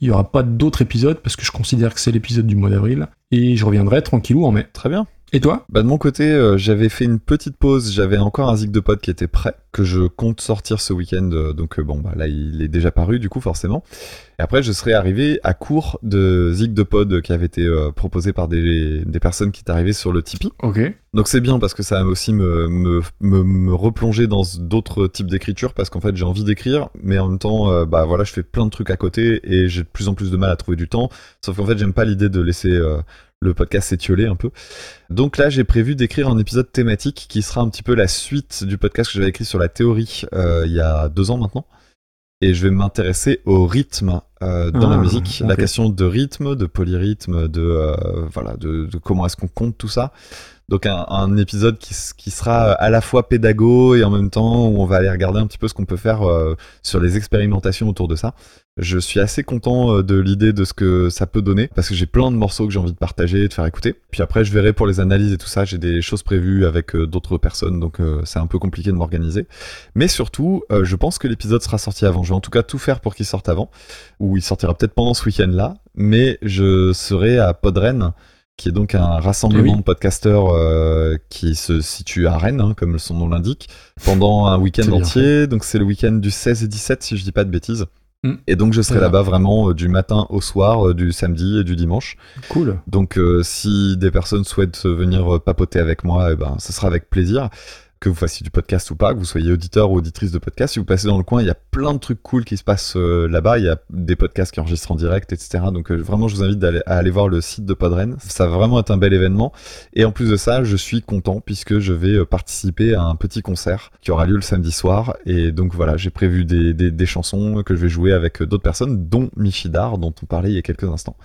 Il y aura pas d'autres épisodes parce que je considère que c'est l'épisode du mois d'avril. Et je reviendrai tranquillou en mai. Très bien. Et toi? Bah de mon côté, euh, j'avais fait une petite pause, j'avais encore un zig de pod qui était prêt, que je compte sortir ce week-end, euh, donc euh, bon bah là il est déjà paru du coup forcément. Et après je serai arrivé à court de zig de pod qui avait été euh, proposé par des, des personnes qui étaient arrivées sur le Tipeee. Ok. Donc c'est bien parce que ça va aussi me, me, me, me replonger dans d'autres types d'écriture parce qu'en fait j'ai envie d'écrire mais en même temps bah voilà je fais plein de trucs à côté et j'ai de plus en plus de mal à trouver du temps sauf qu'en fait j'aime pas l'idée de laisser le podcast s'étioler un peu. Donc là j'ai prévu d'écrire un épisode thématique qui sera un petit peu la suite du podcast que j'avais écrit sur la théorie euh, il y a deux ans maintenant. Et je vais m'intéresser au rythme euh, dans Ah, la musique, la question de rythme, de polyrythme, de euh, voilà, de, de comment est-ce qu'on compte tout ça. Donc un, un épisode qui, qui sera à la fois pédago et en même temps où on va aller regarder un petit peu ce qu'on peut faire sur les expérimentations autour de ça. Je suis assez content euh, de l'idée de ce que ça peut donner parce que j'ai plein de morceaux que j'ai envie de partager et de faire écouter. Puis après je verrai pour les analyses et tout ça, j'ai des choses prévues avec euh, d'autres personnes donc euh, c'est un peu compliqué de m'organiser. Mais surtout, je pense que l'épisode sera sorti avant. Je vais en tout cas tout faire pour qu'il sorte avant ou il sortira peut-être pendant ce week-end là, mais je serai à Podren qui est donc un rassemblement oui. de podcasteurs euh, qui se situe à Rennes, hein, comme son nom l'indique, pendant un week-end entier. Donc c'est le week-end du 16 et 17, si je dis pas de bêtises. Mm. Et donc je serai là-bas vraiment euh, du matin au soir, euh, du samedi et du dimanche. Cool. Donc euh, si des personnes souhaitent venir papoter avec moi, eh ben, ce sera avec plaisir. Que vous fassiez du podcast ou pas, que vous soyez auditeur ou auditrice de podcast, si vous passez dans le coin, il y a plein de trucs cool qui se passent euh, là-bas. Il y a des podcasts qui enregistrent en direct, etc. Donc euh, vraiment, je vous invite à aller voir le site de Podren. Ça va vraiment être un bel événement. Et en plus de ça, je suis content puisque je vais euh, participer à un petit concert qui aura lieu le samedi soir. Et donc voilà, j'ai prévu des, des, chansons que je vais jouer avec d'autres personnes, dont Michidar, dont on parlait il y a quelques instants.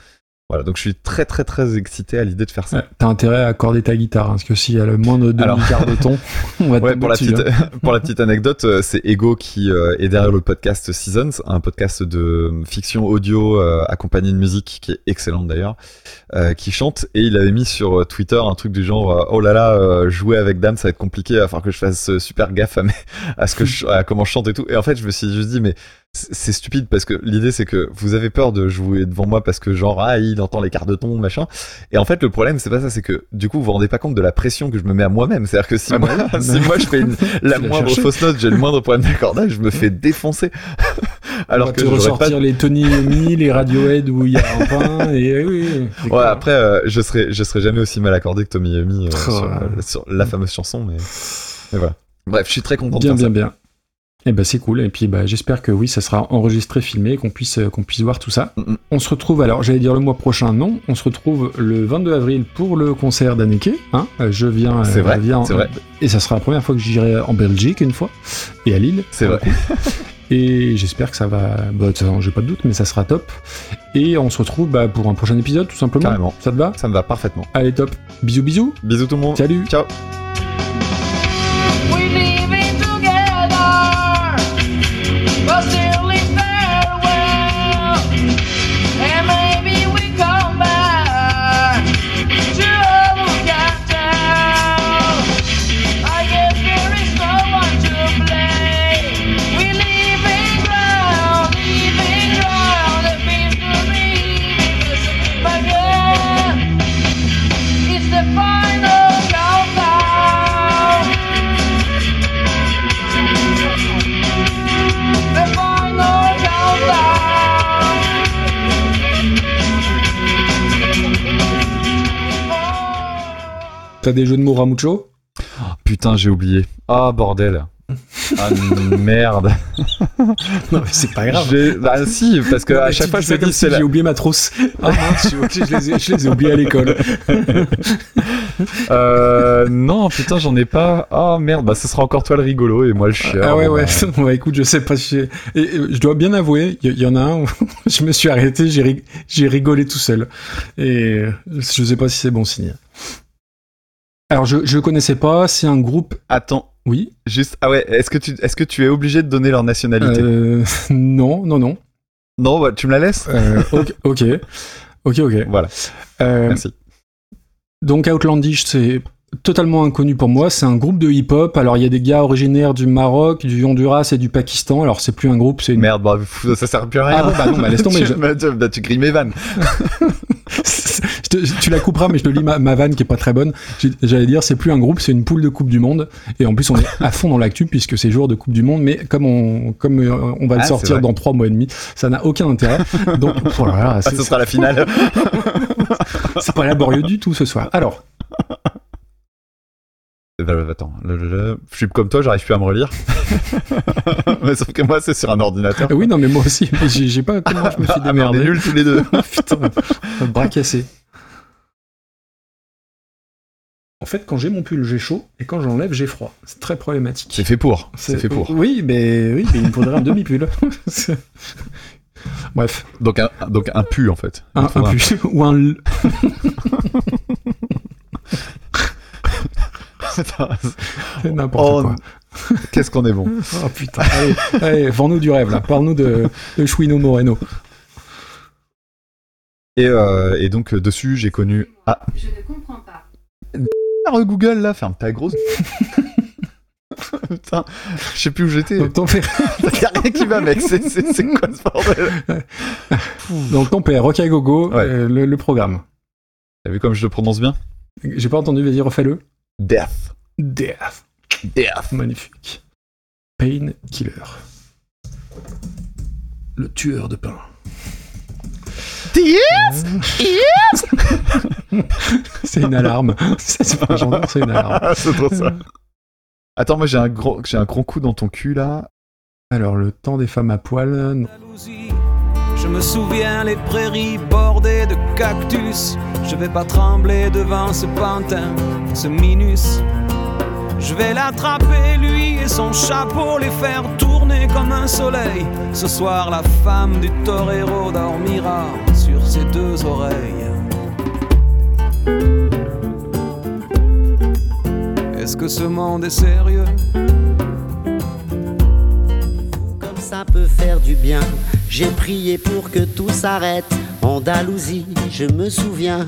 Voilà, donc je suis très très très excité à l'idée de faire ça. Ouais, T'as intérêt à accorder ta guitare, hein, parce que s'il y a le moindre demi-quart de ton, on va te Ouais, pour la, petite, hein. pour la petite anecdote, euh, c'est Ego qui euh, est derrière le podcast Seasons, un podcast de fiction audio euh, accompagné de musique qui est excellente d'ailleurs, euh, qui chante et il avait mis sur euh, Twitter un truc du genre euh, oh là là euh, jouer avec Dame ça va être compliqué, il va falloir que je fasse euh, super gaffe à, mes- à ce que je, à comment je chante et tout. Et en fait je me suis juste dit mais c'est stupide parce que l'idée c'est que vous avez peur de jouer devant moi parce que genre ah il entend les quarts de ton machin. Et en fait le problème c'est pas ça c'est que du coup vous vous rendez pas compte de la pression que je me mets à moi-même. C'est à dire que si Ah bah moi oui. si moi je fais une, la moindre fausse note j'ai le moindre problème d'accordage je me fais défoncer. On alors que j'aurais ressortir pas les Tony Yomi, les Radiohead où il y a un pain, et oui, ouais après euh, je serais je serais jamais aussi mal accordé que Tommy Yumi euh, Oh sur, euh, la fameuse chanson mais, mais voilà. Bref je suis très content Bien, de bien, bien. Eh ben c'est cool. Et puis bah, j'espère que oui, ça sera enregistré, filmé, qu'on puisse euh, qu'on puisse voir tout ça. Mm, mm. On se retrouve alors, j'allais dire le mois prochain, non. On se retrouve le 22 avril pour le concert d'Anneke. Hein Euh, je viens. C'est vrai, viens- c'est vrai. Et ça sera la première fois que j'irai en Belgique une fois et à Lille. c'est vrai Et j'espère que ça va. Bah, de toute façon, j'ai pas de doute, mais ça sera top. Et on se retrouve bah, pour un prochain épisode, tout simplement. Carrément. Ça te va? Ça me va parfaitement Allez, top. Bisous, bisous. bisous tout le monde Salut. ciao T'as des jeux de mots Ramucho? Putain j'ai oublié ah bordel ah merde Non, mais c'est pas grave. Bah si parce que Non, à chaque fois je me dis si c'est la J'ai oublié ma trousse. Ah mince, je, je les ai, je les ai oubliés à l'école. Euh, non, putain, j'en ai pas. Ah merde, bah ce sera encore toi le rigolo et moi le chien. Ah ouais, Bon, ouais. bah, Ouais, écoute, je sais pas si. Et, et, je dois bien avouer, il y, y en a un où je me suis arrêté, j'ai rig- j'ai rigolé tout seul. Et je sais pas si c'est bon signe. Alors, je, je connaissais pas, c'est un groupe. Attends, Oui. juste. Ah ouais, est-ce que tu, est-ce que tu es obligé de donner leur nationalité Euh, non, non, non. Non, bah, tu me la laisses. Euh, ok, ok. Ok, ok. Voilà, Euh, merci. Donc Outlandish, c'est totalement inconnu pour moi. C'est un groupe de hip-hop. Alors il y a des gars originaires du Maroc, du Honduras et du Pakistan. Alors c'est plus un groupe, c'est une. Merde, bah, ça sert plus à rien. Ah bon, bah non, bah laisse tomber, tu, je- bah, tu, bah, tu grilles mes vannes. Te- tu la couperas, mais je te lis ma, ma vanne qui est pas très bonne. J'allais dire, c'est plus un groupe, c'est une poule de Coupe du Monde. Et en plus, on est à fond dans l'actu puisque c'est jour de Coupe du Monde. Mais comme on, comme euh, on va Ah, le c'est sortir dans trois mois et demi, ça n'a aucun intérêt. Donc, oh là là, Ah, c'est ce sera la finale. c'est pas laborieux du tout ce soir. Alors, Attends, le- le- le- je suis comme toi, j'arrive plus à me relire. Mais sauf que moi, c'est sur un ordinateur. oui, non, mais moi aussi, mais j'ai pas comment je me suis Ah, mais on est démerdé. nuls tous les deux. Putain, bras cassé. Fait, quand j'ai mon pull, j'ai chaud, et quand j'enlève, j'ai froid. C'est très problématique. C'est fait pour. C'est fait pour. Oui, mais oui, mais il me faudrait un demi-pull. Bref, Donc un, donc un pu en fait. Un, un ou un l- c'est n'importe Oh, quoi. Qu'est-ce qu'on est bon. Oh putain, allez, allez vends-nous du rêve là. Parle-nous de, de Chouino Moreno. Et, euh, et donc euh, dessus, j'ai connu. Ah, Je ne comprends pas. Re Google là, ferme ta grosse. Putain, je sais plus où j'étais. Donc ton père, Y a rien qui va, mec. C'est c'est- c'est quoi ce bordel donc ton père, Rock à Gogo, Ouais. euh, le, le programme. T'as vu comme je le prononce bien? J'ai pas entendu, vas-y, refais-le. Death. Death. Death. Magnifique. Pain Killer. Le tueur de pain. Yes Yes C'est une alarme. c'est pas un gendarme, c'est une alarme. c'est trop ça. Attends, moi j'ai un, gros, un gros coup dans ton cul là. Alors, le temps des femmes à poil. Euh, Je me souviens les prairies bordées de cactus. Je vais pas trembler devant ce pantin, ce minus. Je vais l'attraper, lui et son chapeau, les faire tourner comme un soleil. Ce soir, la femme du torero dormira sur ses deux oreilles. Est-ce que ce monde est sérieux? Comme ça peut faire du bien. J'ai prié pour que tout s'arrête. Andalousie, je me souviens,